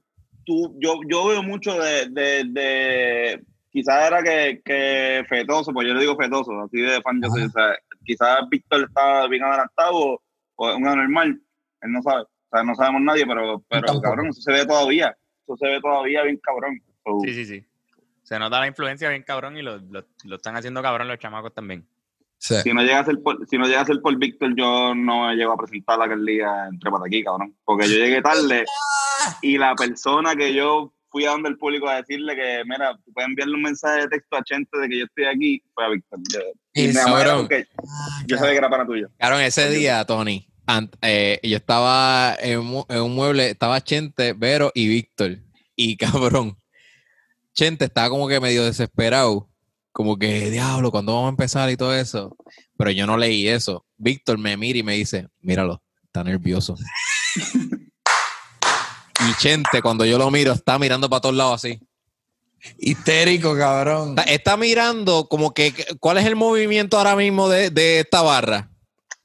E: tú, yo, yo veo mucho de, de, de quizás era que, que Fetoso, pues yo le digo Fetoso, así de fan yo soy, o sea, quizás Víctor está bien adelantado o, es un anormal, él no sabe, o sea, no sabemos nadie, pero, pero cabrón, eso se ve todavía, eso se ve todavía bien cabrón. So,
B: Sí, sí, sí. Se nota la influencia bien cabrón y lo, lo, lo están haciendo cabrón los chamacos también.
D: Sí.
E: Si no llega a ser por, si no llega a ser por Víctor, yo no me llego a presentar la día entre aquí, cabrón. Porque yo llegué tarde, y la persona que yo fui a donde el público a decirle que, mira, tú puedes enviarle un mensaje de texto a Chente de que yo estoy aquí, fue a Víctor. Yo- Y me porque yo sabía que era para tuyo.
C: Claro, ese día, Tony, ant- eh, yo estaba en, en un mueble, estaba Chente, Vero y Víctor. Y *laughs* cabrón, Chente estaba como que medio desesperado. Como que, diablo, ¿cuándo vamos a empezar y todo eso? Pero yo no leí eso. Víctor me mira y me dice, míralo, está nervioso. y Chente, cuando yo lo miro, está mirando para todos lados así.
D: Histérico, cabrón.
C: Está, está mirando como que, ¿cuál es el movimiento ahora mismo de, de esta barra?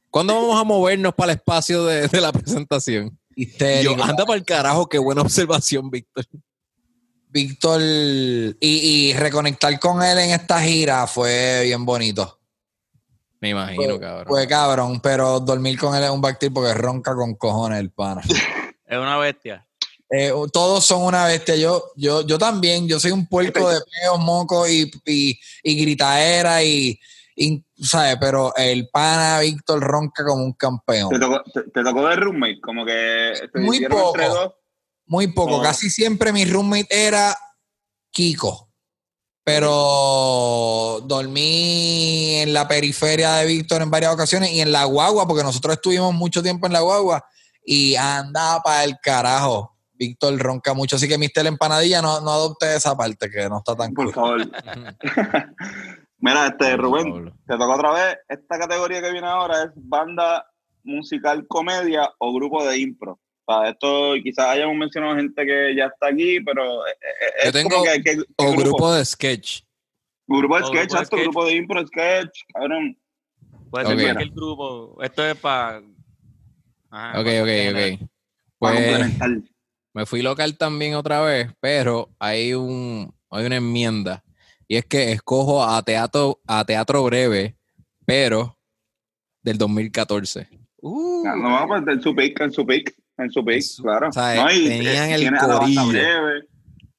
C: ¿Cuándo vamos a movernos para el espacio de, de la *laughs* presentación?
D: Histérico.
C: yo, anda para el carajo, qué buena observación, Víctor.
D: Víctor, y, y reconectar con él en esta gira fue bien bonito.
C: Me imagino,
D: Fue,
C: cabrón.
D: fue cabrón, pero dormir con él es un bactil porque ronca con cojones el pana. *laughs*
B: Es una bestia.
D: Eh, todos son una bestia. Yo, yo, yo también, yo soy un puerco de peos, mocos y, y, y gritaera y, y, ¿sabes? Pero el pana Víctor ronca como un campeón.
E: ¿Te tocó, te, te tocó de roommate? Como que
D: Muy
E: hicieron entre
D: poco.
E: dos.
D: Muy poco. Casi siempre mi roommate era Kiko. Pero dormí en la periferia de Víctor en varias ocasiones y en la guagua, porque nosotros estuvimos mucho tiempo en la guagua y andaba para el carajo. Víctor ronca mucho, así que Mister Empanadilla no, no adopte esa parte que no está tan
E: Por
D: cool.
E: favor. *laughs* Mira, este, Rubén, te tocó otra vez. Esta categoría que viene ahora es banda musical comedia o grupo de impro. Sea, esto quizás hayamos mencionado gente que ya está aquí, pero eh, eh,
C: Yo
E: es
C: tengo-
E: como que, que-
C: O
E: que
C: grupo de sketch.
E: grupo de
B: o
E: sketch,
B: grupo de
E: exacto,
B: sketch.
E: grupo de impro, sketch, cabrón.
B: Puede
C: Ok.
B: ser cualquier grupo. Esto es para.
C: Ok, ok, ok.
E: Para
C: Pues
E: complementar.
C: me fui local también otra vez, pero hay un hay una enmienda y es que escojo a teatro a teatro breve, pero del 2014. Uh,
E: No, no, pues en su pick, en su pick, en su pick, claro.
C: o sea,
E: no, y,
C: tenían
E: eh,
C: el corillo.
E: breve.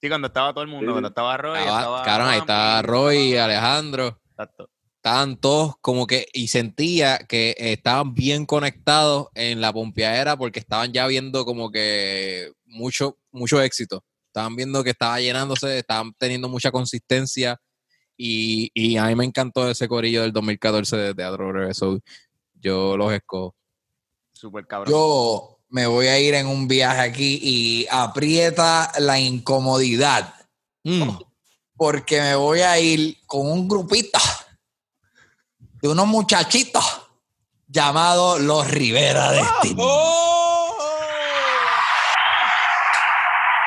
B: Sí, cuando estaba todo el mundo.
E: Sí.
B: Cuando estaba Roy.
C: estaba-
B: estaba
C: ahí está Roy y
B: estaba-
C: Alejandro.
B: Exacto.
C: estaban todos como que, y sentía que estaban bien conectados en la pompeadera porque estaban ya viendo como que mucho, mucho éxito. Estaban viendo que estaba llenándose, estaban teniendo mucha consistencia y, y a mí me encantó ese corillo del 2014 de Teatro Breve. So, yo los escojo.
B: Súper cabrón.
D: Yo me voy a ir en un viaje aquí y aprieta la incomodidad
C: Mm.
D: porque me voy a ir con un grupito de unos muchachitos llamados los Rivera Destino.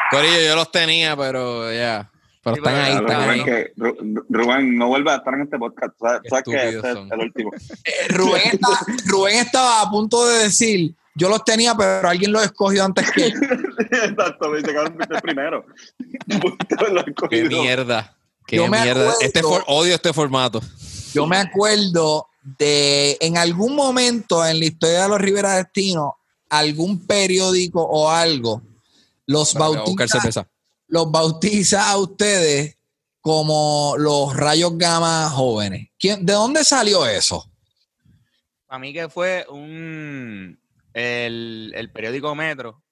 C: Corillo, yo los tenía, pero ya. Pero
B: Sí,
C: están
B: pero-
C: ahí,
E: Claro,
C: están
E: Rubén,
C: ahí.
E: que, Ru- Rubén, no vuelve a estar en este podcast. Sabes, que este es
C: son.
E: el último. *laughs*
D: Eh, Rubén, estaba, Rubén estaba a punto de decir, yo los tenía, pero alguien los escogió antes que. *laughs*
E: Exacto, me el primero. *laughs*
C: Qué mierda. Qué
D: Yo me
C: mierda. Este for- odio este formato.
D: Yo me acuerdo de en algún momento en la historia de los Rivera Destino, algún periódico o algo los
C: Voy a buscar
D: bautiza,
C: cerveza.
D: Los bautiza a ustedes como los rayos gamma jóvenes. ¿Quién, ¿De dónde salió eso?
B: A mí que fue un el, el periódico Metro.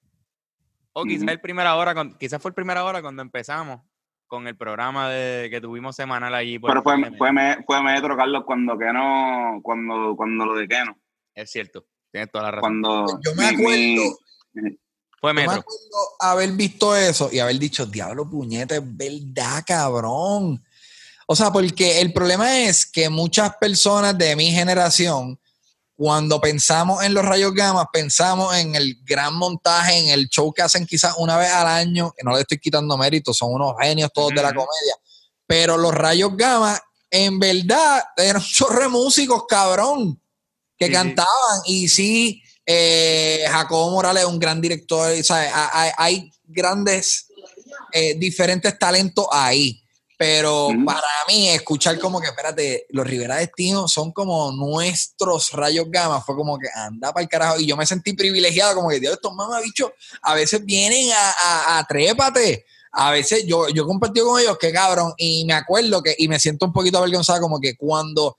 B: O quizás el primera hora, quizás fue el primera hora cuando empezamos con el programa de, que tuvimos semanal allí. por
E: Pero fue, fue, me- fue Metro, Carlos, cuando Keno, cuando, cuando lo de Keno.
B: Es cierto, tienes toda la razón.
E: Cuando
D: Yo me
E: mi- mi-
B: Fue
D: Yo me acuerdo haber visto eso y haber dicho, diablo puñete, es verdad, cabrón. O sea, porque el problema es que muchas personas de mi generación, cuando pensamos en los rayos gamma, pensamos en el gran montaje, en el show que hacen quizás una vez al año, que no le estoy quitando mérito, son unos genios todos de la comedia. Pero los rayos gamma, en verdad, eran *laughs* de músicos, cabrón, que
B: sí.
D: cantaban. Y sí, eh, Jacobo Morales es un gran director, ¿sabes? Ha- Hay, hay grandes, eh, diferentes talentos ahí. Pero para mí, escuchar como que, espérate, los Rivera Destino son como nuestros rayos gamma, fue como que anda para el carajo. Y yo me sentí privilegiado, como que, Dios, estos mamabichos a veces vienen a, a, a trépate. A veces yo, yo he compartido con ellos, que cabrón, y me acuerdo que, y me siento un poquito avergonzado, como que cuando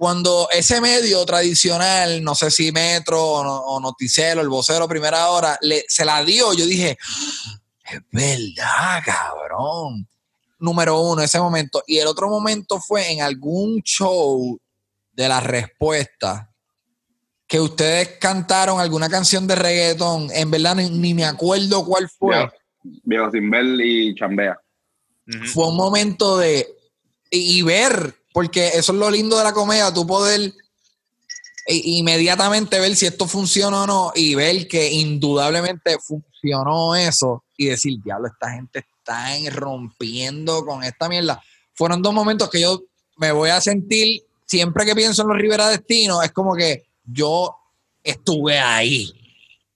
D: cuando ese medio tradicional, no sé si Metro o, no- o Noticero, el vocero primera hora, le, se la dio, yo dije, es verdad, cabrón. Número uno, ese momento. Y el otro momento fue en algún show de la respuesta que ustedes cantaron alguna canción de reggaetón. En verdad ni, ni me acuerdo cuál fue.
E: Viejo, ver y chambea.
D: Fue un momento de y, y ver, porque eso es lo lindo de la comedia, tú poder i- inmediatamente ver si esto funciona o no y ver que indudablemente funcionó eso y decir, diablo, esta gente está en- rompiendo con esta mierda. Fueron dos momentos que yo me voy a sentir, siempre que pienso en los Rivera Destino, es como que yo estuve ahí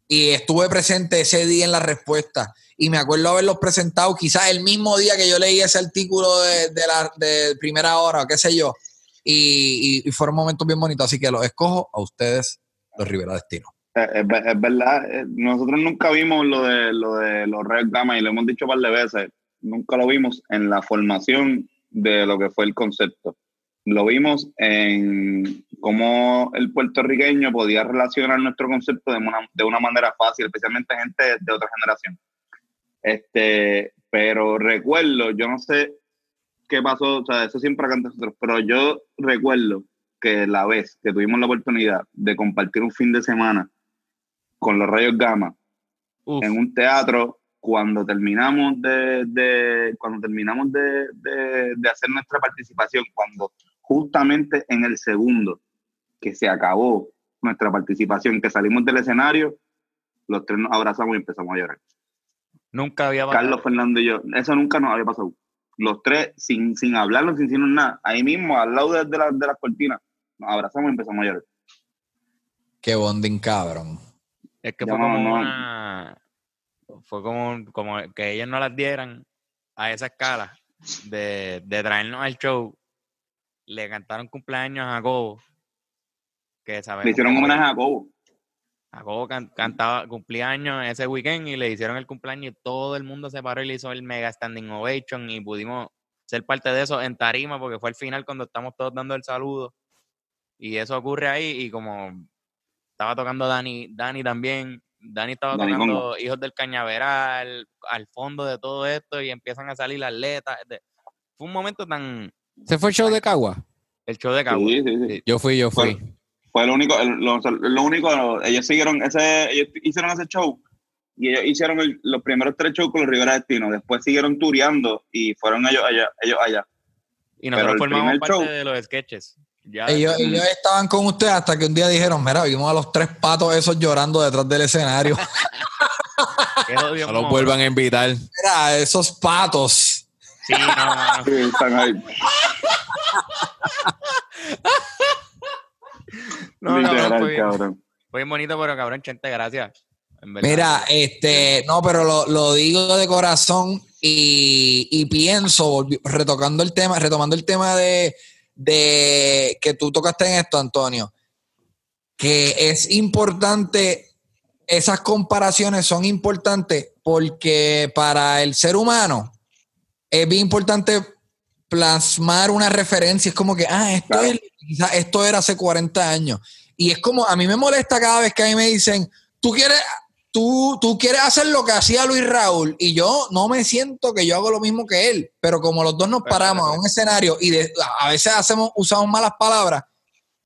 D: y estuve presente ese día en la respuesta y me acuerdo haberlos presentado quizás el mismo día que yo leí ese artículo de, la de primera hora o qué sé yo y, y- y fueron momentos bien bonitos así que los escojo a ustedes los Rivera Destino
E: Eh, es verdad, eh, nosotros nunca vimos lo de, lo de los Red Gama y lo hemos dicho un par de veces, nunca lo vimos en la formación de lo que fue el concepto. Lo vimos en cómo el puertorriqueño podía relacionar nuestro concepto de una, de una manera fácil, especialmente gente de otra generación. Este, pero recuerdo, yo no sé qué pasó, o sea, eso siempre acá nosotros, pero yo recuerdo que la vez que tuvimos la oportunidad de compartir un fin de semana con los rayos gamma
B: Uf.
E: en un teatro cuando terminamos de, de- cuando terminamos de, de- de hacer nuestra participación cuando justamente en el segundo que se acabó nuestra participación que salimos del escenario los tres nos abrazamos y empezamos a llorar
B: Nunca había pasado.
E: Carlos Fernando y yo eso nunca nos había pasado los tres sin, sin hablarnos sin decirnos nada ahí mismo al lado de, de, la- de las cortinas nos abrazamos y empezamos a llorar
D: qué bonding cabrón
B: Es que
E: Ya
B: fue
E: no,
B: como
E: no.
B: una. Fue como, como que ellos no las dieran a esa escala de, de traernos al show. Le cantaron cumpleaños a Jacobo. Que sabemos
E: le hicieron homenaje a Jacobo
B: Jacobo can- cantaba cumpleaños ese weekend y le hicieron el cumpleaños y todo el mundo se paró y le hizo el mega standing ovation y pudimos ser parte de eso en tarima porque fue el final cuando estamos todos dando el saludo y eso ocurre ahí y como estaba tocando Dani, Dani también, Dani estaba
E: Dani
B: tocando Hijos del Cañaveral al fondo de todo esto y empiezan a salir las letras. fue un momento tan...
C: ¿Se fue el show de Cagua?
B: El show de Cabo.
E: sí, sí, sí.
C: Yo fui, yo fui.
E: Fue- fue lo único, el- lo, lo único, ellos siguieron ese, ellos hicieron ese show y ellos hicieron el- los primeros tres shows con los Rivera Destino, después siguieron tureando y fueron ellos allá, ellos allá.
B: Y
E: Pero
B: nosotros
E: el
B: formamos parte
E: show-
B: de los sketches. Ya
D: ellos, ellos estaban con ustedes hasta que un día dijeron mira vimos a los tres patos esos llorando detrás del escenario *laughs*
C: No los vuelvan a invitar.
D: mira esos patos
B: Sí, no, mano.
E: Sí, están ahí. *laughs*
B: No,
E: Literal,
B: cabrón, fue, bien,
E: cabrón.
B: fue bien bonito, pero cabrón, Chente, gracias.
D: Mira, este, no, pero lo, lo digo de corazón y, y pienso, volvi- retocando el tema, retomando el tema de, de que tú tocaste en esto, Antonio, que es importante, esas comparaciones son importantes porque para el ser humano es bien importante plasmar una referencia, es como que, ah, esto,
E: Claro.
D: es, quizás esto era hace 40 años. Y es como, a mí me molesta cada vez que a mí me dicen, tú quieres, tú, tú quieres hacer lo que hacía Luis Raúl y yo no me siento que yo hago lo mismo que él, pero como los dos nos paramos en un escenario y de- a veces hacemos, usamos malas palabras,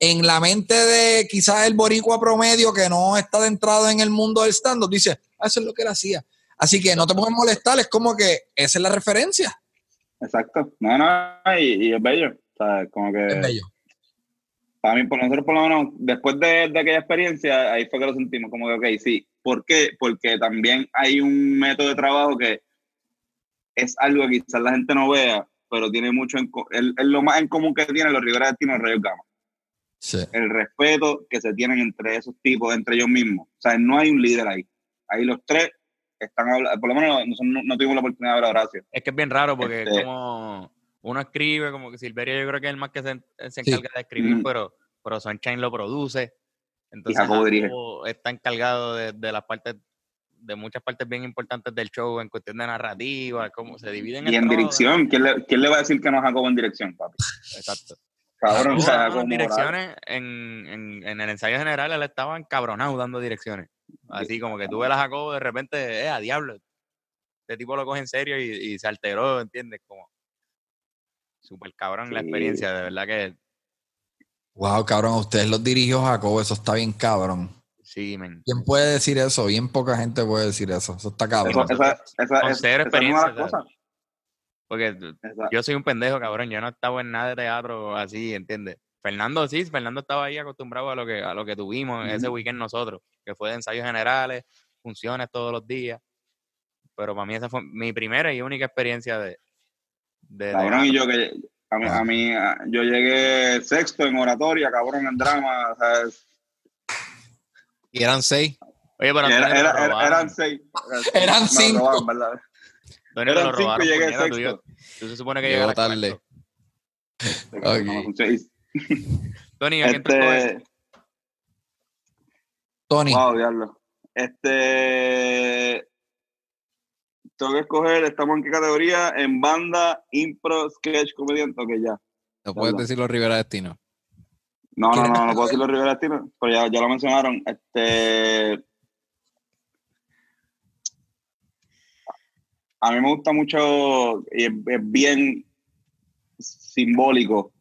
D: en la mente de quizás el boricua promedio que no está adentrado en el mundo del stand-up, dice, ah, eso es lo que él hacía. Así que no te puedes molestar, es como que esa es la referencia.
E: Exacto. No, no, y, y es bello. O sea, como que
D: Es bello.
E: Para mí, por nosotros por lo menos, después de, de aquella experiencia, ahí fue que lo sentimos, como que, ok, sí. ¿Por qué? Porque también hay un método de trabajo que es algo que quizás la gente no vea, pero tiene mucho en es, es lo más en común que tienen los Rivera Destino y los Rayos Gama.
D: Sí.
E: El respeto que se tienen entre esos tipos, entre ellos mismos. O sea, no hay un líder ahí. Ahí los tres están hablando, por lo menos nosotros no, no tuvimos la oportunidad de ver a Horacio.
B: Es que es bien raro porque
E: Este-
B: como uno escribe, como que Silverio yo creo que es el más que se, se
D: Sí.
B: encarga de escribir,
E: Ujú.
B: pero, pero Sunshine lo produce. Entonces
E: Jacobo dirige.
B: Jacobo está encargado de, de las partes, de muchas partes bien importantes del show en cuestión de narrativa, cómo se dividen
E: Y en
B: roles.
E: dirección, ¿quién le, quién le va a decir que no es Jacobo en dirección, papi?
B: Exacto.
E: Cabrón, o sea, como
B: direcciones en, en, en el ensayo general, él estaba encabronado dando direcciones. Así como que tú ves a Jacobo de repente, eh, a diablo. Este tipo lo coge en serio y, y se alteró, ¿entiendes? Como súper cabrón la experiencia, de verdad que
D: Wow, cabrón, ustedes los dirigió Jacobo, eso está bien cabrón.
B: sí, men.
D: ¿Quién puede decir eso? Bien poca gente puede decir eso. Eso está
E: Eso,
D: cabrón.
E: esa, esa,
B: Con
E: esa- esa
B: experiencia,
E: cosas.
B: Porque
E: Esa-
B: yo soy un pendejo, cabrón. Yo no estaba en nada de teatro así, ¿entiendes? Fernando sí, Fernando estaba ahí acostumbrado a lo que, a lo que tuvimos ese weekend nosotros, que fue de ensayos generales, funciones todos los días. Pero para mí esa fue mi primera y única experiencia de... de
E: Cabrón, y yo que a mí,
D: Ah.
E: a mí a- yo llegué sexto en oratoria, cabrón, en drama, o sea, es-
C: Y eran seis.
B: Oye, pero
E: era- eran seis. *laughs*
D: Eran cinco.
E: robaron, ¿verdad? Eran
B: lo
E: cinco y
B: robaron,
E: llegué
B: puñeta, tú,
E: sexto.
B: Tú se supone que
C: Llegó tarde. Ok.
E: No, son seis.
B: Tony, ¿a quién?
E: Este,
D: Tony,
E: wow, diablo. Este, tengo que escoger, estamos en qué categoría, en banda, impro, sketch, comediante, ok, ya.
C: No puedes
E: Hola.
C: decirlo Rivera Destino.
E: No, no,
D: ¿Quieres
E: no, no puedo decirlo Rivera Destino, pero ya, ya lo mencionaron. Este. A mí me gusta mucho y es, es bien simbólico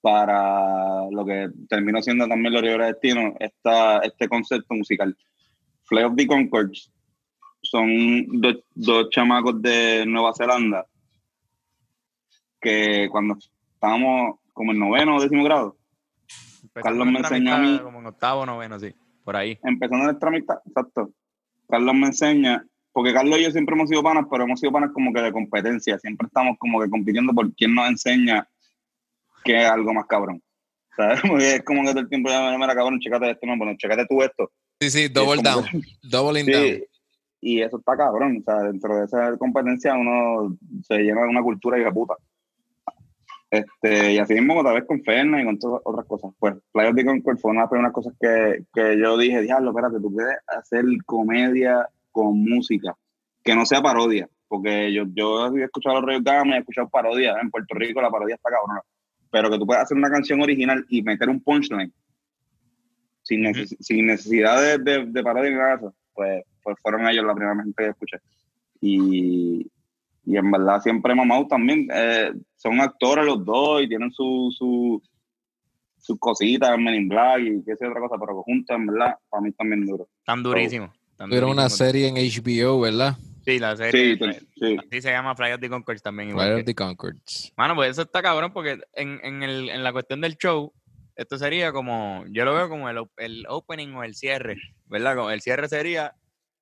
E: para lo que terminó siendo también los Rivera Destino, esta, este concepto musical. Fly of the Concords son dos, dos chamacos de Nueva Zelanda que cuando estábamos como en noveno o décimo grado, Carlos me enseñó a mí-
B: Como en octavo, noveno, sí. Por ahí.
E: empezando nuestra amistad, exacto. Carlos me enseña, porque Carlos y yo siempre hemos sido panas, pero hemos sido panas como que de competencia. Siempre estamos como que compitiendo por quién nos enseña que es algo más cabrón. *laughs* ¿Sabes? Porque es como que todo el tiempo ya, mira, cabrón, chécate esto, no, bueno, chécate tú esto.
C: Sí, sí, double down.
E: que-
C: Doubling down.
E: Y eso está cabrón. O sea, dentro de esa competencia uno se llena de una cultura y de puta. Este, y así mismo otra vez con Ferna y con todas otras cosas. Pues Play of the Concord fue una de las primeras cosas que, que yo dije, diablo, espérate, tú puedes hacer comedia con música, que no sea parodia. Porque yo, yo he escuchado los Reyes Gama, he escuchado parodias. En Puerto Rico la parodia está cabrona. Pero que tú puedas hacer una canción original y meter un punchline sin, neces- sin necesidad de, de, de parodia ni nada de eso, pues, pues fueron ellos la primera gente que escuché. Y, y en verdad siempre mamado también. eh, son actores los dos y tienen su, su, sus cositas en Men in Black y qué sé otra cosa, pero juntos en verdad, para mí también duro.
B: Tan durísimo. tan
C: Tuvieron una
B: durísimo.
C: serie en HBO, ¿verdad?
B: Sí, la serie.
E: Sí, sí.
B: Así se llama Fly of the Concords también. que-
C: of the Concords.
B: Mano, pues eso está cabrón porque en, en, el, en la cuestión del show, esto sería como, yo lo veo como el, el opening o el cierre, ¿verdad? Como el cierre sería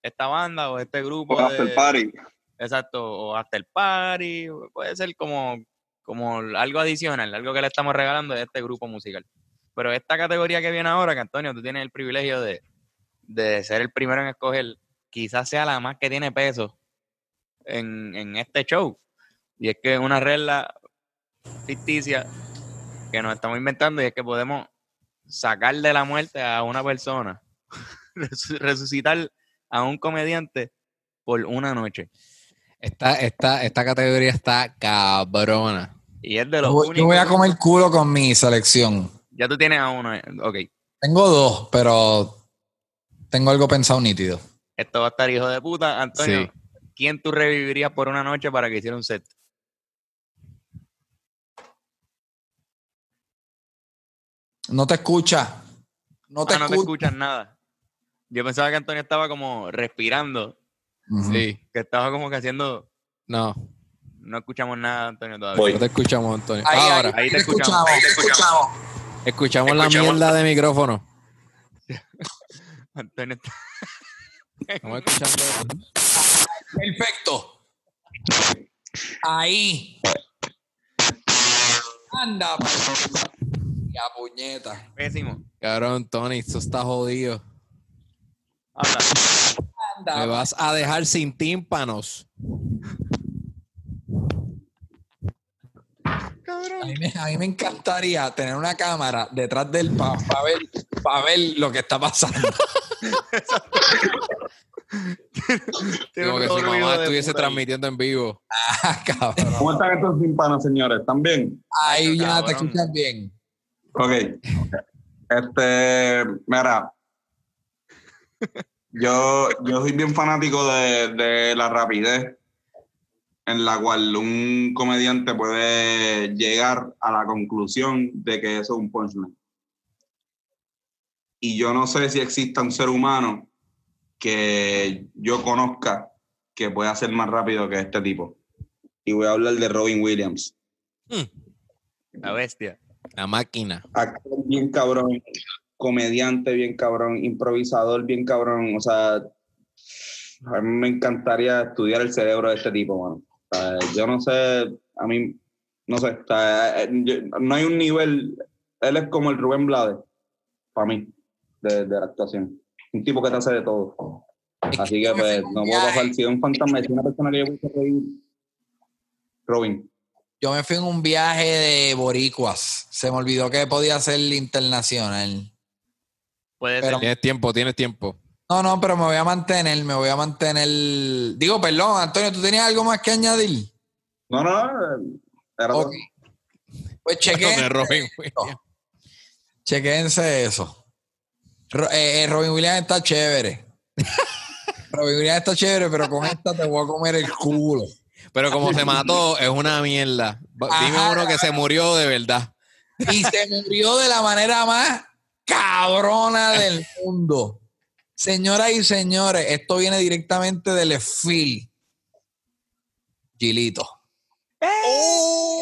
B: esta banda o este grupo.
E: O After
B: de-
E: Party.
B: Exacto, o hasta el party, puede ser como, como algo adicional, algo que le estamos regalando de este grupo musical. Pero esta categoría que viene ahora, que Antonio, tú tienes el privilegio de, de ser el primero en escoger, quizás sea la más que tiene peso en, en este show. Y es que es una regla ficticia que nos estamos inventando y es que podemos sacar de la muerte a una persona, resu- *laughs* resucitar a un comediante por una noche.
C: Esta, esta, esta categoría está cabrona.
B: Y es de los
D: voy, yo
B: únicos.
D: voy a comer culo con mi selección.
B: Ya tú tienes a uno. eh, Ok.
D: Tengo dos, pero tengo algo pensado nítido.
B: Esto va a estar hijo de puta. Antonio,
C: Sí.
B: ¿quién tú revivirías por una noche para que hiciera un set?
D: No te escucha. No te
B: Ah, no te
D: escucha.
B: escuchas nada. Yo pensaba que Antonio estaba como respirando.
C: Sí.
B: que estaba como que haciendo.
C: No,
B: No escuchamos nada, Antonio, todavía.
F: Voy.
C: no te escuchamos, Antonio.
D: Ahí,
C: Ahora,
B: ahí te escuchamos, ahí te
D: escuchamos.
C: escuchamos la
B: escuchamos.
C: mierda de micrófono. *laughs*
B: Antonio está-
C: Estamos escuchando.
D: Perfecto. Ahí. Anda. Ya puñeta.
B: pésimo.
C: Cabrón, Tony, esto está jodido.
B: Habla.
D: Anda.
C: Me vas a dejar sin tímpanos.
D: A mí, me, a mí me encantaría tener una cámara detrás del para ver, pa ver lo que está pasando. *laughs*
C: Como que si
B: ruido
C: mamá estuviese transmitiendo en vivo.
D: Ah, cabrón.
E: ¿Cómo están estos tímpanos, señores? ¿Están bien?
D: Ahí ya te escuchas bien.
E: Ok. Este, mira. Yo, yo soy bien fanático de, de la rapidez en la cual un comediante puede llegar a la conclusión de que eso es un punchline. Y yo no sé si exista un ser humano que yo conozca que pueda ser más rápido que este tipo. Y voy a hablar de Robin Williams.
B: La bestia.
C: La máquina.
E: actor bien cabrón, comediante bien cabrón, improvisador bien cabrón. O sea, a mí me encantaría estudiar el cerebro de este tipo, mano. O sea, yo no sé, a mí, no sé, o sea, eh, yo- no hay un nivel, él es como el Rubén Blades, para mí, de, de la actuación. Un tipo que te hace de todo. Así que, pues, no puedo pasar, si es un fantasma, es una persona que yo a reír, Robin.
D: Yo me fui en un viaje de boricuas. Se me olvidó que podía ser internacional.
B: Puede
D: Pero-
B: ser.
C: Tienes tiempo, tienes tiempo.
D: No, no, pero me voy a mantener, me voy a mantener. Digo, perdón, Antonio, ¿tú tenías algo más que añadir?
E: No, no, no, era
D: Ok.
E: todo.
D: Pues *laughs*
C: Con
D: chequen,
C: el Robin Williams.
D: chequense eso. Ro- eh, eh, Robin Williams está chévere. *laughs* Robin Williams está chévere, pero con esta te voy a comer el culo.
C: Pero como se mató, es una mierda. Dime
D: Ajá.
C: uno que se murió de verdad.
D: Y se murió de la manera más cabrona del mundo. Señoras y señores, esto viene directamente del EFIL. Gilito.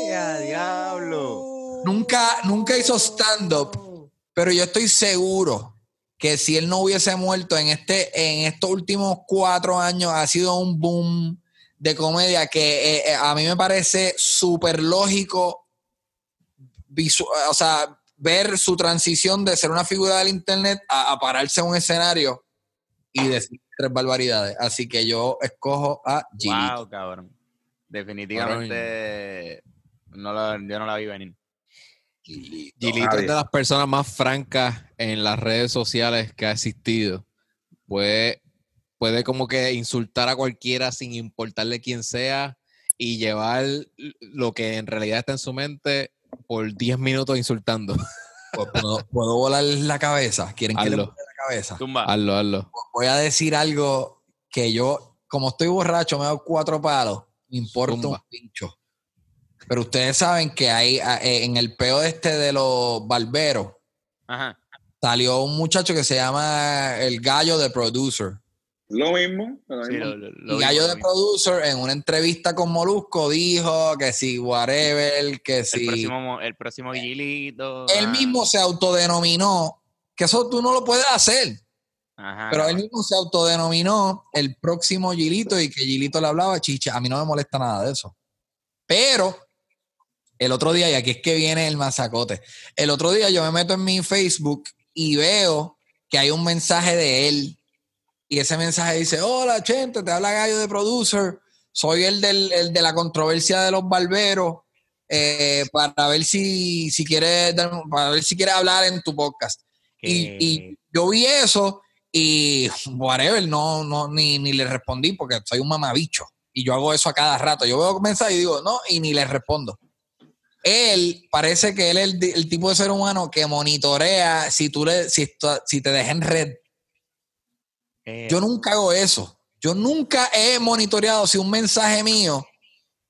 B: ¡Ya, diablo!
D: Nunca, nunca hizo stand-up, pero yo estoy seguro que si él no hubiese muerto en, este, en estos últimos cuatro años, ha sido un boom de comedia que eh, eh, a mí me parece súper lógico, visu- o sea, ver su transición de ser una figura del internet a, a pararse en un escenario y decir tres barbaridades. Así que yo escojo a Gilito.
B: Wow, cabrón. Definitivamente no la- yo no la vi venir.
C: Gilito es
E: Nadie.
C: de las personas más francas en las redes sociales que ha existido. Puede, puede como que insultar a cualquiera sin importarle quién sea y llevar lo que en realidad está en su mente por 10 minutos insultando. *laughs*
D: Pues, ¿Puedo, puedo volar la cabeza? ¿Quieren que le
C: Hazlo.
D: vole la cabeza?
B: Tumba.
C: Hazlo, hazlo.
D: voy a decir algo que yo, como estoy borracho, me doy cuatro palos, me importa un
C: Zumba.
D: pincho. Pero ustedes saben que hay eh, en el peo este de los barberos,
B: Ajá.
D: salió un muchacho que se llama el gallo de producer.
E: Lo mismo. lo
B: Sí,
E: mismo.
B: lo, lo- lo
D: y de producer en una entrevista con Molusco dijo que si whatever, que
B: El
D: si
B: próximo, el próximo Gilito.
D: él
B: ah,
D: mismo se autodenominó, que eso tú no lo puedes hacer.
B: Ajá,
D: Pero él mismo se autodenominó el próximo Gilito y que Gilito le hablaba chicha. A mí no me molesta nada de eso. Pero el otro día, y aquí es que viene el masacote, el otro día yo me meto en mi Facebook y veo que hay un mensaje de él. Y ese mensaje dice, hola, Chente, te habla Gallo de Producer. Soy el, del, el de la controversia de los barberos. eh, para ver si, si quieres dar- para ver si quieres hablar en tu podcast. Y, yo vi eso y whatever, no, no, ni, ni le respondí porque soy un mamabicho. Y yo hago eso a cada rato. Yo veo mensajes y digo, no, y ni le respondo. Él parece que él es el, tipo de ser humano que monitorea si tú le, si, si te deja en red.
B: Eh,
D: Yo nunca hago eso. Yo nunca he monitoreado si un mensaje mío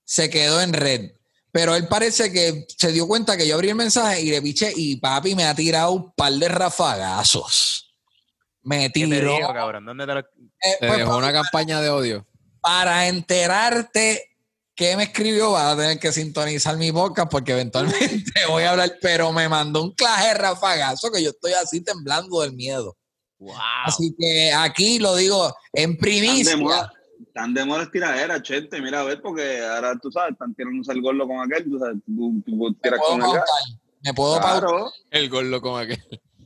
D: se quedó en red. Pero él parece que se dio cuenta que yo abrí el mensaje y le piché y papi me ha tirado un par de rafagazos. Me
B: ¿Qué te
D: tiró.
B: digo, cabrón? ¿Dónde te lo.?
D: Eh,
C: Te
D: pues,
C: dejó una campaña de odio.
D: para enterarte qué me escribió, vas a tener que sintonizar mi podcast porque eventualmente *laughs* voy a hablar. Pero me mandó un claje de rafagazo que yo estoy así temblando del miedo.
B: ¡Wow!
D: Así que aquí lo digo en primicia.
E: tan de moda es tiradera, Chente, mira a ver, porque ahora tú sabes, están tirándose el gordo con aquel, tú sabes, tú, tú
D: Me
E: tiras
D: puedo
E: con acá.
D: pautar. Me puedo pautar.
E: Claro,
C: El gordo con aquel.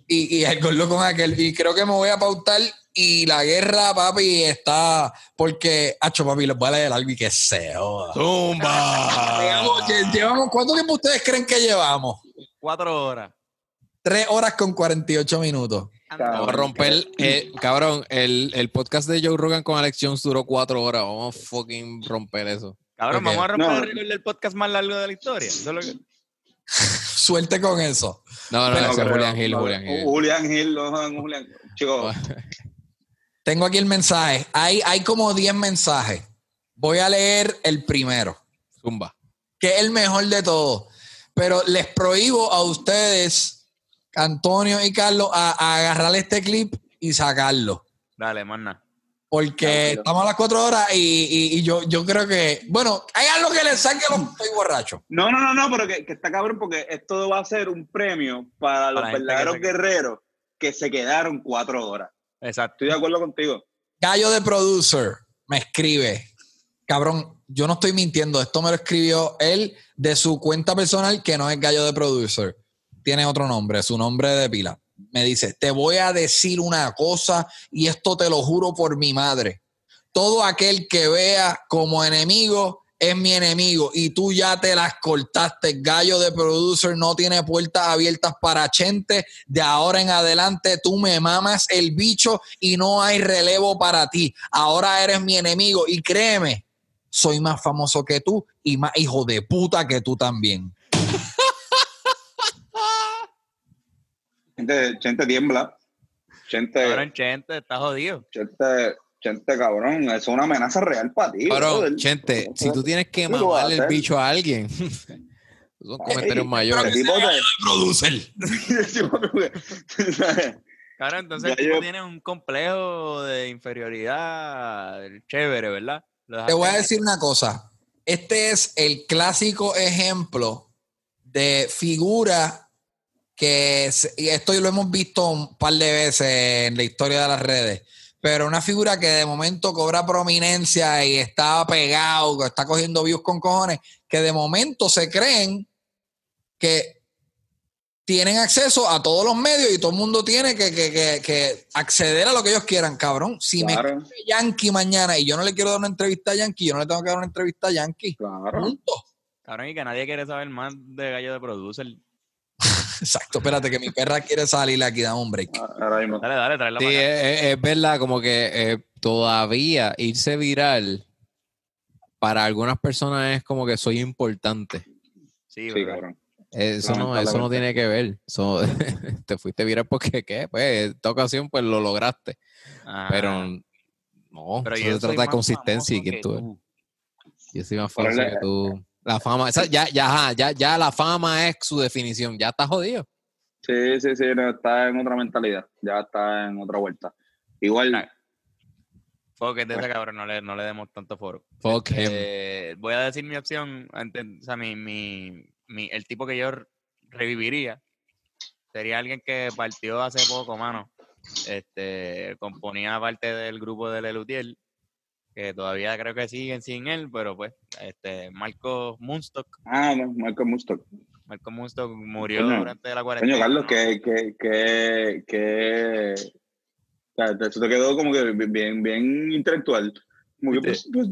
D: y, y el gordo con aquel. Y creo que me voy a pautar. Y la guerra, papi, está. Porque, hacho, papi, les voy a leer algo y que se joda.
C: ¡Tumba! *laughs*
D: Llevamos, lle- llevamos- ¿Cuánto tiempo ustedes creen que llevamos?
B: Cuatro horas.
D: 3 horas con 48 minutos.
C: Vamos a romper, eh, cabrón, el, el podcast de Joe Rogan con Alex Jones duró cuatro horas. Vamos a fucking romper eso.
B: Cabrón, vamos a romper
E: No.
B: el récord del podcast más largo de la historia. Eso es lo que- *laughs*
D: Suerte con eso.
C: No, no, es. Julián
E: No,
C: Julián Hill.
E: Julián Hill, no jodan, Julián. Chicos,
D: Tengo aquí el mensaje. Hay, hay como 10 mensajes. Voy a leer el primero,
C: Zumba.
D: que es el mejor de todos. Pero les prohíbo a ustedes, Antonio y Carlos, a, a agarrar este clip y sacarlo.
B: Dale, manna.
D: Porque
E: Tranquilo.
D: estamos a las 4 horas y, y- y yo, yo creo que, bueno, hay algo que le saque a los estoy borracho.
E: No, no, no, no, pero que, que está cabrón porque esto va a ser un premio para los
B: que
E: verdaderos guerreros que se quedaron cuatro horas.
B: Exacto.
E: Estoy de acuerdo contigo.
D: Gallo de Producer me escribe, cabrón, yo no estoy mintiendo, esto me lo escribió él de su cuenta personal que no es Gallo de Producer, tiene otro nombre, su nombre de pila. Me dice, te voy a decir una cosa y esto te lo juro por mi madre. Todo aquel que vea como enemigo es mi enemigo y tú ya te las cortaste. Gallo de Producer no tiene puertas abiertas para Chente. De ahora en adelante tú me mamas el bicho y no hay relevo para ti. Ahora eres mi enemigo y créeme, soy más famoso que tú y más hijo de puta que tú también.
E: Gente, gente tiembla. Gente,
B: Cabrón, Chente, está jodido.
E: gente, gente cabrón. Eso es una amenaza real para ti.
C: Cabrón. Chente, si tú tienes que
E: ¿Qué lo vas a
C: mamarle el bicho a alguien, *laughs* son comentarios *laughs* *laughs*
E: El
C: mayores.
E: tipo
D: Producer.
E: el tipo te-
B: Claro, entonces el
E: Ya
B: tipo
E: yo-
B: tiene un complejo de inferioridad chévere, ¿verdad?
D: Te voy a decir una cosa. Este es el clásico ejemplo de figura que se- y esto lo hemos visto un par de veces en la historia de las redes, pero una figura que de momento cobra prominencia y está pegado, que está cogiendo views con cojones, que de momento se creen que tienen acceso a todos los medios y todo el mundo tiene que, que- que- que acceder a lo que ellos quieran, cabrón. Si me
E: Claro,
D: Yankee mañana y yo no le quiero dar una entrevista a Yankee, yo no le tengo que dar una entrevista a Yankee.
E: claro.
D: Punto.
B: Cabrón, y que nadie quiere saber más de gallo de producer. *laughs*
D: Exacto, espérate que mi perra quiere salir aquí, dame un break.
E: Ahora mismo.
B: Dale, dale, tráela
C: Sí,
B: para acá.
C: es, es- es verdad, como que eh, todavía irse viral para algunas personas es como que soy importante.
B: Sí,
E: Sí,
B: ¿verdad?
E: cabrón.
C: Eso no, eso no tiene que ver. Eso, *laughs* te fuiste viral porque, ¿qué? Pues, esta ocasión, pues lo lograste.
B: Ajá.
C: Pero no,
B: Pero
C: eso se trata de consistencia y quién
B: que
C: tú eres. Yo soy más famoso que tú. La fama, esa- ya, ya, ajá, ya, ya la fama es su definición. Ya está jodido.
E: Sí, sí, sí, no, está en otra mentalidad. Ya está en otra vuelta. Igual.
B: Foque de ese cabrón, no le, no le demos tanto foro.
C: Fuck him.
B: Eh, voy a decir mi opción, antes, o sea, mi, mi, mi- el tipo que yo reviviría sería alguien que partió hace poco, mano. Este, componía parte del grupo de Lelutiel, que todavía creo que siguen sin él, pero pues, este, Marco Munstock,
E: ah, no, Michael Mustock.
B: Marco Munstock murió
E: Coño,
B: durante la cuarentena.
E: Coño, Carlos,
B: ¿no?
E: que, que, que, que, o sea, te- eso te quedó como que bien, bien intelectual. Como que, pues, pues,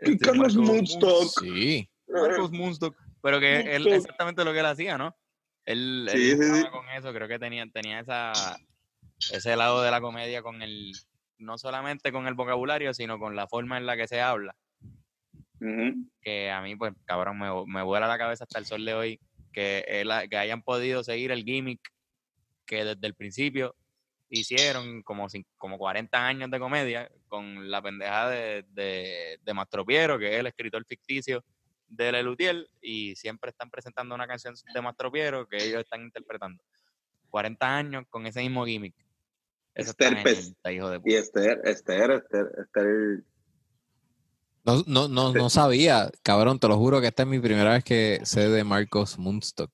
B: Este,
E: Carlos
B: Marco
E: Munstock.
C: Sí.
B: Marcos Munstock, pero que él
E: Munstock.
B: exactamente lo que él hacía, ¿no? Él, él
E: Sí, sí,
B: jugaba
E: sí.
B: con eso, creo que tenía, tenía esa, ese lado de la comedia con el, no solamente con el vocabulario, sino con la forma en la que se habla, que a mí, pues, cabrón, me, me vuela la cabeza hasta el sol de hoy, que, él ha- que hayan podido seguir el gimmick que desde el principio hicieron como, como 40 años de comedia con la pendeja de, de, de Mastropiero, que es el escritor ficticio de Lelutiel, y siempre están presentando una canción de Mastropiero que ellos están interpretando. 40 años con ese mismo gimmick.
E: Esther
B: hijo de
E: Y. Esther, Esther, Esther, Esther.
C: No, no, no, no sabía, cabrón, te lo juro que esta es mi primera vez que sé de Marcos Munstock.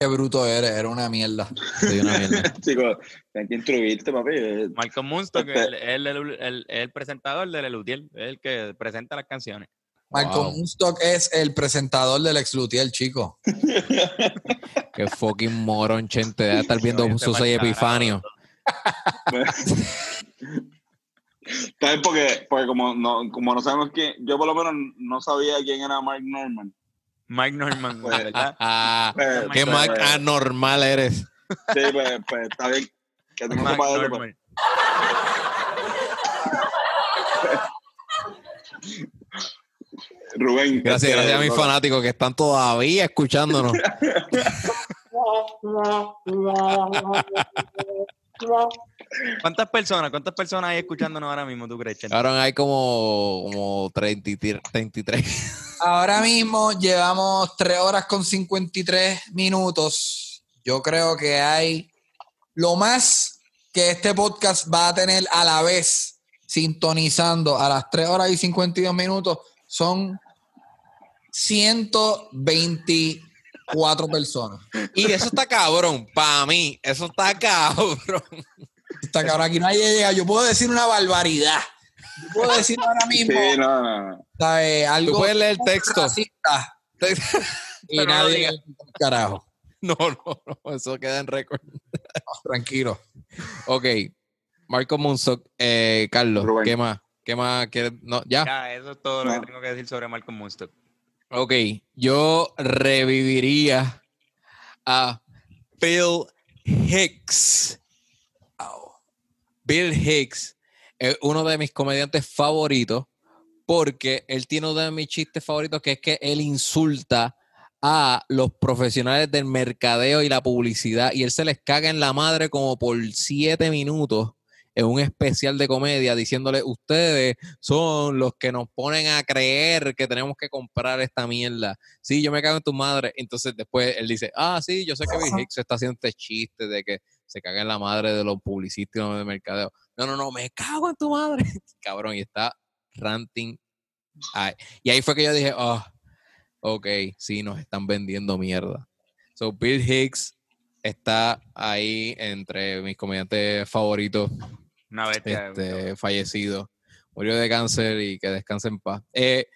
D: Qué bruto eres, era una mierda.
C: Soy una mierda.
E: Chicos, tienes que instruirte, papi. Eh,
B: Marco Munstock,
E: Este-
B: el, el, el, presentador de Lelutiel, es el que presenta las canciones.
D: Marco
C: Wow.
D: Munstock es el presentador del ex Lutiel, chico. *laughs*
C: Qué fucking morón, chente. Debe estar viendo Susay
B: pa'l
C: Epifanio. *laughs*
E: ¿Sabes? Porque, porque como, no, como no sabemos quién, yo por lo menos no sabía quién era Mark Norman.
B: Mike Norman, *laughs*
E: Pues,
B: ¿verdad?
C: Ah,
E: Pues,
C: qué
E: pues,
C: anormal eres.
E: Sí, pues, pues está bien. Que tú no sepas eso, pues. *laughs* Rubén.
C: Gracias,
E: este,
C: gracias a mis fanáticos que están todavía escuchándonos.
B: ¿Cuántas personas, cuántas personas hay escuchándonos ahora mismo, tú crees?
C: Ahora hay como, como 33. 33.
D: Ahora mismo llevamos 3 horas con 53 minutos. Yo creo que hay lo más que este podcast va a tener a la vez sintonizando a las 3 horas y 52 minutos son 124 personas.
C: Y eso está cabrón, para mí, eso está cabrón.
D: Está cabrón, aquí nadie llega. Yo puedo decir una barbaridad. Yo puedo decir ahora mismo
E: Sí, no, no, no.
D: ¿sabes? algo
C: Tú puedes leer el texto.
D: racista *laughs* y
C: Pero no
D: nadie
C: digas.
D: carajo.
C: No, no, no, eso queda en récord.
D: Tranquilo.
C: Ok, Marco Munstock, eh, Carlos,
E: Rubén.
C: ¿qué más? ¿Qué más quieres? No, ya.
B: Ya, eso es todo lo
E: No.
B: que tengo que decir sobre Malcolm Munstock.
C: Ok, yo reviviría a Bill Hicks. Bill Hicks es uno de mis comediantes favoritos porque él tiene uno de mis chistes favoritos que es que él insulta a los profesionales del mercadeo y la publicidad y él se les caga en la madre como por siete minutos en un especial de comedia diciéndole ustedes son los que nos ponen a creer que tenemos que comprar esta mierda. Sí, yo me cago en tu madre. Entonces después él dice, ah, sí, yo sé que Bill Hicks está haciendo este chiste de que se caga en la madre de los publicistas de mercadeo. No, no, no, me cago en tu madre. *laughs* Cabrón, y está ranting. Ay, Y ahí fue que yo dije, oh, ok, sí, nos están vendiendo mierda. So, Bill Hicks está ahí entre mis comediantes favoritos
B: Una bestia.
C: este, fallecido. Murió de cáncer y que descanse en paz. Eh,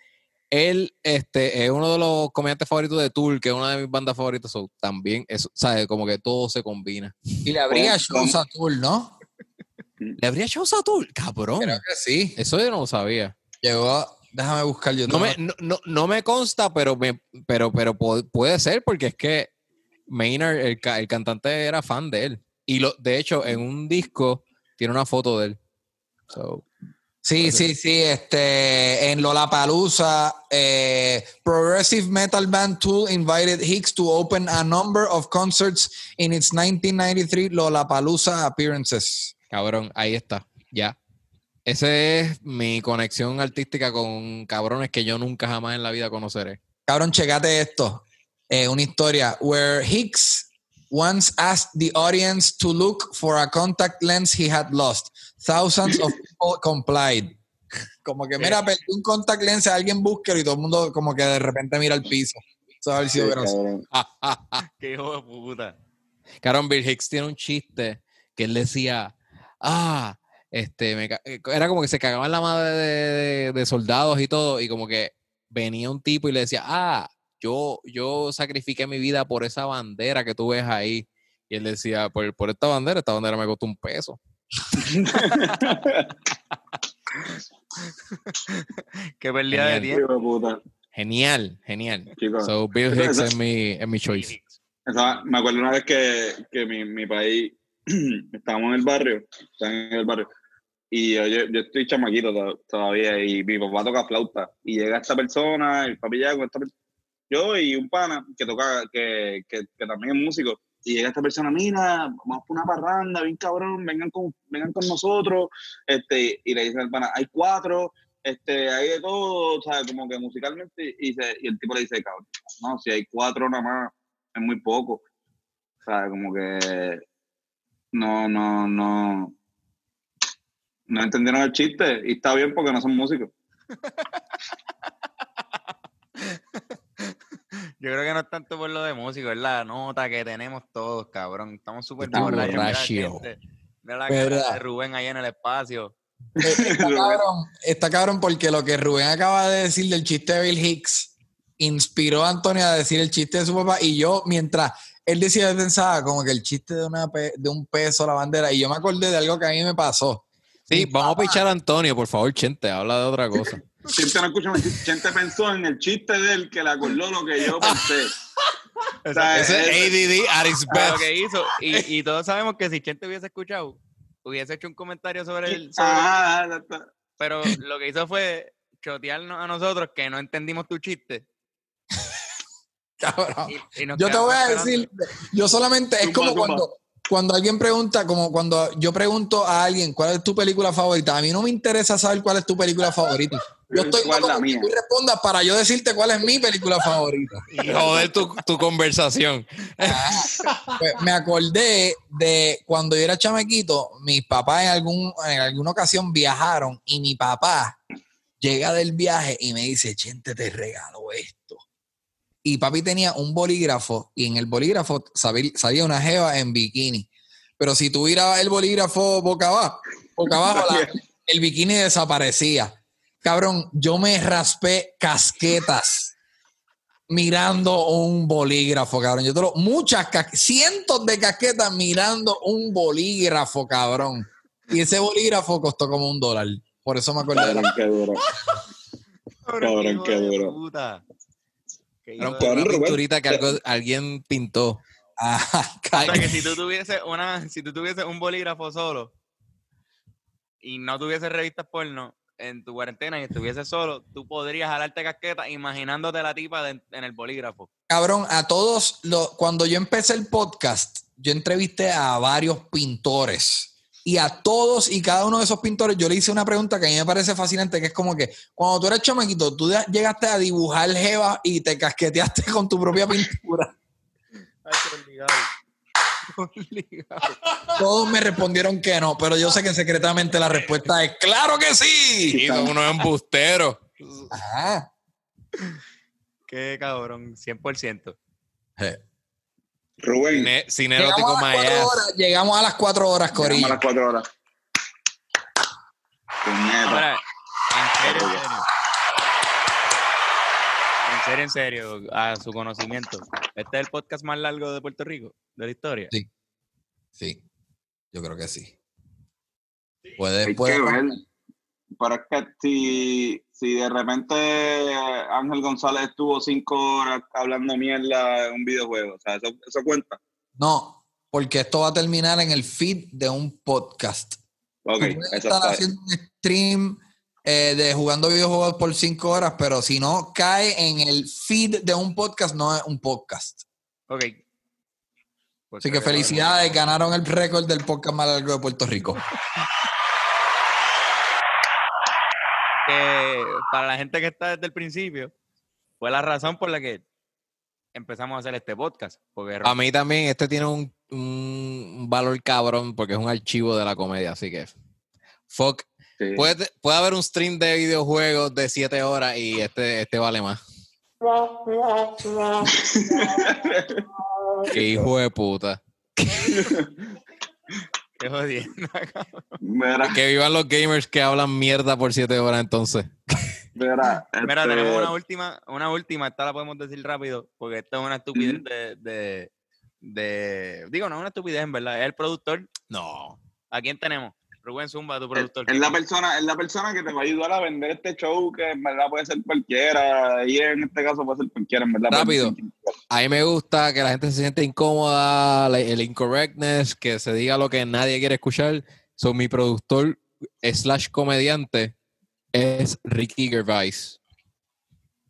C: él este, es uno de los comediantes favoritos de Tool, que es una de mis bandas favoritas. so, también, eso, ¿sabes? Como que todo se combina.
D: Y le habría
E: ¿Cómo?
D: shows a Tool, ¿no? *laughs*
C: ¿Le habría shows a Tool? Cabrón.
D: Creo que sí.
C: Eso yo no lo sabía.
D: Llegó, déjame buscar yo.
C: No me, no, no- no me consta, pero, me, pero, pero puede ser porque es que Maynard, el, ca- el cantante, era fan de él. Y lo, de hecho, en un disco tiene una foto de él. So,
D: Sí, sí, sí. Este, en Lollapalooza, eh, Progressive Metal Band Tool invited Hicks to open a number of concerts in its 1993 Lollapalooza appearances.
C: Cabrón, ahí está, ya. Esa es mi conexión artística con cabrones que yo nunca jamás en la vida conoceré.
D: Cabrón, checate esto. Eh, una historia where Hicks once asked the audience to look for a contact lens he had lost. Thousands of people *laughs* complied. Como que, mira, perdí un contact lens, alguien búsquelo y todo el mundo como que de repente mira al piso. Eso haber sido gracioso. *laughs*
B: Qué hijo de puta.
C: Cabrón, Bill Hicks tiene un chiste que él decía, ah, este, me era como que se cagaban la madre de, de- de soldados y todo, y como que venía un tipo y le decía, ah, yo, yo sacrifiqué mi vida por esa bandera que tú ves ahí. Y él decía, por, por esta bandera, esta bandera me costó un peso. *laughs*
B: Qué pérdida de
C: Genial.
B: tiempo.
C: Genial, genial.
E: Chicos.
C: So, Bill Hicks es mi, es mi choice.
E: Esa- me acuerdo una vez que, que mi, mi país, *clears throat* estábamos en el barrio, están en el barrio, y yo, yo, yo estoy chamaquito to- todavía, y mi papá toca flauta, y llega esta persona, el papi llega con esta persona, yo y un pana que toca, que, que, también es músico, y llega esta persona, mira, vamos por una parranda, bien cabrón, vengan con, vengan con nosotros, este, y le dicen al pana, hay cuatro, este, hay de todo, o como que musicalmente, y, se- y el tipo le dice, cabrón, no, si hay cuatro nada más, es muy poco. O como que no, no, no, no entendieron el chiste y está bien porque no son músicos. *laughs*
B: Yo creo que no es tanto por lo de músico, es la nota que tenemos todos, cabrón. Estamos súper borrachos. Mira la cara de Rubén ahí en el espacio.
D: Eh, *laughs* Está cabrón, está cabrón porque lo que Rubén acaba de decir del chiste de Bill Hicks inspiró a Antonio a decir el chiste de su papá y yo mientras él decía yo pensaba como que el chiste de, una pe- de un peso la bandera y yo me acordé de algo que a mí me pasó.
C: Sí,
D: Mi
C: vamos a pichar a Antonio, por favor, Chente, habla de otra cosa.
E: Chente no escucha. Chente pensó en el chiste de él que le acordó lo que yo pensé. *laughs* O sea,
C: Ese
E: es-
C: ADD at its
B: Pero
C: best.
B: lo que hizo, y, y todos sabemos que si Chente hubiese escuchado, hubiese hecho un comentario sobre sobre-
E: Ah, ya está.
B: pero *laughs* lo que hizo fue chotearnos a nosotros que no entendimos tu chiste. *laughs*
D: Cabrón.
B: y- y nos
D: Yo te voy a decir, yo solamente, es como cuando, cuando alguien pregunta, como cuando yo pregunto a alguien cuál es tu película favorita. A mí no me interesa saber cuál es tu película favorita. Yo estoy
E: ¿Cuál es la
D: como que
E: mía?
D: tú respondas para yo decirte cuál es mi película favorita. *laughs*
C: Y joder tu, tu conversación.
D: Pues, me acordé de cuando yo era chamaquito, mis papás en, algún, en alguna ocasión viajaron y mi papá llega del viaje y me dice, Chente, te regalo esto. Y papi tenía un bolígrafo y en el bolígrafo salía una jeva en bikini. Pero si tú mirabas el bolígrafo boca abajo, boca abajo la- el bikini desaparecía. Cabrón, yo me raspé casquetas mirando un bolígrafo, cabrón. Yo te lo, muchas, cientos de casquetas mirando un bolígrafo, cabrón. Y ese bolígrafo costó como un dólar. Por eso me acuerdo de la-
E: Cabrón, qué duro. *laughs* Cabrón, qué duro.
B: De-
C: una pinturita que algo- alguien pintó.
D: Ah, *laughs*
B: O sea, que si tú tuviese una, si tú tuvieses un bolígrafo solo y no tuvieses revistas porno en tu cuarentena y estuvieses solo, tú podrías jalarte casqueta imaginándote la tipa de- en el bolígrafo.
D: Cabrón, a todos, los, cuando yo empecé el podcast, yo entrevisté a varios pintores. Y a todos y cada uno de esos pintores, yo le hice una pregunta que a mí me parece fascinante, que es como que cuando tú eres chamaquito, tú llegaste a dibujar jeva y te casqueteaste con tu propia pintura. Todos me respondieron que no, pero yo sé que secretamente la respuesta es ¡Claro que sí!
C: Y son unos embusteros.
D: Ajá.
B: Qué cabrón, 100%.
E: Rubén,
C: Cine, cine
D: Llegamos
C: erótico
D: a, las cuatro
C: Maya.
D: horas, llegamos a las cuatro horas,
E: llegamos
D: Corillo.
E: a las cuatro horas.
B: Ahora, en serio, en serio. En serio, en serio, a su conocimiento. Este es el podcast más largo de Puerto Rico, de la historia.
D: Sí. Sí, yo creo que sí. Puede, puede-
E: es que si, si de repente Ángel González estuvo cinco horas hablando mierda en un videojuego, o sea, eso, eso cuenta.
D: No, porque esto va a terminar en el feed de un podcast.
E: Ok,
D: Tú puedes
E: eso
D: estar
E: está
D: haciendo un stream eh, de jugando videojuegos por cinco horas, pero si no cae en el feed de un podcast, no es un podcast.
B: Ok. Pues
D: Así que felicidades, ganaron el récord del podcast más largo de Puerto Rico.
B: que para la gente que está desde el principio, fue la razón por la que empezamos a hacer este podcast. Porque
C: A mí también este tiene un, un valor cabrón porque es un archivo de la comedia, así que fuck.
E: Sí.
C: Puede, puede haber un stream de videojuegos de 7 horas y este, este vale más. *laughs* Qué hijo de puta. *laughs*
B: Qué jodiendo. *laughs*
E: Mira,
C: Que vivan los gamers que hablan mierda por 7 horas entonces.
E: mira,
B: Mira,
E: este,
B: tenemos una última, una última, esta la podemos decir rápido, porque esto es una estupidez de, de, de- Digo, no es una estupidez, en verdad. Es el productor.
C: No.
B: ¿A quién tenemos? Rubén Zumba, tu
E: Es,
B: productor.
E: es la persona, es la persona que te va a ayudar a vender este show que en verdad puede ser cualquiera. Y en este caso puede ser cualquiera, en verdad.
C: Rápido. A mí me gusta que la gente se siente incómoda, el incorrectness, que se diga lo que nadie quiere escuchar. So, mi productor slash comediante es Ricky Gervais.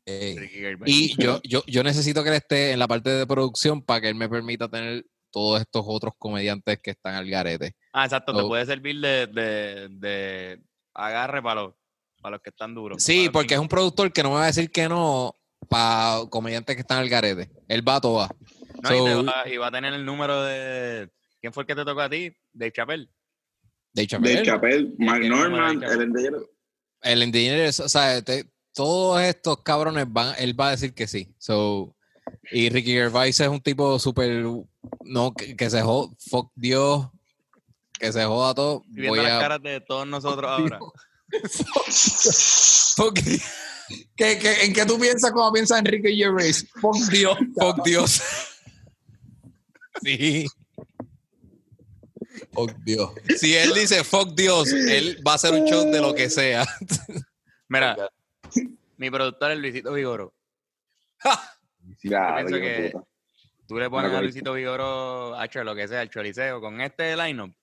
D: Ey.
B: Ricky Gervais.
C: Y yo, yo, yo necesito que él esté en la parte de producción para que él me permita tener todos estos otros comediantes que están al garete.
B: Ah, exacto, te
C: Oh.
B: puede servir de, de, de agarre para los, para los que están duros.
C: Sí, porque es un productor que no me va a decir que no para comediantes que están al garete. Él va a todo.
B: No, y, te
C: So-
B: va, y va a tener el número de. ¿Quién fue el que te tocó a ti? De Chapel.
C: De
E: De
C: Chappelle.
E: Chapel, Mark
B: tiene número de
E: Norman, el endeñero.
C: el engineer, o sea, te- todos estos cabrones van, él va a decir que sí. So, y Ricky Gervais es un tipo súper, no, que, que se joda, fuck Dios, que se joda todo.
B: Y viendo
C: Voy
B: las
C: a,
B: caras de todos nosotros ahora. *laughs*
C: fuck,
D: ¿Qué, qué, en qué tú piensas cuando piensas en Enrique Gervais? Fuck Dios. *laughs*
C: fuck Dios. sí,
D: Fuck Dios.
C: si él dice fuck Dios, él va a hacer un show de lo que sea. *laughs*
B: Mira, Mi productor es Luisito Vigoro. Pienso que-. Tú le pones a Luisito Vigoro, hecho lo que sea, el choriceo, con este line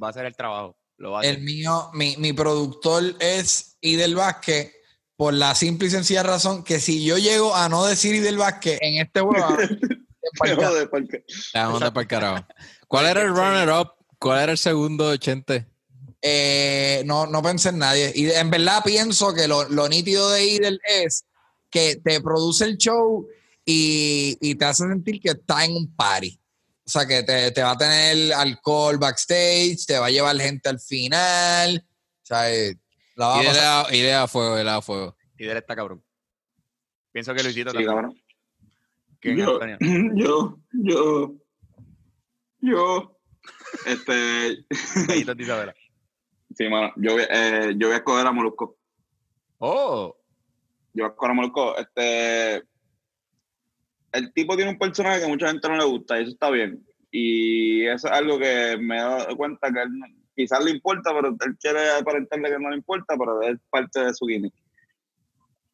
B: va a hacer el trabajo. Lo va a hacer.
D: El mío, mi, mi productor es Idel Vázquez por la simple y sencilla razón que si yo llego a no decir Idel Vázquez en este *laughs*
C: carajo. *laughs* ¿Cuál era el runner-up? ¿Cuál era el segundo de Chente?
D: eh, no, no pensé en nadie. Y en verdad pienso que lo, lo nítido de Idel es que te produce el show y, y te hace sentir que estás en un party. O sea, que te, te va a tener alcohol backstage, te va a llevar gente al final. O sea, eh, la va a pasar.
C: Idea, idea a fuego, idea a fuego.
B: Él está cabrón. Pienso que Luisito
E: Sí,
B: también.
E: cabrón.
B: ¿Quién,
E: Yo, *laughs* yo, yo, yo, este, *laughs* *laughs* sí, mano, yo, voy- eh, yo voy a escoger a Molusco.
B: Oh,
E: Yo voy a escoger a Molusco. Este, el tipo tiene un personaje que mucha gente no le gusta y eso está bien. Y eso es algo que me he dado cuenta que él quizás le importa, pero él quiere aparentarle que no le importa, pero es parte de su gimmick.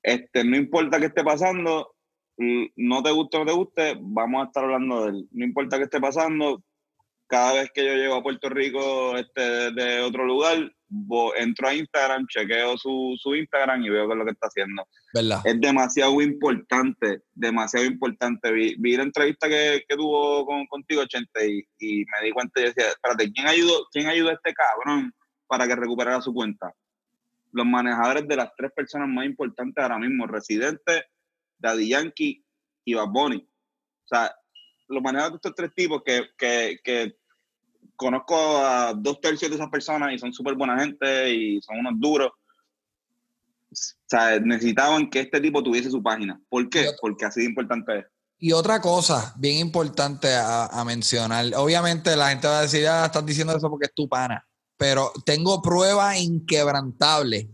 E: Este, no importa qué esté pasando, no te guste o no te guste, vamos a estar hablando de él. No importa qué esté pasando, cada vez que yo llego a Puerto Rico este, de otro lugar, entro a Instagram, chequeo su, su Instagram y veo qué es lo que está haciendo
D: ¿Verdad?
E: es demasiado importante, demasiado importante. Vi, vi la entrevista que, que tuvo con, contigo, Chente, y, y me di cuenta y decía, espérate, ¿quién ayudó, ¿quién ayudó a este cabrón para que recuperara su cuenta? Los manejadores de las tres personas más importantes ahora mismo, Residente, Daddy Yankee y Bad Bunny. O sea, los manejadores de estos tres tipos que, que, que conozco a dos tercios de esas personas y son súper buena gente y son unos duros. O sea, necesitaban que este tipo tuviese su página. ¿Por qué? Porque así de importante es.
D: Y otra cosa bien importante a, a mencionar, obviamente la gente va a decir, ah, estás diciendo eso porque es tu pana, pero tengo prueba inquebrantable,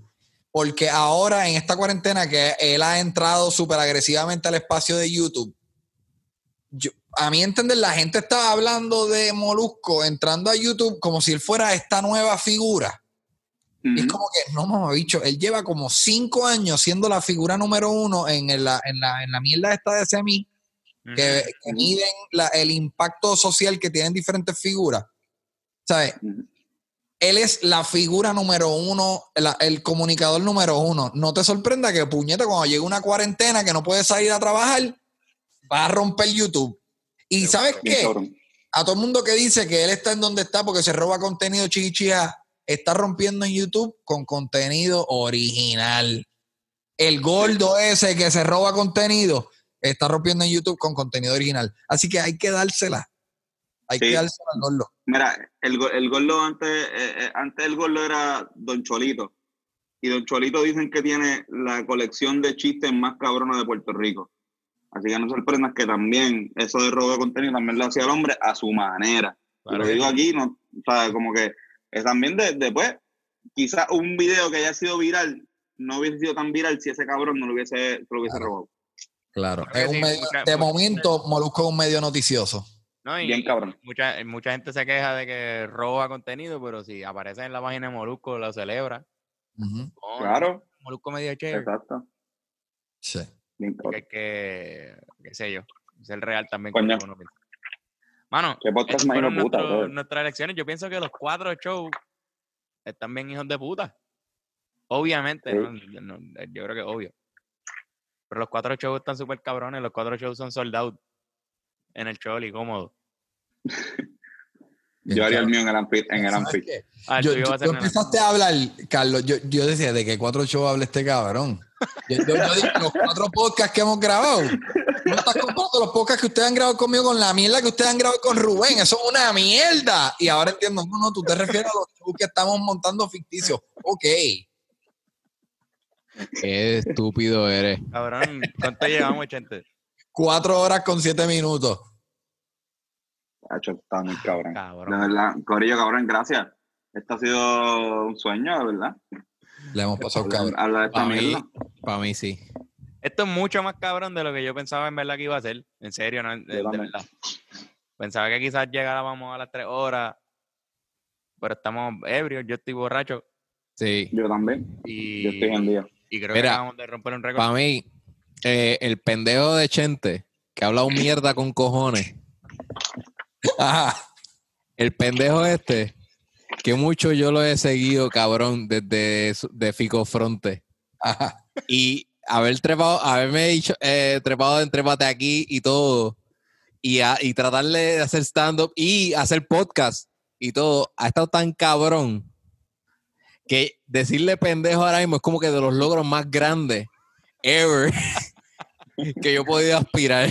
D: porque ahora en esta cuarentena que él ha entrado súper agresivamente al espacio de YouTube, yo- a mi entender la gente estaba hablando de Molusco entrando a YouTube como si él fuera esta nueva figura. Y es como que, no, mamá, bicho, él lleva como cinco años siendo la figura número uno en la, en la, en la mierda esta de semi que, que miden la- el impacto social que tienen diferentes figuras. ¿Sabes? Él es la figura número uno, la- el comunicador número uno. No te sorprenda que, puñeta, cuando llegue una cuarentena que no puede salir a trabajar, va a romper YouTube. Y ¿sabes qué?
E: cabrón.
D: A todo el mundo que dice que él está en donde está porque se roba contenido chichichía, está rompiendo en YouTube con contenido original. El gordo ese que se roba contenido está rompiendo en YouTube con contenido original. Así que hay que dársela. Hay
E: Sí.
D: que dársela al gordo.
E: Mira, el, el gordo antes, eh, eh, antes el gordo era Don Cholito. Y Don Cholito dicen que tiene la colección de chistes más cabrones de Puerto Rico. Así que no sorprendas que también eso de robo de contenido también lo hacía el hombre a su manera.
B: Claro
E: lo
B: que
E: digo aquí, no, o sea, como que es también de, después, quizás un video que haya sido viral no hubiese sido tan viral si ese cabrón no lo hubiese, se lo hubiese
D: Claro.
E: robado.
D: Claro. Es un
B: sí,
D: medio- de momento, Molusco es un medio noticioso.
B: No, y
E: Bien cabrón.
B: Mucha, mucha gente se queja de que roba contenido, pero si aparece en la página de Molusco, lo celebra.
E: Claro,
B: Molusco medio chévere.
E: exacto.
D: Sí.
E: Bien
B: Que,
E: cabrón.
B: que, qué sé yo, ser real también.
E: Coño.
B: como uno piensa. Mano,
E: Qué podcast
B: estas
E: más
B: fueron
E: hijo de puta,
B: nuestro-
E: brother.
B: nuestras elecciones. Yo pienso que los cuatro shows están bien hijos de puta. Obviamente,
E: Sí.
B: ¿no? No, yo creo que es obvio. Pero los cuatro shows están súper cabrones. Los cuatro shows son sold out en el Choli, cómodo.
E: Yo haría el mío en el Amphi. En el.
B: Ah, el
D: Yo,
B: el-
D: empezaste a hablar, Carlos. Yo, yo decía de que cuatro shows habla este cabrón. Yo, yo- yo los cuatro podcasts que hemos grabado. No estás comparando los podcasts que ustedes han grabado conmigo con la mierda que ustedes han grabado con Rubén. Eso es una mierda. Y ahora entiendo, no, no, tú te refieres a los shows que estamos montando ficticios. Ok.
C: Qué estúpido eres.
B: Cabrón, ¿cuánto llevamos, gente?
D: Cuatro horas con siete minutos.
E: Hacho, está muy cabrón.
B: Cabrón.
E: De verdad, Corillo, cabrón, gracias. Esto ha sido un sueño, de verdad.
D: Le hemos pasado cabrón.
E: hablar de esta
C: Para mí,
E: mierda.
C: para mí sí.
B: Esto es mucho más cabrón de lo que yo pensaba en verdad que iba a ser. En serio, no, de, de verdad. Pensaba que quizás llegábamos a las tres horas, pero estamos ebrios, yo estoy borracho
C: Sí.
E: Yo también.
B: y,
E: Yo estoy en día.
B: Y creo
C: Mira,
B: que acabamos de romper un récord.
C: Para mí, eh, el pendejo de Chente, que ha hablado mierda con cojones. *laughs*
D: Ajá.
C: El pendejo este, que mucho yo lo he seguido, cabrón, desde de Fico Fronte. Y haber trepado, haberme dicho, eh, trepado en Trépate aquí y todo. Y, a- y tratarle de hacer stand-up y hacer podcast y todo. Ha estado tan cabrón que decirle pendejo ahora mismo es como que de los logros más grandes ever *laughs* que yo he podido aspirar.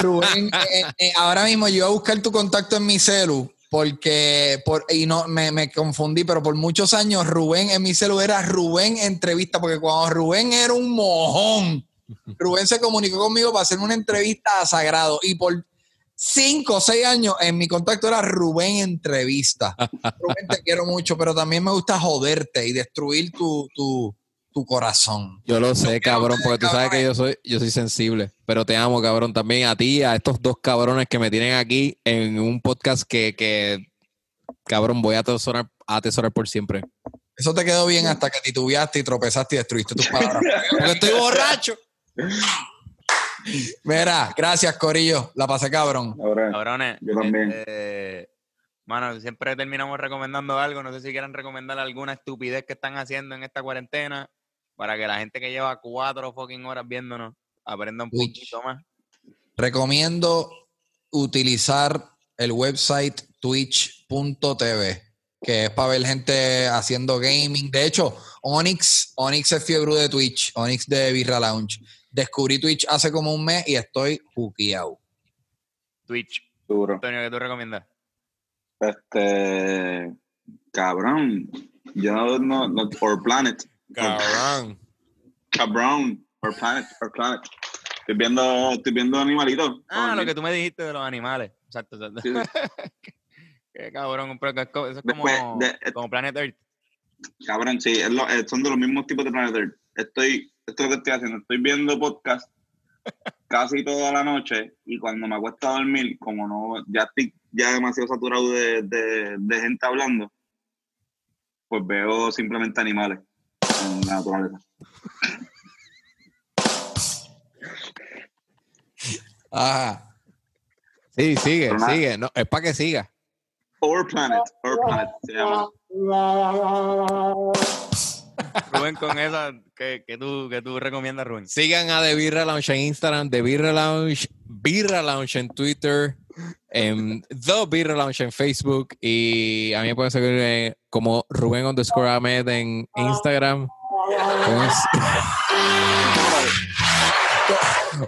D: Rubén, eh, eh, ahora mismo yo voy a buscar tu contacto en mi celu porque por, y no me, me confundí, pero por muchos años Rubén en mi celu era Rubén entrevista, porque cuando Rubén era un mojón, *laughs* Rubén se comunicó conmigo para hacer una entrevista a Sagrado y por cinco o seis años en mi contacto era Rubén entrevista. *laughs* Rubén, te quiero mucho, pero también me gusta joderte y destruir tu, tu, tu corazón.
C: Yo lo sé, cabrón, porque tú sabes que yo soy, yo soy sensible. Pero te amo, cabrón, también a ti, a estos dos cabrones que me tienen aquí en un podcast que, que cabrón, voy a atesorar, a atesorar por siempre.
D: Eso te quedó bien hasta que titubeaste y tropezaste y destruiste tus palabras.
C: Porque estoy borracho. *laughs*
D: Mira, gracias, Corillo. La pasé cabrón.
B: Cabrones.
E: Yo también.
B: este, mano, siempre terminamos recomendando algo. No sé si quieren recomendar alguna estupidez que están haciendo en esta cuarentena para que la gente que lleva cuatro fucking horas viéndonos aprenda un
D: Twitch.
B: poquito más.
D: Recomiendo utilizar el website twitch.tv, que es para ver gente haciendo gaming. De hecho, Onyx, Onyx es fiebre de Twitch, Onyx de Birra Lounge. Descubrí Twitch hace como un mes y estoy juqueado.
B: Twitch.
E: duro.
B: Antonio, ¿qué tú recomiendas?
E: Este. Cabrón. Yo no. no or Planet.
C: Cabrón.
E: Cabrón. Or Planet. Or Planet. Estoy viendo, estoy viendo animalitos.
B: Ah, lo que tú me dijiste de los animales. Exacto, exacto.
E: Sí, *laughs*
B: Qué cabrón, pero eso es como,
E: Después de-
B: como Planet Earth.
E: Cabrón, sí, es lo- eh, son de los mismos tipos de Planet Earth. Estoy, esto es lo que estoy haciendo. Estoy viendo podcast *laughs* casi toda la noche y cuando me acuesto a dormir, como no, ya estoy ya demasiado saturado de, de, de gente hablando, pues veo simplemente animales en la naturaleza.
D: Ajá.
C: Sí, sigue,
E: Pero nada.
C: sigue. No, es para que siga.
E: Or Planet, Or Planet se llama.
B: Rubén, con esa que, que, tú, que tú recomiendas, Rubén.
C: Sigan a The Birra Lounge en Instagram, The Birra Lounge, Birra Lounge en Twitter, en The Birra Lounge en Facebook y a mí me pueden seguir eh, como Rubén underscore Ahmed en Instagram. Pues-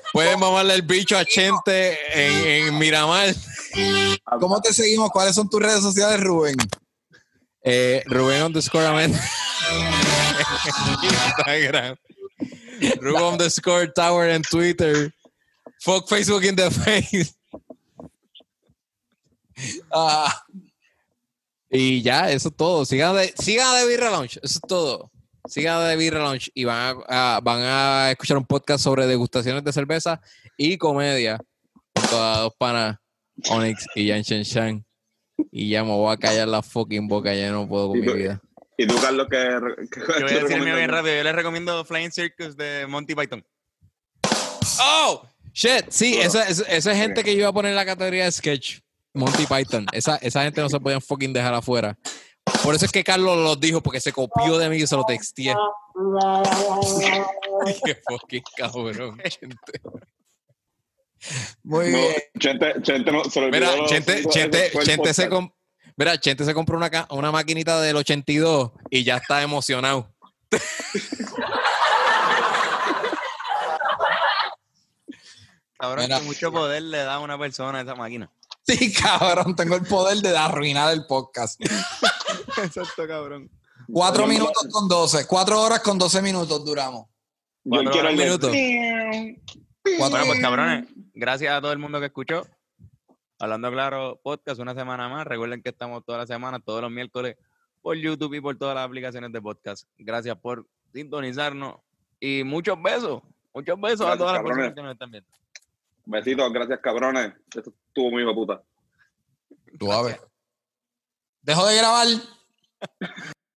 C: *laughs* Pueden mamarle el bicho a Chente en, en Miramar.
D: ¿Cómo te seguimos? ¿Cuáles son tus redes sociales, Rubén?
C: Eh, Rubén underscore Ahmed en Instagram. *laughs* Rubén underscore Tower en Twitter. Fuck Facebook in the face.
D: Ah,
C: Y ya, eso es todo. Sigan de, sigan a The Birra Lounge, eso es todo. Sigan a The Birra Lounge y van a, a- van a escuchar un podcast sobre degustaciones de cerveza y comedia junto a dos panas, Onyx y Yan Shen Shan. Y ya me voy a callar la fucking boca, ya no puedo con mi vida.
E: ¿Y tú, Carlos, qué, qué
B: Yo voy a decir mío bien rápido. Yo les recomiendo Flying Circus de Monty Python.
C: ¡Oh! Shit, sí, esa, esa es gente que yo iba a poner en la categoría de sketch. Monty Python. Esa, esa gente no se podían fucking dejar afuera. Por eso es que Carlos lo dijo, porque se copió de mí y se lo texteé. *laughs* Qué fucking cabrón, *laughs* gente.
D: muy
E: No,
D: bien.
E: Chente, Chente no, se lo
C: Mira, Chente, se Mira, Chente se compró una, ca- una maquinita del 82 y ya está emocionado. *laughs*
B: Cabrón,
D: Mira.
B: que mucho poder le da a una persona a esa máquina.
D: Sí, cabrón, tengo el poder de arruinar el podcast. *laughs*
B: Exacto, cabrón.
D: Cuatro minutos con doce, cuatro horas con doce minutos duramos.
E: Yo quiero el
C: minutos.
D: Cuatro-
B: Bueno, pues cabrones, gracias a todo el mundo que escuchó. Hablando claro, podcast una semana más. Recuerden que estamos todas las semanas, todos los miércoles, por YouTube y por todas las aplicaciones de podcast. Gracias por sintonizarnos y muchos besos. Muchos besos a todas las
E: cabrones.
B: personas que nos están viendo.
E: Besitos, gracias, cabrones. Esto estuvo muy hijo puta.
D: Suave. Dejo de grabar.